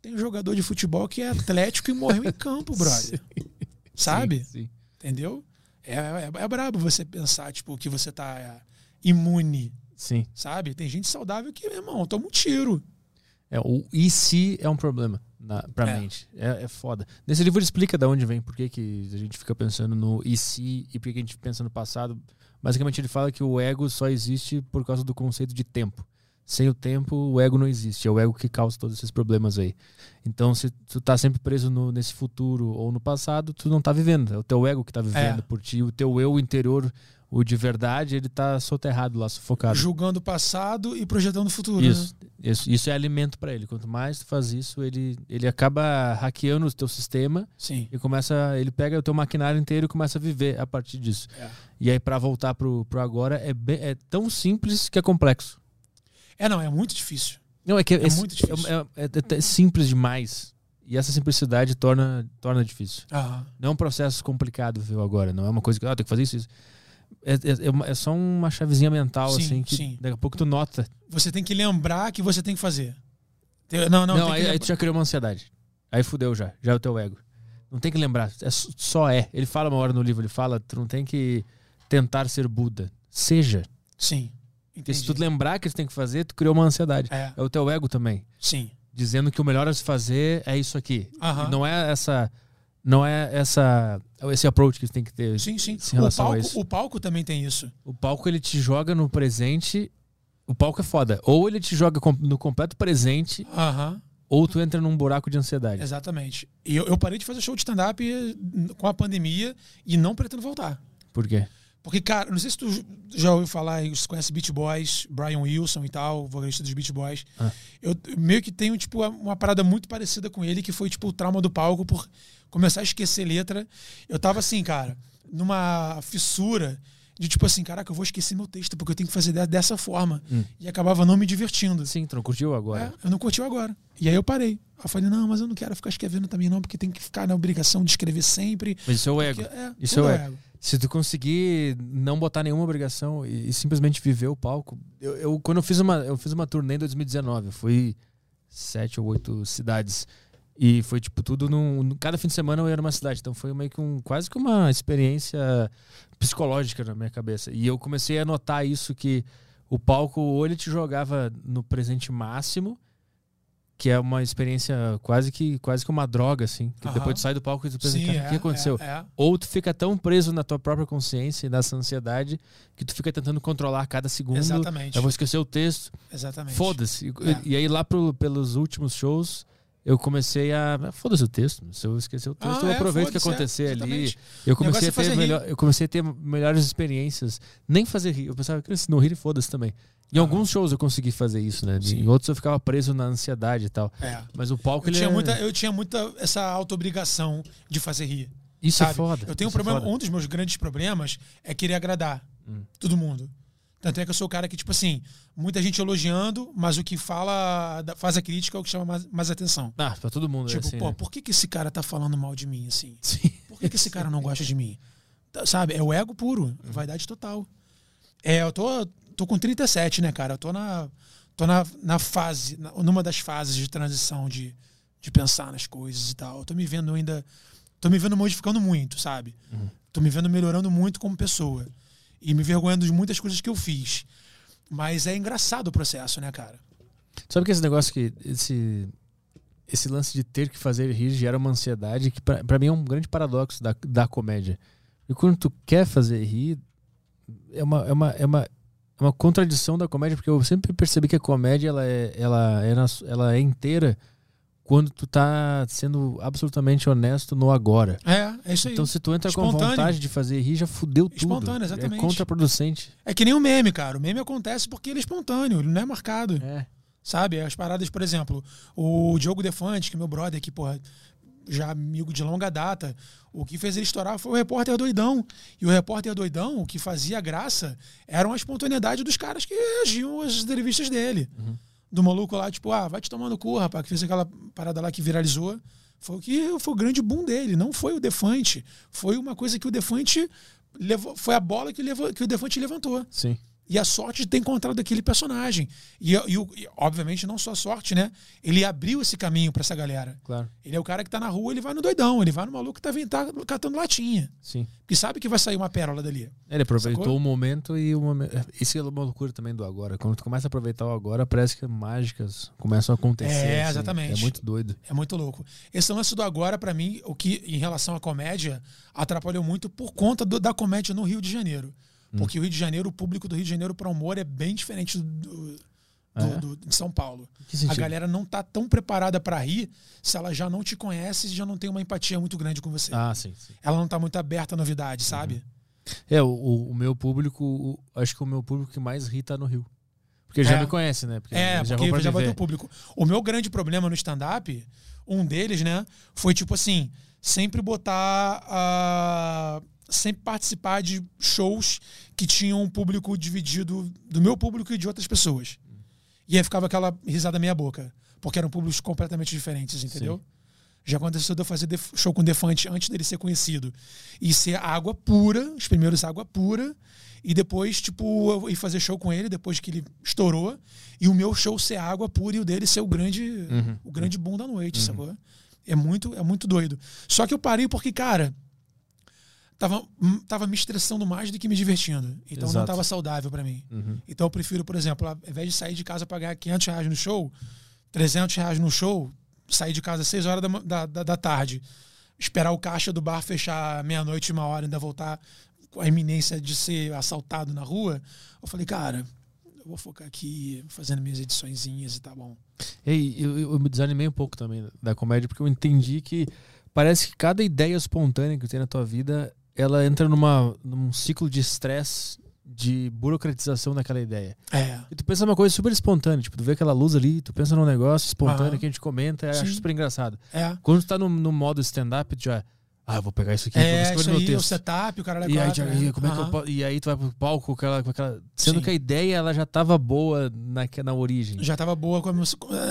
tem um jogador de futebol que é atlético e morreu em campo, *laughs* brother. Sabe? Sim, sim. Entendeu? É, é, é brabo você pensar, tipo, que você tá imune, Sim. sabe? Tem gente saudável que, meu irmão, toma um tiro. É, o e se é um problema na, pra É. mente. É, é foda. Nesse livro ele explica de onde vem, por que, que a gente fica pensando no e se e por que que a gente pensa no passado. Basicamente ele fala que o ego só existe por causa do conceito de tempo. Sem o tempo, o ego não existe. É o ego que causa todos esses problemas aí. Então, se tu tá sempre preso no- nesse futuro ou no passado, tu não tá vivendo. É o teu ego que tá vivendo É. por ti. O teu eu interior, o de verdade, ele tá soterrado lá, sufocado. Julgando o passado e projetando o futuro. Isso, Né? isso, isso é alimento para ele. Quanto mais tu faz isso, ele, ele acaba hackeando o teu sistema Sim. e começa, ele pega o teu maquinário inteiro e começa a viver a partir disso. É. E aí para voltar pro, pro agora é, bem- é tão simples que é complexo. É, não, é muito difícil. Não é que É muito difícil. É, é- é- é simples demais. E essa simplicidade torna torna difícil. Aham. Não é um processo complicado viu agora, não é uma coisa que ah, tem que fazer isso, isso. É, é, é é só uma chavezinha mental Sim, assim que sim. daqui a pouco tu nota Você tem que lembrar que você tem que fazer. Não, não, Não, aí, aí tu já criou uma ansiedade. Aí fudeu já. Já é o teu ego. Não tem que lembrar. É, só é. Ele fala uma hora no livro, ele fala, tu não tem que tentar ser Buda. Seja. Sim. Porque se Entendi. tu lembrar que tu tem que fazer, tu criou uma ansiedade. É, É o teu ego também. sim. Dizendo que o melhor a se fazer é isso aqui. Não é essa. Não é essa. Esse approach que tu tem que ter. Sim, sim. O palco, o palco também tem isso. O palco ele te joga no presente. O palco é foda. Ou ele te joga no completo presente, Aham, ou tu entra num buraco de ansiedade. exatamente. E eu, eu parei de fazer show de stand-up eh, com a pandemia e não pretendo voltar. Por quê? Porque, cara, não sei se tu já ouviu falar, você conhece Beach Boys, Brian Wilson e tal, vocalista dos Beach Boys. Ah. Eu meio que tenho, tipo, uma parada muito parecida com ele, que foi, tipo, o trauma do palco por começar a esquecer letra. Eu tava assim, cara, numa fissura de, tipo assim, caraca, eu vou esquecer meu texto, porque eu tenho que fazer de- dessa forma. Hum. E acabava não me divertindo. Sim, tu não curtiu agora? É, eu não curti agora. E aí eu parei. Aí eu falei, não, mas eu não quero ficar escrevendo também, não, porque tem que ficar na obrigação de escrever sempre. Mas isso é o ego. Porque, é, Isso é o ego. Se tu conseguir não botar nenhuma obrigação e, e simplesmente viver o palco. Eu, eu- quando eu fiz uma eu fiz uma turnê em 2019, eu fui sete ou oito cidades e foi tipo tudo num, cada fim de semana eu ia numa cidade, então foi meio que um quase que uma experiência psicológica na minha cabeça. E eu comecei a notar isso que o palco ou ele te jogava no presente máximo, que é uma experiência quase que quase que uma droga assim, que depois tu sai do palco e tu pensa, Sim, cara, o é, que aconteceu? é, é. Ou tu fica tão preso na tua própria consciência e nessa ansiedade que tu fica tentando controlar cada segundo. Exatamente. Eu vou esquecer o texto. Exatamente. Foda-se. E, É. e aí lá pro- pelos últimos shows eu comecei a. Foda-se o texto. Se eu esquecer o texto, Ah, eu é, aproveito o que é, acontecer ali. exatamente. Eu comecei, a é ter rir. melhor, eu comecei a ter melhores experiências. Nem fazer rir. Eu pensava se não rir, foda-se também. Em Ah. alguns shows eu consegui fazer isso, né? Sim. Em outros eu ficava preso na ansiedade e tal. É. Mas o palco Eu ele tinha, é- muita, eu tinha muita essa auto-obrigação de fazer rir. Isso é sabe? foda. Eu tenho um é problema. um dos meus grandes problemas é querer agradar Hum. todo mundo. Tanto é que eu sou o cara que, tipo assim, muita gente elogiando, mas o que fala, faz a crítica é o que chama mais, mais atenção. Ah, pra todo mundo. é Tipo, assim, pô, né? por que, que esse cara tá falando mal de mim, assim? Sim. Por que, que esse cara não gosta de mim? Tá, Sabe? É o ego puro, vaidade total. É, eu tô, tô com 37, né, cara? Eu tô na, tô na, na fase, numa das fases de transição de, de pensar nas coisas e tal. Eu tô me vendo ainda. Tô me vendo modificando muito, sabe? Tô me vendo melhorando muito como pessoa. E me vergonhando de muitas coisas que eu fiz. Mas é engraçado o processo, né, cara? Sabe que esse negócio que. Esse, esse lance de ter que fazer rir gera uma ansiedade que, pra mim, é um grande paradoxo da, da comédia. E quando tu quer fazer rir, é uma, é uma, é uma, é uma contradição da comédia, porque eu sempre percebi que a comédia ela é, ela é, ela é inteira quando tu tá sendo absolutamente honesto no agora. É, é isso aí. Então, se tu entra com Espontâneo. vontade de fazer rir, já fudeu tudo. Espontâneo, exatamente. É contraproducente. É que nem o meme, cara. O meme acontece porque ele é espontâneo, ele não é marcado. É. Sabe? As paradas, por exemplo, o Diogo Defante, que é meu brother aqui, porra, já amigo de longa data, o que fez ele estourar foi o repórter doidão. E o repórter doidão, o que fazia graça, era a espontaneidade dos caras que reagiam às entrevistas dele. Do maluco lá, tipo, ah, vai te tomar no cu, rapaz, que fez aquela parada lá que viralizou. Foi o que foi o grande boom dele, não foi o Defante. Foi uma coisa que o Defante levou, foi a bola que, levou, que o Defante levantou. Sim. E a sorte de ter encontrado aquele personagem. E, e, e, obviamente, não só a sorte, né? Ele abriu esse caminho pra essa galera. Claro. Ele é o cara que tá na rua, ele vai no doidão, ele vai no maluco que tá, tá catando latinha. Sim. Que sabe que vai sair uma pérola dali. Ele aproveitou Sacou? o momento e o momento. Isso é uma loucura também do agora. Quando tu começa a aproveitar o agora, parece que mágicas começam a acontecer. É, assim. exatamente. É muito doido. É muito louco. Esse lance do agora, pra mim, o que em relação à comédia, atrapalhou muito por conta do- da comédia no Rio de Janeiro. Porque o Rio de Janeiro, o público do Rio de Janeiro para humor é bem diferente do, do- É? de São Paulo. A galera não tá tão preparada pra rir se ela já não te conhece e já não tem uma empatia muito grande com você. Ah, sim, sim. Ela não tá muito aberta à novidade, Uhum. sabe? É, o, o- meu público, o- acho que o meu público que mais ri tá no Rio. Porque já É. me conhece, né? Porque É, já porque já vai ter o público. O meu grande problema no stand-up, um deles, né, foi tipo assim, sempre botar. ah, sempre participar de shows que tinham um público dividido do meu público e de outras pessoas. E aí ficava aquela risada meia boca. Porque eram públicos completamente diferentes, entendeu? Já aconteceu de eu fazer show com Defante antes dele ser conhecido. E ser água pura, os primeiros água pura. E depois, tipo, eu ir fazer show com ele depois que ele estourou. E o meu show ser água pura e o dele ser o grande, o grande boom da noite, sacou? É muito, é muito doido. Só que eu parei porque, cara, tava, hum, tava me estressando mais do que me divertindo. Então não Exato. tava saudável pra mim. Uhum. Então eu prefiro, por exemplo, ao invés de sair de casa pra ganhar 500 reais no show, 300 reais no show, sair de casa às 6 horas da, da, da, tarde, esperar o caixa do bar fechar meia-noite, uma hora, ainda voltar com a iminência de ser assaltado na rua, eu falei, cara, eu vou focar aqui fazendo minhas ediçõezinhas e tá bom. E eu, eu, eu me desanimei um pouco também da comédia, porque eu entendi que parece que cada ideia espontânea que tem na tua vida, ela entra numa, num ciclo de estresse, de burocratização daquela ideia. É. E tu pensa numa coisa super espontânea, tipo, tu vê aquela luz ali, tu pensa num negócio espontâneo Aham. que a gente comenta, acho Sim. super engraçado. É. Quando tu tá no, no modo stand-up, tu já. Ah, eu vou pegar isso aqui, vou É, escrever isso meu aí, o texto. setup, o cara é E aí, quatro, já- né? como é que eu e aí tu vai pro palco com aquela, com aquela. Sendo Sim. que a ideia ela já tava boa na, na origem. Já tava boa como-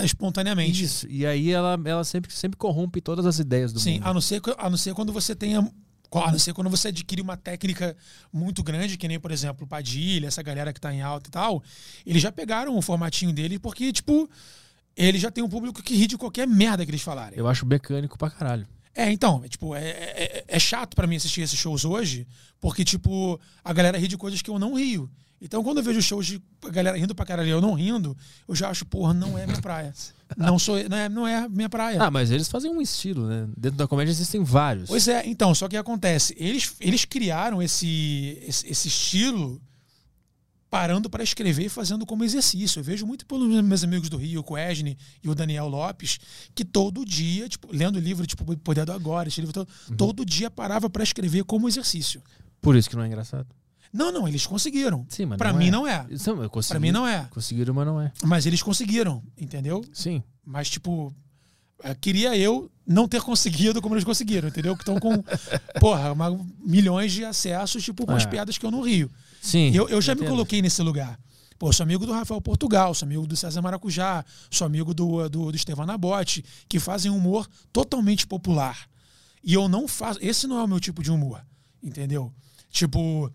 espontaneamente. Isso. E aí ela, ela sempre, sempre corrompe todas as ideias do Sim, mundo. a não, ser, a não ser quando você tenha. A não ser quando você adquire uma técnica muito grande, que nem, por exemplo, Padilha, essa galera que tá em alta e tal, eles já pegaram o formatinho dele porque, tipo, ele já tem um público que ri de qualquer merda que eles falarem. Eu acho mecânico pra caralho. É, então, é, tipo, é, é, é chato pra mim assistir esses shows hoje, porque, tipo, a galera ri de coisas que eu não rio. Então, quando eu vejo shows de a galera rindo pra caralho e eu não rindo, eu já acho, porra, não é minha praia. Não, sou, não, é, não é minha praia. Ah, mas eles fazem um estilo, né? Dentro da comédia existem vários. Pois é, então, só que acontece, eles, eles criaram esse, esse, esse estilo parando para escrever e fazendo como exercício. Eu vejo muito pelos meus amigos do Rio, o Coesne e o Daniel Lopes, que todo dia, tipo, lendo livro tipo Poder do Agora, esse livro todo, Uhum. todo dia parava para escrever como exercício. Por isso que não é engraçado. Não, não, eles conseguiram. Sim, mas Para não mim é. não é. Consegui, Para mim não é. Conseguiram, mas não é. Mas eles conseguiram, entendeu? Sim. Mas, tipo, eh, queria eu não ter *laughs* conseguido como eles conseguiram, entendeu? Que estão com, *laughs* porra, uma- milhões de acessos, tipo, com as É. piadas que eu não rio. Sim. Eu, eu já me entendo. coloquei nesse lugar. Pô, sou amigo do Rafael Portugal, sou amigo do César Maracujá, sou amigo do, do, do Estevão Nabote, que fazem humor totalmente popular. E eu não faço. Esse não é o meu tipo de humor, entendeu? Tipo,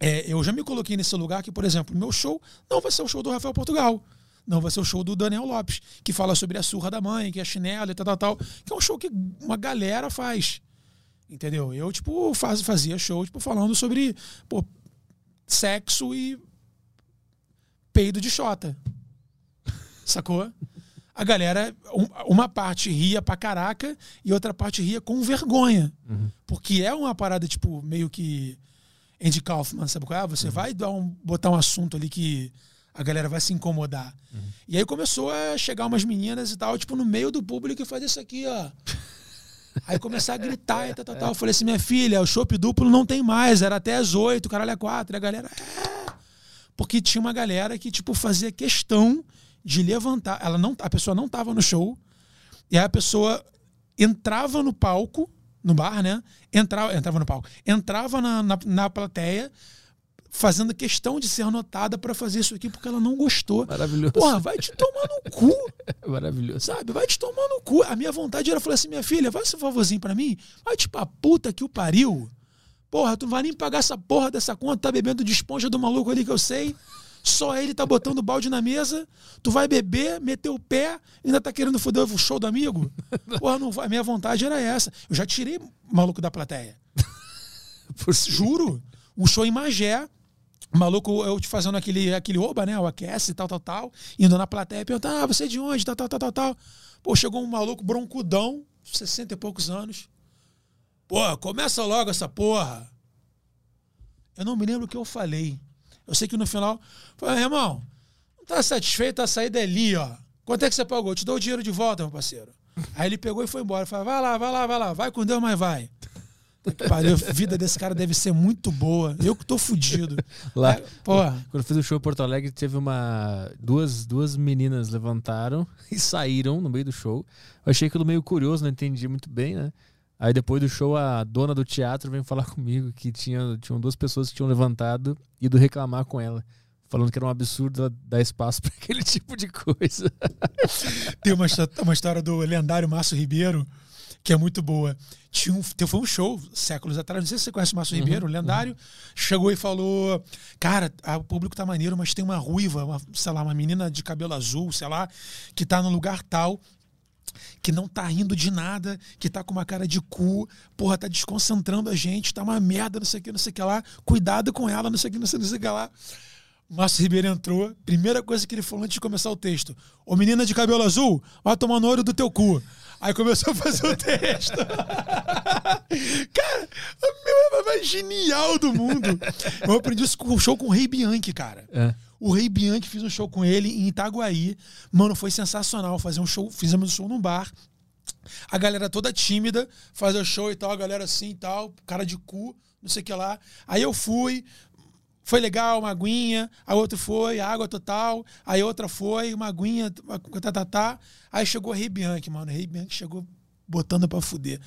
é, eu já me coloquei nesse lugar que, por exemplo, meu show não vai ser o show do Rafael Portugal. Não vai ser o show do Daniel Lopes, que fala sobre a surra da mãe, que é chinelo e tal, tal, tal. Que é um show que uma galera faz. Entendeu? Eu, tipo, faz, fazia show, tipo, falando sobre pô, sexo e peido de xota. Sacou? a galera, um- uma parte ria pra caraca e outra parte ria com vergonha. Porque é uma parada, tipo, meio que Andy Kaufman, sabe qual é? Você vai dar um, botar um assunto ali que a galera vai se incomodar. E aí começou a chegar umas meninas e tal, tipo, no meio do público e fazer isso aqui, ó. *laughs* Aí começar a gritar e tal, tal, tal. Eu falei assim, minha filha, o chopp duplo não tem mais, era até às oito, caralho, é quatro. E a galera, é. Porque tinha uma galera que, tipo, fazia questão de levantar. Ela não, a pessoa não tava no show, e aí a pessoa entrava no palco, no bar, né? Entrava, entrava no palco, entrava na, na, na plateia, fazendo questão de ser notada pra fazer isso aqui, porque ela não gostou. Maravilhoso. Porra, vai te tomar no cu *laughs* Maravilhoso. sabe? Vai te tomar no cu. A minha vontade era falar assim, minha filha, faz esse favorzinho pra mim. Vai tipo a puta que o pariu. Porra, tu não vai nem pagar essa porra dessa conta, tá bebendo de esponja do maluco ali que eu sei. Só ele tá botando balde na mesa. Tu vai beber, meter o pé, ainda tá querendo foder o show do amigo? *laughs* Porra, não vai. A minha vontade era essa. Eu já tirei o maluco da plateia. *laughs* Juro. Um show em Magé. Maluco, eu te fazendo aquele, aquele oba, né? O aquece, tal, tal, tal. Indo na plateia, perguntando, ah, você é de onde? Tal, tal, tal, tal, tal. Pô, chegou um maluco broncudão, 60 e poucos anos. Pô, começa logo essa porra. Eu não me lembro o que eu falei. Eu sei que no final, falei, irmão, não tá satisfeito, a saída é ali, ó. Quanto é que você pagou? Eu te dou o dinheiro de volta, meu parceiro. Aí ele pegou e foi embora. Falei, vai lá, vai lá, vai lá, vai com Deus, mas vai. Que pariu, a vida desse cara deve ser muito boa. Eu que tô fudido. *laughs* Lá, Aí, porra. quando eu fiz o show em Porto Alegre, teve uma. Duas, duas meninas levantaram *laughs* e saíram no meio do show. Eu achei aquilo meio curioso, não entendi muito bem, né? Aí depois do show, a dona do teatro veio falar *laughs* comigo que tinha, tinham duas pessoas que tinham levantado e ido reclamar com ela. Falando que era um absurdo dar espaço pra aquele tipo de coisa. Tem uma, uma história do lendário Márcio Ribeiro que é muito boa. Tinha um, foi um show séculos atrás, não sei se você conhece o Márcio Ribeiro, o lendário, chegou e falou: Cara, ah, o público tá maneiro, mas tem uma ruiva, uma, sei lá, uma menina de cabelo azul, sei lá, que tá no lugar tal. Que não tá rindo de nada, que tá com uma cara de cu, porra, tá desconcentrando a gente, tá uma merda, não sei o que, não sei o que lá. Cuidado com ela, não sei o que, não sei, não sei o que lá. Márcio Ribeiro entrou, primeira coisa que ele falou antes de começar o texto: Ô menina de cabelo azul, vai tomar no olho do teu cu. Aí começou a fazer o texto. *laughs* cara, a meu mais genial do mundo. Eu aprendi isso com o show com o Rei Bianchi, cara. É. O Rei Bianchi fiz um show com ele em Itaguaí. Mano, foi sensacional. Fazer um show, fizemos um show num bar. A galera toda tímida, fazer o show e tal, a galera assim e tal, cara de cu, não sei o que lá. Aí eu fui, foi legal, uma aguinha, a outra foi, água total, aí outra foi, uma aguinha, tá, tá, tá. Aí chegou o Rei Bianchi, mano. Rei Bianchi chegou botando pra fuder.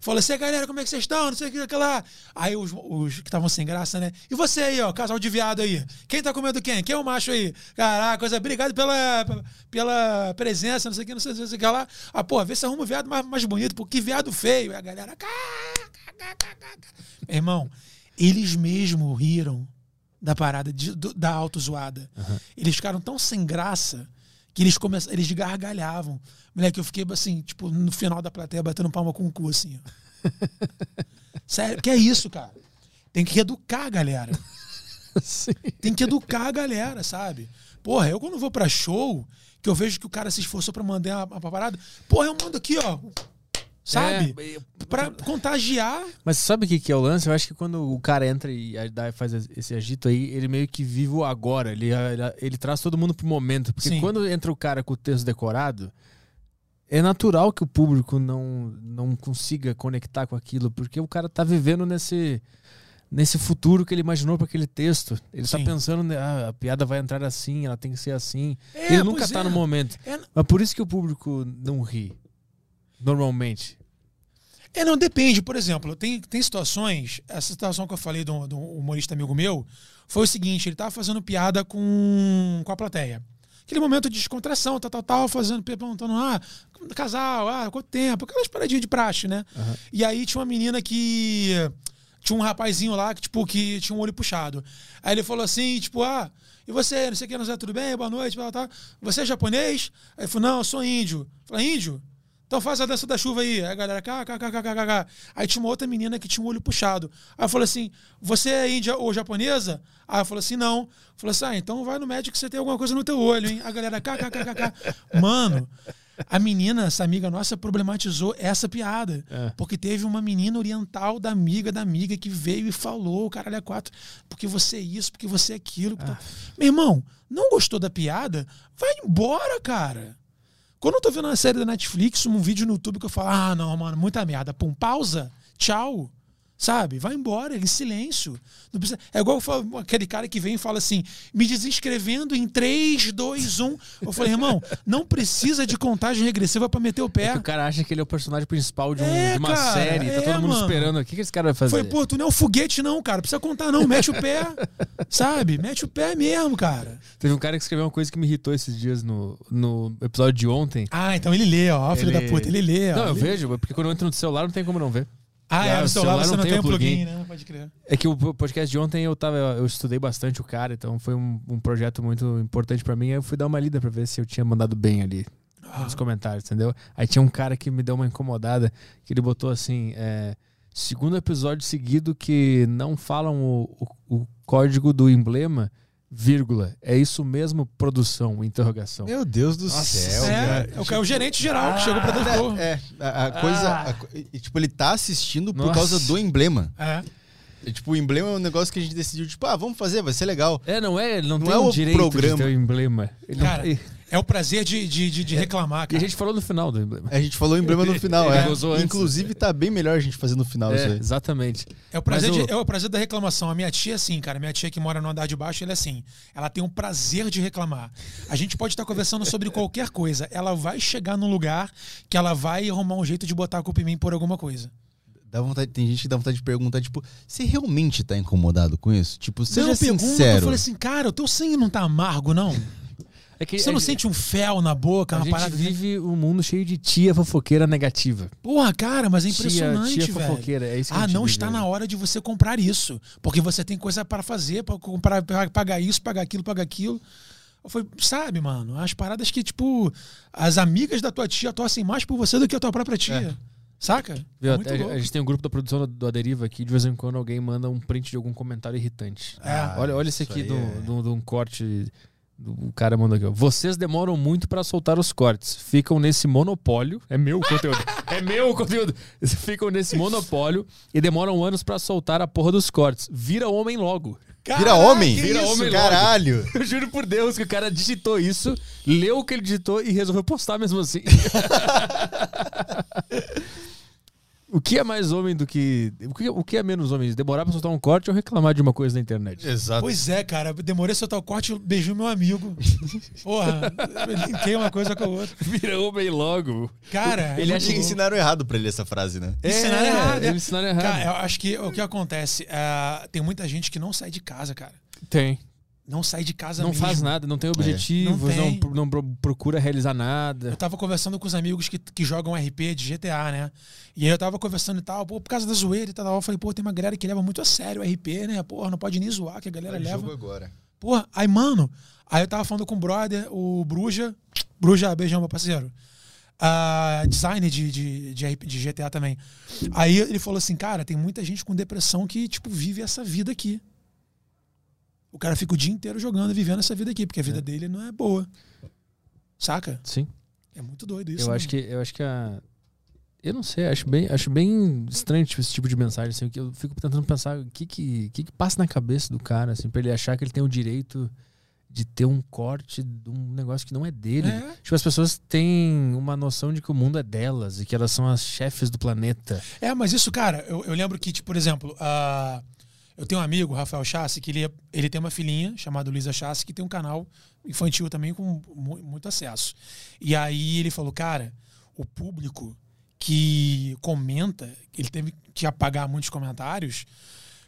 Falou assim, galera, como é que vocês estão? Não sei o que, aquela. Aí os, os que estavam sem graça, né? E você aí, ó, casal de viado aí? Quem tá comendo quem? Quem é o macho aí? Caraca, coisa, obrigado pela, pela presença, não sei o que, não sei, não sei o que lá. Ah, pô, vê se arruma um viado mais, mais bonito, porque viado feio. A galera. Irmão, eles mesmo riram da parada de- do- da autozoada. Eles ficaram tão sem graça que eles começaram, eles gargalhavam. Moleque, eu fiquei assim, tipo, no final da plateia batendo palma com o cu, assim. *laughs* Sério, que é isso, cara? Tem que educar a galera. Sim. Tem que educar a galera, sabe? Porra, eu quando vou pra show, que eu vejo que o cara se esforçou pra mandar uma, uma parada, porra, eu mando aqui, ó. Sabe? É, Pra contagiar. Mas sabe o que, que é o lance? Eu acho que quando o cara entra e faz esse agito aí, ele meio que vive o agora. Ele, ele, ele traz todo mundo pro momento. Porque Sim. quando entra o cara com o texto decorado, é natural que o público não, não consiga conectar com aquilo, porque o cara tá vivendo nesse, nesse futuro que ele imaginou para aquele texto. Ele tá Sim. pensando, né, ah, a piada vai entrar assim, ela tem que ser assim. É, ele nunca pois tá é. no momento. É, Mas por isso que o público não ri. Normalmente. É, não, depende. Por exemplo, tem, tem situações. Essa situação que eu falei de um humorista amigo meu foi o seguinte: ele tava fazendo piada com, com a plateia. Aquele momento de descontração, tal, tal, tal, fazendo, perguntando, ah, casal, ah, quanto tempo? Aquelas paradinhas de praxe, né? E aí tinha uma menina que. Tinha um rapazinho lá que, tipo, que tinha um olho puxado. Aí ele falou assim, tipo, ah, e você, não sei o que, não sei, tudo bem, boa noite, tal, tal. Você é japonês? Aí ele falou, não, eu sou índio. Falei, índio? Então faz a dança da chuva aí. Aí a galera, kkkkkk. Aí tinha uma outra menina que tinha o olho puxado. Aí eu falei assim: Você é índia ou japonesa? Aí eu falei assim: Não. Falei assim: Ah, então vai no médico que você tem alguma coisa no teu olho, hein? A galera, kkkk. Mano. A menina, essa amiga nossa, problematizou essa piada. É. Porque teve uma menina oriental da amiga da amiga que veio e falou, caralho, é quatro, porque você é isso, porque você é aquilo. tá- Meu irmão, não gostou da piada? Vai embora, cara. Quando eu tô vendo uma série da Netflix, um vídeo no YouTube que eu falo, ah, não, mano, muita merda. Pum, pausa, tchau. Sabe? Vai embora, em silêncio. Precisa... É igual falo- aquele cara que vem e fala assim, me desinscrevendo em 3, 2, 1. Eu falei, irmão, não precisa de contagem regressiva pra meter o pé. Que o cara acha que ele é o personagem principal de, um- É, de uma cara, série. Tá é, todo mundo mano. esperando. O que, que esse cara vai fazer? Foi, pô, tu não é um foguete, não, cara. Precisa contar, não. Mete o pé. *laughs* sabe? Mete o pé mesmo, cara. Teve um cara que escreveu uma coisa que me irritou esses dias no, no episódio de ontem. Ah, então ele lê, ó. Filho Ele- da puta, ele lê, ó. Não, eu Ele- vejo, porque quando eu entro no celular não tem como não ver. Ah, é, no o celular celular você não tem tem o plugin, plugin. né? Pode crer. É que o podcast de ontem eu tava, eu estudei bastante o cara, então foi um, um projeto muito importante pra mim. Aí eu fui dar uma lida pra ver se eu tinha mandado bem ali Ah. nos comentários, entendeu? Aí tinha um cara que me deu uma incomodada, que ele botou assim, é, segundo episódio seguido que não falam o, o, o código do emblema, vírgula. É isso mesmo, produção, interrogação. Meu Deus do Nossa, céu. É, cara. é o, gerente geral que chegou pra dentro porra. É, a, a coisa. Ah. a e, tipo, ele tá assistindo por Nossa. causa do emblema. É. E, tipo, o emblema é um negócio que a gente decidiu, tipo, ah, vamos fazer, vai ser legal. É, não é, ele não, Não tem é o o direito programa. de ter o emblema. Ele não- Cara, e, É o prazer de, de, de, de reclamar, e a cara. gente falou no final do emblema. A gente falou emblema no final, *laughs* é. antes. Inclusive, tá bem melhor a gente fazer no final isso É, aí. exatamente. É o, prazer de- o- é o prazer da reclamação. A minha tia, é assim, cara. Minha tia que mora no andar de baixo, ela é assim. Ela tem um prazer de reclamar. A gente pode estar conversando sobre qualquer coisa. Ela vai chegar num lugar que ela vai arrumar um jeito de botar a culpa em mim por alguma coisa. Dá vontade, tem gente que dá vontade de perguntar, tipo, você realmente tá incomodado com isso? Tipo, seja Não, eu pergunto, eu sincero. falei assim, cara, o teu sangue não tá amargo, não? É que Você não gente- sente um fel na boca, A uma gente parada assim? vive um mundo cheio de tia fofoqueira negativa. Porra, cara, mas é Tia- impressionante, tia, velho. fofoqueira, é isso que Ah, não está na hora de você comprar isso. Porque você tem coisa para fazer, para comprar, pra pagar isso, pagar aquilo, pagar aquilo. Foi, sabe, mano? As paradas que, tipo, as amigas da tua tia torcem mais por você do que a tua própria tia. Saca? Viu? É a gente tem um grupo da produção do, Aderiva aqui, de vez em quando alguém manda um print de algum comentário irritante. É. olha, olha esse aqui de um- é- de um corte. O cara mandou aqui, ó. Vocês demoram muito pra soltar os cortes. Ficam nesse monopólio. É meu o conteúdo. é meu o conteúdo. Ficam nesse monopólio e demoram anos pra soltar a porra dos cortes. Vira homem logo. Vira homem? Vira isso? homem logo. Caralho! *laughs* Eu juro por Deus que o cara digitou isso, leu o que ele digitou e resolveu postar mesmo assim. *laughs* o que é mais homem do que. O que, o que é menos homem? Demorar pra soltar um corte ou reclamar de uma coisa na internet? Exato. Pois é, cara. Demorei a soltar o corte e beijou meu amigo. *laughs* Porra, linkei uma coisa com a outra. Vira homem logo. Cara, é Ele acha que ensinaram errado pra ele essa frase, né? Ensinaram É, errado. né? eles ensinaram errado. Cara, eu acho que o que acontece, é, tem muita gente que não sai de casa, cara. Tem. Não sai de casa Não mesmo. faz nada, não tem objetivos, Não não, tem. não pro- procura realizar Eu nada. tava conversando com os amigos que, que jogam RP de GTA, né? E aí eu tava conversando e tal, pô, por causa da zoeira e tal. Eu falei, pô, tem uma galera que leva muito a sério o RP, né? Porra, não pode nem zoar, que a galera leva. Jogo agora. Porra, aí, mano, aí eu tava falando com o brother, o Bruja. Bruja, beijão, meu parceiro. Ah, design de, de, de, de GTA também. Aí ele falou assim, cara, tem muita gente com depressão que, tipo, vive essa vida aqui. O cara fica o dia inteiro jogando, vivendo essa vida aqui, porque a vida dele não é boa. Saca? Sim. É muito doido isso. eu né? acho que eu acho que a eu não sei, acho bem, acho bem estranho tipo, esse tipo de mensagem assim, que eu fico tentando pensar o que que, que que passa na cabeça do cara assim, para ele achar que ele tem o direito de ter um corte de um negócio que não é dele. É. Tipo, as pessoas têm uma noção de que o mundo é delas e que elas são as chefes do planeta. É, mas isso, cara, eu, eu lembro que, tipo, por exemplo, ah, eu tenho um amigo, Rafael Chassi, que ele, é- ele tem uma filhinha chamada Luísa Chassi, que tem um canal infantil também com mu- muito acesso. E aí ele falou, cara, o público que comenta, ele teve que apagar muitos comentários,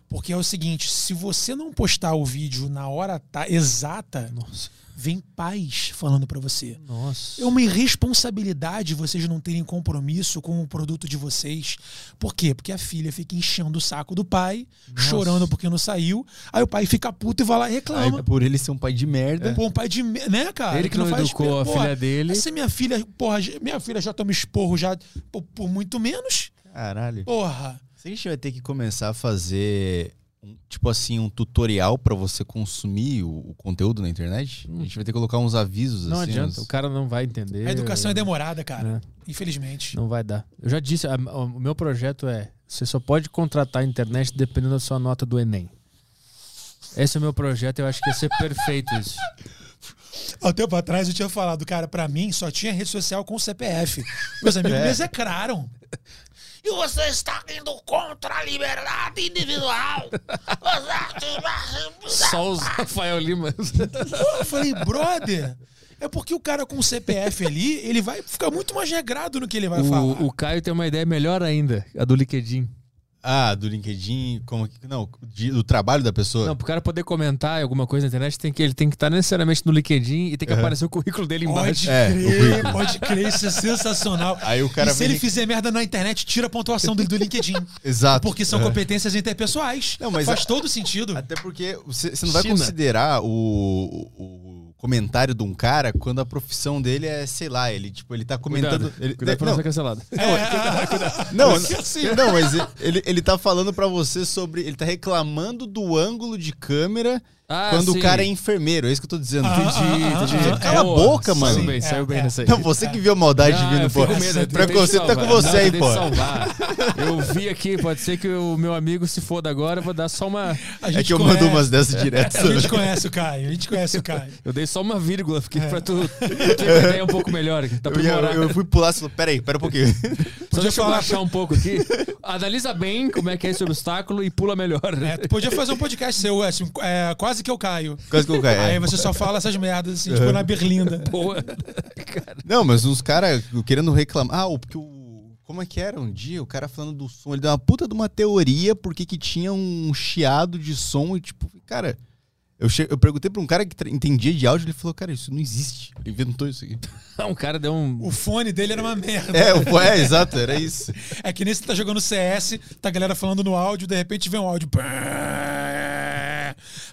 Porque é o seguinte, se você não postar o vídeo na hora tá exata, Nossa. Vem pais falando pra você. Nossa. É uma irresponsabilidade vocês não terem compromisso com o produto de vocês. Por quê? Porque a filha fica enchendo o saco do pai, Nossa. chorando porque não saiu. Aí o pai fica puto e vai lá e Aí, reclama. por ele ser um pai de merda. Pô, um pai de. me- Né, cara? Ele que não faz- educou a porra, filha dele. Essa minha filha, porra, minha filha já toma esporro já por, por muito menos. Caralho. Porra. Gente vai ter que começar a fazer, um- tipo assim, um tutorial pra você consumir o, o conteúdo na internet, a gente vai ter que colocar uns avisos Não assim. adianta, uns- o cara não vai entender. A educação é demorada, cara. É. Infelizmente. Não vai dar. Eu já disse, a- o meu projeto é: você só pode contratar a internet dependendo da sua nota do Enem. Esse é o meu projeto, eu acho que ia ser perfeito isso. Há um tempo atrás eu tinha falado, cara, pra mim só tinha rede social com CPF. Meus amigos *laughs* me execraram. E você está indo contra a liberdade individual. *laughs* Só os Rafael Lima. Pô, Eu falei, brother, é porque o cara com CPF ali, ele vai ficar muito mais regrado no que ele vai falar. O, o Caio tem uma ideia melhor ainda, a do LinkedIn. Ah, do LinkedIn, como que. Não, de- do trabalho da pessoa. Não, pro cara poder comentar alguma coisa na internet, tem que, ele tem que estar necessariamente no LinkedIn e tem que aparecer o currículo dele Pode embaixo. É, crer, currículo. pode crer, isso é sensacional. Aí o cara e se ele fizer merda na internet, tira a pontuação dele do LinkedIn. *laughs* Exato. Porque são É. competências interpessoais. Não, mas Faz a- todo sentido. Até porque você, você não vai China. considerar o, o- o comentário de um cara quando a profissão dele é, sei lá, ele, tipo, ele tá comentando. Cuidado, ele, cuidado pra não, não ser cancelado. *laughs* não, Porque assim- não, mas ele, ele tá falando pra você sobre. Ele tá reclamando do ângulo de câmera Ah, quando sim. o cara é enfermeiro. É isso que eu tô dizendo. Ah, Entendi, ah, entendi. ah, Cala a Boa, boca, mano. Saiu bem, É, saiu bem é. nessa aí. Não, você que viu a maldade Ah, vindo, pô. medo, Preconceito tá com você Não, aí, pô. Eu vi aqui, pode ser que o meu amigo se foda agora, eu vou dar só uma. A É que eu mando umas dessas direto. A gente conhece o Caio, a gente conhece o Caio. Eu dei só uma vírgula, porque pra tu, ter uma ideia um pouco melhor. Tá Eu, ia- eu fui pular e falei, peraí, pera um pouquinho. *laughs* Só deixa eu falar- baixar um pouco aqui. Analisa bem como é que é esse obstáculo e pula melhor. É, tu podia fazer um podcast seu, assim, é, quase que eu caio. Quase que eu. Aí é. você só fala essas merdas, assim, tipo na berlinda. Boa. *laughs* Não, mas uns caras querendo reclamar. Ah, o- porque o. Como é que era um dia? O cara falando do som. Ele deu uma puta de uma teoria porque que tinha um chiado de som e tipo, cara. Eu, che... eu perguntei pra um cara que tra- entendia de áudio, ele falou, cara, isso não existe. Ele inventou isso aqui. *laughs* Um cara deu um. O fone dele era uma merda. É, o- é exato, era isso. É que nem você tá jogando CS, tá a galera falando no áudio, de repente vem um áudio.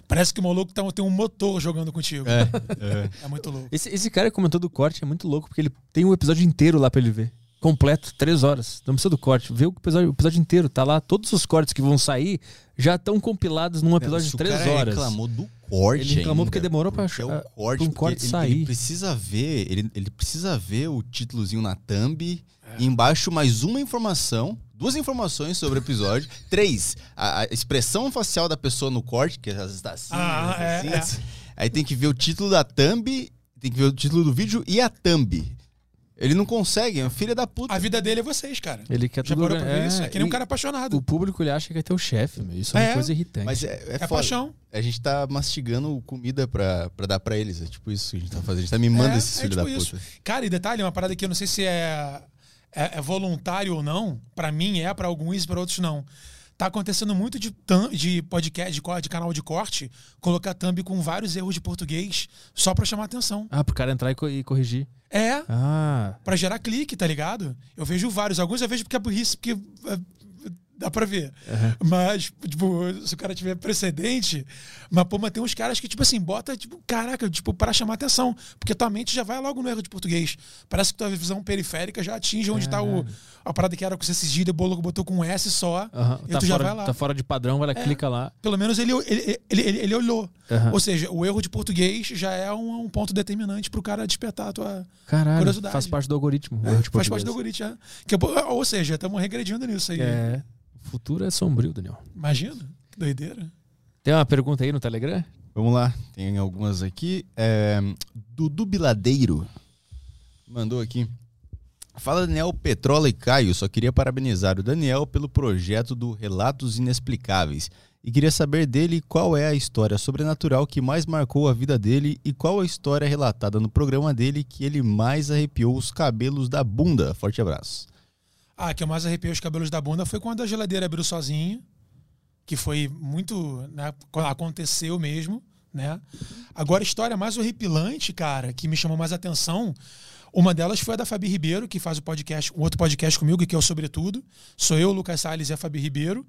Parece que o maluco tá, tem um motor jogando contigo. É, é. É muito louco. Esse, esse cara que comentou do corte é muito louco, porque ele tem um episódio inteiro lá pra ele ver. Completo, três horas. Não precisa do corte. Vê o episódio, o episódio inteiro. Tá lá. Todos os cortes que vão sair já estão compilados num episódio de o três cara horas. reclamou do corte. Ele reclamou ainda, porque demorou pra porque é achar- o corte, um corte ele, sair. Ele precisa ver, ele, ele precisa ver o títulozinho na thumb É. e embaixo mais uma informação, duas informações sobre o episódio, três, a, a expressão facial da pessoa no corte, que às vezes tá assim, Ah, às é, vezes assim. Aí tem que ver o título da thumb, tem que ver o título do vídeo e a thumb. Ele não consegue, é um filho da puta. A vida dele é vocês, cara. Ele quer Já tudo parou pra ver é, isso? É que nem um cara apaixonado. O público ele acha que é teu chefe, meu. Isso é uma É, coisa irritante. Mas é, é, É paixão. A gente tá mastigando comida pra, pra dar pra eles. É tipo isso que a gente tá fazendo. A gente tá mimando É, esses é filhos tipo da isso. puta. Cara, e detalhe, uma parada que eu não sei se é, é, é voluntário ou não. Pra mim é, pra alguns e pra outros não. Tá acontecendo muito de, de podcast, de, de canal de corte, colocar thumb com vários erros de português só pra chamar atenção. Ah, pro cara entrar e, co- e corrigir. É, Ah. pra gerar clique, tá ligado? Eu vejo vários. Alguns eu vejo porque é burrice, porque é, dá pra ver. Mas, tipo, se o cara tiver precedente, mas, pô, mas tem uns caras que, tipo assim, bota, tipo, caraca, tipo, para chamar atenção. Porque tua mente já vai logo no erro de português. Parece que tua visão periférica já atinge onde tá o. A parada que era com cedilha, o bolo botou com um S só. aham. E Tá, tu já vai fora, lá. tá fora de padrão, vai lá, clica lá. Pelo menos ele, ele, ele, ele, ele olhou. Aham. Ou seja, o erro de português já é um, um ponto determinante pro cara despertar a tua. Caralho, Curiosidade. faz parte do algoritmo. É, faz parte do algoritmo, é. Que, é- ou seja, estamos regredindo nisso aí. É. O futuro é sombrio, Daniel. Imagina, que doideira. Tem uma pergunta aí no Telegram? Vamos lá, tem algumas aqui. É, Dudu Biladeiro mandou aqui. Fala Daniel Petrola e Caio, só queria parabenizar o Daniel pelo projeto do Relatos Inexplicáveis e queria saber dele qual é a história sobrenatural que mais marcou a vida dele e qual a história relatada no programa dele que ele mais arrepiou os cabelos da bunda. Forte abraço. Ah, que eu mais arrepiei os cabelos da bunda foi quando a geladeira abriu sozinha. que foi muito. Né, aconteceu mesmo, né? Agora, a história mais horripilante, cara, que me chamou mais atenção. Uma delas foi a da Fabi Ribeiro, que faz o podcast, um outro podcast comigo, que é o Sobretudo. Sou eu, Lucas Salles e a Fabi Ribeiro.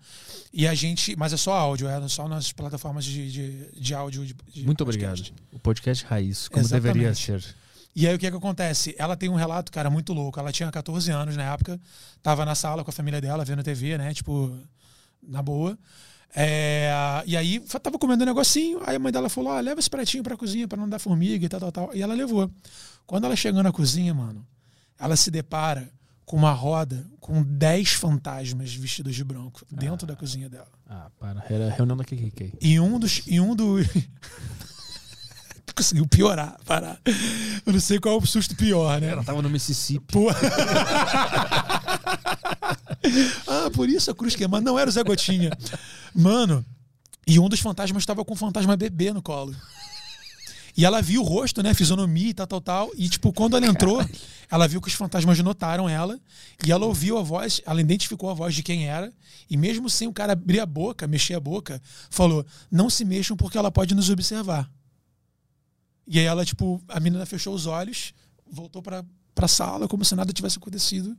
E a gente. Mas é só áudio, é só nas plataformas de, de, de áudio. De, de Muito podcast. obrigado. O podcast raiz, como Exatamente. deveria ser. E aí o que que acontece? Ela tem um relato, cara, muito louco. Ela tinha 14 anos na época, tava na sala com a família dela, vendo TV, né? Tipo, na boa. É, e aí tava comendo um negocinho, aí a mãe dela falou: ó, leva esse pratinho pra cozinha pra não dar formiga e tal, tal, tal. E ela levou. Quando ela chegou na cozinha, mano, ela se depara com uma roda com 10 fantasmas vestidos de branco dentro da cozinha dela. Ah, para. Era reunião da KKK. E um dos. E um dos. *laughs* *laughs* Conseguiu piorar, parar. Eu não sei qual é o susto pior, né? Ela tava no Mississippi. Pô. *laughs* ah, por isso a cruz queimada. Não era o Zé Gotinha. Mano, e um dos fantasmas estava com um fantasma bebê no colo. E ela viu o rosto, né? Fisionomia e tal, tal, tal. E, tipo, quando ela entrou, ela viu que os fantasmas notaram ela. E ela ouviu a voz, ela identificou a voz de quem era. E mesmo sem o cara abrir a boca, mexer a boca, falou: Não se mexam porque ela pode nos observar. E aí ela, tipo, a menina fechou os olhos, voltou pra, pra sala como se nada tivesse acontecido.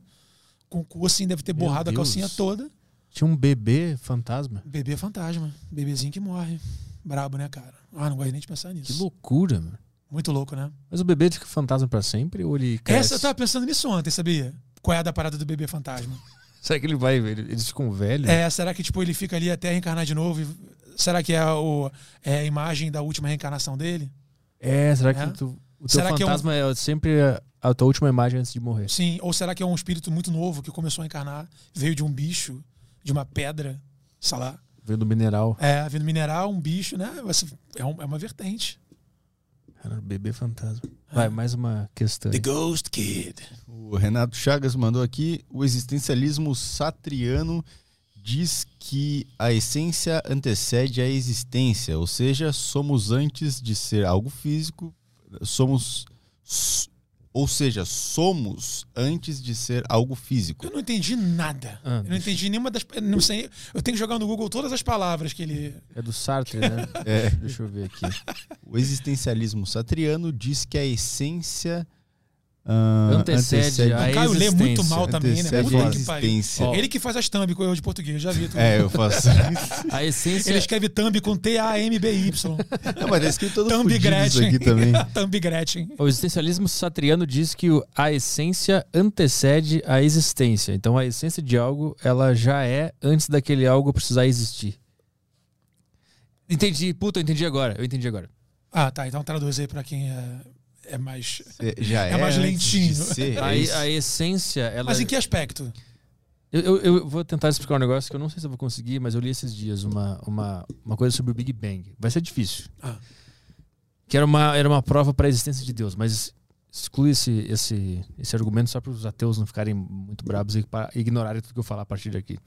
Com o cu assim, deve ter Meu borrado a calcinha toda. Tinha um bebê fantasma. Bebê fantasma. Bebezinho que morre. Brabo, né, cara? Ah, não gosto nem de pensar Que nisso. loucura, mano. Muito louco, né? Mas o bebê fica fantasma pra sempre ou ele cresce? Essa eu tava pensando nisso ontem, sabia? Qual é a da parada do bebê fantasma? *laughs* Será que ele vai... ele- Eles ficam velhos? É, será que tipo ele fica ali até reencarnar de novo? Será que é, o, é a imagem da última reencarnação dele? É, será que É. tu- o teu Será que é um- fantasma é, sempre a, a tua última imagem antes de morrer? Sim, ou será que é um espírito muito novo que começou a encarnar, veio de um bicho, de uma pedra, sei lá. Vendo do mineral. É, vindo mineral, um bicho, né? Vai ser- É, um- é uma vertente. Cara, bebê fantasma. Vai, mais uma questão. The aí. Ghost Kid. O Renato Chagas mandou aqui: o existencialismo satriano diz que a essência antecede a existência, ou seja, somos antes de ser algo físico, somos. s- Ou seja, somos antes de ser algo físico. Eu não entendi nada. Ah, eu não entendi nenhuma das. eu Não sei. Eu tenho que jogar no Google todas as palavras que ele. É do Sartre, né? *laughs* É. Deixa eu ver aqui. O existencialismo satriano diz que a essência ah, Antecede a O Caio lê muito existência. mal também, né? antecede Puta a que pariu. Ele que faz as thumb com eu de português, já vi tudo. É, eu faço. A essência... Ele escreve thumb com T-A-M-B-Y. Não, mas tá escrito todo thumb Gretchen. aqui também. *laughs* thumb Gretchen. O existencialismo satriano diz que a essência antecede a existência. Então a essência de algo, ela já é antes daquele algo precisar existir. Entendi, puta, eu entendi agora. Eu entendi agora. Ah, tá. Então traduz aí pra quem é, é mais. É, Já é, É mais lentinho. ser, A, é a essência, ela. Mas em que aspecto? Eu, eu- eu vou tentar explicar um negócio que eu não sei se eu vou conseguir, mas eu li esses dias uma, uma, uma coisa sobre o Big Bang. Vai ser difícil. Ah. Que era uma, era uma prova para a existência de Deus, mas exclui esse, esse, esse argumento só para os ateus não ficarem muito bravos e pa- ignorarem tudo que eu falar a partir daqui.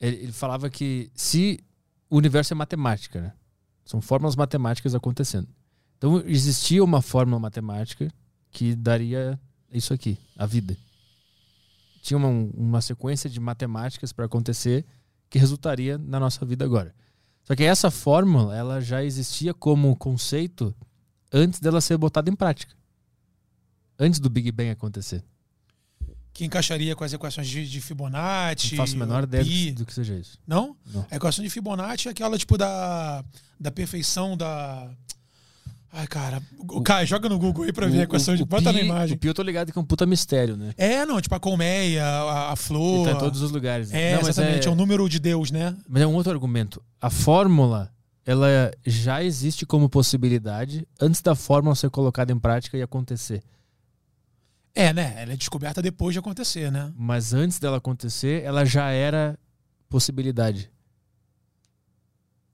Ele, ele falava que se o universo é matemática, né? São fórmulas matemáticas acontecendo. Então existia uma fórmula matemática que daria isso aqui, a vida tinha uma, uma sequência de matemáticas para acontecer que resultaria na nossa vida agora. Só que essa fórmula, ela já existia como conceito antes dela ser botada em prática. Antes do Big Bang acontecer. Que encaixaria com as equações de, de Fibonacci. Não faço a menor ideia pi. do, que seja isso. Não? Não. A equação de Fibonacci é aquela, tipo, da, da perfeição da. Ai, cara. O, Caio, joga no Google aí pra ver a equação de. Bota na imagem. O pi eu tô ligado que é um puta mistério, né? É, não, tipo a colmeia, a, a Ele flor. tá em todos os lugares. É, Não, mas exatamente. É... é, o número de Deus, né? mas é um outro argumento. A fórmula, ela já existe como possibilidade antes da fórmula ser colocada em prática e acontecer. É, né? Ela é descoberta depois de acontecer, né? Mas antes dela acontecer, ela já era possibilidade.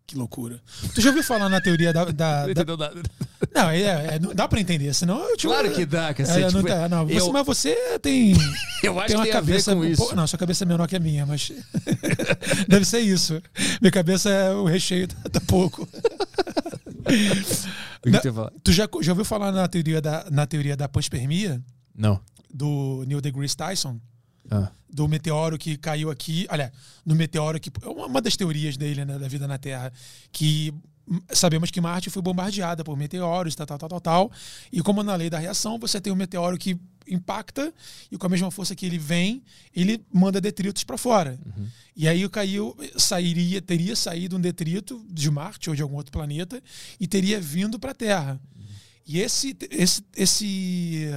Que loucura. Tu já ouviu falar na teoria da. da- da-. Não, é, é, não dá pra entender, senão eu te Claro que dá, É, cacete. não dá, não. Você- eu- Mas você tem, *laughs* eu acho tem uma que tem a ver cabeça. com um isso. pouco- não, sua cabeça é menor que a minha, mas. *laughs* Deve ser isso. Minha cabeça é o recheio, tá, tá pouco. *laughs* O que Na- tu ia falar? Tu já, já ouviu falar na teoria da, na teoria da panspermia, Não. do Neil deGrasse Tyson? Ah. do meteoro que caiu aqui. Olha, no meteoro que. É uma das teorias dele, né, da vida na Terra. Que sabemos que Marte foi bombardeada por meteoros, tal, tal, tal, tal, tal. E como na lei da reação, você tem um meteoro que impacta e com a mesma força que ele vem, ele manda detritos para fora. E aí caiu, sairia, teria saído um detrito de Marte ou de algum outro planeta e teria vindo para a Terra. E esse, esse, esse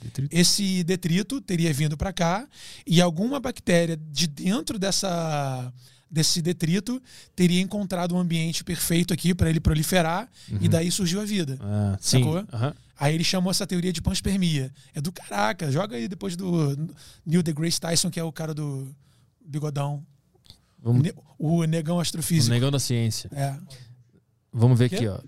Detrito. esse detrito teria vindo para cá e alguma bactéria de dentro dessa desse detrito teria encontrado um ambiente perfeito aqui para ele proliferar e daí surgiu a vida. Ah. Sacou? Aham. Aí ele chamou essa teoria de panspermia. É do caraca, joga aí depois do Neil deGrasse Tyson, que é o cara do bigodão. O, Vamos, o negão o astrofísico. negão da ciência. É, Vamos ver aqui, ó.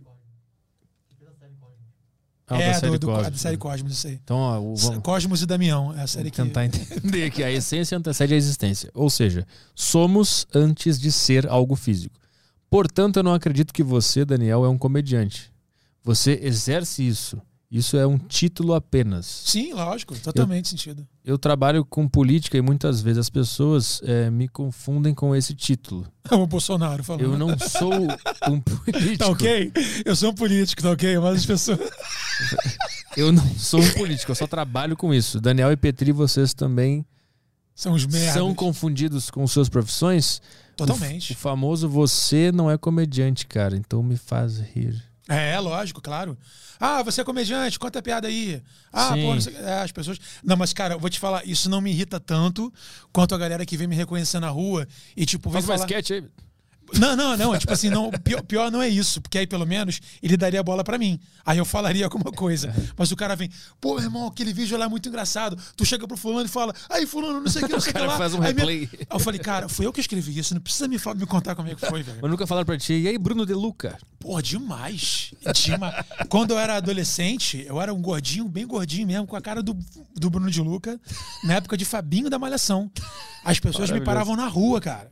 Ah, é da série do, do, Cosmos. da série Cosmos, isso aí. Então, ó, o- vamos, Cosmos e Damião, é a série que... tentar entender que a essência antecede a existência. Ou seja, somos antes de ser algo físico. Portanto, eu não acredito que você, Daniel, é um comediante. Você exerce isso. Isso é um título apenas. Sim, lógico, totalmente sentido. Eu trabalho com política e muitas vezes as pessoas eh, me confundem com esse título. *laughs* o Bolsonaro falando. Eu não sou um *laughs* político. Tá ok? Eu sou um político, tá ok? Mas as pessoas. *laughs* *laughs* Eu não sou um político, eu só trabalho com isso. Daniel e Petri, vocês também São os merdas. são confundidos com suas profissões? Totalmente. O, famoso você não é comediante, cara, então me faz rir. É, lógico, claro. Ah, você é comediante, conta a piada aí. Ah, Sim. pô, sei- é, as pessoas. Não, mas, cara, eu vou te falar, isso não me irrita tanto quanto a galera que vem me reconhecer na rua e, tipo, vem Faz mais falar. sketch aí. Não, não, não. Tipo assim, não, pior, pior não é isso, porque aí pelo menos ele daria a bola pra mim. Aí eu falaria alguma coisa. Mas o cara vem, pô, irmão, aquele vídeo lá é muito engraçado. Tu chega pro fulano e fala, aí, fulano, não sei o que, não sei o *laughs* que cara lá. faz um Aí minha- replay. Aí eu falei, cara, foi eu que escrevi isso, não precisa me, me contar como é que foi, velho. Mas nunca falaram pra ti. E aí, Bruno De Luca? Pô, demais. demais. Quando eu era adolescente, eu era um gordinho, bem gordinho mesmo, com a cara do, do Bruno de Luca, na época de Fabinho da Malhação. As pessoas me paravam na rua, cara.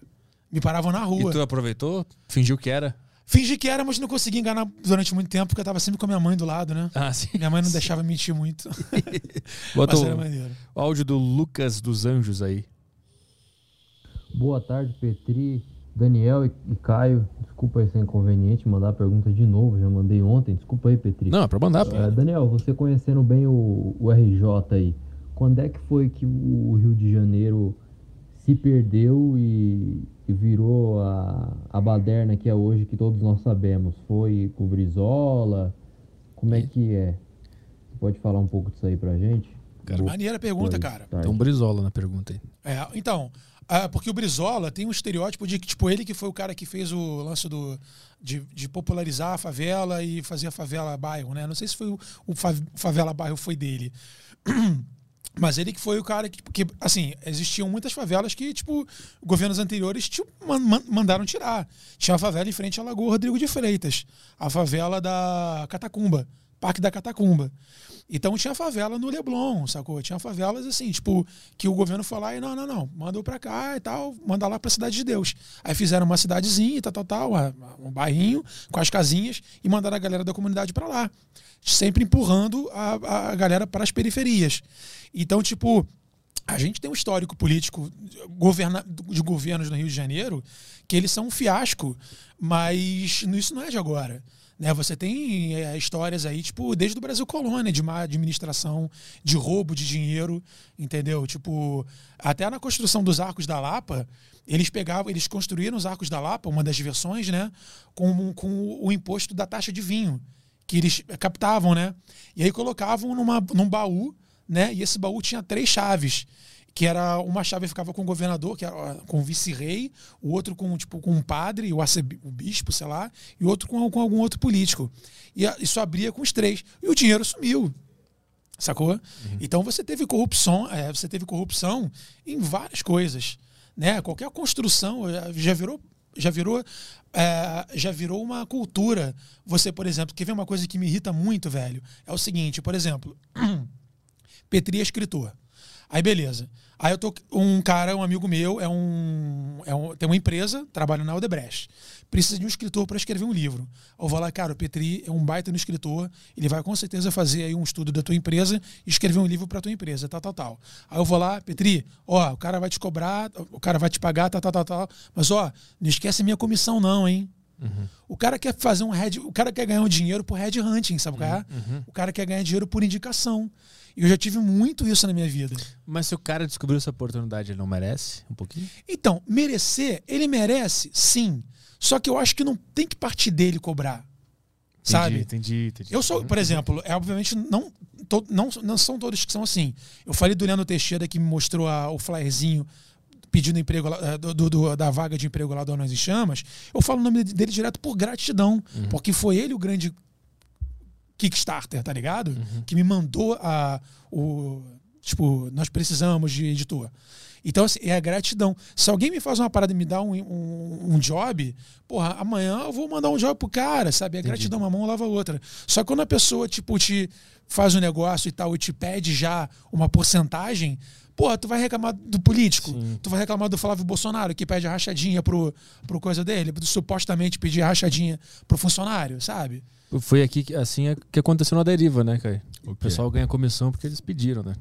Me paravam na E rua. tu aproveitou? Fingiu que era? Fingi que era, mas não consegui enganar durante muito tempo, porque eu tava sempre com a minha mãe do lado, né? Ah, sim. Minha mãe não deixava mentir muito. *laughs* Bota mas o, era maneiro. o áudio do Lucas dos Anjos aí. Boa tarde, Petri, Daniel e e Caio. Desculpa aí ser inconveniente mandar a pergunta de novo, já mandei ontem. Desculpa aí, Petri. Não, é pra mandar, pô. É, Daniel, você conhecendo bem o, o RJ aí, quando é que foi que o Rio de Janeiro se perdeu e, e virou a, a baderna que é hoje, que todos nós sabemos? Foi com o Brizola? Como é que é? Você pode falar um pouco disso aí pra gente? Boa Maneira a pergunta, cara. Tarde. Tem um Brizola na pergunta aí. É, então, ah, porque o Brizola tem um estereótipo de que, tipo, ele que foi o cara que fez o lance do, de, de popularizar a favela e fazer a favela bairro, né? Não sei se foi o, o fa- favela bairro foi dele. *clears throat* Mas ele que foi o cara que, porque, assim, existiam muitas favelas que, tipo, governos anteriores tipo, man- man- mandaram tirar. Tinha a favela em frente à Lagoa Rodrigo de Freitas, a favela da Catacumba, Parque da Catacumba. Então tinha favela no Leblon, sacou? Tinha favelas assim, tipo, que o governo foi lá e não, não, não, mandou pra cá e tal, manda lá pra Cidade de Deus. Aí fizeram uma cidadezinha e tal, tal, tal, um bairrinho com as casinhas e mandaram a galera da comunidade pra lá. Sempre empurrando a, a galera para as periferias. Então, tipo, a gente tem um histórico político de governos no Rio de Janeiro que eles são um fiasco, mas isso não é de agora. Né? Você tem é, histórias aí, tipo, desde o Brasil Colônia, de má administração, de roubo de dinheiro, entendeu? Tipo, até na construção dos arcos da Lapa, eles pegavam, eles construíram os arcos da Lapa, uma das versões, né? Com, com o imposto da taxa de vinho, que eles captavam, né? E aí colocavam numa, num baú, né? E esse baú tinha três chaves que era uma chave ficava com o governador, que era com o vice-rei, o outro com tipo com o padre, o, o bispo, sei lá, e o outro com, com algum outro político. E isso abria com os três. E o dinheiro sumiu. Sacou? Então você teve corrupção, é, você teve corrupção em várias coisas, né? Qualquer construção eh, já virou já virou é, já virou uma cultura. Você, por exemplo, quer ver uma coisa que me irrita muito, velho? É o seguinte, por exemplo, *clears throat* Petri é escritor. Aí beleza. Aí eu tô um cara, um amigo meu, é um, é um tem uma empresa, trabalha na Odebrecht. precisa de um escritor para escrever um livro. Eu vou lá, cara, o Petri é um baita no escritor, ele vai com certeza fazer aí um estudo da tua empresa e escrever um livro para tua empresa, tal, tal, tal. Aí eu vou lá, Petri, ó, o cara vai te cobrar, o cara vai te pagar, tal, tal, tal, tal. Mas ó, não esquece a minha comissão não, hein? Uhum. O cara quer fazer um head, o cara quer ganhar um dinheiro por head hunting, sabe é? Uhum. O cara quer ganhar dinheiro por indicação. E eu já tive muito isso na minha vida. Mas se o cara descobriu essa oportunidade, ele não merece um pouquinho? Então, merecer, ele merece, sim. Só que eu acho que não tem que partir dele cobrar. Entendi, sabe? Entendi, entendi. Eu sou, por exemplo, é obviamente não, to, não, não são todos que são assim. Eu falei do Leandro Teixeira que me mostrou a, o flyerzinho pedindo emprego lá, eh, do, do- da vaga de emprego lá do Anões e Chamas. Eu falo o nome dele direto por gratidão, porque foi ele o grande Kickstarter, tá ligado? Que me mandou a o tipo, nós precisamos de editor. Então, assim, é a gratidão. Se alguém me faz uma parada e me dá um, um, um job, porra, amanhã eu vou mandar um job pro cara, sabe? A gratidão, uma mão lava a outra. Só que quando a pessoa, tipo, te faz um negócio e tal e te pede já uma porcentagem, porra, tu vai reclamar do político, tu vai reclamar do Flávio Bolsonaro, que pede a rachadinha pro, pro coisa dele, supostamente pedir a rachadinha pro funcionário, sabe? Foi aqui que, assim é que aconteceu na deriva, né, Caio? O quê? pessoal ganha comissão porque eles pediram, né?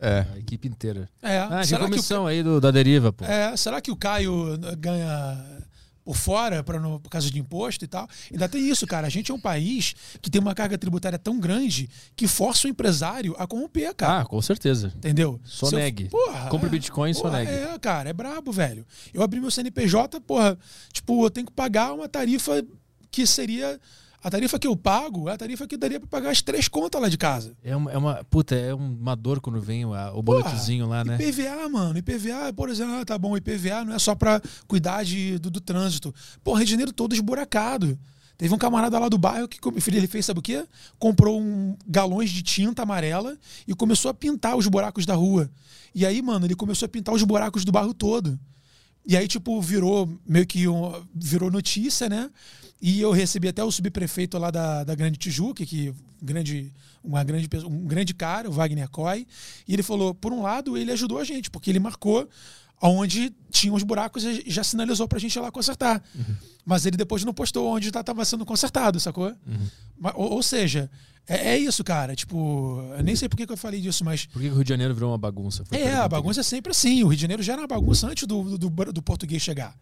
É. A equipe inteira. É, Ah, será que o comissão aí do, da deriva, pô. É, será que o Caio ganha por fora pra, no, por causa de imposto e tal? Ainda tem isso, cara. A gente é um país que tem uma carga tributária tão grande que força o empresário a corromper, cara. Ah, com certeza. Entendeu? Só Se eu- negue. porra, Compre é, Bitcoin e só porra, negue. É, cara, é brabo, velho. Eu abri meu CNPJ, porra, tipo, eu tenho que pagar uma tarifa que seria. A tarifa que eu pago é a tarifa que daria pra pagar as três contas lá de casa. É uma, é uma. Puta, é uma dor quando vem o, o boletozinho lá, né? IPVA, mano. IPVA, por exemplo, ah, tá bom, IPVA não é só pra cuidar de, do, do trânsito. Pô, Rio de Janeiro todo esburacado. Teve um camarada lá do bairro que ele fez, sabe o quê? Comprou um galões de tinta amarela e começou a pintar os buracos da rua. E aí, mano, ele começou a pintar os buracos do bairro todo. E aí, tipo, virou meio que um- virou notícia, né? E eu recebi até o subprefeito lá da, da Grande Tijuca, que grande, uma grande, um grande cara, o Wagner Coy. E ele falou: por um lado, ele ajudou a gente, porque ele marcou onde tinham os buracos e já sinalizou pra gente ir lá consertar. Mas ele depois não postou onde estava sendo consertado, sacou? Ma- Ou, ou seja, é, é isso, cara. Tipo, eu nem sei por que que eu falei disso, mas Por que que o Rio de Janeiro virou uma bagunça? Foi é, a bagunça é sempre assim. O Rio de Janeiro já era uma bagunça antes do, do, do- do português chegar.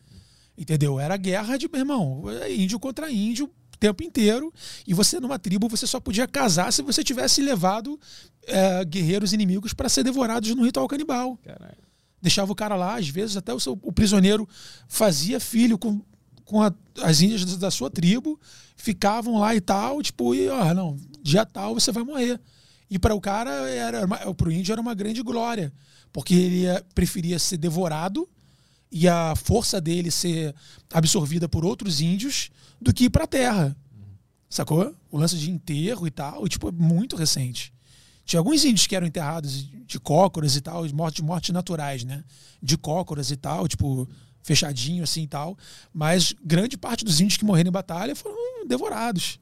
Entendeu? Era guerra de, meu irmão, é índio contra índio o tempo inteiro. E você, numa tribo, você só podia casar se você tivesse levado é, guerreiros inimigos para ser devorados no ritual canibal. Caralho. Deixava o cara lá, às vezes até o, seu, o prisioneiro fazia filho com, com a- as índias da sua tribo, ficavam lá e tal, tipo, e ó, não, dia tal você vai morrer. E para o cara, era para o índio era uma grande glória, porque ele ia- preferia ser devorado e a força dele ser absorvida por outros índios do que ir para a terra. Sacou? O lance de enterro e tal, e, tipo, é muito recente. Tinha alguns índios que eram enterrados de cócoras e tal, de mortes, mortes naturais, né? De cócoras e tal, tipo, fechadinho assim e tal. Mas grande parte dos índios que morreram em batalha foram devorados.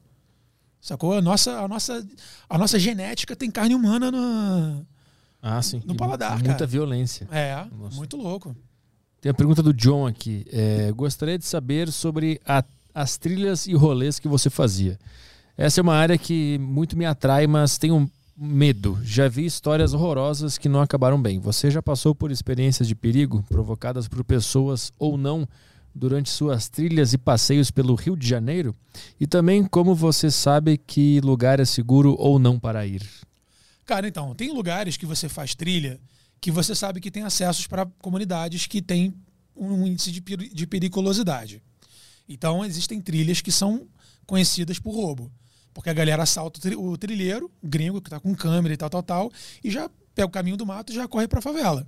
Sacou? A nossa, a nossa, a nossa genética tem carne humana na. Ah, sim. No E paladar, Muita cara. violência. É, Nossa. muito louco. Tem a pergunta do John aqui. É, gostaria de saber sobre a- as trilhas e rolês que você fazia. Essa é uma área que muito me atrai, mas tenho medo. Já vi histórias horrorosas que não acabaram bem. Você já passou por experiências de perigo provocadas por pessoas ou não durante suas trilhas e passeios pelo Rio de Janeiro? E também como você sabe que lugar é seguro ou não para ir? Cara, então, tem lugares que você faz trilha que você sabe que tem acessos para comunidades que têm um índice de, de periculosidade. Então, existem trilhas que são conhecidas por roubo. Porque a galera assalta o tri- o trilheiro, gringo, que tá com câmera e tal, tal, tal, e já pega o caminho do mato e já corre pra favela.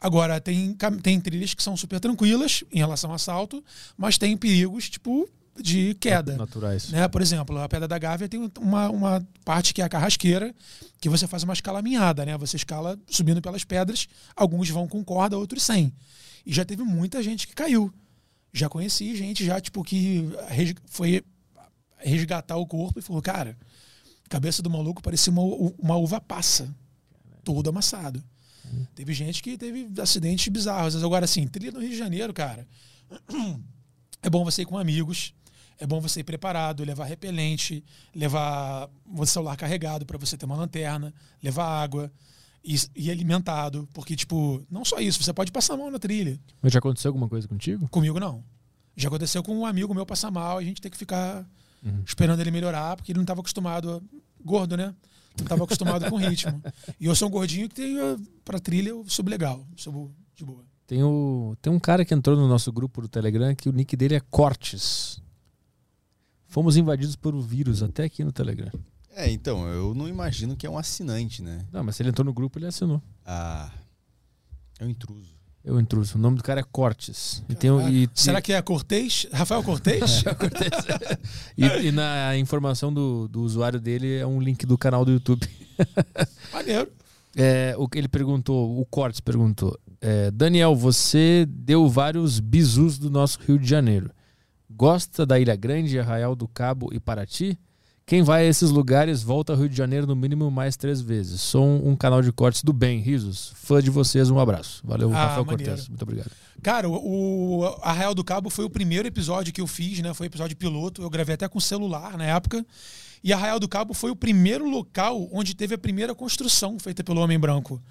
Agora, tem, tem trilhas que são super tranquilas em relação ao assalto, mas tem perigos, tipo, de queda Naturais. né? Por exemplo, a Pedra da Gávea tem uma, uma parte que é a carrasqueira, que você faz uma escalaminhada, né? Você escala subindo pelas pedras, alguns vão com corda, outros sem. E já teve muita gente que caiu. Já conheci gente já, tipo, que foi resgatar o corpo e falou, cara, a cabeça do maluco parecia uma, uma uva passa, todo amassado. Teve gente que teve acidentes bizarros. Agora, assim, trilha no Rio de Janeiro, cara, *clears throat* é bom você ir com amigos, é bom você ir preparado, levar repelente, levar o celular carregado para você ter uma lanterna, levar água e, e alimentado, porque tipo, não só isso, você pode passar mal na trilha. Mas já aconteceu alguma coisa contigo? Comigo não. Já aconteceu com um amigo meu passar mal, e a gente tem que ficar esperando ele melhorar, porque ele não estava acostumado a... gordo, né? Não estava acostumado com ritmo. E eu sou um gordinho que tem eh, pra trilha, eu sou legal, sou de boa. Tem, o, tem um cara que entrou no nosso grupo do Telegram que o nick dele é Cortes. Fomos invadidos por um vírus até aqui no Telegram. É, então, eu não imagino que é um assinante, né? Não, mas se ele entrou no grupo, ele assinou. Ah, é um intruso. Eu intruso. O nome do cara é Cortes. E tem, e, Será que é Cortez? Rafael *laughs* Cortez? e, e na informação do, do usuário dele é um link do canal do YouTube. *laughs* Maneiro. É, o que ele perguntou, o Cortes perguntou: é, Daniel, você deu vários bizus do nosso Rio de Janeiro. Gosta da Ilha Grande, Arraial do Cabo e Paraty? Quem vai a esses lugares volta ao Rio de Janeiro no mínimo mais três vezes. Sou um, um canal de cortes do bem, risos. Fã de vocês, um abraço. Valeu, Ah, Rafael maneiro. Cortes. Muito obrigado. Cara, o, o Arraial do Cabo foi o primeiro episódio que eu fiz, né? Foi episódio piloto. Eu gravei até com celular na época. E Arraial do Cabo foi o primeiro local onde teve a primeira construção feita pelo Homem Branco.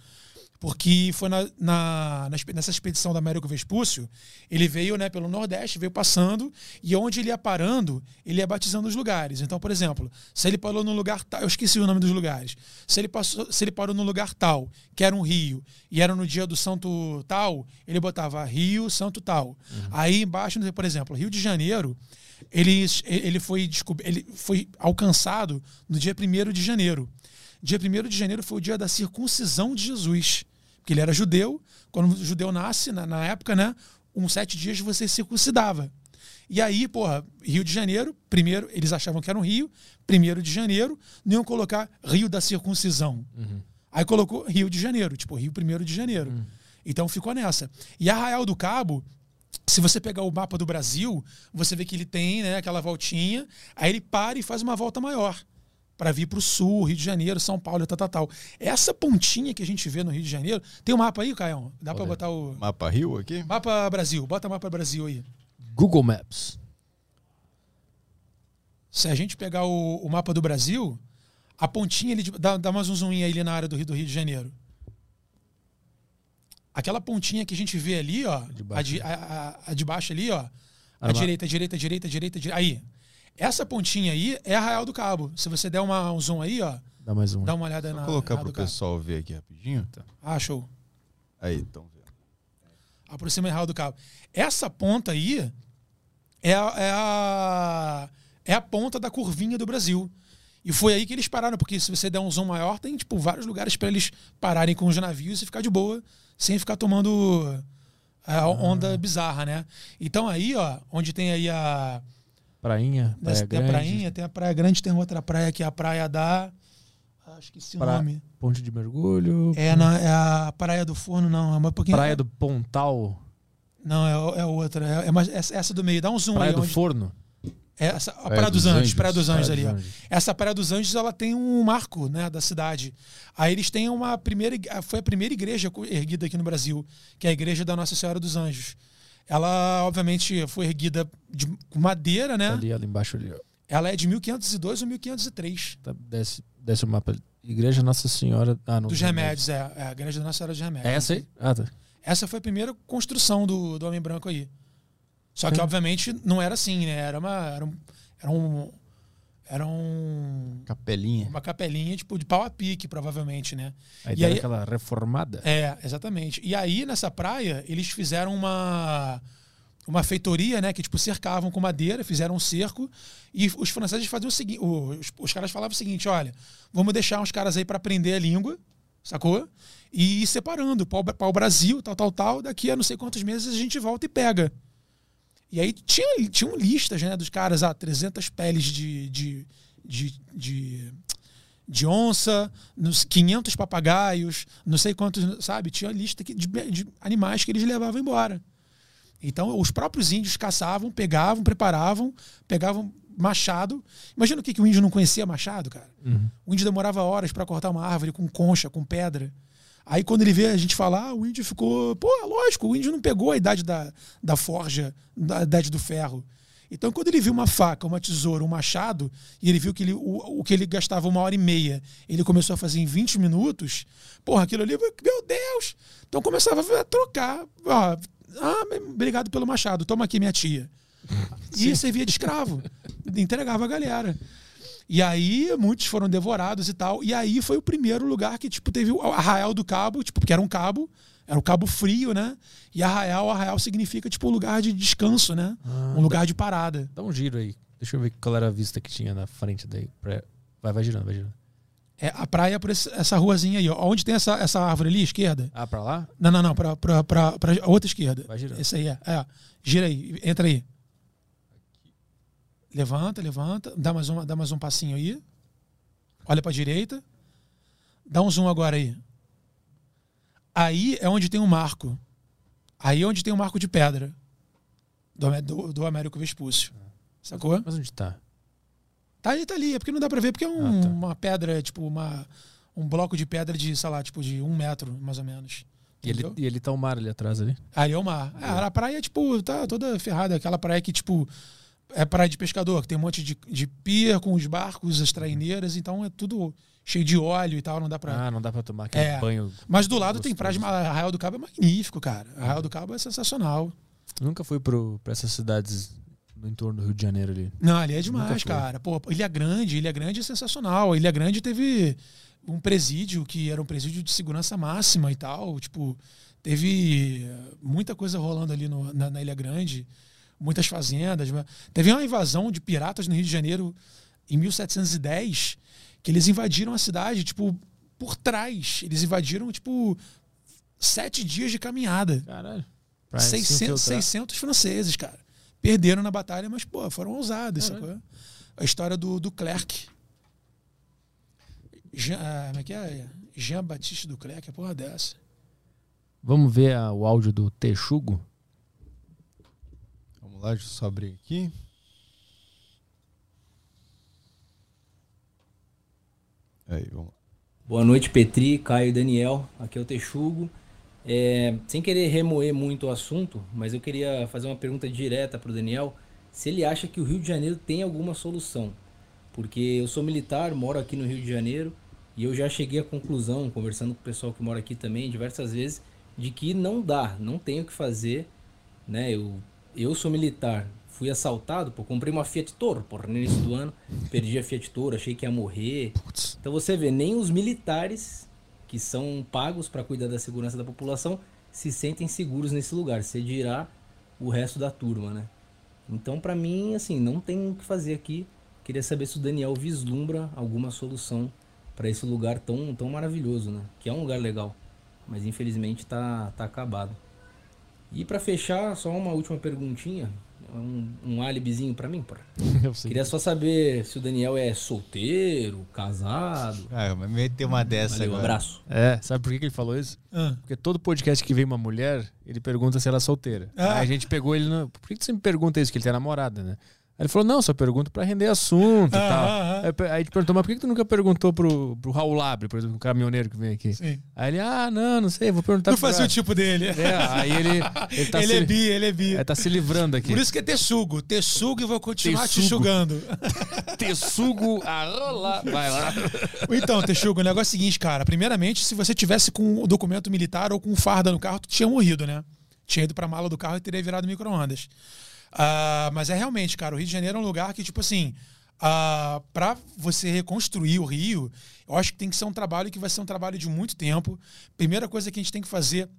Porque foi na, na- nessa expedição da Américo Vespúcio, ele veio né, pelo Nordeste, veio passando, e onde ele ia parando, ele ia batizando os lugares. Então, por exemplo, se ele parou num lugar tal, eu esqueci o nome dos lugares. Se ele, passou, se ele parou num lugar tal, que era um rio, e era no dia do santo tal, ele botava Rio, santo tal. Aí embaixo, por exemplo, Rio de Janeiro, ele, ele, foi, ele foi alcançado no dia 1 de janeiro. Dia 1 de janeiro foi o dia da circuncisão de Jesus. Porque ele era judeu. Quando o judeu nasce, na, na época, né? uns sete dias você circuncidava. E aí, porra, Rio de Janeiro, primeiro, eles achavam que era um Rio, primeiro de janeiro, não iam colocar Rio da Circuncisão. Aí colocou Rio de Janeiro, tipo, Rio primeiro de janeiro. Então ficou nessa. E Arraial do Cabo, se você pegar o mapa do Brasil, você vê que ele tem né, aquela voltinha, aí ele para e faz uma volta maior para vir para o sul, Rio de Janeiro, São Paulo, tal, tal, tal. Essa pontinha que a gente vê no Rio de Janeiro, tem o um mapa aí, Caião? Dá para botar o Mapa Rio aqui? mapa Brasil, bota mapa Brasil aí. Google Maps. Se a gente pegar o, o mapa do Brasil, a pontinha ali, de- dá, dá mais um zoom aí ali na área do Rio, do Rio de Janeiro. Aquela pontinha que a gente vê ali, ó, De a, baixo. de, a, a- a de baixo ali, ó, a direita, direita, direita, direita, direita, aí. Essa pontinha aí é Arraial do Cabo. Se você der uma, um zoom aí, ó, Dá mais um. dá uma olhada Vou na colocar Arraial pro do Cabo. pessoal ver aqui rapidinho. Ah, show. Aí, então vendo. aproxima Arraial do Cabo. Essa ponta aí é a, é a, é a ponta da curvinha do Brasil. E foi aí que eles pararam, porque se você der um zoom maior, tem tipo vários lugares para eles pararem com os navios e ficar de boa, sem ficar tomando a onda bizarra, né? Então aí, ó, onde tem aí a Prainha, Praia tem a Grande, prainha, tem a praia grande, tem outra praia que é a praia da acho que esse Pra- nome. Ponte de Mergulho, É, na, é a praia do Forno, não, é uma pouquinho Praia do Pontal, Não, é, é outra. É, é mais- essa, essa do meio. Dá um zoom Praia aí. do onde- Forno. é essa, a Praia, dos, dos Anjos, Anjos. Praia dos Anjos Praia ali. dos ó. Anjos. Essa Praia dos Anjos, ela tem um marco, né, da cidade. Aí eles têm uma primeira, foi a primeira igreja erguida aqui no Brasil, que é a igreja da Nossa Senhora dos Anjos. Ela, obviamente, foi erguida de madeira, né? Ali, ali embaixo ali. Ela é de 1502 ou 1503. Tá, desce, desce o mapa. Igreja Nossa Senhora. Ah, não. Dos remédios, é. É a igreja da Nossa Senhora dos Remédios. É essa aí? Ah, tá. Essa foi a primeira construção do, do Homem Branco aí. Só que, obviamente, não era assim, né? Era uma. Era um. Era um, era um- Capelinha. uma capelinha, tipo, de pau a pique, provavelmente, né? Aí E aí- aquela reformada. É, exatamente. E aí, nessa praia, eles fizeram uma. Uma feitoria, né? Que, tipo, cercavam com madeira, fizeram um cerco. E os franceses faziam o seguinte: os, os caras falavam o seguinte: olha, vamos deixar uns caras aí para aprender a língua, sacou? E ir separando para o Brasil, tal, tal, tal. Daqui a não sei quantos meses a gente volta e pega. E aí tinha, tinham listas, né, dos caras, ah, 300 peles de, de, de, de, de onça, nos 500 papagaios, não sei quantos, sabe? Tinha lista que- de, de animais que eles levavam embora. Então, os próprios índios caçavam, pegavam, preparavam, pegavam machado. Imagina o que, que o índio não conhecia machado, cara. O índio demorava horas para cortar uma árvore com concha, com pedra. Aí quando ele vê a gente falar, o índio ficou. Pô, lógico, o índio não pegou a idade da, da forja, da idade do ferro. Então, quando ele viu uma faca, uma tesoura, um machado, e ele viu que ele, o, o que ele gastava uma hora e meia, ele começou a fazer em 20 minutos, porra, aquilo ali, meu Deus! Então começava a trocar. Ah, obrigado pelo machado, toma aqui minha tia. *laughs* E servia de escravo. Entregava a galera. E aí muitos foram devorados e tal. E aí foi o primeiro lugar que tipo teve o Arraial do Cabo, tipo, porque era um cabo, era um cabo frio, né? E Arraial, Arraial significa tipo um lugar de descanso, né? Ah, um lugar dá, de parada. Dá um giro aí. Deixa eu ver qual era a vista que tinha na frente daí. Vai, vai girando, vai girando. É, a praia por esse, essa ruazinha aí, ó. Onde tem essa, essa árvore ali, esquerda? Ah, pra lá? Não, não, não, pra, pra, pra, pra outra esquerda. Vai girando. Esse aí é. é. Gira aí, entra aí. Levanta, levanta. Dá mais, uma, dá mais um passinho aí. Olha para a direita. Dá um zoom agora aí. Aí é onde tem um marco. Aí é onde tem um marco de pedra. Do, do, do Américo Vespúcio. Sacou? Mas onde tá? Tá ali, tá ali. É porque não dá pra ver, porque é um, ah, tá. uma pedra, tipo, uma, um bloco de pedra de, sei lá, tipo, de um metro, mais ou menos. E ele, e ele tá o mar ali atrás ali? Ali é o mar. É, a praia, tipo, tá toda ferrada. Aquela praia que, tipo, é praia de pescador, que tem um monte de, de pier com os barcos, as traineiras, então é tudo cheio de óleo e tal, não dá pra. Ah, não dá pra tomar aquele é. banho. Mas do lado gostoso. tem praia de Arraial do Cabo é magnífico, cara. Arraial do Cabo é sensacional. Nunca fui pro, pra essas cidades no entorno do Rio de Janeiro ali. Não, ali é demais, cara. Pô, Ilha Grande, Ilha Grande é sensacional. Ilha Grande teve um presídio que era um presídio de segurança máxima e tal. Tipo, teve muita coisa rolando ali no, na, na Ilha Grande muitas fazendas. Teve uma invasão de piratas no Rio de Janeiro em 1710 que eles invadiram a cidade, tipo, por trás. Eles invadiram, tipo, sete dias de caminhada. Caralho. 600, 600 franceses, cara. Perderam na batalha, mas, pô, foram ousados. A história do, do Clerc. Jean, ah, como é que é? Jean Baptiste do Clerc, a porra dessa. Vamos ver a, o áudio do Texugo? Lá, deixa eu só abrir aqui. Aí, vamos lá. Boa noite, Petri, Caio e Daniel. Aqui é o Texugo. É, sem querer remoer muito o assunto, mas eu queria fazer uma pergunta direta para o Daniel. Se ele acha que o Rio de Janeiro tem alguma solução. Porque eu sou militar, moro aqui no Rio de Janeiro e eu já cheguei à conclusão, conversando com o pessoal que mora aqui também diversas vezes, de que não dá, não tem o que fazer. Né? Eu eu sou militar, fui assaltado, pô, comprei uma Fiat Toro, porra, no início do ano, perdi a Fiat Toro, achei que ia morrer. Então você vê, nem os militares que são pagos para cuidar da segurança da população se sentem seguros nesse lugar, você dirá o resto da turma, né? Então, para mim, assim, não tem o que fazer aqui. Queria saber se o Daniel vislumbra alguma solução para esse lugar tão, tão maravilhoso, né? Que é um lugar legal, mas infelizmente tá, tá acabado. E para fechar, só uma última perguntinha. Um, um álibizinho para mim, porra. *laughs* Queria só saber se o Daniel é solteiro, casado. Ah, mas meteu uma dessa Valeu, agora. Um abraço. É, sabe por que, que ele falou isso? Ah. Porque todo podcast que vem uma mulher, ele pergunta se ela é solteira. Ah. Aí a gente pegou ele no. Por que você me pergunta isso? Que ele tem namorada, né? Aí ele falou, não, só pergunto pra render assunto e tal. Ah, ah. Aí, gente perguntou, mas por que, tu nunca perguntou pro, pro Raul Labre, por exemplo, um caminhoneiro que vem aqui? Sim. Aí ele, ah, não, não sei, vou perguntar Não fazia o tipo dele. É, aí ele... *laughs* Ele, tá ele se, é bi, ele é bi. Ele tá se livrando aqui. Por isso que é texugo. Texugo e vou continuar te sugando. *laughs* texugo a rolar. Vai lá. Então, Texugo, o negócio é o seguinte, cara. Primeiramente, se você tivesse com o documento militar ou com farda no carro, tu tinha morrido, né? Tinha ido pra mala do carro e teria virado micro-ondas. Uh, mas é realmente, cara, o Rio de Janeiro é um lugar que, tipo assim, uh, ah, para você reconstruir o Rio, eu acho que tem que ser um trabalho que vai ser um trabalho de muito tempo. Primeira coisa que a gente tem que fazer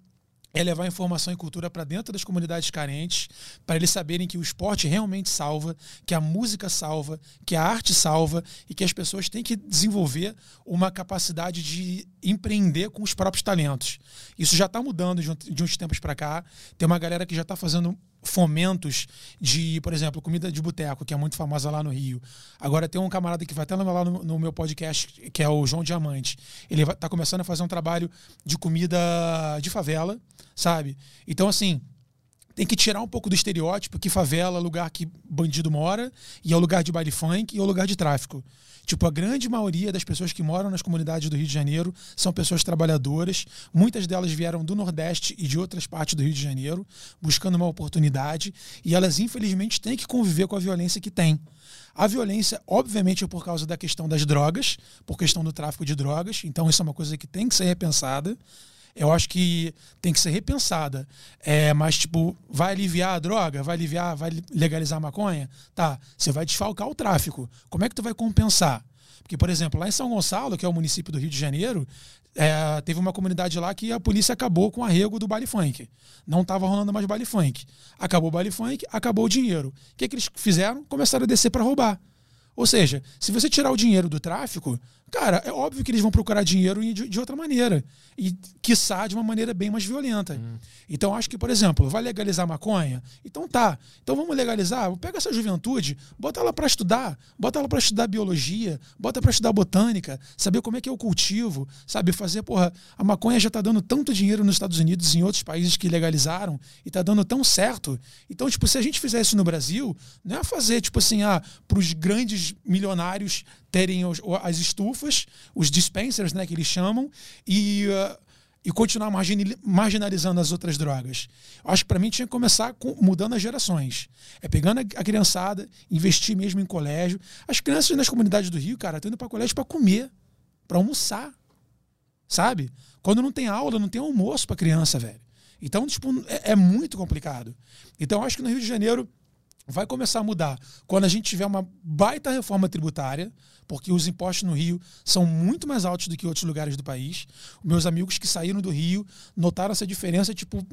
é levar informação e cultura para dentro das comunidades carentes, para eles saberem que o esporte realmente salva, que a música salva, que a arte salva e que as pessoas têm que desenvolver uma capacidade de empreender com os próprios talentos. Isso já está mudando de uns tempos para cá. Tem uma galera que já está fazendo fomentos de, por exemplo, comida de boteco, que é muito famosa lá no Rio. Agora tem um camarada que vai até lá no, no meu podcast, que é o João Diamante. Ele está começando a fazer um trabalho de comida de favela, sabe? Então, assim, tem que tirar um pouco do estereótipo que favela é lugar que bandido mora e é o lugar de baile funk e é o lugar de tráfico. Tipo, a grande maioria das pessoas que moram nas comunidades do Rio de Janeiro são pessoas trabalhadoras. Muitas delas vieram do Nordeste e de outras partes do Rio de Janeiro, buscando uma oportunidade. E elas, infelizmente, têm que conviver com a violência que tem. A violência, obviamente, é por causa da questão das drogas, por questão do tráfico de drogas. Então, isso é uma coisa que tem que ser repensada eu acho que tem que ser repensada. É, mas, tipo, vai aliviar a droga? Vai aliviar, vai legalizar a maconha? Tá, você vai desfalcar o tráfico. Como é que tu vai compensar? Porque, por exemplo, lá em São Gonçalo, que é o município do Rio de Janeiro, é, teve uma comunidade lá que a polícia acabou com o arrego do baile funk. Não estava rolando mais baile funk. Acabou o baile funk, acabou o dinheiro. O que, que eles fizeram? Começaram a descer para roubar. Ou seja, se você tirar o dinheiro do tráfico, cara, é óbvio que eles vão procurar dinheiro de, de outra maneira. E, quiçá, de uma maneira bem mais violenta. Hum. Então, acho que, por exemplo, vai legalizar maconha? Então tá. Então vamos legalizar. Pega essa juventude, bota ela para estudar, bota ela para estudar biologia, bota para estudar botânica, saber como é que é o cultivo, sabe? Fazer, porra, a maconha já tá dando tanto dinheiro nos Estados Unidos e em outros países que legalizaram e tá dando tão certo. Então, tipo, se a gente fizer isso no Brasil, não é fazer, tipo assim, ah, pros grandes milionários terem os, as estufas, os dispensers, né, que eles chamam, e, uh, e continuar marginalizando as outras drogas. Acho que para mim tinha que começar com, mudando as gerações. É pegando a, a criançada, investir mesmo em colégio. As crianças nas comunidades do Rio, cara, estão indo para colégio para comer, para almoçar. Sabe? Quando não tem aula, não tem almoço para criança, velho. Então, tipo, é, é muito complicado. Então, acho que no Rio de Janeiro vai começar a mudar quando a gente tiver uma baita reforma tributária, porque os impostos no Rio são muito mais altos do que outros lugares do país. Meus amigos que saíram do Rio notaram essa diferença, tipo,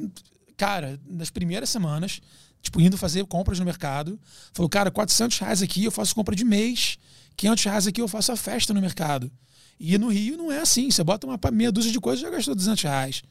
cara, nas primeiras semanas, tipo, indo fazer compras no mercado, falou, cara, 400 reais aqui eu faço compra de mês, 500 reais aqui eu faço a festa no mercado. E no Rio não é assim, você bota uma meia dúzia de coisas e já gastou 200 reais.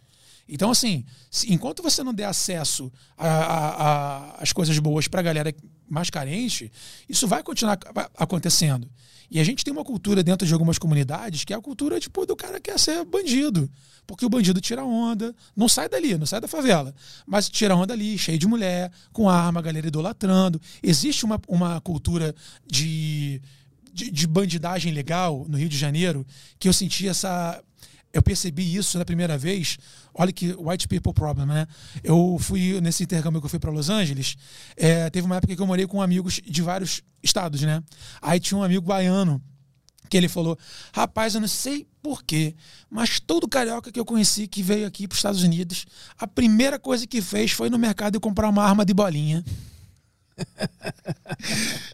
Então, assim, se, enquanto você não der acesso às coisas boas para a galera mais carente, isso vai continuar acontecendo. E a gente tem uma cultura dentro de algumas comunidades que é a cultura tipo, do cara que quer ser bandido. Porque o bandido tira onda, não sai dali, não sai da favela, mas tira onda ali, cheio de mulher, com arma, a galera idolatrando. Existe uma, uma cultura de, de, de bandidagem legal no Rio de Janeiro que eu senti essa eu percebi isso na primeira vez. Olha que white people problem, né? Eu fui nesse intercâmbio que eu fui para Los Angeles. É, teve uma época que eu morei com amigos de vários estados, né? Aí tinha um amigo baiano que ele falou: Rapaz, eu não sei porquê, mas todo carioca que eu conheci que veio aqui para os Estados Unidos, a primeira coisa que fez foi no mercado comprar uma arma de bolinha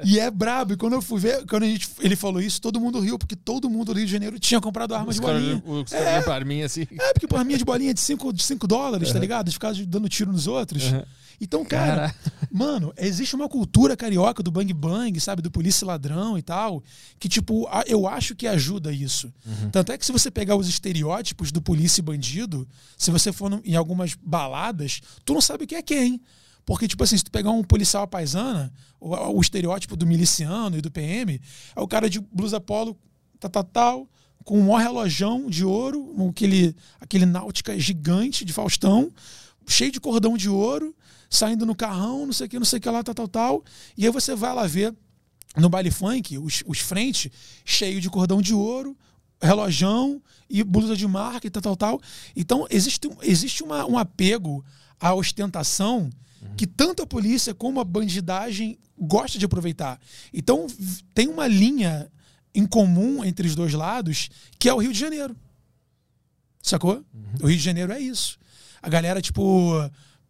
e é brabo. E quando eu fui ver, quando a gente, ele falou isso, todo mundo riu, porque todo mundo do Rio de Janeiro tinha comprado arma de bolinha. Os é, pra mim, assim. É, porque arminha de bolinha de 5 de cinco dólares, uhum. tá ligado? De ficar dando tiro nos outros. Uhum. Então, cara, mano, existe uma cultura carioca do bang bang, sabe? Do polícia ladrão e tal, que, tipo, eu acho que ajuda isso. Uhum. Tanto é que se você pegar os estereótipos do polícia e bandido, se você for em algumas baladas, tu não sabe o que é quem. Porque, tipo assim, se tu pegar um policial paisana, o, o estereótipo do miliciano e do PM, é o cara de blusa polo, tal, tal, tal, com um maior relojão de ouro, aquele, aquele náutica gigante de Faustão, cheio de cordão de ouro, saindo no carrão, não sei o que, não sei o que lá, tal, tal, tal. E aí você vai lá ver no baile funk, os, os frentes cheio de cordão de ouro, relojão e blusa de marca e tal, tal, tal. Então, existe, existe uma, um apego à ostentação que tanto a polícia como a bandidagem gosta de aproveitar. Então tem uma linha em comum entre os dois lados, que é o Rio de Janeiro. Sacou? Uhum. O Rio de Janeiro é isso. A galera, tipo,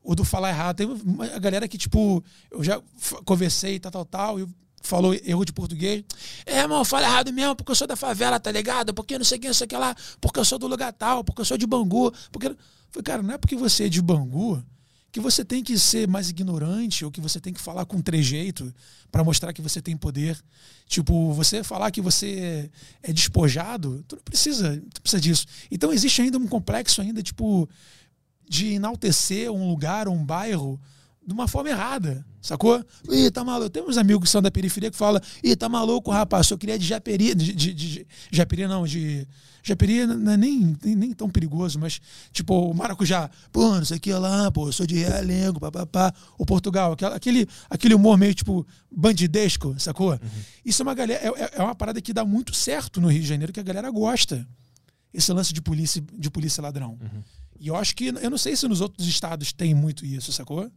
o do falar errado, tem a galera que, tipo, eu já conversei, tal, tal, tal, e falou erro de português. É, irmão, fala errado mesmo, porque eu sou da favela, tá ligado? Porque não sei quem, não sei o que lá, porque eu sou do lugar tal, porque eu sou de Bangu. Porque. Falei, cara, não é porque você é de Bangu que você tem que ser mais ignorante ou que você tem que falar com trejeito para mostrar que você tem poder. Tipo, você falar que você é despojado, tu não precisa, tu precisa disso. Então existe ainda um complexo ainda tipo de enaltecer um lugar, um bairro de uma forma errada, sacou? Ih, tá maluco. Tem uns amigos que são da periferia que falam, ih, tá maluco, rapaz, eu queria de Japeri, de, de, de, Japeri não, de... Japeri não é nem, nem, nem, tão perigoso, mas tipo, o maracujá, pô, não sei o que lá, pô, eu sou de Realengo, papapá. O Portugal, aquele, aquele humor meio tipo bandidesco, sacou? Uhum. Isso é uma galera, é, é uma parada que dá muito certo no Rio de Janeiro, que a galera gosta. Esse lance de polícia, de polícia ladrão. Uhum. E eu acho que, eu não sei se nos outros estados tem muito isso, sacou?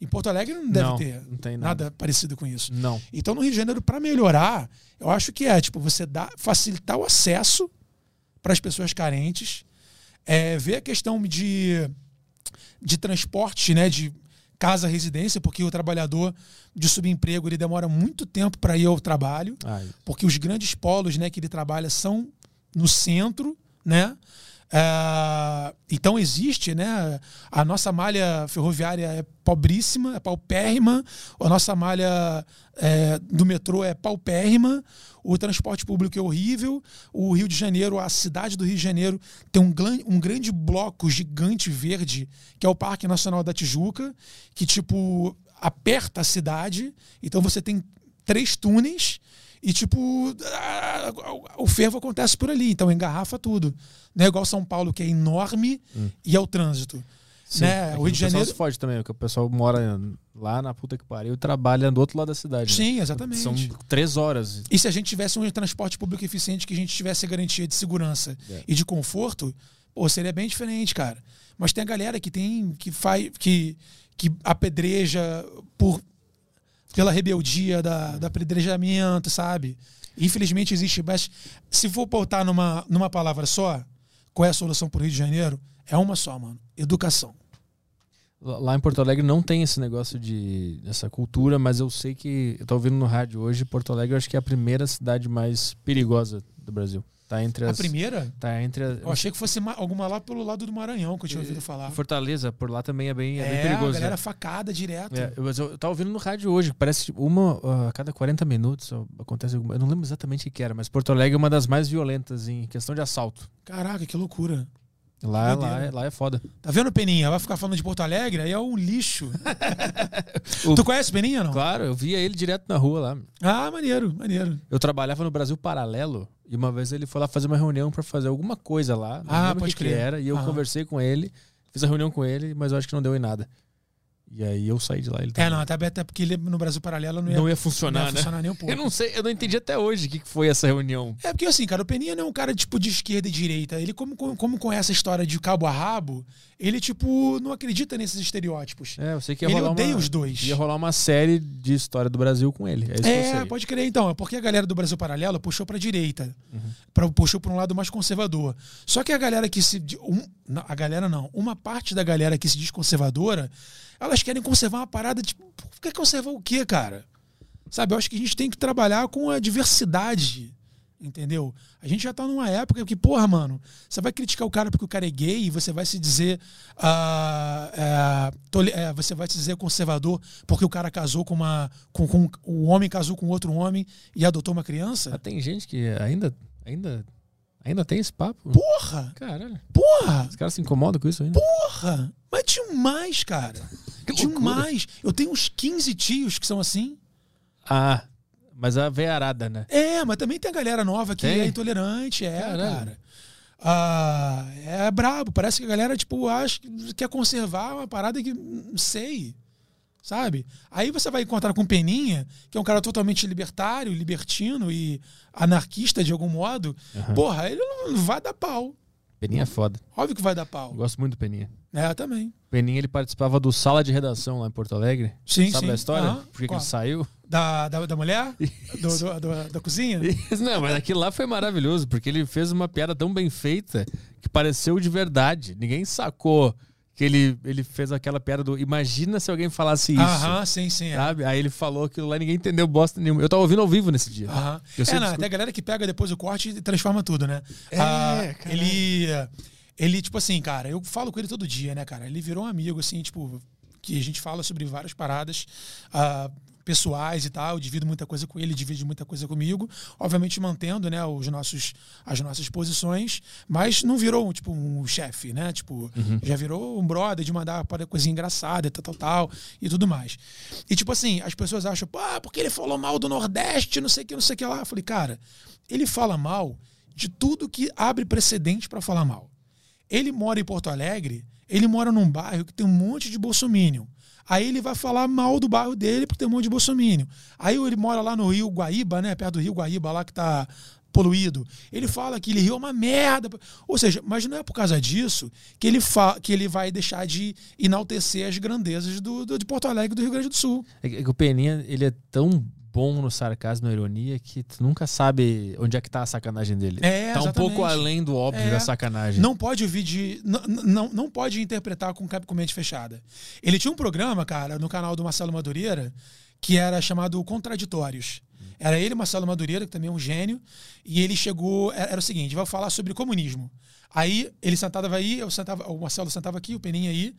Em Porto Alegre não deve não, ter não tem nada. nada. parecido com isso. Não. Então no Rio de Janeiro, para melhorar, eu acho que é tipo você dá, facilitar o acesso para as pessoas carentes, é, ver a questão de, de transporte, né, de casa residência, porque o trabalhador de subemprego ele demora muito tempo para ir ao trabalho, Ai. porque os grandes polos, né, que ele trabalha são no centro, né? É, então existe, né? A nossa malha ferroviária é pobríssima, é paupérrima, a nossa malha é, do metrô é paupérrima, o transporte público é horrível, o Rio de Janeiro, a cidade do Rio de Janeiro, tem um, um grande bloco gigante verde, que é o Parque Nacional da Tijuca, que tipo aperta a cidade, então você tem três túneis e, tipo, o fervo acontece por ali, então engarrafa tudo. Não é igual São Paulo, que é enorme hum. e é o trânsito. Sim, né? O Rio de Janeiro. se fode também, porque o pessoal mora lá na puta que pariu e trabalha do outro lado da cidade. Né? Sim, né? exatamente. São três horas. E se a gente tivesse um transporte público eficiente, que a gente tivesse a garantia de segurança é. e de conforto, pô, seria bem diferente, cara. Mas tem a galera que tem, que faz, que, que apedreja por pela rebeldia da, da apedrejamento, sabe? Infelizmente existe, mas se for botar numa, numa palavra só, qual é a solução para o Rio de Janeiro? É uma só, mano. Educação. Lá em Porto Alegre não tem esse negócio de essa cultura, mas eu sei que eu tô ouvindo no rádio hoje, Porto Alegre eu acho que é a primeira cidade mais perigosa do Brasil. Tá entre as. A primeira? Tá entre as. Eu achei que fosse alguma lá pelo lado do Maranhão que eu tinha ouvido falar. Fortaleza, por lá também é bem, é, é bem perigoso. A galera é. facada direto. É, mas eu tava ouvindo no rádio hoje, parece uma a cada 40 minutos acontece alguma. Eu não lembro exatamente o que era, mas Porto Alegre é uma das mais violentas em questão de assalto. Caraca, que loucura. Lá, lá, é, lá é foda. Tá vendo, Peninha? Vai ficar falando de Porto Alegre? Aí é um lixo. *laughs* o... Tu conhece o Peninha, não? Claro, eu via ele direto na rua lá. Ah, maneiro, maneiro. Eu trabalhava no Brasil Paralelo e uma vez ele foi lá fazer uma reunião para fazer alguma coisa lá. ah, pode que crer. Que era, e eu conversei com ele, fiz a reunião com ele, mas eu acho que não deu em nada. E aí eu saí de lá. Ele é, não, até, até porque ele no Brasil Paralelo não ia, não ia funcionar, não ia né? funcionar nem um *laughs* pouco. Eu não sei, eu não entendi até hoje o que foi essa reunião. É porque assim, cara, o Peninha não é um cara tipo de esquerda e direita. Ele, como, como, como conhece a história de cabo a rabo, ele, tipo, não acredita nesses estereótipos. É, eu sei que ia ele rolar odeia uma, os dois. Ia rolar uma série de história do Brasil com ele. É, é pode crer então. É porque a galera do Brasil Paralelo puxou pra direita. Uhum. Pra, puxou pra um lado mais conservador. Só que a galera que se. Um, a galera não. Uma parte da galera que se diz conservadora elas querem conservar uma parada de. Quer conservar o quê, cara? Sabe, eu acho que a gente tem que trabalhar com a diversidade. Entendeu? A gente já tá numa época que, porra, mano, você vai criticar o cara porque o cara é gay e você vai se dizer. Uh, uh, você vai se dizer conservador porque o cara casou com uma. Com, com, o homem casou com outro homem e adotou uma criança. Mas tem gente que ainda. ainda Ainda tem esse papo? Porra! Caralho. Porra! Os caras se incomodam com isso ainda? Porra! Mas demais, cara. *laughs* Demais. Eu tenho uns 15 tios que são assim. Ah, mas a veiarada, né? É, mas também tem a galera nova que tem? é intolerante, é, Caralho. cara. Ah, é brabo. Parece que a galera, tipo, acha que quer conservar uma parada que não sei sabe? Aí você vai encontrar com Peninha, que é um cara totalmente libertário, libertino e anarquista de algum modo. Uhum. Porra, ele não vai dar pau. Peninha é foda. Óbvio que vai dar pau. gosto muito do Peninha. É, também. Peninha ele participava do Sala de Redação lá em Porto Alegre. Sim, Sabe sim. da história? Uhum. Por que, ele saiu? Da, da, da mulher? Do, do, do, da cozinha? Isso, não, mas aquilo lá foi maravilhoso, porque ele fez uma piada tão bem feita que pareceu de verdade. Ninguém sacou que ele, ele fez aquela piada do imagina se alguém falasse isso. Aham, sim, sim. É. Sabe? Aí ele falou aquilo lá ninguém entendeu bosta nenhuma. Eu tava ouvindo ao vivo nesse dia. Aham. É, não, tem a galera que pega depois o corte e transforma tudo, né? É, ah, ele. Ele, tipo assim, cara, eu falo com ele todo dia, né, cara? Ele virou um amigo, assim, tipo, que a gente fala sobre várias paradas. Ah, pessoais e tal. Eu divido muita coisa com ele, divide muita coisa comigo. Obviamente mantendo, né, os nossos, as nossas posições, mas não virou tipo um chefe, né? Tipo, já virou um brother de mandar para coisinha engraçada, tal, tal, tal, e tudo mais. E tipo assim, as pessoas acham, pô, ah, porque ele falou mal do Nordeste, não sei o que, não sei o que lá. Eu falei, cara, ele fala mal de tudo que abre precedente para falar mal. Ele mora em Porto Alegre, ele mora num bairro que tem um monte de bolsominion. Aí ele vai falar mal do bairro dele porque tem um monte de bolsominion. Aí ele mora lá no Rio Guaíba, né? Perto do Rio Guaíba, lá que tá poluído. Ele fala que ele Rio é uma merda. Ou seja, mas não é por causa disso que ele, fa que ele vai deixar de enaltecer as grandezas do, do- de Porto Alegre do Rio Grande do Sul. É que é o Peninha, ele é tão bom no sarcasmo e na ironia que tu nunca sabe onde é que tá a sacanagem dele. É, tá um exatamente. pouco além do óbvio É. da sacanagem. Não pode ouvir de. Não, não, não pode interpretar com, com mente fechada. Ele tinha um programa, cara, no canal do Marcelo Madureira, que era chamado Contraditórios. Era ele, Marcelo Madureira, que também é um gênio, e ele chegou. Era, o seguinte: vai falar sobre comunismo. Aí ele sentava aí, eu sentava, o Marcelo sentava aqui, o Peninha aí.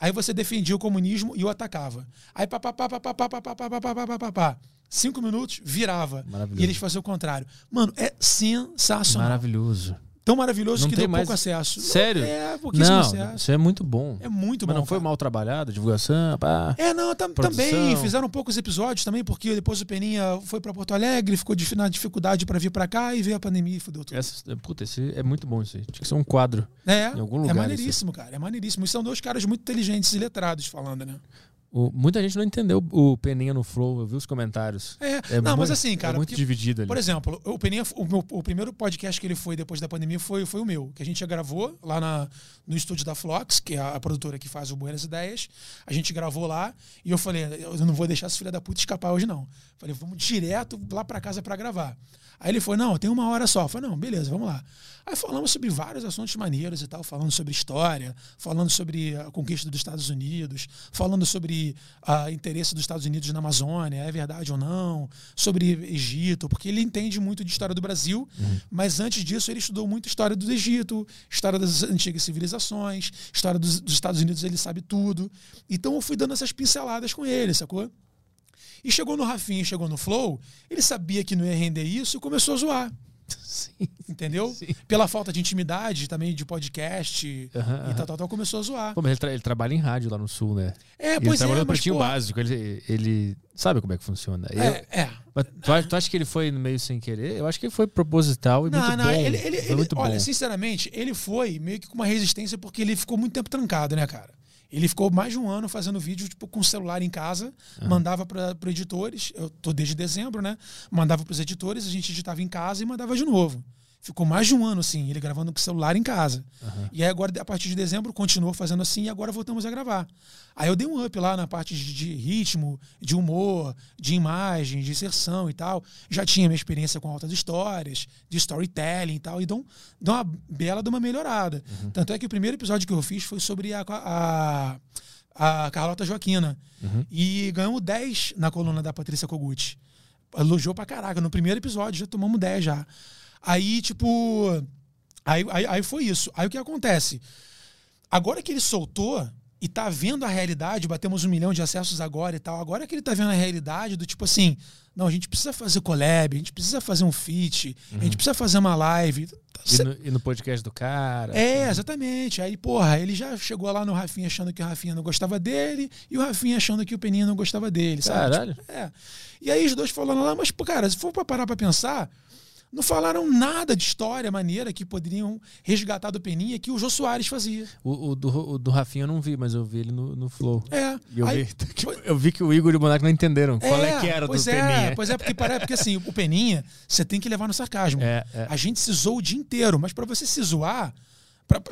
Aí você defendia o comunismo e o atacava. Aí pá, pá, pá, pá, pá, pá, pá, pá, pá, pá, pá, pá, pá, pá. Cinco minutos, virava. E eles faziam o contrário. Mano, é sensacional. Maravilhoso. Tão maravilhoso Não que deu mais- pouco acesso. Sério? É, pouquíssimo Não, acesso. isso é muito bom. É muito Mas bom. não foi cara. mal trabalhado, divulgação, pá. É, não, tam- também fizeram poucos episódios também, porque depois o Peninha foi pra Porto Alegre, ficou de- na dificuldade pra vir pra cá e veio a pandemia e fudeu tudo. Essa, puta, esse é muito bom isso aí. Tinha que ser um quadro. É, em algum é lugar maneiríssimo, cara. É maneiríssimo. E são dois caras muito inteligentes e letrados falando, né? O- muita gente não entendeu o Peninha no Flow, eu vi os comentários. É, É não, mas muito- assim, cara. É muito porque- dividido ali. Por exemplo, o Peninha, o, meu- o primeiro podcast que ele foi depois da pandemia foi, foi o meu, que a gente já gravou lá na, no estúdio da Flox, que é a, a produtora que faz o Buenas Ideias. A gente gravou lá e eu falei, eu não vou deixar essa filha da puta escapar hoje, não. Falei, vamos direto lá pra casa pra gravar. Aí ele foi, não, tem uma hora só. Eu falei, não, beleza, vamos lá. Aí falamos sobre vários assuntos maneiros e tal, falando sobre história, falando sobre a conquista dos Estados Unidos, falando sobre o interesse dos Estados Unidos na Amazônia, é verdade ou não, sobre Egito, porque ele entende muito de história do Brasil, mas antes disso ele estudou muito história do Egito, história das antigas civilizações, história dos, dos Estados Unidos, ele sabe tudo. Então eu fui dando essas pinceladas com ele, sacou? E chegou no Rafinha, chegou no Flow, ele sabia que não ia render isso e começou a zoar. Sim. Entendeu? Sim. Pela falta de intimidade também de podcast Aham, e tal, tal, tal, começou a zoar. Pô, mas ele, tra- ele trabalha em rádio lá no sul, né? É, ele pois trabalhou é, no Pretinho pô, Básico, ele, ele sabe como é que funciona. Eu- é, é. mas tu, acha- tu acha que ele foi no meio sem querer? Eu acho que ele foi proposital e Não, muito não, bom. ele, ele, ele- muito olha, bom. sinceramente, ele foi meio que com uma resistência porque ele ficou muito tempo trancado, né, cara? Ele ficou mais de um ano fazendo vídeo tipo, com o celular em casa, mandava para editores. Eu tô desde dezembro, né? Mandava para os editores, a gente editava em casa e mandava de novo. Ficou mais de um ano assim, ele gravando com o celular em casa. E aí agora, a partir de dezembro, continuou fazendo assim e agora voltamos a gravar. Aí eu dei um up lá na parte de, ritmo, de humor, de imagem, de inserção e tal. Já tinha minha experiência com altas histórias, de storytelling e tal, e deu, um- uma bela de uma melhorada. Tanto é que o primeiro episódio que eu fiz foi sobre a, a, a Carlota Joaquina. E ganhamos 10 na coluna da Patrícia Kogut. Elogiou pra caraca. No primeiro episódio já tomamos 10 já. Aí, tipo. Aí, aí, aí foi isso. Aí o que acontece? Agora que ele soltou e tá vendo a realidade, batemos um milhão de acessos agora e tal. Agora que ele tá vendo a realidade do tipo assim, não, a gente precisa fazer collab, a gente precisa fazer um feat, a gente precisa fazer uma live. E no, e no podcast do cara. É, exatamente. Aí, porra, ele já chegou lá no Rafinha achando que o Rafinha não gostava dele e o Rafinha achando que o Peninha não gostava dele, sabe? Caralho. Tipo, é. E aí os dois falaram lá, mas, cara, se for pra parar pra pensar, não falaram nada de história maneira que poderiam resgatar do Peninha que o Jô Soares fazia. O, o do, o do Rafinha eu não vi, mas eu vi ele no, no Flow. É. E eu, Aí- vi, *laughs* eu vi que o Igor e o Monark não entenderam qual é que era do pois é, Peninha. Pois é, porque parece porque assim, o Peninha, você tem que levar no sarcasmo. É, é. A gente se zoa o dia inteiro, mas pra você se zoar,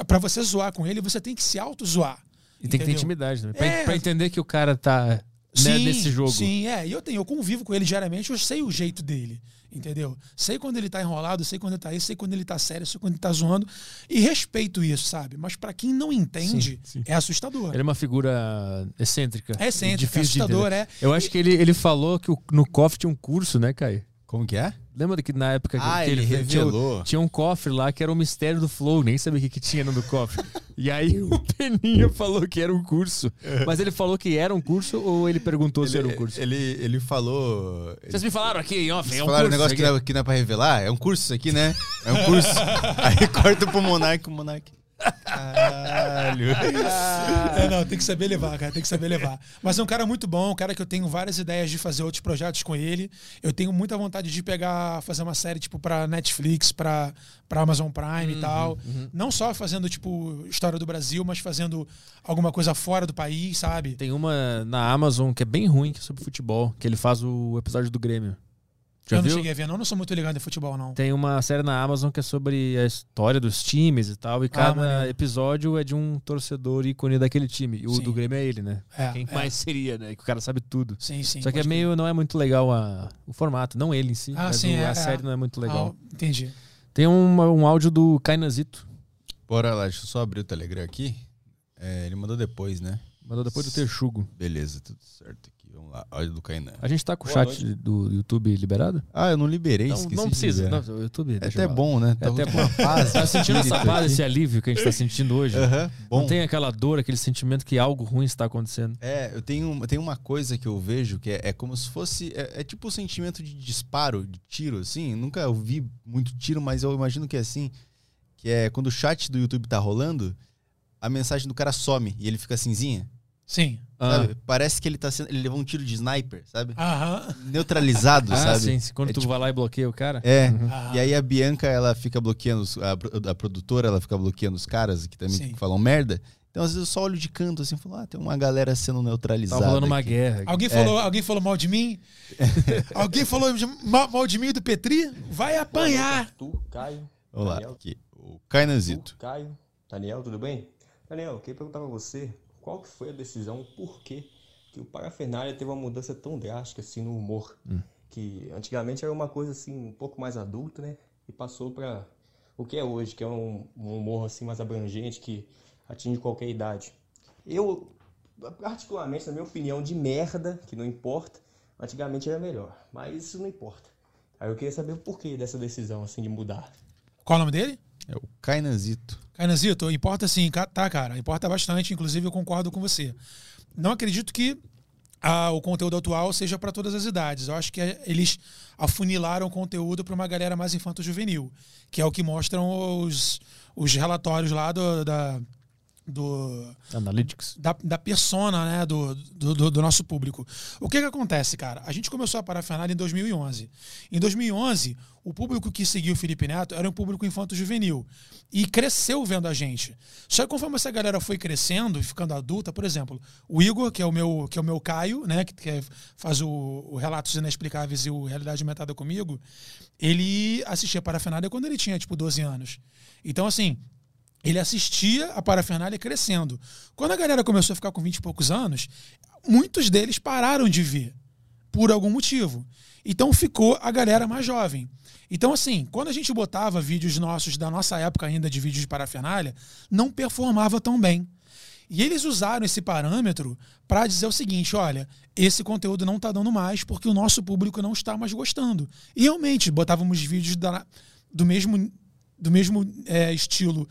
pra você zoar com ele, você tem que se auto-zoar. E tem que ter entendeu? intimidade também. Pra, É. pra entender que o cara tá né, Sim, nesse jogo. Sim, é. E eu tenho, eu convivo com ele diariamente, eu sei o jeito dele. Entendeu? Sei quando ele tá enrolado, sei quando ele tá isso, sei quando ele tá sério, sei quando ele tá zoando. E respeito isso, sabe? Mas pra quem não entende, Sim, sim. é assustador. Ele é uma figura excêntrica. É excêntrico, difícil é assustador, é. Eu acho que ele, ele falou que no cofre tinha um curso, né, Caio? Como que é? Lembra que na época que- Ah, que ele tinha, revelou. tinha um cofre lá que era o mistério do Flow, nem sabia o que, que tinha no cofre. *laughs* E aí o Peninha falou que era um curso. Mas ele falou que era um curso ou ele perguntou se era um curso? Ele, ele falou. Vocês ele, me falaram aqui em off, é um falaram curso. um negócio que não, é, que não é pra revelar? É um curso isso aqui, né? É um curso. *laughs* aí corta pro Monark, o Monark. Caralho. É, não, tem que saber levar, cara, tem que saber levar. Mas é um cara muito bom, um cara que eu tenho várias ideias de fazer outros projetos com ele. Eu tenho muita vontade de pegar, fazer uma série, tipo, pra Netflix, pra, pra Amazon Prime Uhum, e tal. Não só fazendo, tipo, história do Brasil, mas fazendo alguma coisa fora do país, sabe? Tem uma na Amazon que é bem ruim, que é sobre futebol, que ele faz o episódio do Grêmio. Já eu não viu? cheguei a ver, não, não sou muito ligado em futebol, não. Tem uma série na Amazon que é sobre a história dos times e tal, e cada maneiro. episódio é de um torcedor ícone daquele time. E o Sim. do Grêmio é ele, né? É, Quem é. mais seria, né? Que o cara sabe tudo. Sim, sim. Só que é meio, não é muito legal a- o formato, não ele em si, Ah, mas sim, o- é, a é. série não é muito legal. Ah, entendi. Tem um, um áudio do Kainazito, Bora lá, deixa eu só abrir o Telegram aqui. É, ele mandou depois, né? mandou depois do Texugo. Beleza, tudo certo aqui. Vamos lá, áudio do Kainan. A gente tá com o Boa chat do YouTube liberado? Ah, eu não liberei, Não, esqueci não precisa. Não, o YouTube É até bom, né? É até com bom. *laughs* uma paz. Tá sentindo essa paz, esse alívio que a gente tá sentindo hoje? Aham, bom. Não tem aquela dor, aquele sentimento que algo ruim está acontecendo. É, eu tenho, eu tenho uma coisa que eu vejo que é, é como se fosse. É, é tipo o sentimento de disparo, de tiro, assim. Eu nunca ouvi muito tiro, mas eu imagino que é assim. Que é quando o chat do YouTube tá rolando, a mensagem do cara some e ele fica cinzinha. Sim. Sabe? Parece que ele tá sendo. Ele levou um tiro de sniper, sabe? Aham. Neutralizado, *laughs* Ah, sabe? sim. Quando É tu tipo- vai lá e bloqueia o cara. É. Ah. E aí a Bianca, ela fica bloqueando, os- a, a produtora, ela fica bloqueando os caras que também Sim. falam merda. Então, às vezes, eu só olho de canto assim e falo, ah, tem uma galera sendo Tá neutralizada. rolando uma aqui. guerra. Alguém falou, alguém falou mal de mim? *laughs* alguém falou de- mal, mal de mim e do Petri? Vai apanhar! Tu, Caio. Vamos lá, Daniel, aqui. O Kainanzito. Tu, Caio. Daniel, tudo bem? Daniel, eu queria perguntar pra você qual que foi a decisão, por que que o Parafernália teve uma mudança tão drástica assim no humor? Que antigamente era uma coisa assim um pouco mais adulta, né? E passou pra o que é hoje, que é um, um humor assim mais abrangente que atinge qualquer idade. Eu, particularmente, na minha opinião, de merda, que não importa, antigamente era melhor, mas isso não importa. Aí eu queria saber o porquê dessa decisão assim de mudar. Qual o nome dele? É o Kainanzito. Kainazito, importa sim, tá, cara. Importa bastante, inclusive eu concordo com você. Não acredito que ah, o conteúdo atual seja para todas as idades. Eu acho que é- eles afunilaram o conteúdo para uma galera mais infanto-juvenil, que é o que mostram os, os relatórios lá do, da, do, Analytics. da, da persona né, do, do, do- do nosso público. O que, que acontece, cara? A gente começou a parafernália em 2011. Em 2011, o público que seguiu o Felipe Neto era um público infanto-juvenil e cresceu vendo a gente. Só que conforme essa galera foi crescendo e ficando adulta, por exemplo, o Igor, que é o meu, que é o meu Caio, né, que, que é- faz o, o Relatos Inexplicáveis e o Realidade Aumentada comigo, ele assistia parafernália quando ele tinha, tipo, 12 anos. Então, assim, ele assistia a parafernália crescendo. Quando a galera começou a ficar com 20 e poucos anos, muitos deles pararam de ver, por algum motivo. Então ficou a galera mais jovem. Então, assim, quando a gente botava vídeos nossos, da nossa época ainda de vídeos de parafernália, não performava tão bem. E eles usaram esse parâmetro para dizer o seguinte: olha, esse conteúdo não está dando mais porque o nosso público não está mais gostando. E realmente, botávamos vídeos da- do mesmo, do mesmo é, estilo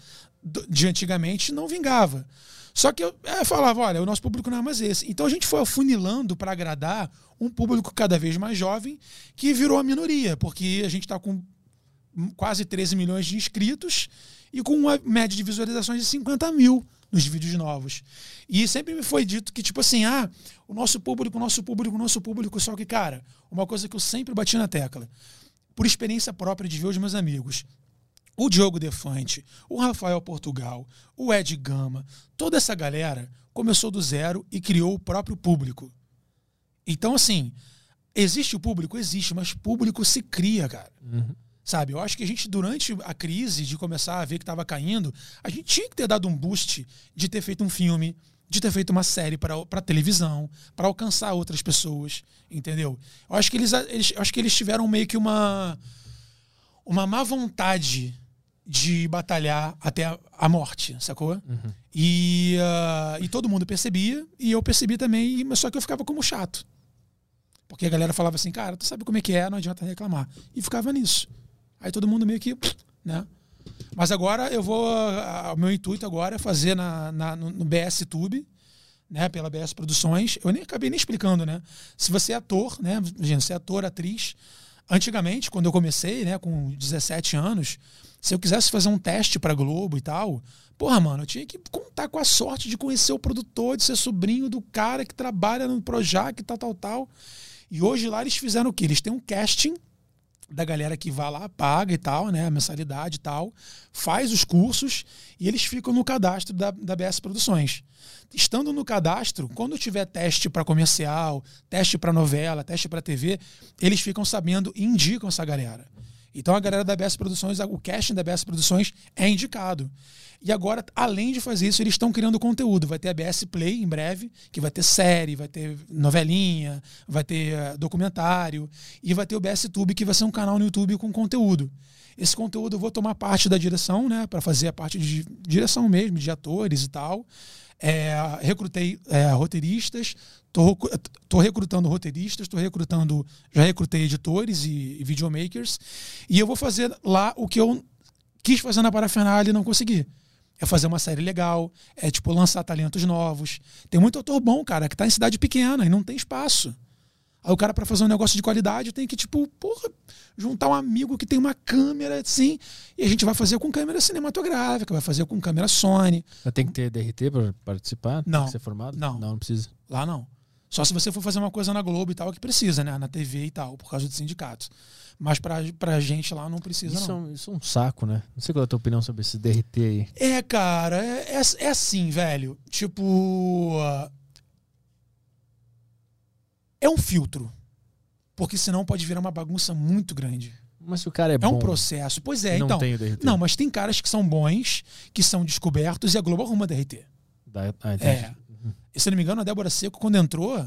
de antigamente, não vingava. Só que eu é, falava: olha, o nosso público não é mais esse. Então a gente foi afunilando para agradar um público cada vez mais jovem que virou a minoria, porque a gente está com quase 13 milhões de inscritos e com uma média de visualizações de 50 mil nos vídeos novos. E sempre me foi dito que, tipo assim, ah, o nosso público, o nosso público, o nosso público. Só que, cara, uma coisa que eu sempre bati na tecla, por experiência própria de ver os meus amigos, o Diogo Defante, o Rafael Portugal, o Ed Gama, toda essa galera começou do zero e criou o próprio público. Então, assim, existe o público? Existe, mas público se cria, cara. Sabe? Eu acho que a gente, durante a crise de começar a ver que estava caindo, a gente tinha que ter dado um boost de ter feito um filme, de ter feito uma série para televisão, para alcançar outras pessoas, entendeu? Eu acho que eles, eles, eu acho que eles tiveram meio que uma, uma má vontade de batalhar até a, a morte, sacou? E, ah, e todo mundo percebia, e eu percebi também, mas só que eu ficava como chato. Porque a galera falava assim, cara, tu sabe como é que é, não adianta reclamar. E ficava nisso. Aí todo mundo meio que, né? Mas agora eu vou. a- O meu intuito agora é fazer na, na- no, no BS Tube, né? Pela BS Produções. Eu nem acabei nem explicando, né? Se você é ator, né? Imagina, você é ator, atriz. Antigamente, quando eu comecei, né, com 17 anos, se eu quisesse fazer um teste pra Globo e tal, porra, mano, eu tinha que contar com a sorte de conhecer o produtor, de ser sobrinho do cara que trabalha no Projac tal, tal, tal. E hoje lá eles fizeram o quê? Eles têm um casting da galera que vai lá, paga e tal, né? A mensalidade e tal, faz os cursos e eles ficam no cadastro da, da BS Produções. Estando no cadastro, quando tiver teste para comercial, teste para novela, teste para TV, eles ficam sabendo e indicam essa galera. Então a galera da BS Produções, o casting da BS Produções é indicado. E agora, além de fazer isso, eles estão criando conteúdo. Vai ter a BS Play em breve, que vai ter série, vai ter novelinha, vai ter eh, documentário. E vai ter o BS Tube, que vai ser um canal no YouTube com conteúdo. Esse conteúdo eu vou tomar parte da direção, né? Para fazer a parte de direção mesmo, de atores e tal. É, recrutei é, roteiristas, tô, recrutando roteiristas, tô recrutando, já recrutei editores e, e videomakers, e eu vou fazer lá o que eu quis fazer na parafernália e não consegui. É fazer uma série legal, é tipo lançar talentos novos. Tem muito autor bom, cara, que tá em cidade pequena e não tem espaço. Aí o cara, para fazer um negócio de qualidade, tem que, tipo, porra, juntar um amigo que tem uma câmera assim, e a gente vai fazer com câmera cinematográfica, vai fazer com câmera Sony. Mas tem que ter DRT para participar? Não. ser formado? Não. Não, não precisa. Lá não. Só se você for fazer uma coisa na Globo e tal, que precisa, né? Na TV e tal, por causa dos sindicatos. Mas pra, pra gente lá não precisa, Isso é, não. um, isso é um saco, né? Não sei qual é a tua opinião sobre esse DRT aí. É, cara, é, é, é assim, velho. Tipo. É um filtro. Porque senão pode virar uma bagunça muito grande. Mas se o cara é, É bom um processo. Pois é, não então. tem o DRT. Não, mas tem caras que são bons, que são descobertos e a Globo arruma DRT. Dá- ah. É. E, se eu não me engano, a Débora Seco, quando entrou,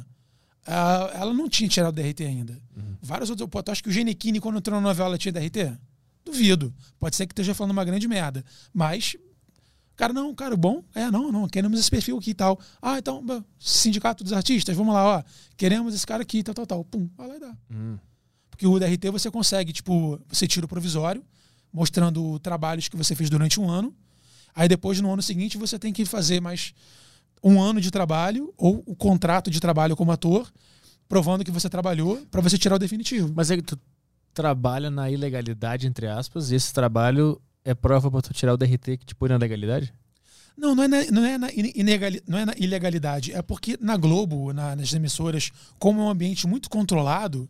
ela não tinha tirado o DRT ainda. Vários outros. Pô, tu acha que o Genequini, quando entrou na novela, tinha DRT? Duvido. Pode ser que esteja falando uma grande merda. Mas. Cara, não, cara, bom. É, não, não. Queremos esse perfil aqui e tal. Ah, então, Sindicato dos Artistas, vamos lá, ó. Queremos esse cara aqui, tal, tal, tal. Pum, vai lá e dá. Hum. Porque o DRT você consegue, tipo, você tira o provisório, mostrando trabalhos que você fez durante um ano. Aí depois, no ano seguinte, você tem que fazer mais um ano de trabalho ou o contrato de trabalho como ator, provando que você trabalhou, para você tirar o definitivo. Mas é que tu trabalha na ilegalidade, entre aspas, e esse trabalho é prova pra tu tirar o DRT que te põe na legalidade? Não, não é na, não é na, ine- inegali- não é na ilegalidade. É porque na Globo, na- nas emissoras, como é um ambiente muito controlado,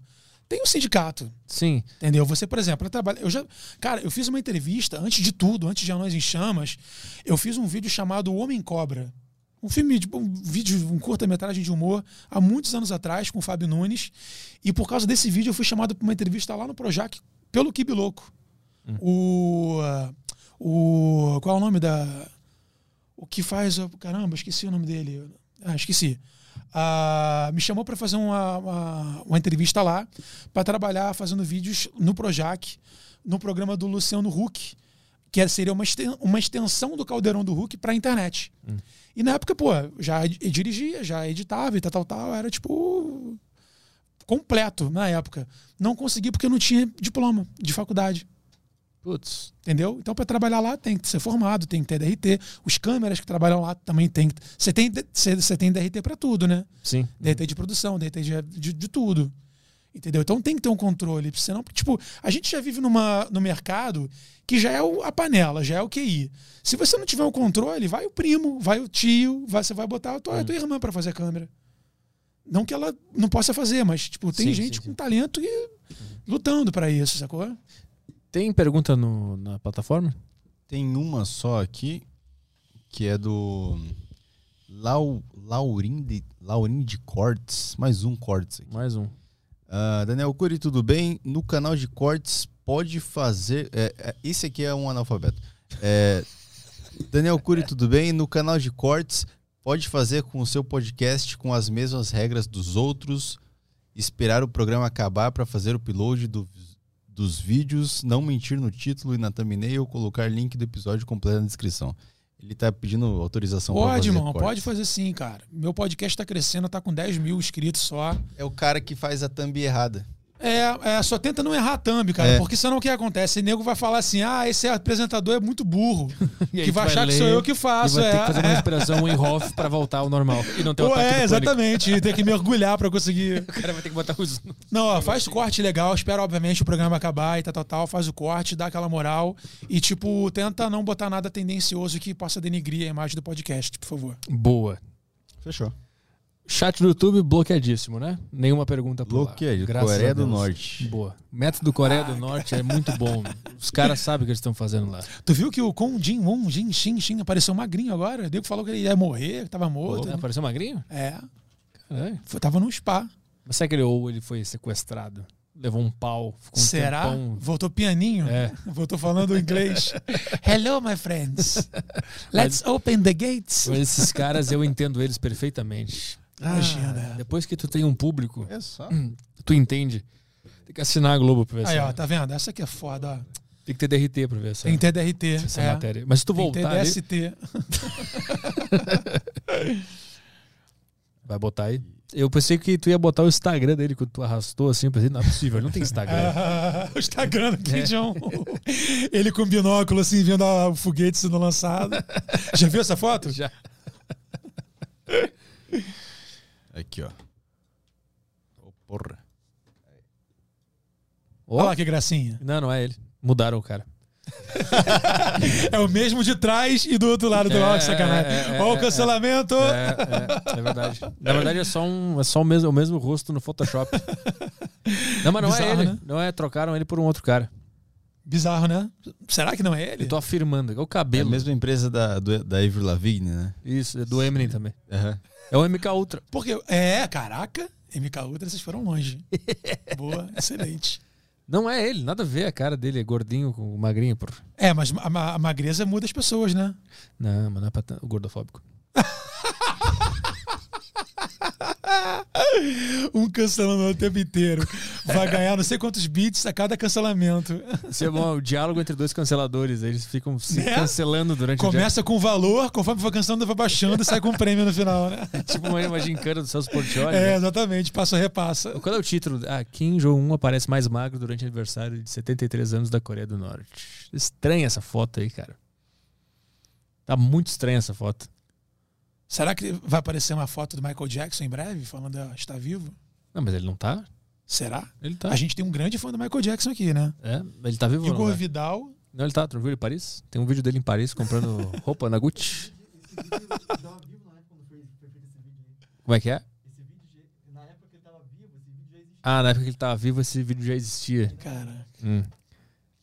tem um sindicato. Sim. Entendeu? Você, por exemplo, eu trabalho. Eu já, cara, eu fiz uma entrevista, antes de tudo, antes de Anões em Chamas, eu fiz um vídeo chamado Homem Cobra. Um filme, tipo, um vídeo, um curta-metragem de humor, há muitos anos atrás, com o Fábio Nunes. E por causa desse vídeo, eu fui chamado para uma entrevista lá no Projac pelo Kibi Louco. O. O. Qual é o nome da. O que faz. o- Caramba, esqueci o nome dele. Ah, esqueci. Ah, me chamou para fazer uma, uma, uma entrevista lá, para trabalhar fazendo vídeos no Projac, no programa do Luciano Huck, que era- seria uma, uma extensão do Caldeirão do Huck para a internet. E na época, pô, já dirigia, já editava e tal, tal, tal. Era tipo. completo na época. Não consegui porque eu não tinha diploma de faculdade. Putz. Entendeu? Então, para trabalhar lá, tem que ser formado, tem que ter DRT. Os câmeras que trabalham lá também tem que. Você tem, você tem DRT para tudo, né? Sim. DRT de produção, DRT de, de, de tudo. Entendeu? Então tem que ter um controle. Senão, tipo, a gente já vive numa, no mercado que já é o- a panela, já é o QI. Se você não tiver o controle, vai o primo, vai o tio, vai, você vai botar a tua, a tua irmã para fazer a câmera. Não que ela não possa fazer, mas tipo, tem Sim, gente sim, sim. com talento e lutando para isso, sacou? Tem pergunta no, na plataforma? Tem uma só aqui, que é do Lau, Laurim, de, Cortes. Mais um Cortes aqui. Mais um. Ah, Daniel Cury, tudo bem? No canal de cortes pode fazer. é, é, esse aqui é um analfabeto. É, Daniel Cury, tudo bem? No canal de cortes pode fazer com o seu podcast com as mesmas regras dos outros, esperar o programa acabar para fazer o upload do- dos vídeos, não mentir no título e na thumbnail, colocar link do episódio completo na descrição. Ele tá pedindo autorização pra Pode, fazer irmão, cortes. pode fazer sim, cara. Meu podcast tá crescendo, tá com 10 mil inscritos só. É o cara que faz a thumb errada. É, é, só tenta não errar a thumb, cara. É. Porque senão o que acontece? O nego vai falar assim: ah, esse apresentador é muito burro. *laughs* E que vai achar que sou eu que faço. E vai ter é, que fazer uma é. respiração Wim Hof pra voltar ao normal. E não ter o é, exatamente. E Tem que mergulhar pra conseguir. *laughs* O cara vai ter que botar os... *laughs* Não, ó, faz o corte legal, espera, obviamente, o programa acabar e tal, tal, tal, faz o corte, dá aquela moral e, tipo, tenta não botar nada tendencioso que possa denigrir a imagem do podcast, por favor. Boa. Fechou. Chat do YouTube bloqueadíssimo, né? Nenhuma pergunta por lá. Bloqueio. Graças Coreia a do Deus. Norte. Boa. Método Coreia do Norte é muito bom. Os caras sabem o que eles estão fazendo lá. Tu viu que o Kon Jin Won, Jin Xin Xin apareceu magrinho agora? Deu que falou que ele ia morrer, que tava morto. Pô, apareceu magrinho? É, É. foi- tava num spa. Mas será que ele ou ele foi sequestrado? Levou um pau, ficou um Será? tempão... Voltou pianinho? É. Voltou falando inglês. *laughs* Hello, my friends. *laughs* Let's open the gates. Mas Esses caras, eu entendo eles perfeitamente. Imagina. Depois que tu tem um público, É *clears throat* tu entende. Tem que assinar a Globo pra ver Aí, essa- ó, tá vendo? Essa aqui é foda, ó. Tem que ter DRT pra ver essa, Tem que ter DRT. essa é. matéria. Mas se tu Tem que ter voltar ali, DST. *laughs* vai botar aí. Eu pensei que tu ia botar o Instagram dele quando tu arrastou assim. Eu pensei, não é possível, ele não tem Instagram. *laughs* Ah, o Instagram do Kim É. Jong. Ele com binóculo, assim, vendo a- o foguete sendo lançado. Já viu essa foto? Já. *laughs* Aqui, ó. Ô, porra. Olha lá que gracinha. Não, não é ele. Mudaram o cara. *laughs* É o mesmo de trás e do outro lado do É, que sacanagem. é, é, Olha o é, cancelamento. É, é, é verdade. Na verdade é só, um, é só o, mesmo, o mesmo rosto no Photoshop. *laughs* Não, mas não é Bizarro, ele. né? Não é, trocaram ele por um outro cara. Bizarro, né? Será que não é ele? Eu tô afirmando. É o É a cabelo. mesma empresa da, do, da Avril Lavigne, né? Isso, é do Eminem também. Aham. É o MK Ultra. Porque, é, caraca, MK Ultra, vocês foram longe. *laughs* Boa, excelente. Não é ele, nada a ver a cara dele, é gordinho com magrinho, por. É, mas a, ma- a magreza muda as pessoas, né? Não, mas não é pra tanto. Gordofóbico. *laughs* *laughs* Um cancelando o tempo inteiro. Vai ganhar não sei quantos bits a cada cancelamento. *laughs* Isso é bom, o diálogo entre dois canceladores. Eles ficam se Né? cancelando durante Começa com valor, conforme vai cancelando, vai baixando e sai com um prêmio no final, né? o *laughs* dia. Tipo uma, uma gincana do Celso Portioli. É, né? exatamente, passa repassa. Qual é o título? Ah, Kim Jong-un aparece mais magro durante o aniversário de 73 anos da Coreia do Norte. Estranha essa foto aí, cara. Tá muito estranha essa foto. Será que vai aparecer uma foto do Michael Jackson em breve, falando ah, está vivo? Não, mas ele não tá? Será? Ele tá. A gente tem um grande fã do Michael Jackson aqui, né? É, ele tá vivo ou não? Igor vai? Vidal. Não, ele tá. Tu viu ele em Paris? Tem um vídeo dele em Paris comprando *laughs* roupa na Gucci. Como é que é? Ah, na época que ele tava vivo, esse vídeo já existia. Cara, Hum.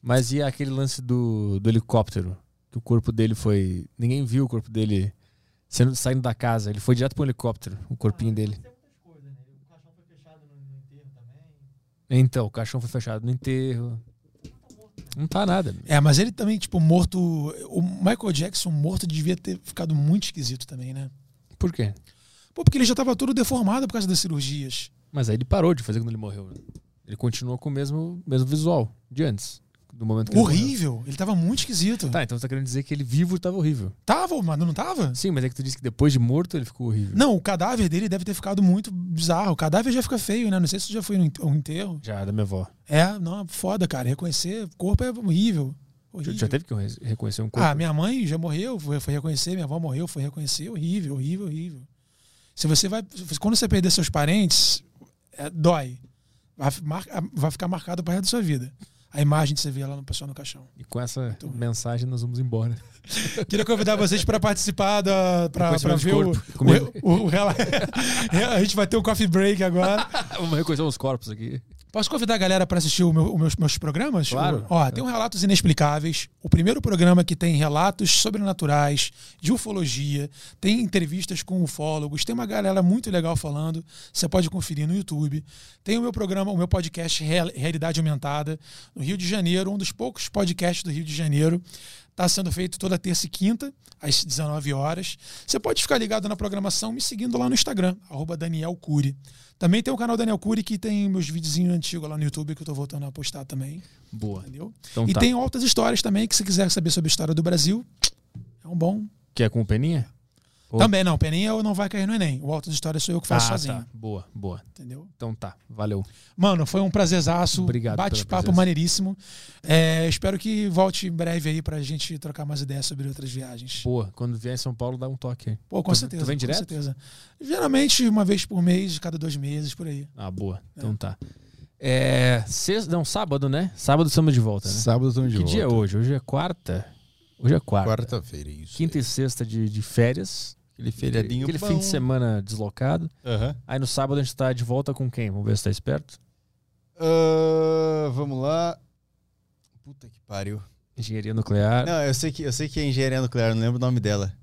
Mas e aquele lance do, do helicóptero? Que o corpo dele foi. Ninguém viu o corpo dele sendo, saindo da casa. Ele foi direto pro helicóptero, o corpinho dele. Então, o caixão foi fechado no enterro. Não tá nada. É, mas ele também, tipo, morto. O Michael Jackson morto devia ter ficado muito esquisito também, né? Por quê? Pô, porque ele já tava todo deformado por causa das cirurgias. Mas aí ele parou de fazer quando ele morreu. Ele continuou com o mesmo, mesmo visual de antes. Do momento que ele Horrível. Ele tava muito esquisito. Tá, então você tá querendo dizer que ele vivo tava horrível. Tava, mano, não tava? Sim, mas é que tu disse que depois de morto ele ficou horrível. Não, o cadáver dele deve ter ficado muito bizarro. O cadáver já fica feio, né? Não sei se já foi um enterro. Já, da minha avó. É, não, foda, cara. Reconhecer corpo é horrível. Já, horrível. já teve que re- reconhecer um corpo? Ah, minha mãe já morreu, foi, foi reconhecer, minha avó morreu, foi reconhecer, horrível, horrível, horrível. Se você vai. Quando você perder seus parentes, é, dói. Vai, mar- vai ficar marcado pro resto da sua vida. A imagem que você vê lá no pessoal no caixão. E com essa mensagem nós vamos embora. Queria convidar vocês para participar da. de ver o, o, o- o *laughs* A gente vai ter um coffee break agora. *laughs* vamos reconhecer uns corpos aqui. Posso convidar a galera para assistir o meu- os meus, meus programas? Claro. Ó, tem um Relatos Inexplicáveis, o primeiro programa que tem relatos sobrenaturais, de ufologia, tem entrevistas com ufólogos, tem uma galera muito legal falando, você pode conferir no YouTube. Tem o meu programa, o meu podcast Real- Realidade Aumentada, no Rio de Janeiro, um dos poucos podcasts do Rio de Janeiro. Está sendo feito toda terça e quinta, às 19 horas. Você pode ficar ligado na programação me seguindo lá no Instagram, arroba Daniel Cury. Também tem o canal Daniel Cury, que tem meus videozinhos antigos lá no YouTube, que eu tô voltando a postar também. Boa. Entendeu? Então e tá. tem outras histórias também, que se quiser saber sobre a história do Brasil, é um bom. Que é com o Peninha? Ou- Também não, Peninha eu não vai cair no Enem. O Alto de História sou eu que faço Ah, sozinho. tá. Boa, boa. Entendeu? Então tá, valeu. Mano, foi um prazerzaço. Obrigado Bate-papo maneiríssimo. É, espero que volte em breve aí pra gente trocar mais ideias sobre outras viagens. Boa, quando vier em São Paulo, dá um toque aí. Pô, com Tu- certeza. Tu vem com direto? certeza. Geralmente uma vez por mês, cada dois meses, por aí. Ah, boa. Então tá. É. Sexta, não, sábado, né? Sábado estamos de volta, né? Sábado estamos de que volta. dia é hoje? Hoje é quarta? Hoje é quarta. Quarta-feira, isso. Quinta e sexta de, de férias. Aquele feriadinho Aquele bom. fim de semana deslocado. Aham. Aí no sábado a gente tá de volta com quem? Vamos ver se tá esperto. Ah, vamos lá. Puta que pariu. Engenharia nuclear. Não, eu sei que, eu sei que é engenharia nuclear, não lembro o nome dela.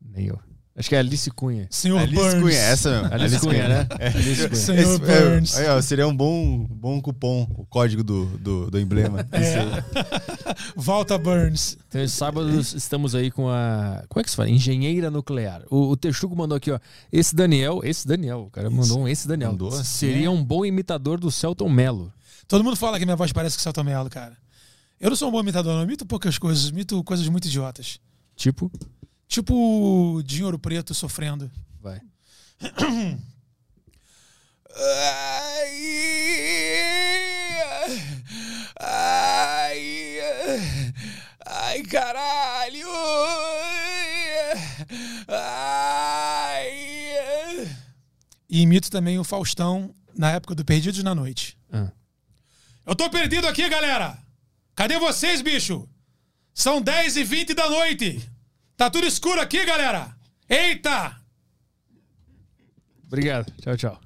Nem eu. Acho que é Alice Cunha. Senhor Alice Burns. Cunha, essa mesmo. Alice Cunha, né? Alice Cunha. Senhor Esse- Burns. é, aí, ó, seria um bom, bom cupom, o código do, do, do emblema. É. *laughs* Volta Burns. Então, esse sábado estamos aí com a. Como é que se fala? Engenheira nuclear. O, o Texugo mandou aqui, ó. Esse Daniel, esse Daniel, o cara mandou um esse Daniel. Mandou? Seria um bom imitador do Celton Mello. Todo mundo fala que minha voz parece que Celton Mello, cara. Eu não sou um bom imitador, não. Eu imito poucas coisas. Imito coisas muito idiotas. Tipo, Tipo Dinheiro Preto sofrendo. vai. Ai, ai, caralho! Ai. E imito também o Faustão na época do Perdidos na Noite. Ah. Eu tô perdido aqui, galera! Cadê vocês, bicho? São 10 e 20 da noite! Tá tudo escuro aqui, galera! Eita! Obrigado. Tchau, tchau.